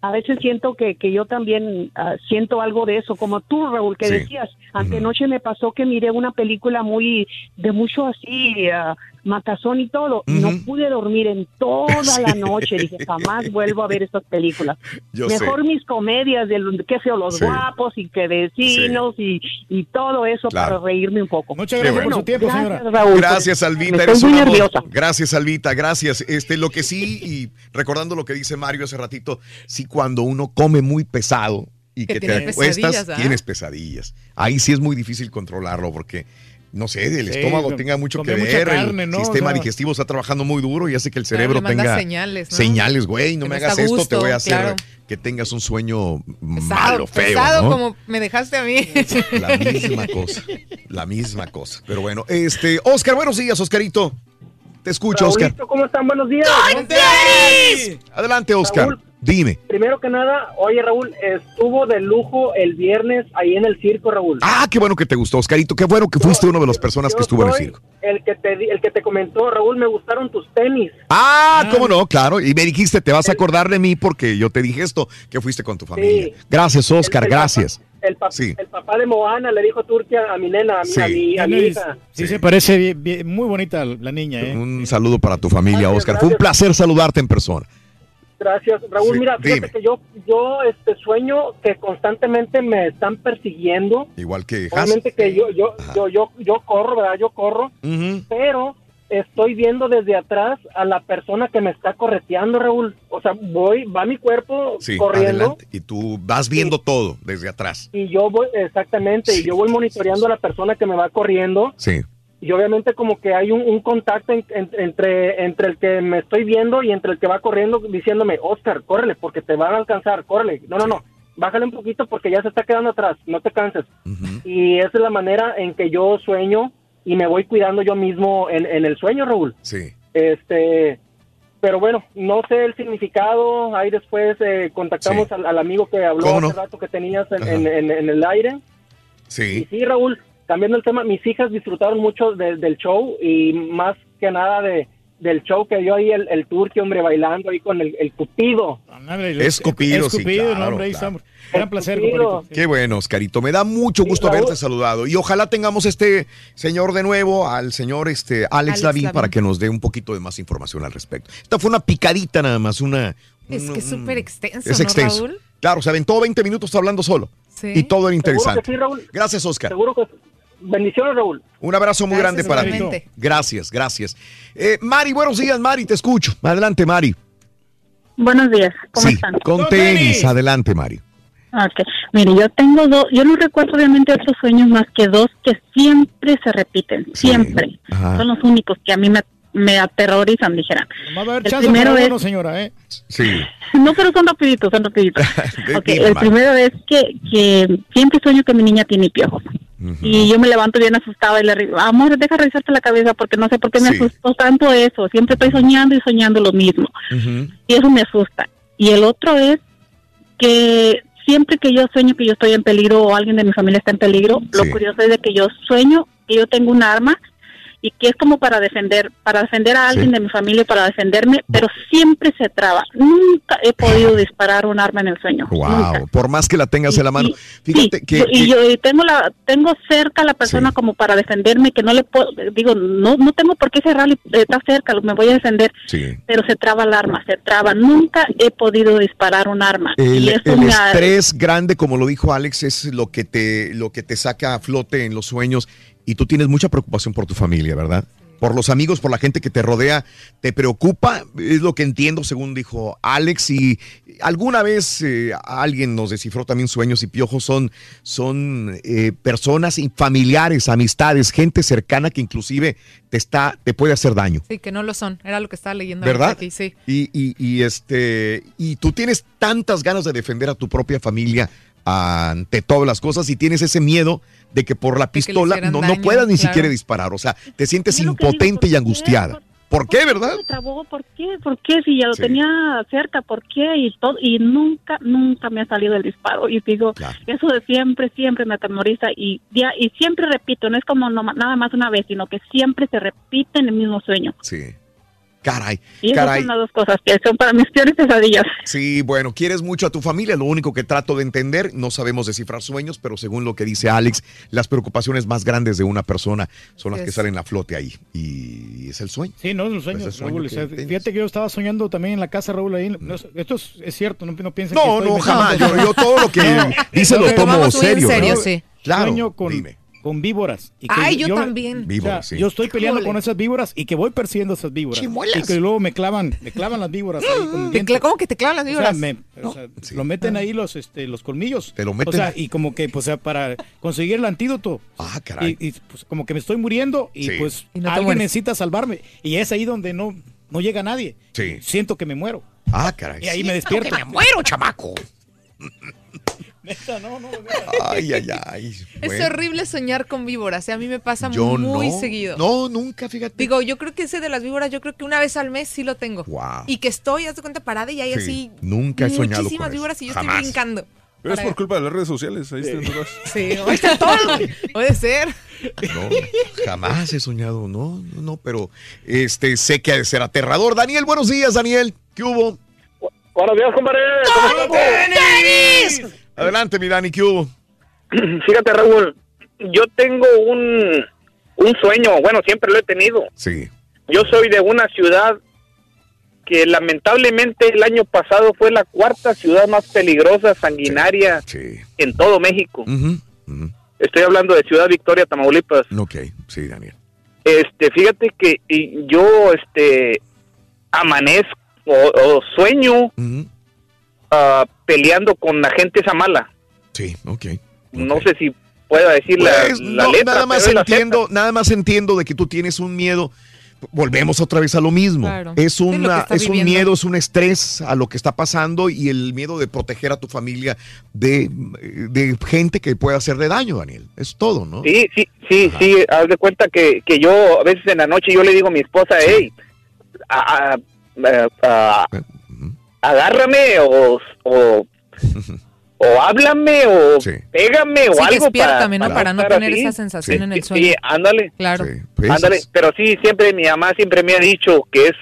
a veces siento que, que yo también ah, siento algo de eso, como tú, Raúl, que Sí. decías, antenoche me pasó que miré una película muy, de mucho así, ah, matazón y todo, y no pude dormir en toda Sí. la noche, dije, jamás vuelvo a ver estas películas. (laughs) Yo Mejor sé. mis comedias, de qué yo, los Sí. guapos y que vecinos y, y todo eso Claro. para reírme un poco. Muchas gracias bueno. por su tiempo, Gracias, señora. Raúl. Gracias, Alvita. Me Eres estoy muy nerviosa. Gracias, Alvita. Gracias. Este, lo que sí, y recordando lo que dice Mario hace ratito, sí, cuando uno come muy pesado y Que te acuestas, pesadillas, tienes pesadillas. Ahí sí es muy difícil controlarlo porque. No sé, el Sí, estómago tenga mucho que ver, carne, el ¿no? sistema O sea- digestivo está trabajando muy duro y hace que el Claro, cerebro manda tenga señales, ¿no? señales, güey, no Que me hagas esto, te voy a hacer claro. que tengas un sueño Pesado, malo, feo, pesado ¿no? como me dejaste a mí. (laughs) La misma cosa. La misma cosa. Pero bueno, este, Oscar, buenos días, Oscarito. Te escucho, Oscar. Raulito, ¿cómo están? Buenos días. Adelante, Oscar. Raúl. Dime. Primero que nada, oye Raúl, estuvo de lujo el viernes ahí en el circo, Raúl. Ah, qué bueno que te gustó, Oscarito. Qué bueno que fuiste una de las personas Yo que estuvo en el circo. El que te di- el que te comentó, Raúl, me gustaron tus tenis. Ah, cómo no, claro. Y me dijiste, te vas a acordar de mí porque yo te dije esto, que fuiste con tu familia. Gracias, Oscar, El- el gracias. El, pa- Sí. el papá de Moana le dijo Turquía a mi nena, a mi, Sí. a mi, a mi Sí, hija. sí, se parece bien- bien- muy bonita la niña, ¿eh? Un saludo para tu familia, Gracias, Oscar. Fue un placer saludarte en persona. Gracias, Raúl. Sí, Mira, fíjate dime. que yo, yo este sueño que constantemente me están persiguiendo. Igual que Has. Obviamente que yo, yo, yo, yo, yo corro, ¿verdad? Yo corro, pero estoy viendo desde atrás a la persona que me está correteando, Raúl. O sea, voy, va mi cuerpo Sí, corriendo adelante. Y tú vas viendo todo desde atrás. y yo voy, exactamente, y yo voy monitoreando a la persona que me va corriendo. Sí. Y obviamente como que hay un, un contacto en- en- entre, entre el que me estoy viendo y entre el que va corriendo diciéndome, Oscar, córrele porque te van a alcanzar, córrele. No, no, no, bájale un poquito porque ya se está quedando atrás, no te canses. Y esa es la manera en que yo sueño y me voy cuidando yo mismo en, en el sueño, Raúl. Sí. Este, pero bueno, no sé el significado. Ahí después eh, contactamos al, al amigo que habló ¿Cómo hace no? rato que tenías en, en- en- en el aire. Y Sí. sí, Raúl, cambiando el tema, mis hijas disfrutaron mucho de- del show y más que nada de del show que dio ahí el, el turque, hombre, bailando ahí con el, el cupido. Es Cupido, sí, Cupido, no, claro, hombre, ahí claro. estamos. Gran placer. Qué bueno, Oscarito. Me da mucho gusto haberte saludado. Y ojalá tengamos este señor de nuevo, al señor este, Alex, Alex Lavín, para que nos dé un poquito de más información al respecto. Esta fue una picadita nada más, una... Es un- que es súper extenso, Es ¿no, extenso. Raúl? Claro, se aventó 20 minutos hablando solo. Sí. Y todo era interesante. sí, Raúl. Gracias, Oscar. Seguro que bendiciones, Raúl. Un abrazo muy Gracias, grande para ti. Gracias, gracias. Eh, Mari, buenos días, Mari, te escucho. Adelante, Mari. Buenos días, ¿cómo sí, están? con tenis. Adelante, Mari. Ok, mire, yo tengo dos, yo no recuerdo realmente otros sueños más que dos que siempre se repiten, siempre. Ajá. Son los únicos que a mí me, me aterrorizan, dijeran. Va a haber El chance primero es- uno, señora, ¿eh? Sí. No, pero son rapiditos, son rapiditos. (laughs) Ok, Dime, el primero es que, que siempre sueño que mi niña tiene piojos. Y yo me levanto bien asustada y le digo, amor, deja revisarte la cabeza porque no sé por qué me Sí. asustó tanto eso. Siempre estoy soñando y soñando lo mismo. Y eso me asusta. Y el otro es que siempre que yo sueño que yo estoy en peligro o alguien de mi familia está en peligro, lo curioso es de que yo sueño que yo tengo un arma y que es como para defender, para defender a alguien Sí. de mi familia, para defenderme, pero siempre se traba. Nunca he podido disparar un arma en el sueño. Nunca. Wow, por más que la tengas Y- en la mano. y- Fíjate Sí, que, y yo y tengo la tengo cerca a la persona como para defenderme que no le puedo digo no no tengo por qué cerrarle está cerca me voy a defender Sí. pero se traba el arma se traba nunca he podido disparar un arma El, y eso el me ha- estrés grande, como lo dijo Alex, es lo que te lo que te saca a flote en los sueños y tú tienes mucha preocupación por tu familia, ¿verdad? Por los amigos, por la gente que te rodea, te preocupa, es lo que entiendo según dijo Alex y alguna vez eh, alguien nos descifró también sueños y piojos son son eh, personas familiares, amistades, gente cercana que inclusive te está te puede hacer daño. Sí, que no lo son. Era lo que estaba leyendo ¿Verdad? aquí, sí. Y, y- y, este y tú tienes tantas ganas de defender a tu propia familia ante todas las cosas y tienes ese miedo de que por la pistola no, no puedas ni claro. siquiera disparar. O sea, te sientes digo, impotente y angustiada. ¿Por qué, verdad? me trabó por qué por qué si ya lo Sí. tenía cerca por qué y todo y nunca nunca me ha salido el disparo y digo eso de siempre siempre me atemoriza y ya y siempre repito no es como no- nada más una vez sino que siempre se repite en el mismo sueño Sí. Caray, Y esas caray. son las dos cosas que son para mis peores pesadillas. Sí, bueno, quieres mucho a tu familia, lo único que trato de entender, no sabemos descifrar sueños, pero según lo que dice Alex, las preocupaciones más grandes de una persona son las que Es. salen a flote ahí. Y es el sueño. Sí, no, los sueños, Pues el sueño Raúl. que o sea, tienes. fíjate que yo estaba soñando también en la casa, Raúl, ahí. no es- esto es, es cierto, no, no piensen No, que no, inventando jamás. Yo- yo todo lo que dice lo Lo tomo en serio, serio, ¿no? sí. Claro, Sueño con, dime. Con víboras. y Ay, yo también. Víboras, sí. Yo estoy peleando Híjole. con esas víboras y que voy persiguiendo esas víboras. Chimuelas. Y que luego me clavan, me clavan las víboras ahí con (gasps) Te ¿Cómo que te clavan las O sea, víboras? o sea, lo meten ahí los, este, los colmillos. Te lo O meten. sea, y como que, pues, o sea, para conseguir el antídoto. Ah, caray. Y, y, pues, como que me estoy muriendo y Sí. pues Y no te alguien mueres. necesita salvarme. Y es ahí donde no, no llega nadie. Sí. Siento que me muero. Ah, caray. Y ahí me despierto. que me muero, chamaco. (laughs) Neta, no, no, Ay, ay, ay. Es horrible soñar con víboras. ¿eh? A mí me pasa Yo muy no. seguido. No, nunca, fíjate. Digo, yo creo que ese de las víboras, yo creo que una vez al mes sí lo tengo. Wow. Y que estoy, haz de cuenta, parada y hay Sí, así. nunca he soñado Muchísimas con eso. víboras y yo Jamás. estoy brincando. Pero es por culpa de las redes sociales. Ahí están todas. Sí, está todo. Puede ser. No, jamás he soñado, no, no, no, pero este sé que ha de ser aterrador. Daniel, buenos días, Daniel. ¿Qué hubo? Buenos días, compadre. ¿Cómo estás? Adelante, mi Dani, ¿qué hubo? (clears throat) Fíjate, Raúl, yo tengo un, un sueño, bueno, siempre lo he tenido. Sí. Yo soy de una ciudad que lamentablemente el año pasado fue la cuarta ciudad más peligrosa, sanguinaria en todo México. Estoy hablando de Ciudad Victoria, Tamaulipas. Ok, sí, Daniel. Este, fíjate que yo, este, amanezco o, o sueño ah, peleando con la gente esa mala. Sí, ok. No sé si pueda decir la, Pues, la no, letra. nada más entiendo, nada más entiendo de que tú tienes un miedo. Volvemos otra vez a lo mismo. Claro. Es, una, es un miedo, es un estrés a lo que está pasando y el miedo de proteger a tu familia de, de gente que pueda hacerle daño, Daniel. Es todo, ¿no? Sí, sí, sí, sí, haz de cuenta que, que yo a veces en la noche yo le digo a mi esposa, hey, a- a- a- a- agárrame o, o, o háblame o pégame o Sí, algo despiértame, ¿no? Para no estar tener así. esa sensación en el Sí, sueño. Sí, ándale. Claro. pues, ándale, pero sí, siempre mi mamá siempre me ha dicho que es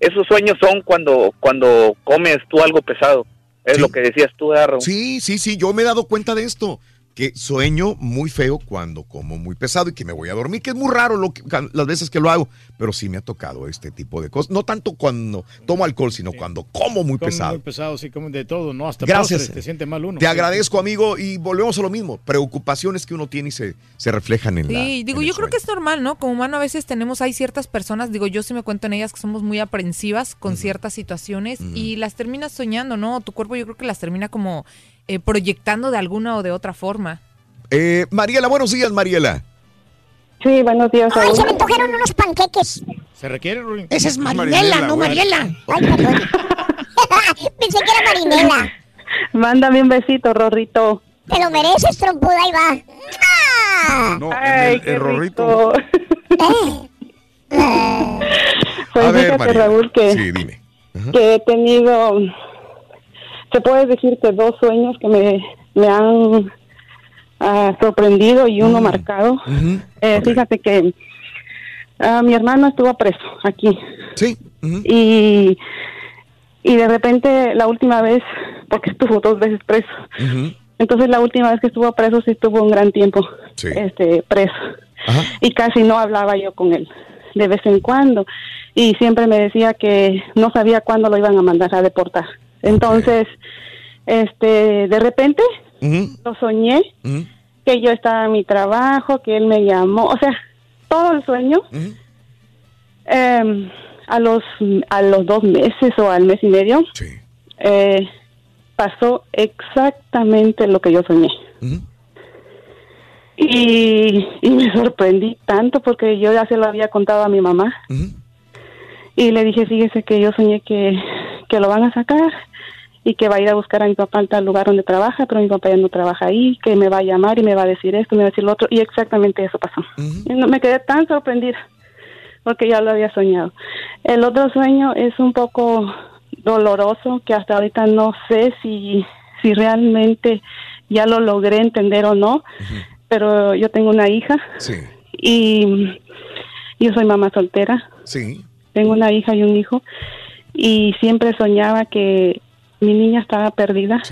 esos sueños son cuando cuando comes tú algo pesado. Es lo que decías tú, Arro. Sí, sí, sí, yo me he dado cuenta de esto. Que sueño muy feo cuando como muy pesado y que me voy a dormir, que es muy raro lo que- las veces que lo hago, pero sí me ha tocado este tipo de cosas. No tanto cuando tomo alcohol, sino cuando como muy Como pesado. Muy pesado, sí, como de todo, ¿no? Hasta Gracias. postres, te siente mal uno. Te Sí. agradezco, amigo, y volvemos a lo mismo. Preocupaciones que uno tiene y se, se reflejan en la. Sí, digo, yo creo que es normal, ¿no? Como humano a veces tenemos, hay ciertas personas, digo, yo sí me cuento en ellas que somos muy aprensivas con ciertas situaciones y las terminas soñando, ¿no? Tu cuerpo yo creo que las termina como eh, proyectando de alguna o de otra forma. Eh, Mariela, buenos días, Mariela. Sí, buenos días. Ay, se me antojaron unos panqueques. ¿Se requiere, Rulín? Esa es Marinela, no güey. Mariela. Ay, perdón. (laughs) Pensé que era marinela. (laughs) Mándame un besito, Rorrito. Te lo mereces, trompuda, ahí va. ¡Ah! No, Ay, el, qué el rorrito. rico. (laughs) Pues A ver, fíjate, Mariela. Raúl, que, Sí, dime. que he tenido, se puede decir que dos sueños que me, me han ah, sorprendido y Mm. uno marcado. Eh, Fíjate que ah, mi hermano estuvo preso aquí. Sí. Y, y de repente la última vez, porque (laughs) estuvo dos veces preso, entonces la última vez que estuvo preso sí estuvo un gran tiempo Sí. este preso. Y casi no hablaba yo con él, de vez en cuando. Y siempre me decía que no sabía cuándo lo iban a mandar a deportar. Entonces, este, de repente lo soñé, que yo estaba en mi trabajo, que él me llamó, o sea, todo el sueño. Em, a los a los dos meses o al mes y medio eh, pasó exactamente lo que yo soñé. Y, y me sorprendí tanto porque yo ya se lo había contado a mi mamá. Y le dije fíjese que yo soñé que, que lo van a sacar y que va a ir a buscar a mi papá al tal lugar donde trabaja, pero mi papá ya no trabaja ahí, que me va a llamar y me va a decir esto, me va a decir lo otro, y exactamente eso pasó. Me quedé tan sorprendida porque ya lo había soñado. El otro sueño es un poco doloroso que hasta ahorita no sé si, si realmente ya lo logré entender o no, pero yo tengo una hija Sí. y yo soy mamá soltera Sí. tengo una hija y un hijo, y siempre soñaba que mi niña estaba perdida,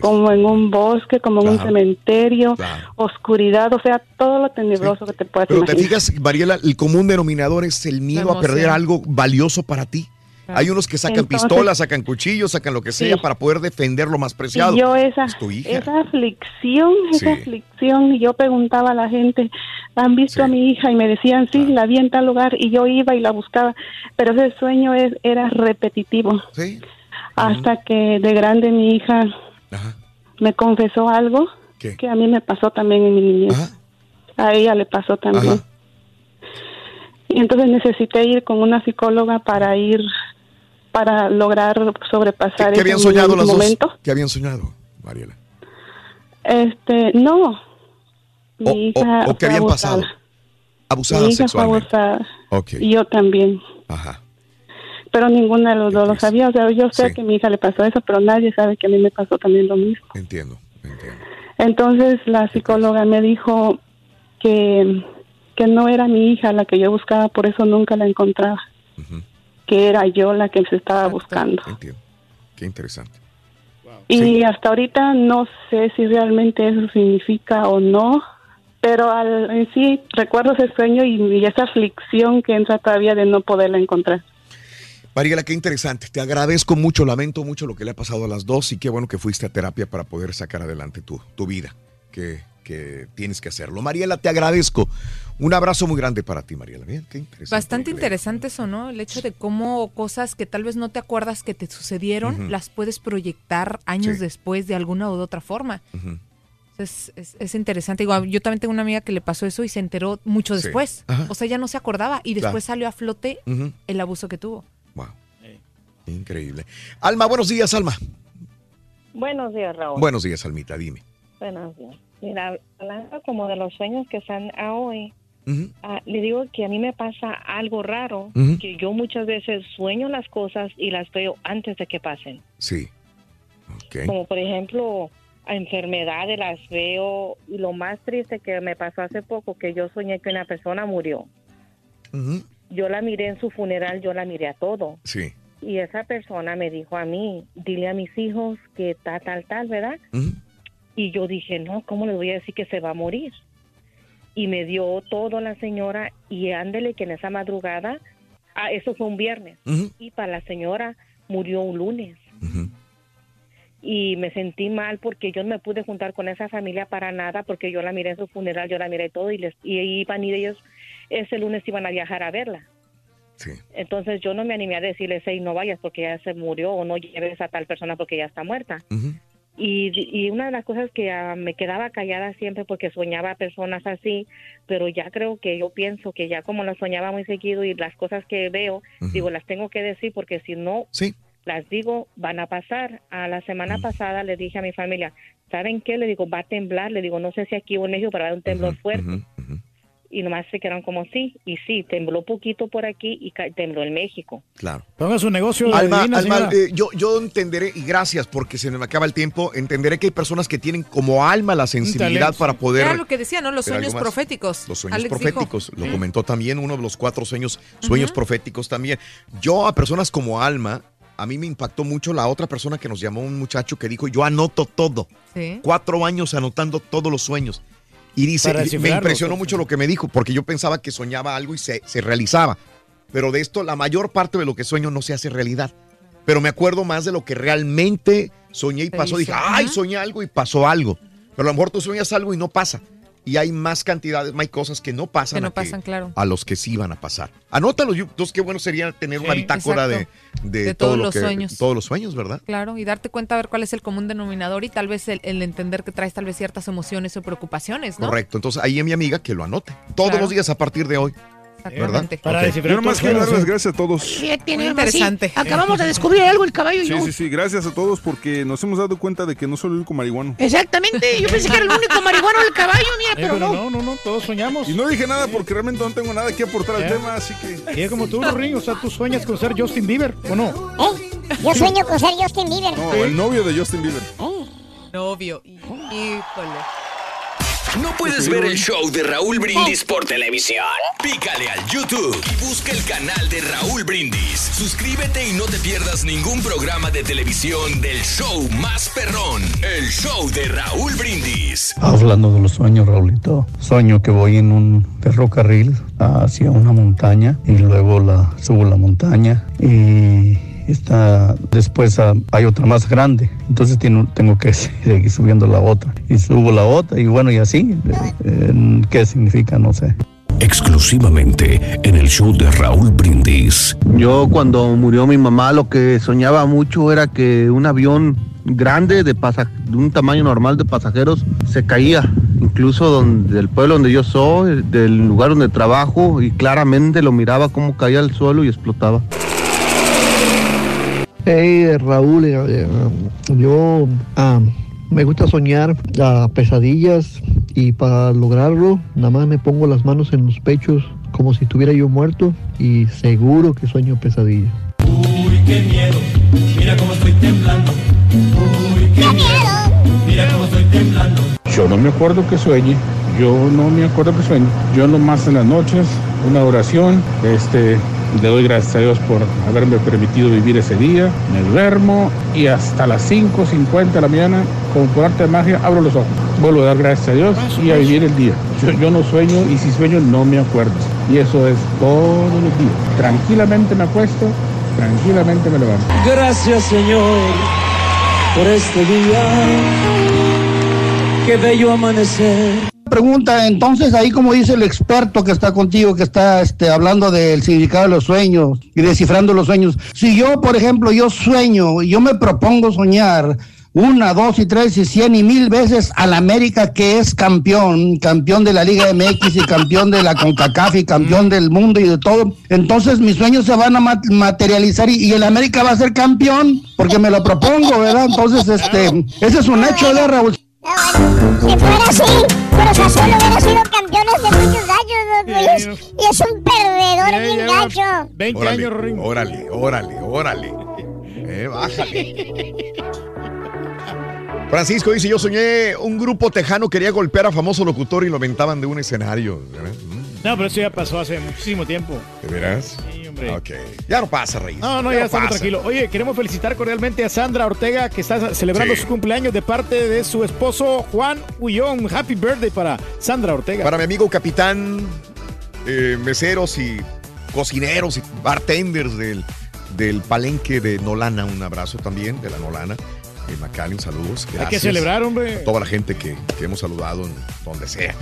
como en un bosque, como en un Claro. cementerio, oscuridad, o sea, todo lo tenebroso que te puedas Pero te imaginar. fijas, Mariela, el común denominador es el miedo a perder algo valioso para ti. Hay unos que sacan Entonces- pistolas, sacan cuchillos, sacan lo que sea Sí. para poder defender lo más preciado. Y yo esa, Es tu hija. esa aflicción, esa Sí. aflicción, y yo preguntaba a la gente, ¿han visto a mi hija? Y me decían, sí, la vi en tal lugar, y yo iba y la buscaba, pero ese sueño es, era repetitivo. Hasta que de grande mi hija me confesó algo ¿Qué? que a mí me pasó también en mi niñez. A ella le pasó también. Y entonces necesité ir con una psicóloga para ir, para lograr sobrepasar ¿Qué habían ese soñado las momento. dos? ¿Qué habían soñado, Mariela? Este, no. Mi O, hija o qué fue habían abusada. pasado? Abusada Mi hija fue abusada. Y yo también. Ajá. Pero ninguna de los dos lo sabía. O sea, yo sé que a mi hija le pasó eso, pero nadie sabe que a mí me pasó también lo mismo. Entiendo. Entonces la psicóloga me dijo que, que no era mi hija la que yo buscaba, por eso nunca la encontraba. Que era yo la que se estaba buscando. Entiendo. Qué interesante. Y hasta ahorita no sé si realmente eso significa o no, pero al, en sí recuerdo ese sueño y, y esa aflicción que entra todavía de no poderla encontrar. Mariela, qué interesante. Te agradezco mucho, lamento mucho lo que le ha pasado a las dos y qué bueno que fuiste a terapia para poder sacar adelante tu, tu vida, que, que tienes que hacerlo. Mariela, te agradezco. Un abrazo muy grande para ti, Mariela. Bien, qué interesante. Bastante interesante eso, ¿no? El hecho de cómo cosas que tal vez no te acuerdas que te sucedieron, las puedes proyectar años Sí. después de alguna u otra forma. Es, es- es interesante. Digo, yo también tengo una amiga que le pasó eso y se enteró mucho Sí. después. Ajá. O sea, ya no se acordaba y después Claro. salió a flote el abuso que tuvo. Increíble. Alma, buenos días, Alma. Buenos días, Raúl. Buenos días, Almita, dime. Buenos días. Mira, hablando como de los sueños que están a hoy, ah, le digo que a mí me pasa algo raro, que yo muchas veces sueño las cosas y las veo antes de que pasen. Sí. Como por ejemplo, a enfermedades las veo y lo más triste que me pasó hace poco, que yo soñé que una persona murió. Yo la miré en su funeral, yo la miré a todo. Sí. Y esa persona me dijo a mí, dile a mis hijos que tal, tal, tal, ¿verdad? Y yo dije, no, ¿cómo le voy a decir que se va a morir? Y me dio todo la señora y ándele que en esa madrugada, ah, eso fue un viernes, y para la señora murió un lunes. Y me sentí mal porque yo no me pude juntar con esa familia para nada, porque yo la miré en su funeral, yo la miré todo y, les, y iban y ellos ese lunes iban a viajar a verla. Entonces yo no me animé a decirles, hey, no vayas porque ya se murió o no lleves a tal persona porque ya está muerta. Y, y una de las cosas que ah, me quedaba callada siempre porque soñaba personas así, pero ya creo que yo pienso que ya como las soñaba muy seguido y las cosas que veo, digo, las tengo que decir porque si no las digo, van a pasar. A la semana pasada le dije a mi familia, ¿saben qué? Le digo, va a temblar. Le digo, no sé si aquí o en México, pero va a un temblor fuerte. Y nomás se quedaron como sí. Y sí, tembló poquito por aquí y tembló en México. Claro. Ponga su negocio Alma, divina, Alma, eh, yo, yo entenderé, y gracias porque se me acaba el tiempo, entenderé que hay personas que tienen como alma la sensibilidad para poder... Era lo que decía, ¿no? Los sueños proféticos. Los sueños Alex proféticos, dijo. lo Mm. comentó también uno de los cuatro sueños, sueños proféticos también. Yo a personas como Alma, a mí me impactó mucho la otra persona que nos llamó, un muchacho que dijo, yo anoto todo. Sí. Cuatro años anotando todos los sueños. Y dice, me impresionó pues. mucho lo que me dijo, porque yo pensaba que soñaba algo y se, se realizaba. Pero de esto, la mayor parte de lo que sueño no se hace realidad. Pero me acuerdo más de lo que realmente soñé y pasó. Dije, ay, soñé algo y pasó algo. Pero a lo mejor tú sueñas algo y no pasa. Y hay más cantidades, hay cosas que no pasan, Que no a, pasan, claro. a los que sí van a pasar. Anótalo, entonces qué bueno sería tener una Sí, bitácora de, exacto. de, De todo todos lo los que- sueños. Todos los sueños, ¿verdad? Claro, y darte cuenta a ver cuál es el común denominador y tal vez el, el entender que traes tal vez ciertas emociones o preocupaciones, ¿no? Correcto. Entonces ahí a mi amiga que lo anote. Todos Claro. los días a partir de hoy. ¿Verdad? Para Ok. Yo nomás quiero darles gracias a todos. Sí. interesante. Acabamos de descubrir algo el caballo y Sí, yo. sí, sí, gracias a todos porque nos hemos dado cuenta de que no soy el único marihuano. Exactamente, yo pensé que era el único marihuano del caballo, mira, Eh, pero no. no, no, no, todos soñamos. Y no dije nada porque realmente no tengo nada que aportar al tema, así que... Y es como tú, Ring, o sea, tú sueñas con ser Justin Bieber, ¿o no? Yo sueño con ser Justin Bieber. No, el novio de Justin Bieber. Novio. Híjole. ¿No puedes ver el show de Raúl Brindis por televisión? Pícale al YouTube y busca el canal de Raúl Brindis. Suscríbete y no te pierdas ningún programa de televisión del show más perrón, el show de Raúl Brindis. Hablando de los sueños, Raulito, sueño que voy en un ferrocarril hacia una montaña y luego la subo la montaña y está después ah, hay otra más grande entonces tiene- tengo que (laughs) seguir subiendo la otra y subo la otra y bueno y así eh, qué significa no sé Exclusivamente en el show de Raúl Brindis. Yo cuando murió mi mamá lo que soñaba mucho era que un avión grande de, pasa- de un tamaño normal de pasajeros se caía, incluso donde el pueblo donde yo soy, del lugar donde trabajo y claramente lo miraba cómo caía al suelo y explotaba. Hey, Raúl, eh, eh, yo ah, me gusta soñar ah, pesadillas y para lograrlo nada más me pongo las manos en los pechos como si estuviera yo muerto y seguro que sueño pesadillas. Uy, qué miedo, mira cómo estoy temblando. Uy, qué miedo, mira cómo estoy temblando. Yo no me acuerdo que sueñe, yo no me acuerdo que sueñe. Yo nomás en las noches, una oración, este, le doy gracias a Dios por haberme permitido vivir ese día, me duermo y hasta las 5.50 de la mañana, como por arte de magia, abro los ojos. Vuelvo a dar gracias a Dios y a vivir el día. Yo, yo no sueño y si sueño no me acuerdo. Y eso es todos los días. Tranquilamente me acuesto, tranquilamente me levanto. Gracias Señor por este día. Qué bello amanecer. Pregunta, entonces ahí como dice el experto que está contigo, que está este, hablando del significado de los sueños y descifrando los sueños, si yo, por ejemplo, yo sueño, yo me propongo soñar una, dos y tres y cien y mil veces al América que es campeón, campeón de la Liga MX y campeón de la CONCACAF y campeón del mundo y de todo, entonces mis sueños se van a mat- materializar y, y el América va a ser campeón porque me lo propongo, ¿verdad? Entonces, este, ese es un hecho, ¿verdad, Raúl? Si fuera así, Cruz Azul hubiera sido campeones de muchos años, don Luis. Y es un perdedor bien gacho. órale, Órale, órale, órale. Eh, bájale. Francisco dice, yo soñé un grupo tejano quería golpear a famoso locutor y lo aventaban de un escenario. ¿verdad? No, pero eso ya pasó hace muchísimo tiempo. ¿De veras? Sí, Ok. Ya no pasa, Reyes. No, no, ya, estamos tranquilos. Oye, queremos felicitar cordialmente a Sandra Ortega, que está celebrando Sí. su cumpleaños de parte de su esposo Juan Ullón. Happy birthday para Sandra Ortega. Para mi amigo capitán, eh, meseros y cocineros y bartenders del, del palenque de Nolana, un abrazo también de la Nolana. En Macali, un saludos. Hay que celebrar, hombre. A toda la gente que, que hemos saludado en donde sea.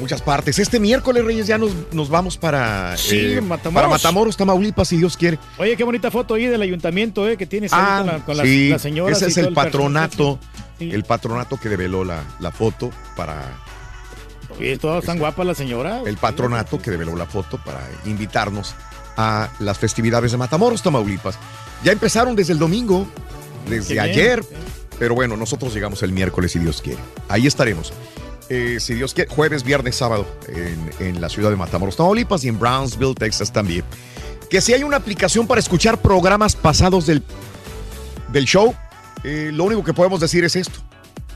Muchas partes. Este miércoles, Reyes, ya nos, nos vamos para, Sí, eh, Matamoros. para Matamoros, Tamaulipas, si Dios quiere. Oye, qué bonita foto ahí del ayuntamiento, eh, que tienes ahí con, la, con las, Ah, sí, las señoras. ese es el patronato, Sí. el patronato que develó la, la foto para Oye, todas están guapas las señoras. el patronato que develó la foto para invitarnos a las festividades de Matamoros, Tamaulipas. Ya empezaron desde el domingo, desde Qué bien, ayer, pero bueno, nosotros llegamos el miércoles si Dios quiere. Ahí estaremos. Eh, si Dios quiere, jueves, viernes, sábado en, en la ciudad de Matamoros, Tamaulipas y en Brownsville, Texas también. Que si hay una aplicación para escuchar programas pasados del, del show, eh, lo único que podemos decir es esto.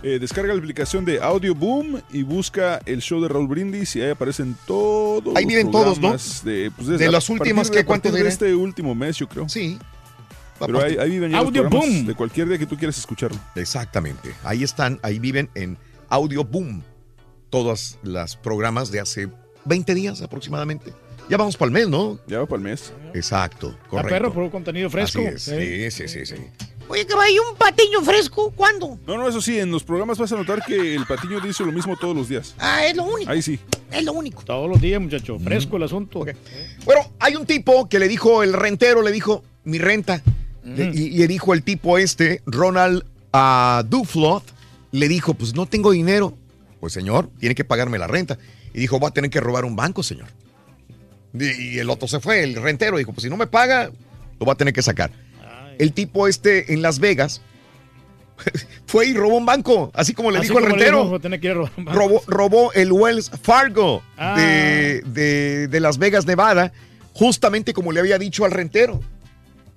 Eh, descarga la aplicación de Audio Boom y busca el show de Raúl Brindis y ahí aparecen todos. Ahí viven todos, ¿no? De, pues, De las últimas, ¿Cuántos partir de este último mes, yo creo. Sí. Pero ahí, ahí viven los Audio Boom. de cualquier día que tú quieras escucharlo. Exactamente. Ahí están, ahí viven en Audio Boom. Todos los programas de hace 20 días aproximadamente. Ya vamos para el mes, ¿no? Ya va para el mes. Exacto, correcto. perro, por un contenido fresco. Así es, Eh. Sí, sí, sí, sí. Oye, caballo, un patiño fresco, ¿cuándo? No, no, eso sí, en los programas vas a notar que el patiño dice lo mismo todos los días. Ah, es lo único. Ahí sí. Es lo único. Todos los días, muchacho. Fresco el asunto. Bueno, hay un tipo que le dijo, el rentero le dijo, mi renta. Le- y, y le dijo el tipo este, Ronald a Dufloth, le dijo, pues no tengo dinero. Pues señor, tiene que pagarme la renta. Y dijo, voy a tener que robar un banco, señor. Y, el otro se fue, el rentero, dijo, pues si no me paga, lo va a tener que sacar. El tipo este en Las Vegas (laughs) fue y robó un banco, así como le Así dijo el como rentero. dijo, va robó, robó el Wells Fargo Ah. de, de- de Las Vegas, Nevada, justamente como le había dicho al rentero.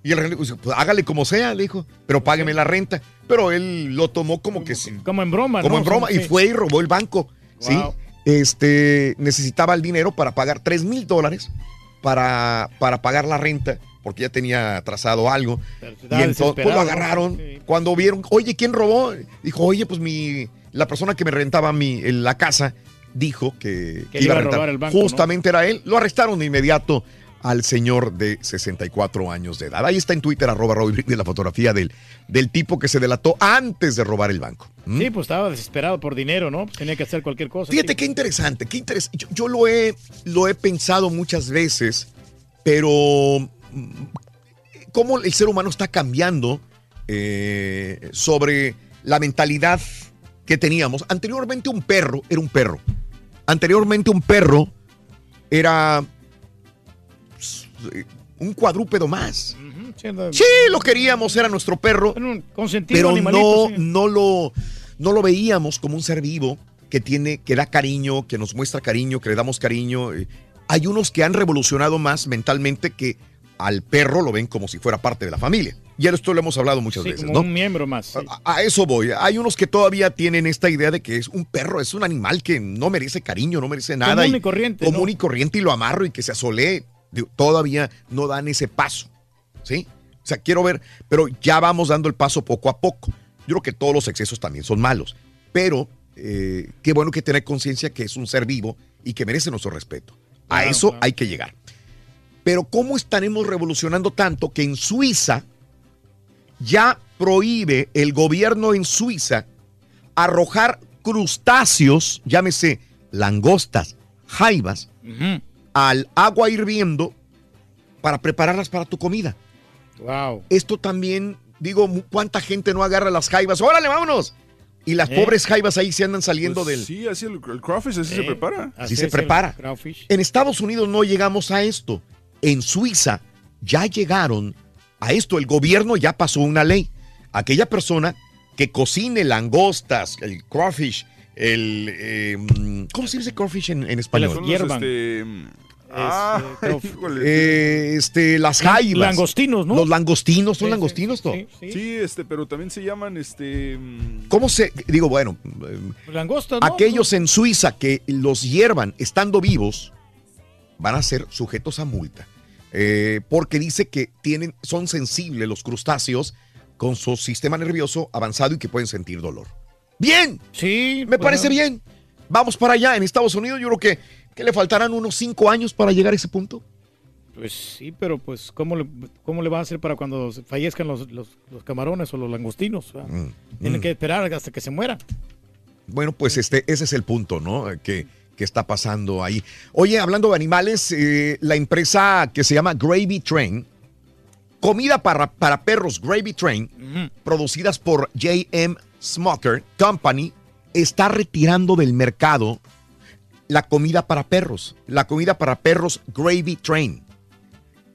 Y el rentero dijo, pues hágale como sea, le dijo, pero págueme la renta. Pero él lo tomó como que sí. Como en broma, Como ¿no? en broma, y fue y robó el banco. ¿sí? Este, necesitaba el dinero para pagar 3 mil dólares para, para pagar la renta, porque ya tenía trazado algo. Y entonces pues, lo agarraron. Cuando vieron, oye, ¿quién robó? Dijo, oye, pues mi, la persona que me rentaba mi, en la casa dijo que, Que iba a robar el banco, ¿no? Justamente era él. Lo arrestaron de inmediato al señor de 64 años de edad. Ahí está en Twitter, arroba Raúl Brindis, la fotografía del, del tipo que se delató antes de robar el banco. ¿Mm? Sí, pues estaba desesperado por dinero, ¿no? Pues tenía que hacer cualquier cosa. Fíjate qué interesante, qué interesante. Yo, yo lo, he, lo he pensado muchas veces, pero mm, cómo el ser humano está cambiando eh, sobre la mentalidad que teníamos. Anteriormente un perro era un perro. Anteriormente un perro era un cuadrúpedo más. Sí, lo queríamos, era nuestro perro. consentido Pero no, sí. no, lo, no lo veíamos como un ser vivo que tiene, que da cariño, que nos muestra cariño, que le damos cariño. Eh, Hay unos que han revolucionado más mentalmente que al perro lo ven como si fuera parte de la familia. Y esto lo hemos hablado muchas Sí, veces, como ¿no? un miembro más. sí. A, a eso voy. Hay unos que todavía tienen esta idea de que es un perro, es un animal que no merece cariño, no merece nada. Común y corriente, Común ¿no? y corriente y lo amarro y que se asolee. Digo, Todavía no dan ese paso. ¿Sí? O sea, quiero ver, pero ya vamos dando el paso poco a poco. Yo creo que todos los excesos también son malos. Pero eh, qué bueno que tener conciencia que es un ser vivo y que merece nuestro respeto. A Claro, eso claro. hay que llegar. Pero ¿cómo estaremos revolucionando tanto que en Suiza ya prohíbe el gobierno en Suiza arrojar crustáceos, llámese langostas, jaivas, al agua hirviendo para prepararlas para tu comida? Wow. Esto también, digo, ¿cuánta gente no agarra las jaivas? ¡Órale, vámonos! Y las ¿Eh? pobres jaivas ahí se andan saliendo Pues del... Sí, así el, el crawfish así se prepara. Así se prepara. En Estados Unidos no llegamos a esto. En Suiza ya llegaron a esto. El gobierno ya pasó una ley. Aquella persona que cocine langostas, el crawfish, el... eh, mm, ¿Cómo se dice crawfish en, en español? Son los, este, ah, (laughs) híjole. Eh, este, las jaivas. langostinos, ¿no? Los langostinos, son Sí, langostinos, ¿no? Sí, este, pero también se llaman este. mm, ¿Cómo se...? Digo, bueno... eh, Langosta, ¿no? Aquellos en Suiza que los hiervan estando vivos van a ser sujetos a multa. Eh, porque dice que tienen, son sensibles los crustáceos con su sistema nervioso avanzado y que pueden sentir dolor. Bien. Sí. Me pues, parece bien. Vamos para allá. En Estados Unidos yo creo que, que le faltarán unos cinco años para llegar a ese punto. Pues sí, pero pues ¿cómo le, cómo le va a hacer para cuando fallezcan los, los- los camarones o los langostinos? ¿verdad? Tienen mm. que esperar hasta que se mueran. Bueno, pues este, ese es el punto, ¿no? Que, que está pasando ahí. Oye, hablando de animales, eh, la empresa que se llama Gravy Train, comida para, para perros Gravy Train, producidas por JM Smoker Company, está retirando del mercado la comida para perros, la comida para perros Gravy Train,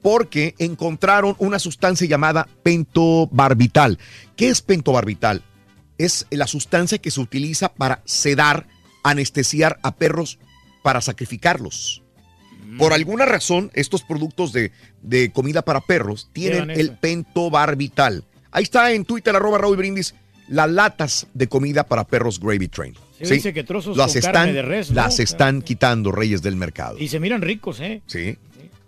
porque encontraron una sustancia llamada pentobarbital. ¿Qué es pentobarbital? Es la sustancia que se utiliza para sedar, anestesiar a perros para sacrificarlos. Por alguna razón, estos productos de, de comida para perros tienen el pentobarbital. Ahí está en Twitter, arroba Raúl Brindis, las latas de comida para perros Gravy Train. Sí, dice que trozos las con están, carne de res, ¿no? Las están quitando reyes del mercado. Y se miran ricos, ¿eh? Sí.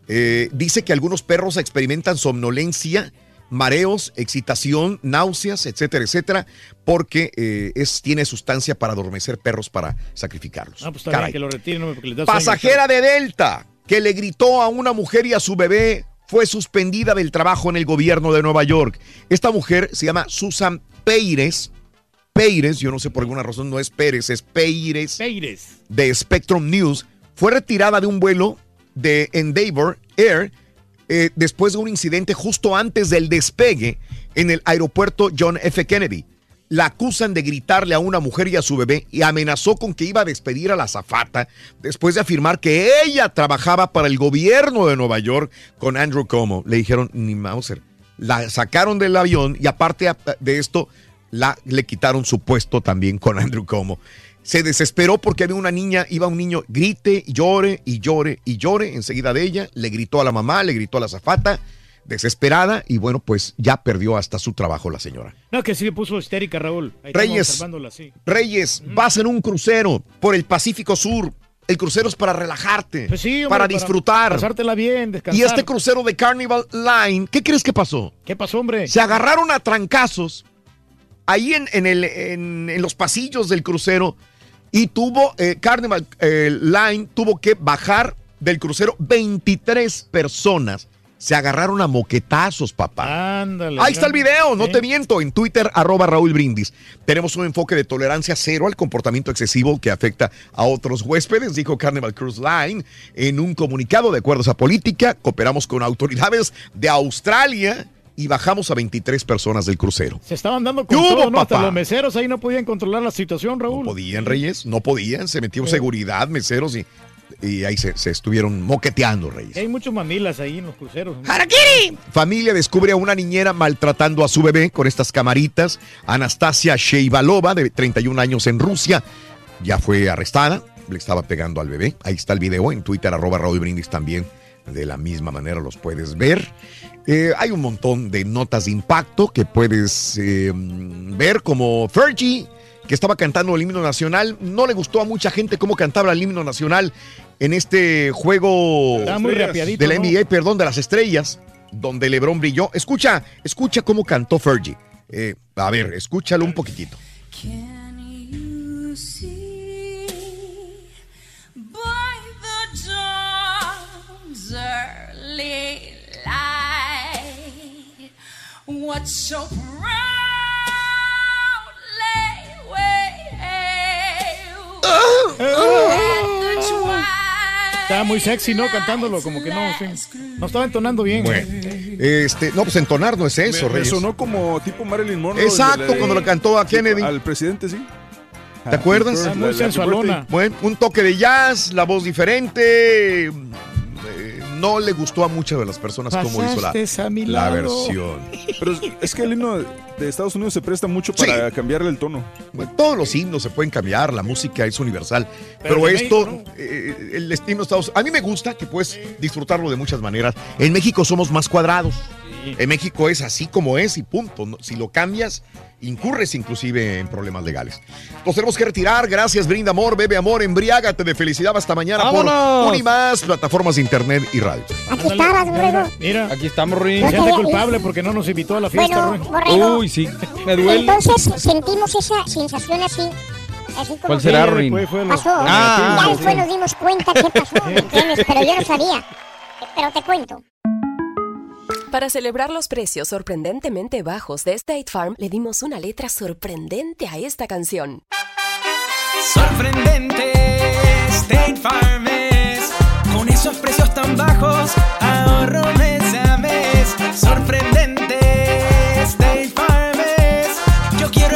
Eh, dice que algunos perros experimentan somnolencia, mareos, excitación, náuseas, etcétera, etcétera, porque eh, es, tiene sustancia para adormecer perros para sacrificarlos. Ah, pues está Caray. bien que lo sueño. Pasajera de Delta que le gritó a una mujer y a su bebé fue suspendida del trabajo en el gobierno de Nueva York. Esta mujer se llama Susan Peires. Peires, yo no sé por alguna razón, no es Pérez, es Peires. Peires. De Spectrum News. Fue retirada de un vuelo de Endeavor Air eh, después de un incidente justo antes del despegue en el aeropuerto John F. Kennedy. La acusan de gritarle a una mujer y a su bebé y amenazó con que iba a despedir a la azafata después de afirmar que ella trabajaba para el gobierno de Nueva York con Andrew Cuomo. Le dijeron, ni Mauser. La sacaron del avión y aparte de esto, la, le quitaron su puesto también con Andrew Cuomo. Se desesperó porque había una niña, iba un niño, grite, llore y llore y llore enseguida de ella. Le gritó a la mamá, le gritó a la azafata. desesperada y bueno, pues ya perdió hasta su trabajo la señora. No, que sí me puso histérica, Raúl. Ahí Reyes, sí. Reyes, vas en un crucero por el Pacífico Sur. El crucero es para relajarte, Pues sí, hombre, para disfrutar. Pasártela bien, descansar. Y este crucero de Carnival Line, ¿qué crees que pasó? ¿Qué pasó, hombre? Se agarraron a trancazos ahí en, en el- en- en los pasillos del crucero y tuvo, eh, Carnival eh, Line tuvo que bajar del crucero 23 personas. Se agarraron a moquetazos, papá. Ándale. Ahí está el video, no te miento, en Twitter, arroba Raúl Brindis. Tenemos un enfoque de tolerancia cero al comportamiento excesivo que afecta a otros huéspedes, dijo Carnival Cruise Line en un comunicado de acuerdo a esa política. Cooperamos con autoridades de Australia y bajamos a 23 personas del crucero. Se estaban dando con ¿Qué hubo, todo, ¿no? Hasta los meseros ahí no podían controlar la situación, Raúl. ¿Podían, Reyes? No podían, se metió seguridad, meseros y, y ahí se, se estuvieron moqueteando, Reyes. Hay muchos mamilas ahí en los cruceros. ¿no? Familia descubre a una niñera maltratando a su bebé con estas camaritas. Anastasia Sheivalova, de 31 años en Rusia, ya fue arrestada. Le estaba pegando al bebé. Ahí está el video en Twitter, arroba Raúl Brindis también. De la misma manera los puedes ver. Eh, hay un montón de notas de impacto que puedes eh, ver, como Fergie, que estaba cantando el himno nacional. No le gustó a mucha gente cómo cantaba el himno nacional en este juego muy de la ¿no? NBA, perdón, de las estrellas, donde LeBron brilló. Escucha, escucha cómo cantó Fergie. Eh, a ver, escúchalo un poquitito. You what so proudly twilight Estaba muy sexy, ¿no? Cantándolo, como que no, sí. No estaba entonando bien. Bueno, este, no, pues entonar no es eso, Reyes. sonó como tipo Marilyn Monroe. Exacto, cuando lo cantó a Kennedy. Al presidente, sí. ¿Te acuerdas? Happy birthday. Bueno, un toque de jazz, la voz diferente. No le gustó a muchas de las personas cómo hizo la, versión. Pero es- es que el himno de Estados Unidos se presta mucho para cambiarle el tono. Bueno, todos los himnos se pueden cambiar, la música es universal. Pero esto, eh, el himno de Estados a mí me gusta que puedes disfrutarlo de muchas maneras. En México somos más cuadrados. En México es así como es y punto. Si lo cambias, incurres inclusive en problemas legales. Nos tenemos que retirar. Gracias, brinda amor, bebe amor, embriágate de felicidad hasta mañana ¡Vámonos! por un y más plataformas de internet y radio. Aquí estabas, borrego. Mira, aquí estamos, Ruin. Siente culpable porque no nos invitó a la fiesta, Bueno, Ruin. Uy, sí, me duele. Entonces sentimos esa sensación así. Así como ¿Cuál será, lo- pasó. Ah, ya sí. después nos dimos cuenta qué pasó, ¿me (laughs) entiendes? Pero yo no sabía. Pero te cuento. Para celebrar los precios sorprendentemente bajos de State Farm, le dimos una letra sorprendente a esta canción. Sorprendente, State Farm es. Con esos precios tan bajos, ahorro mes a mes. Sorprendente,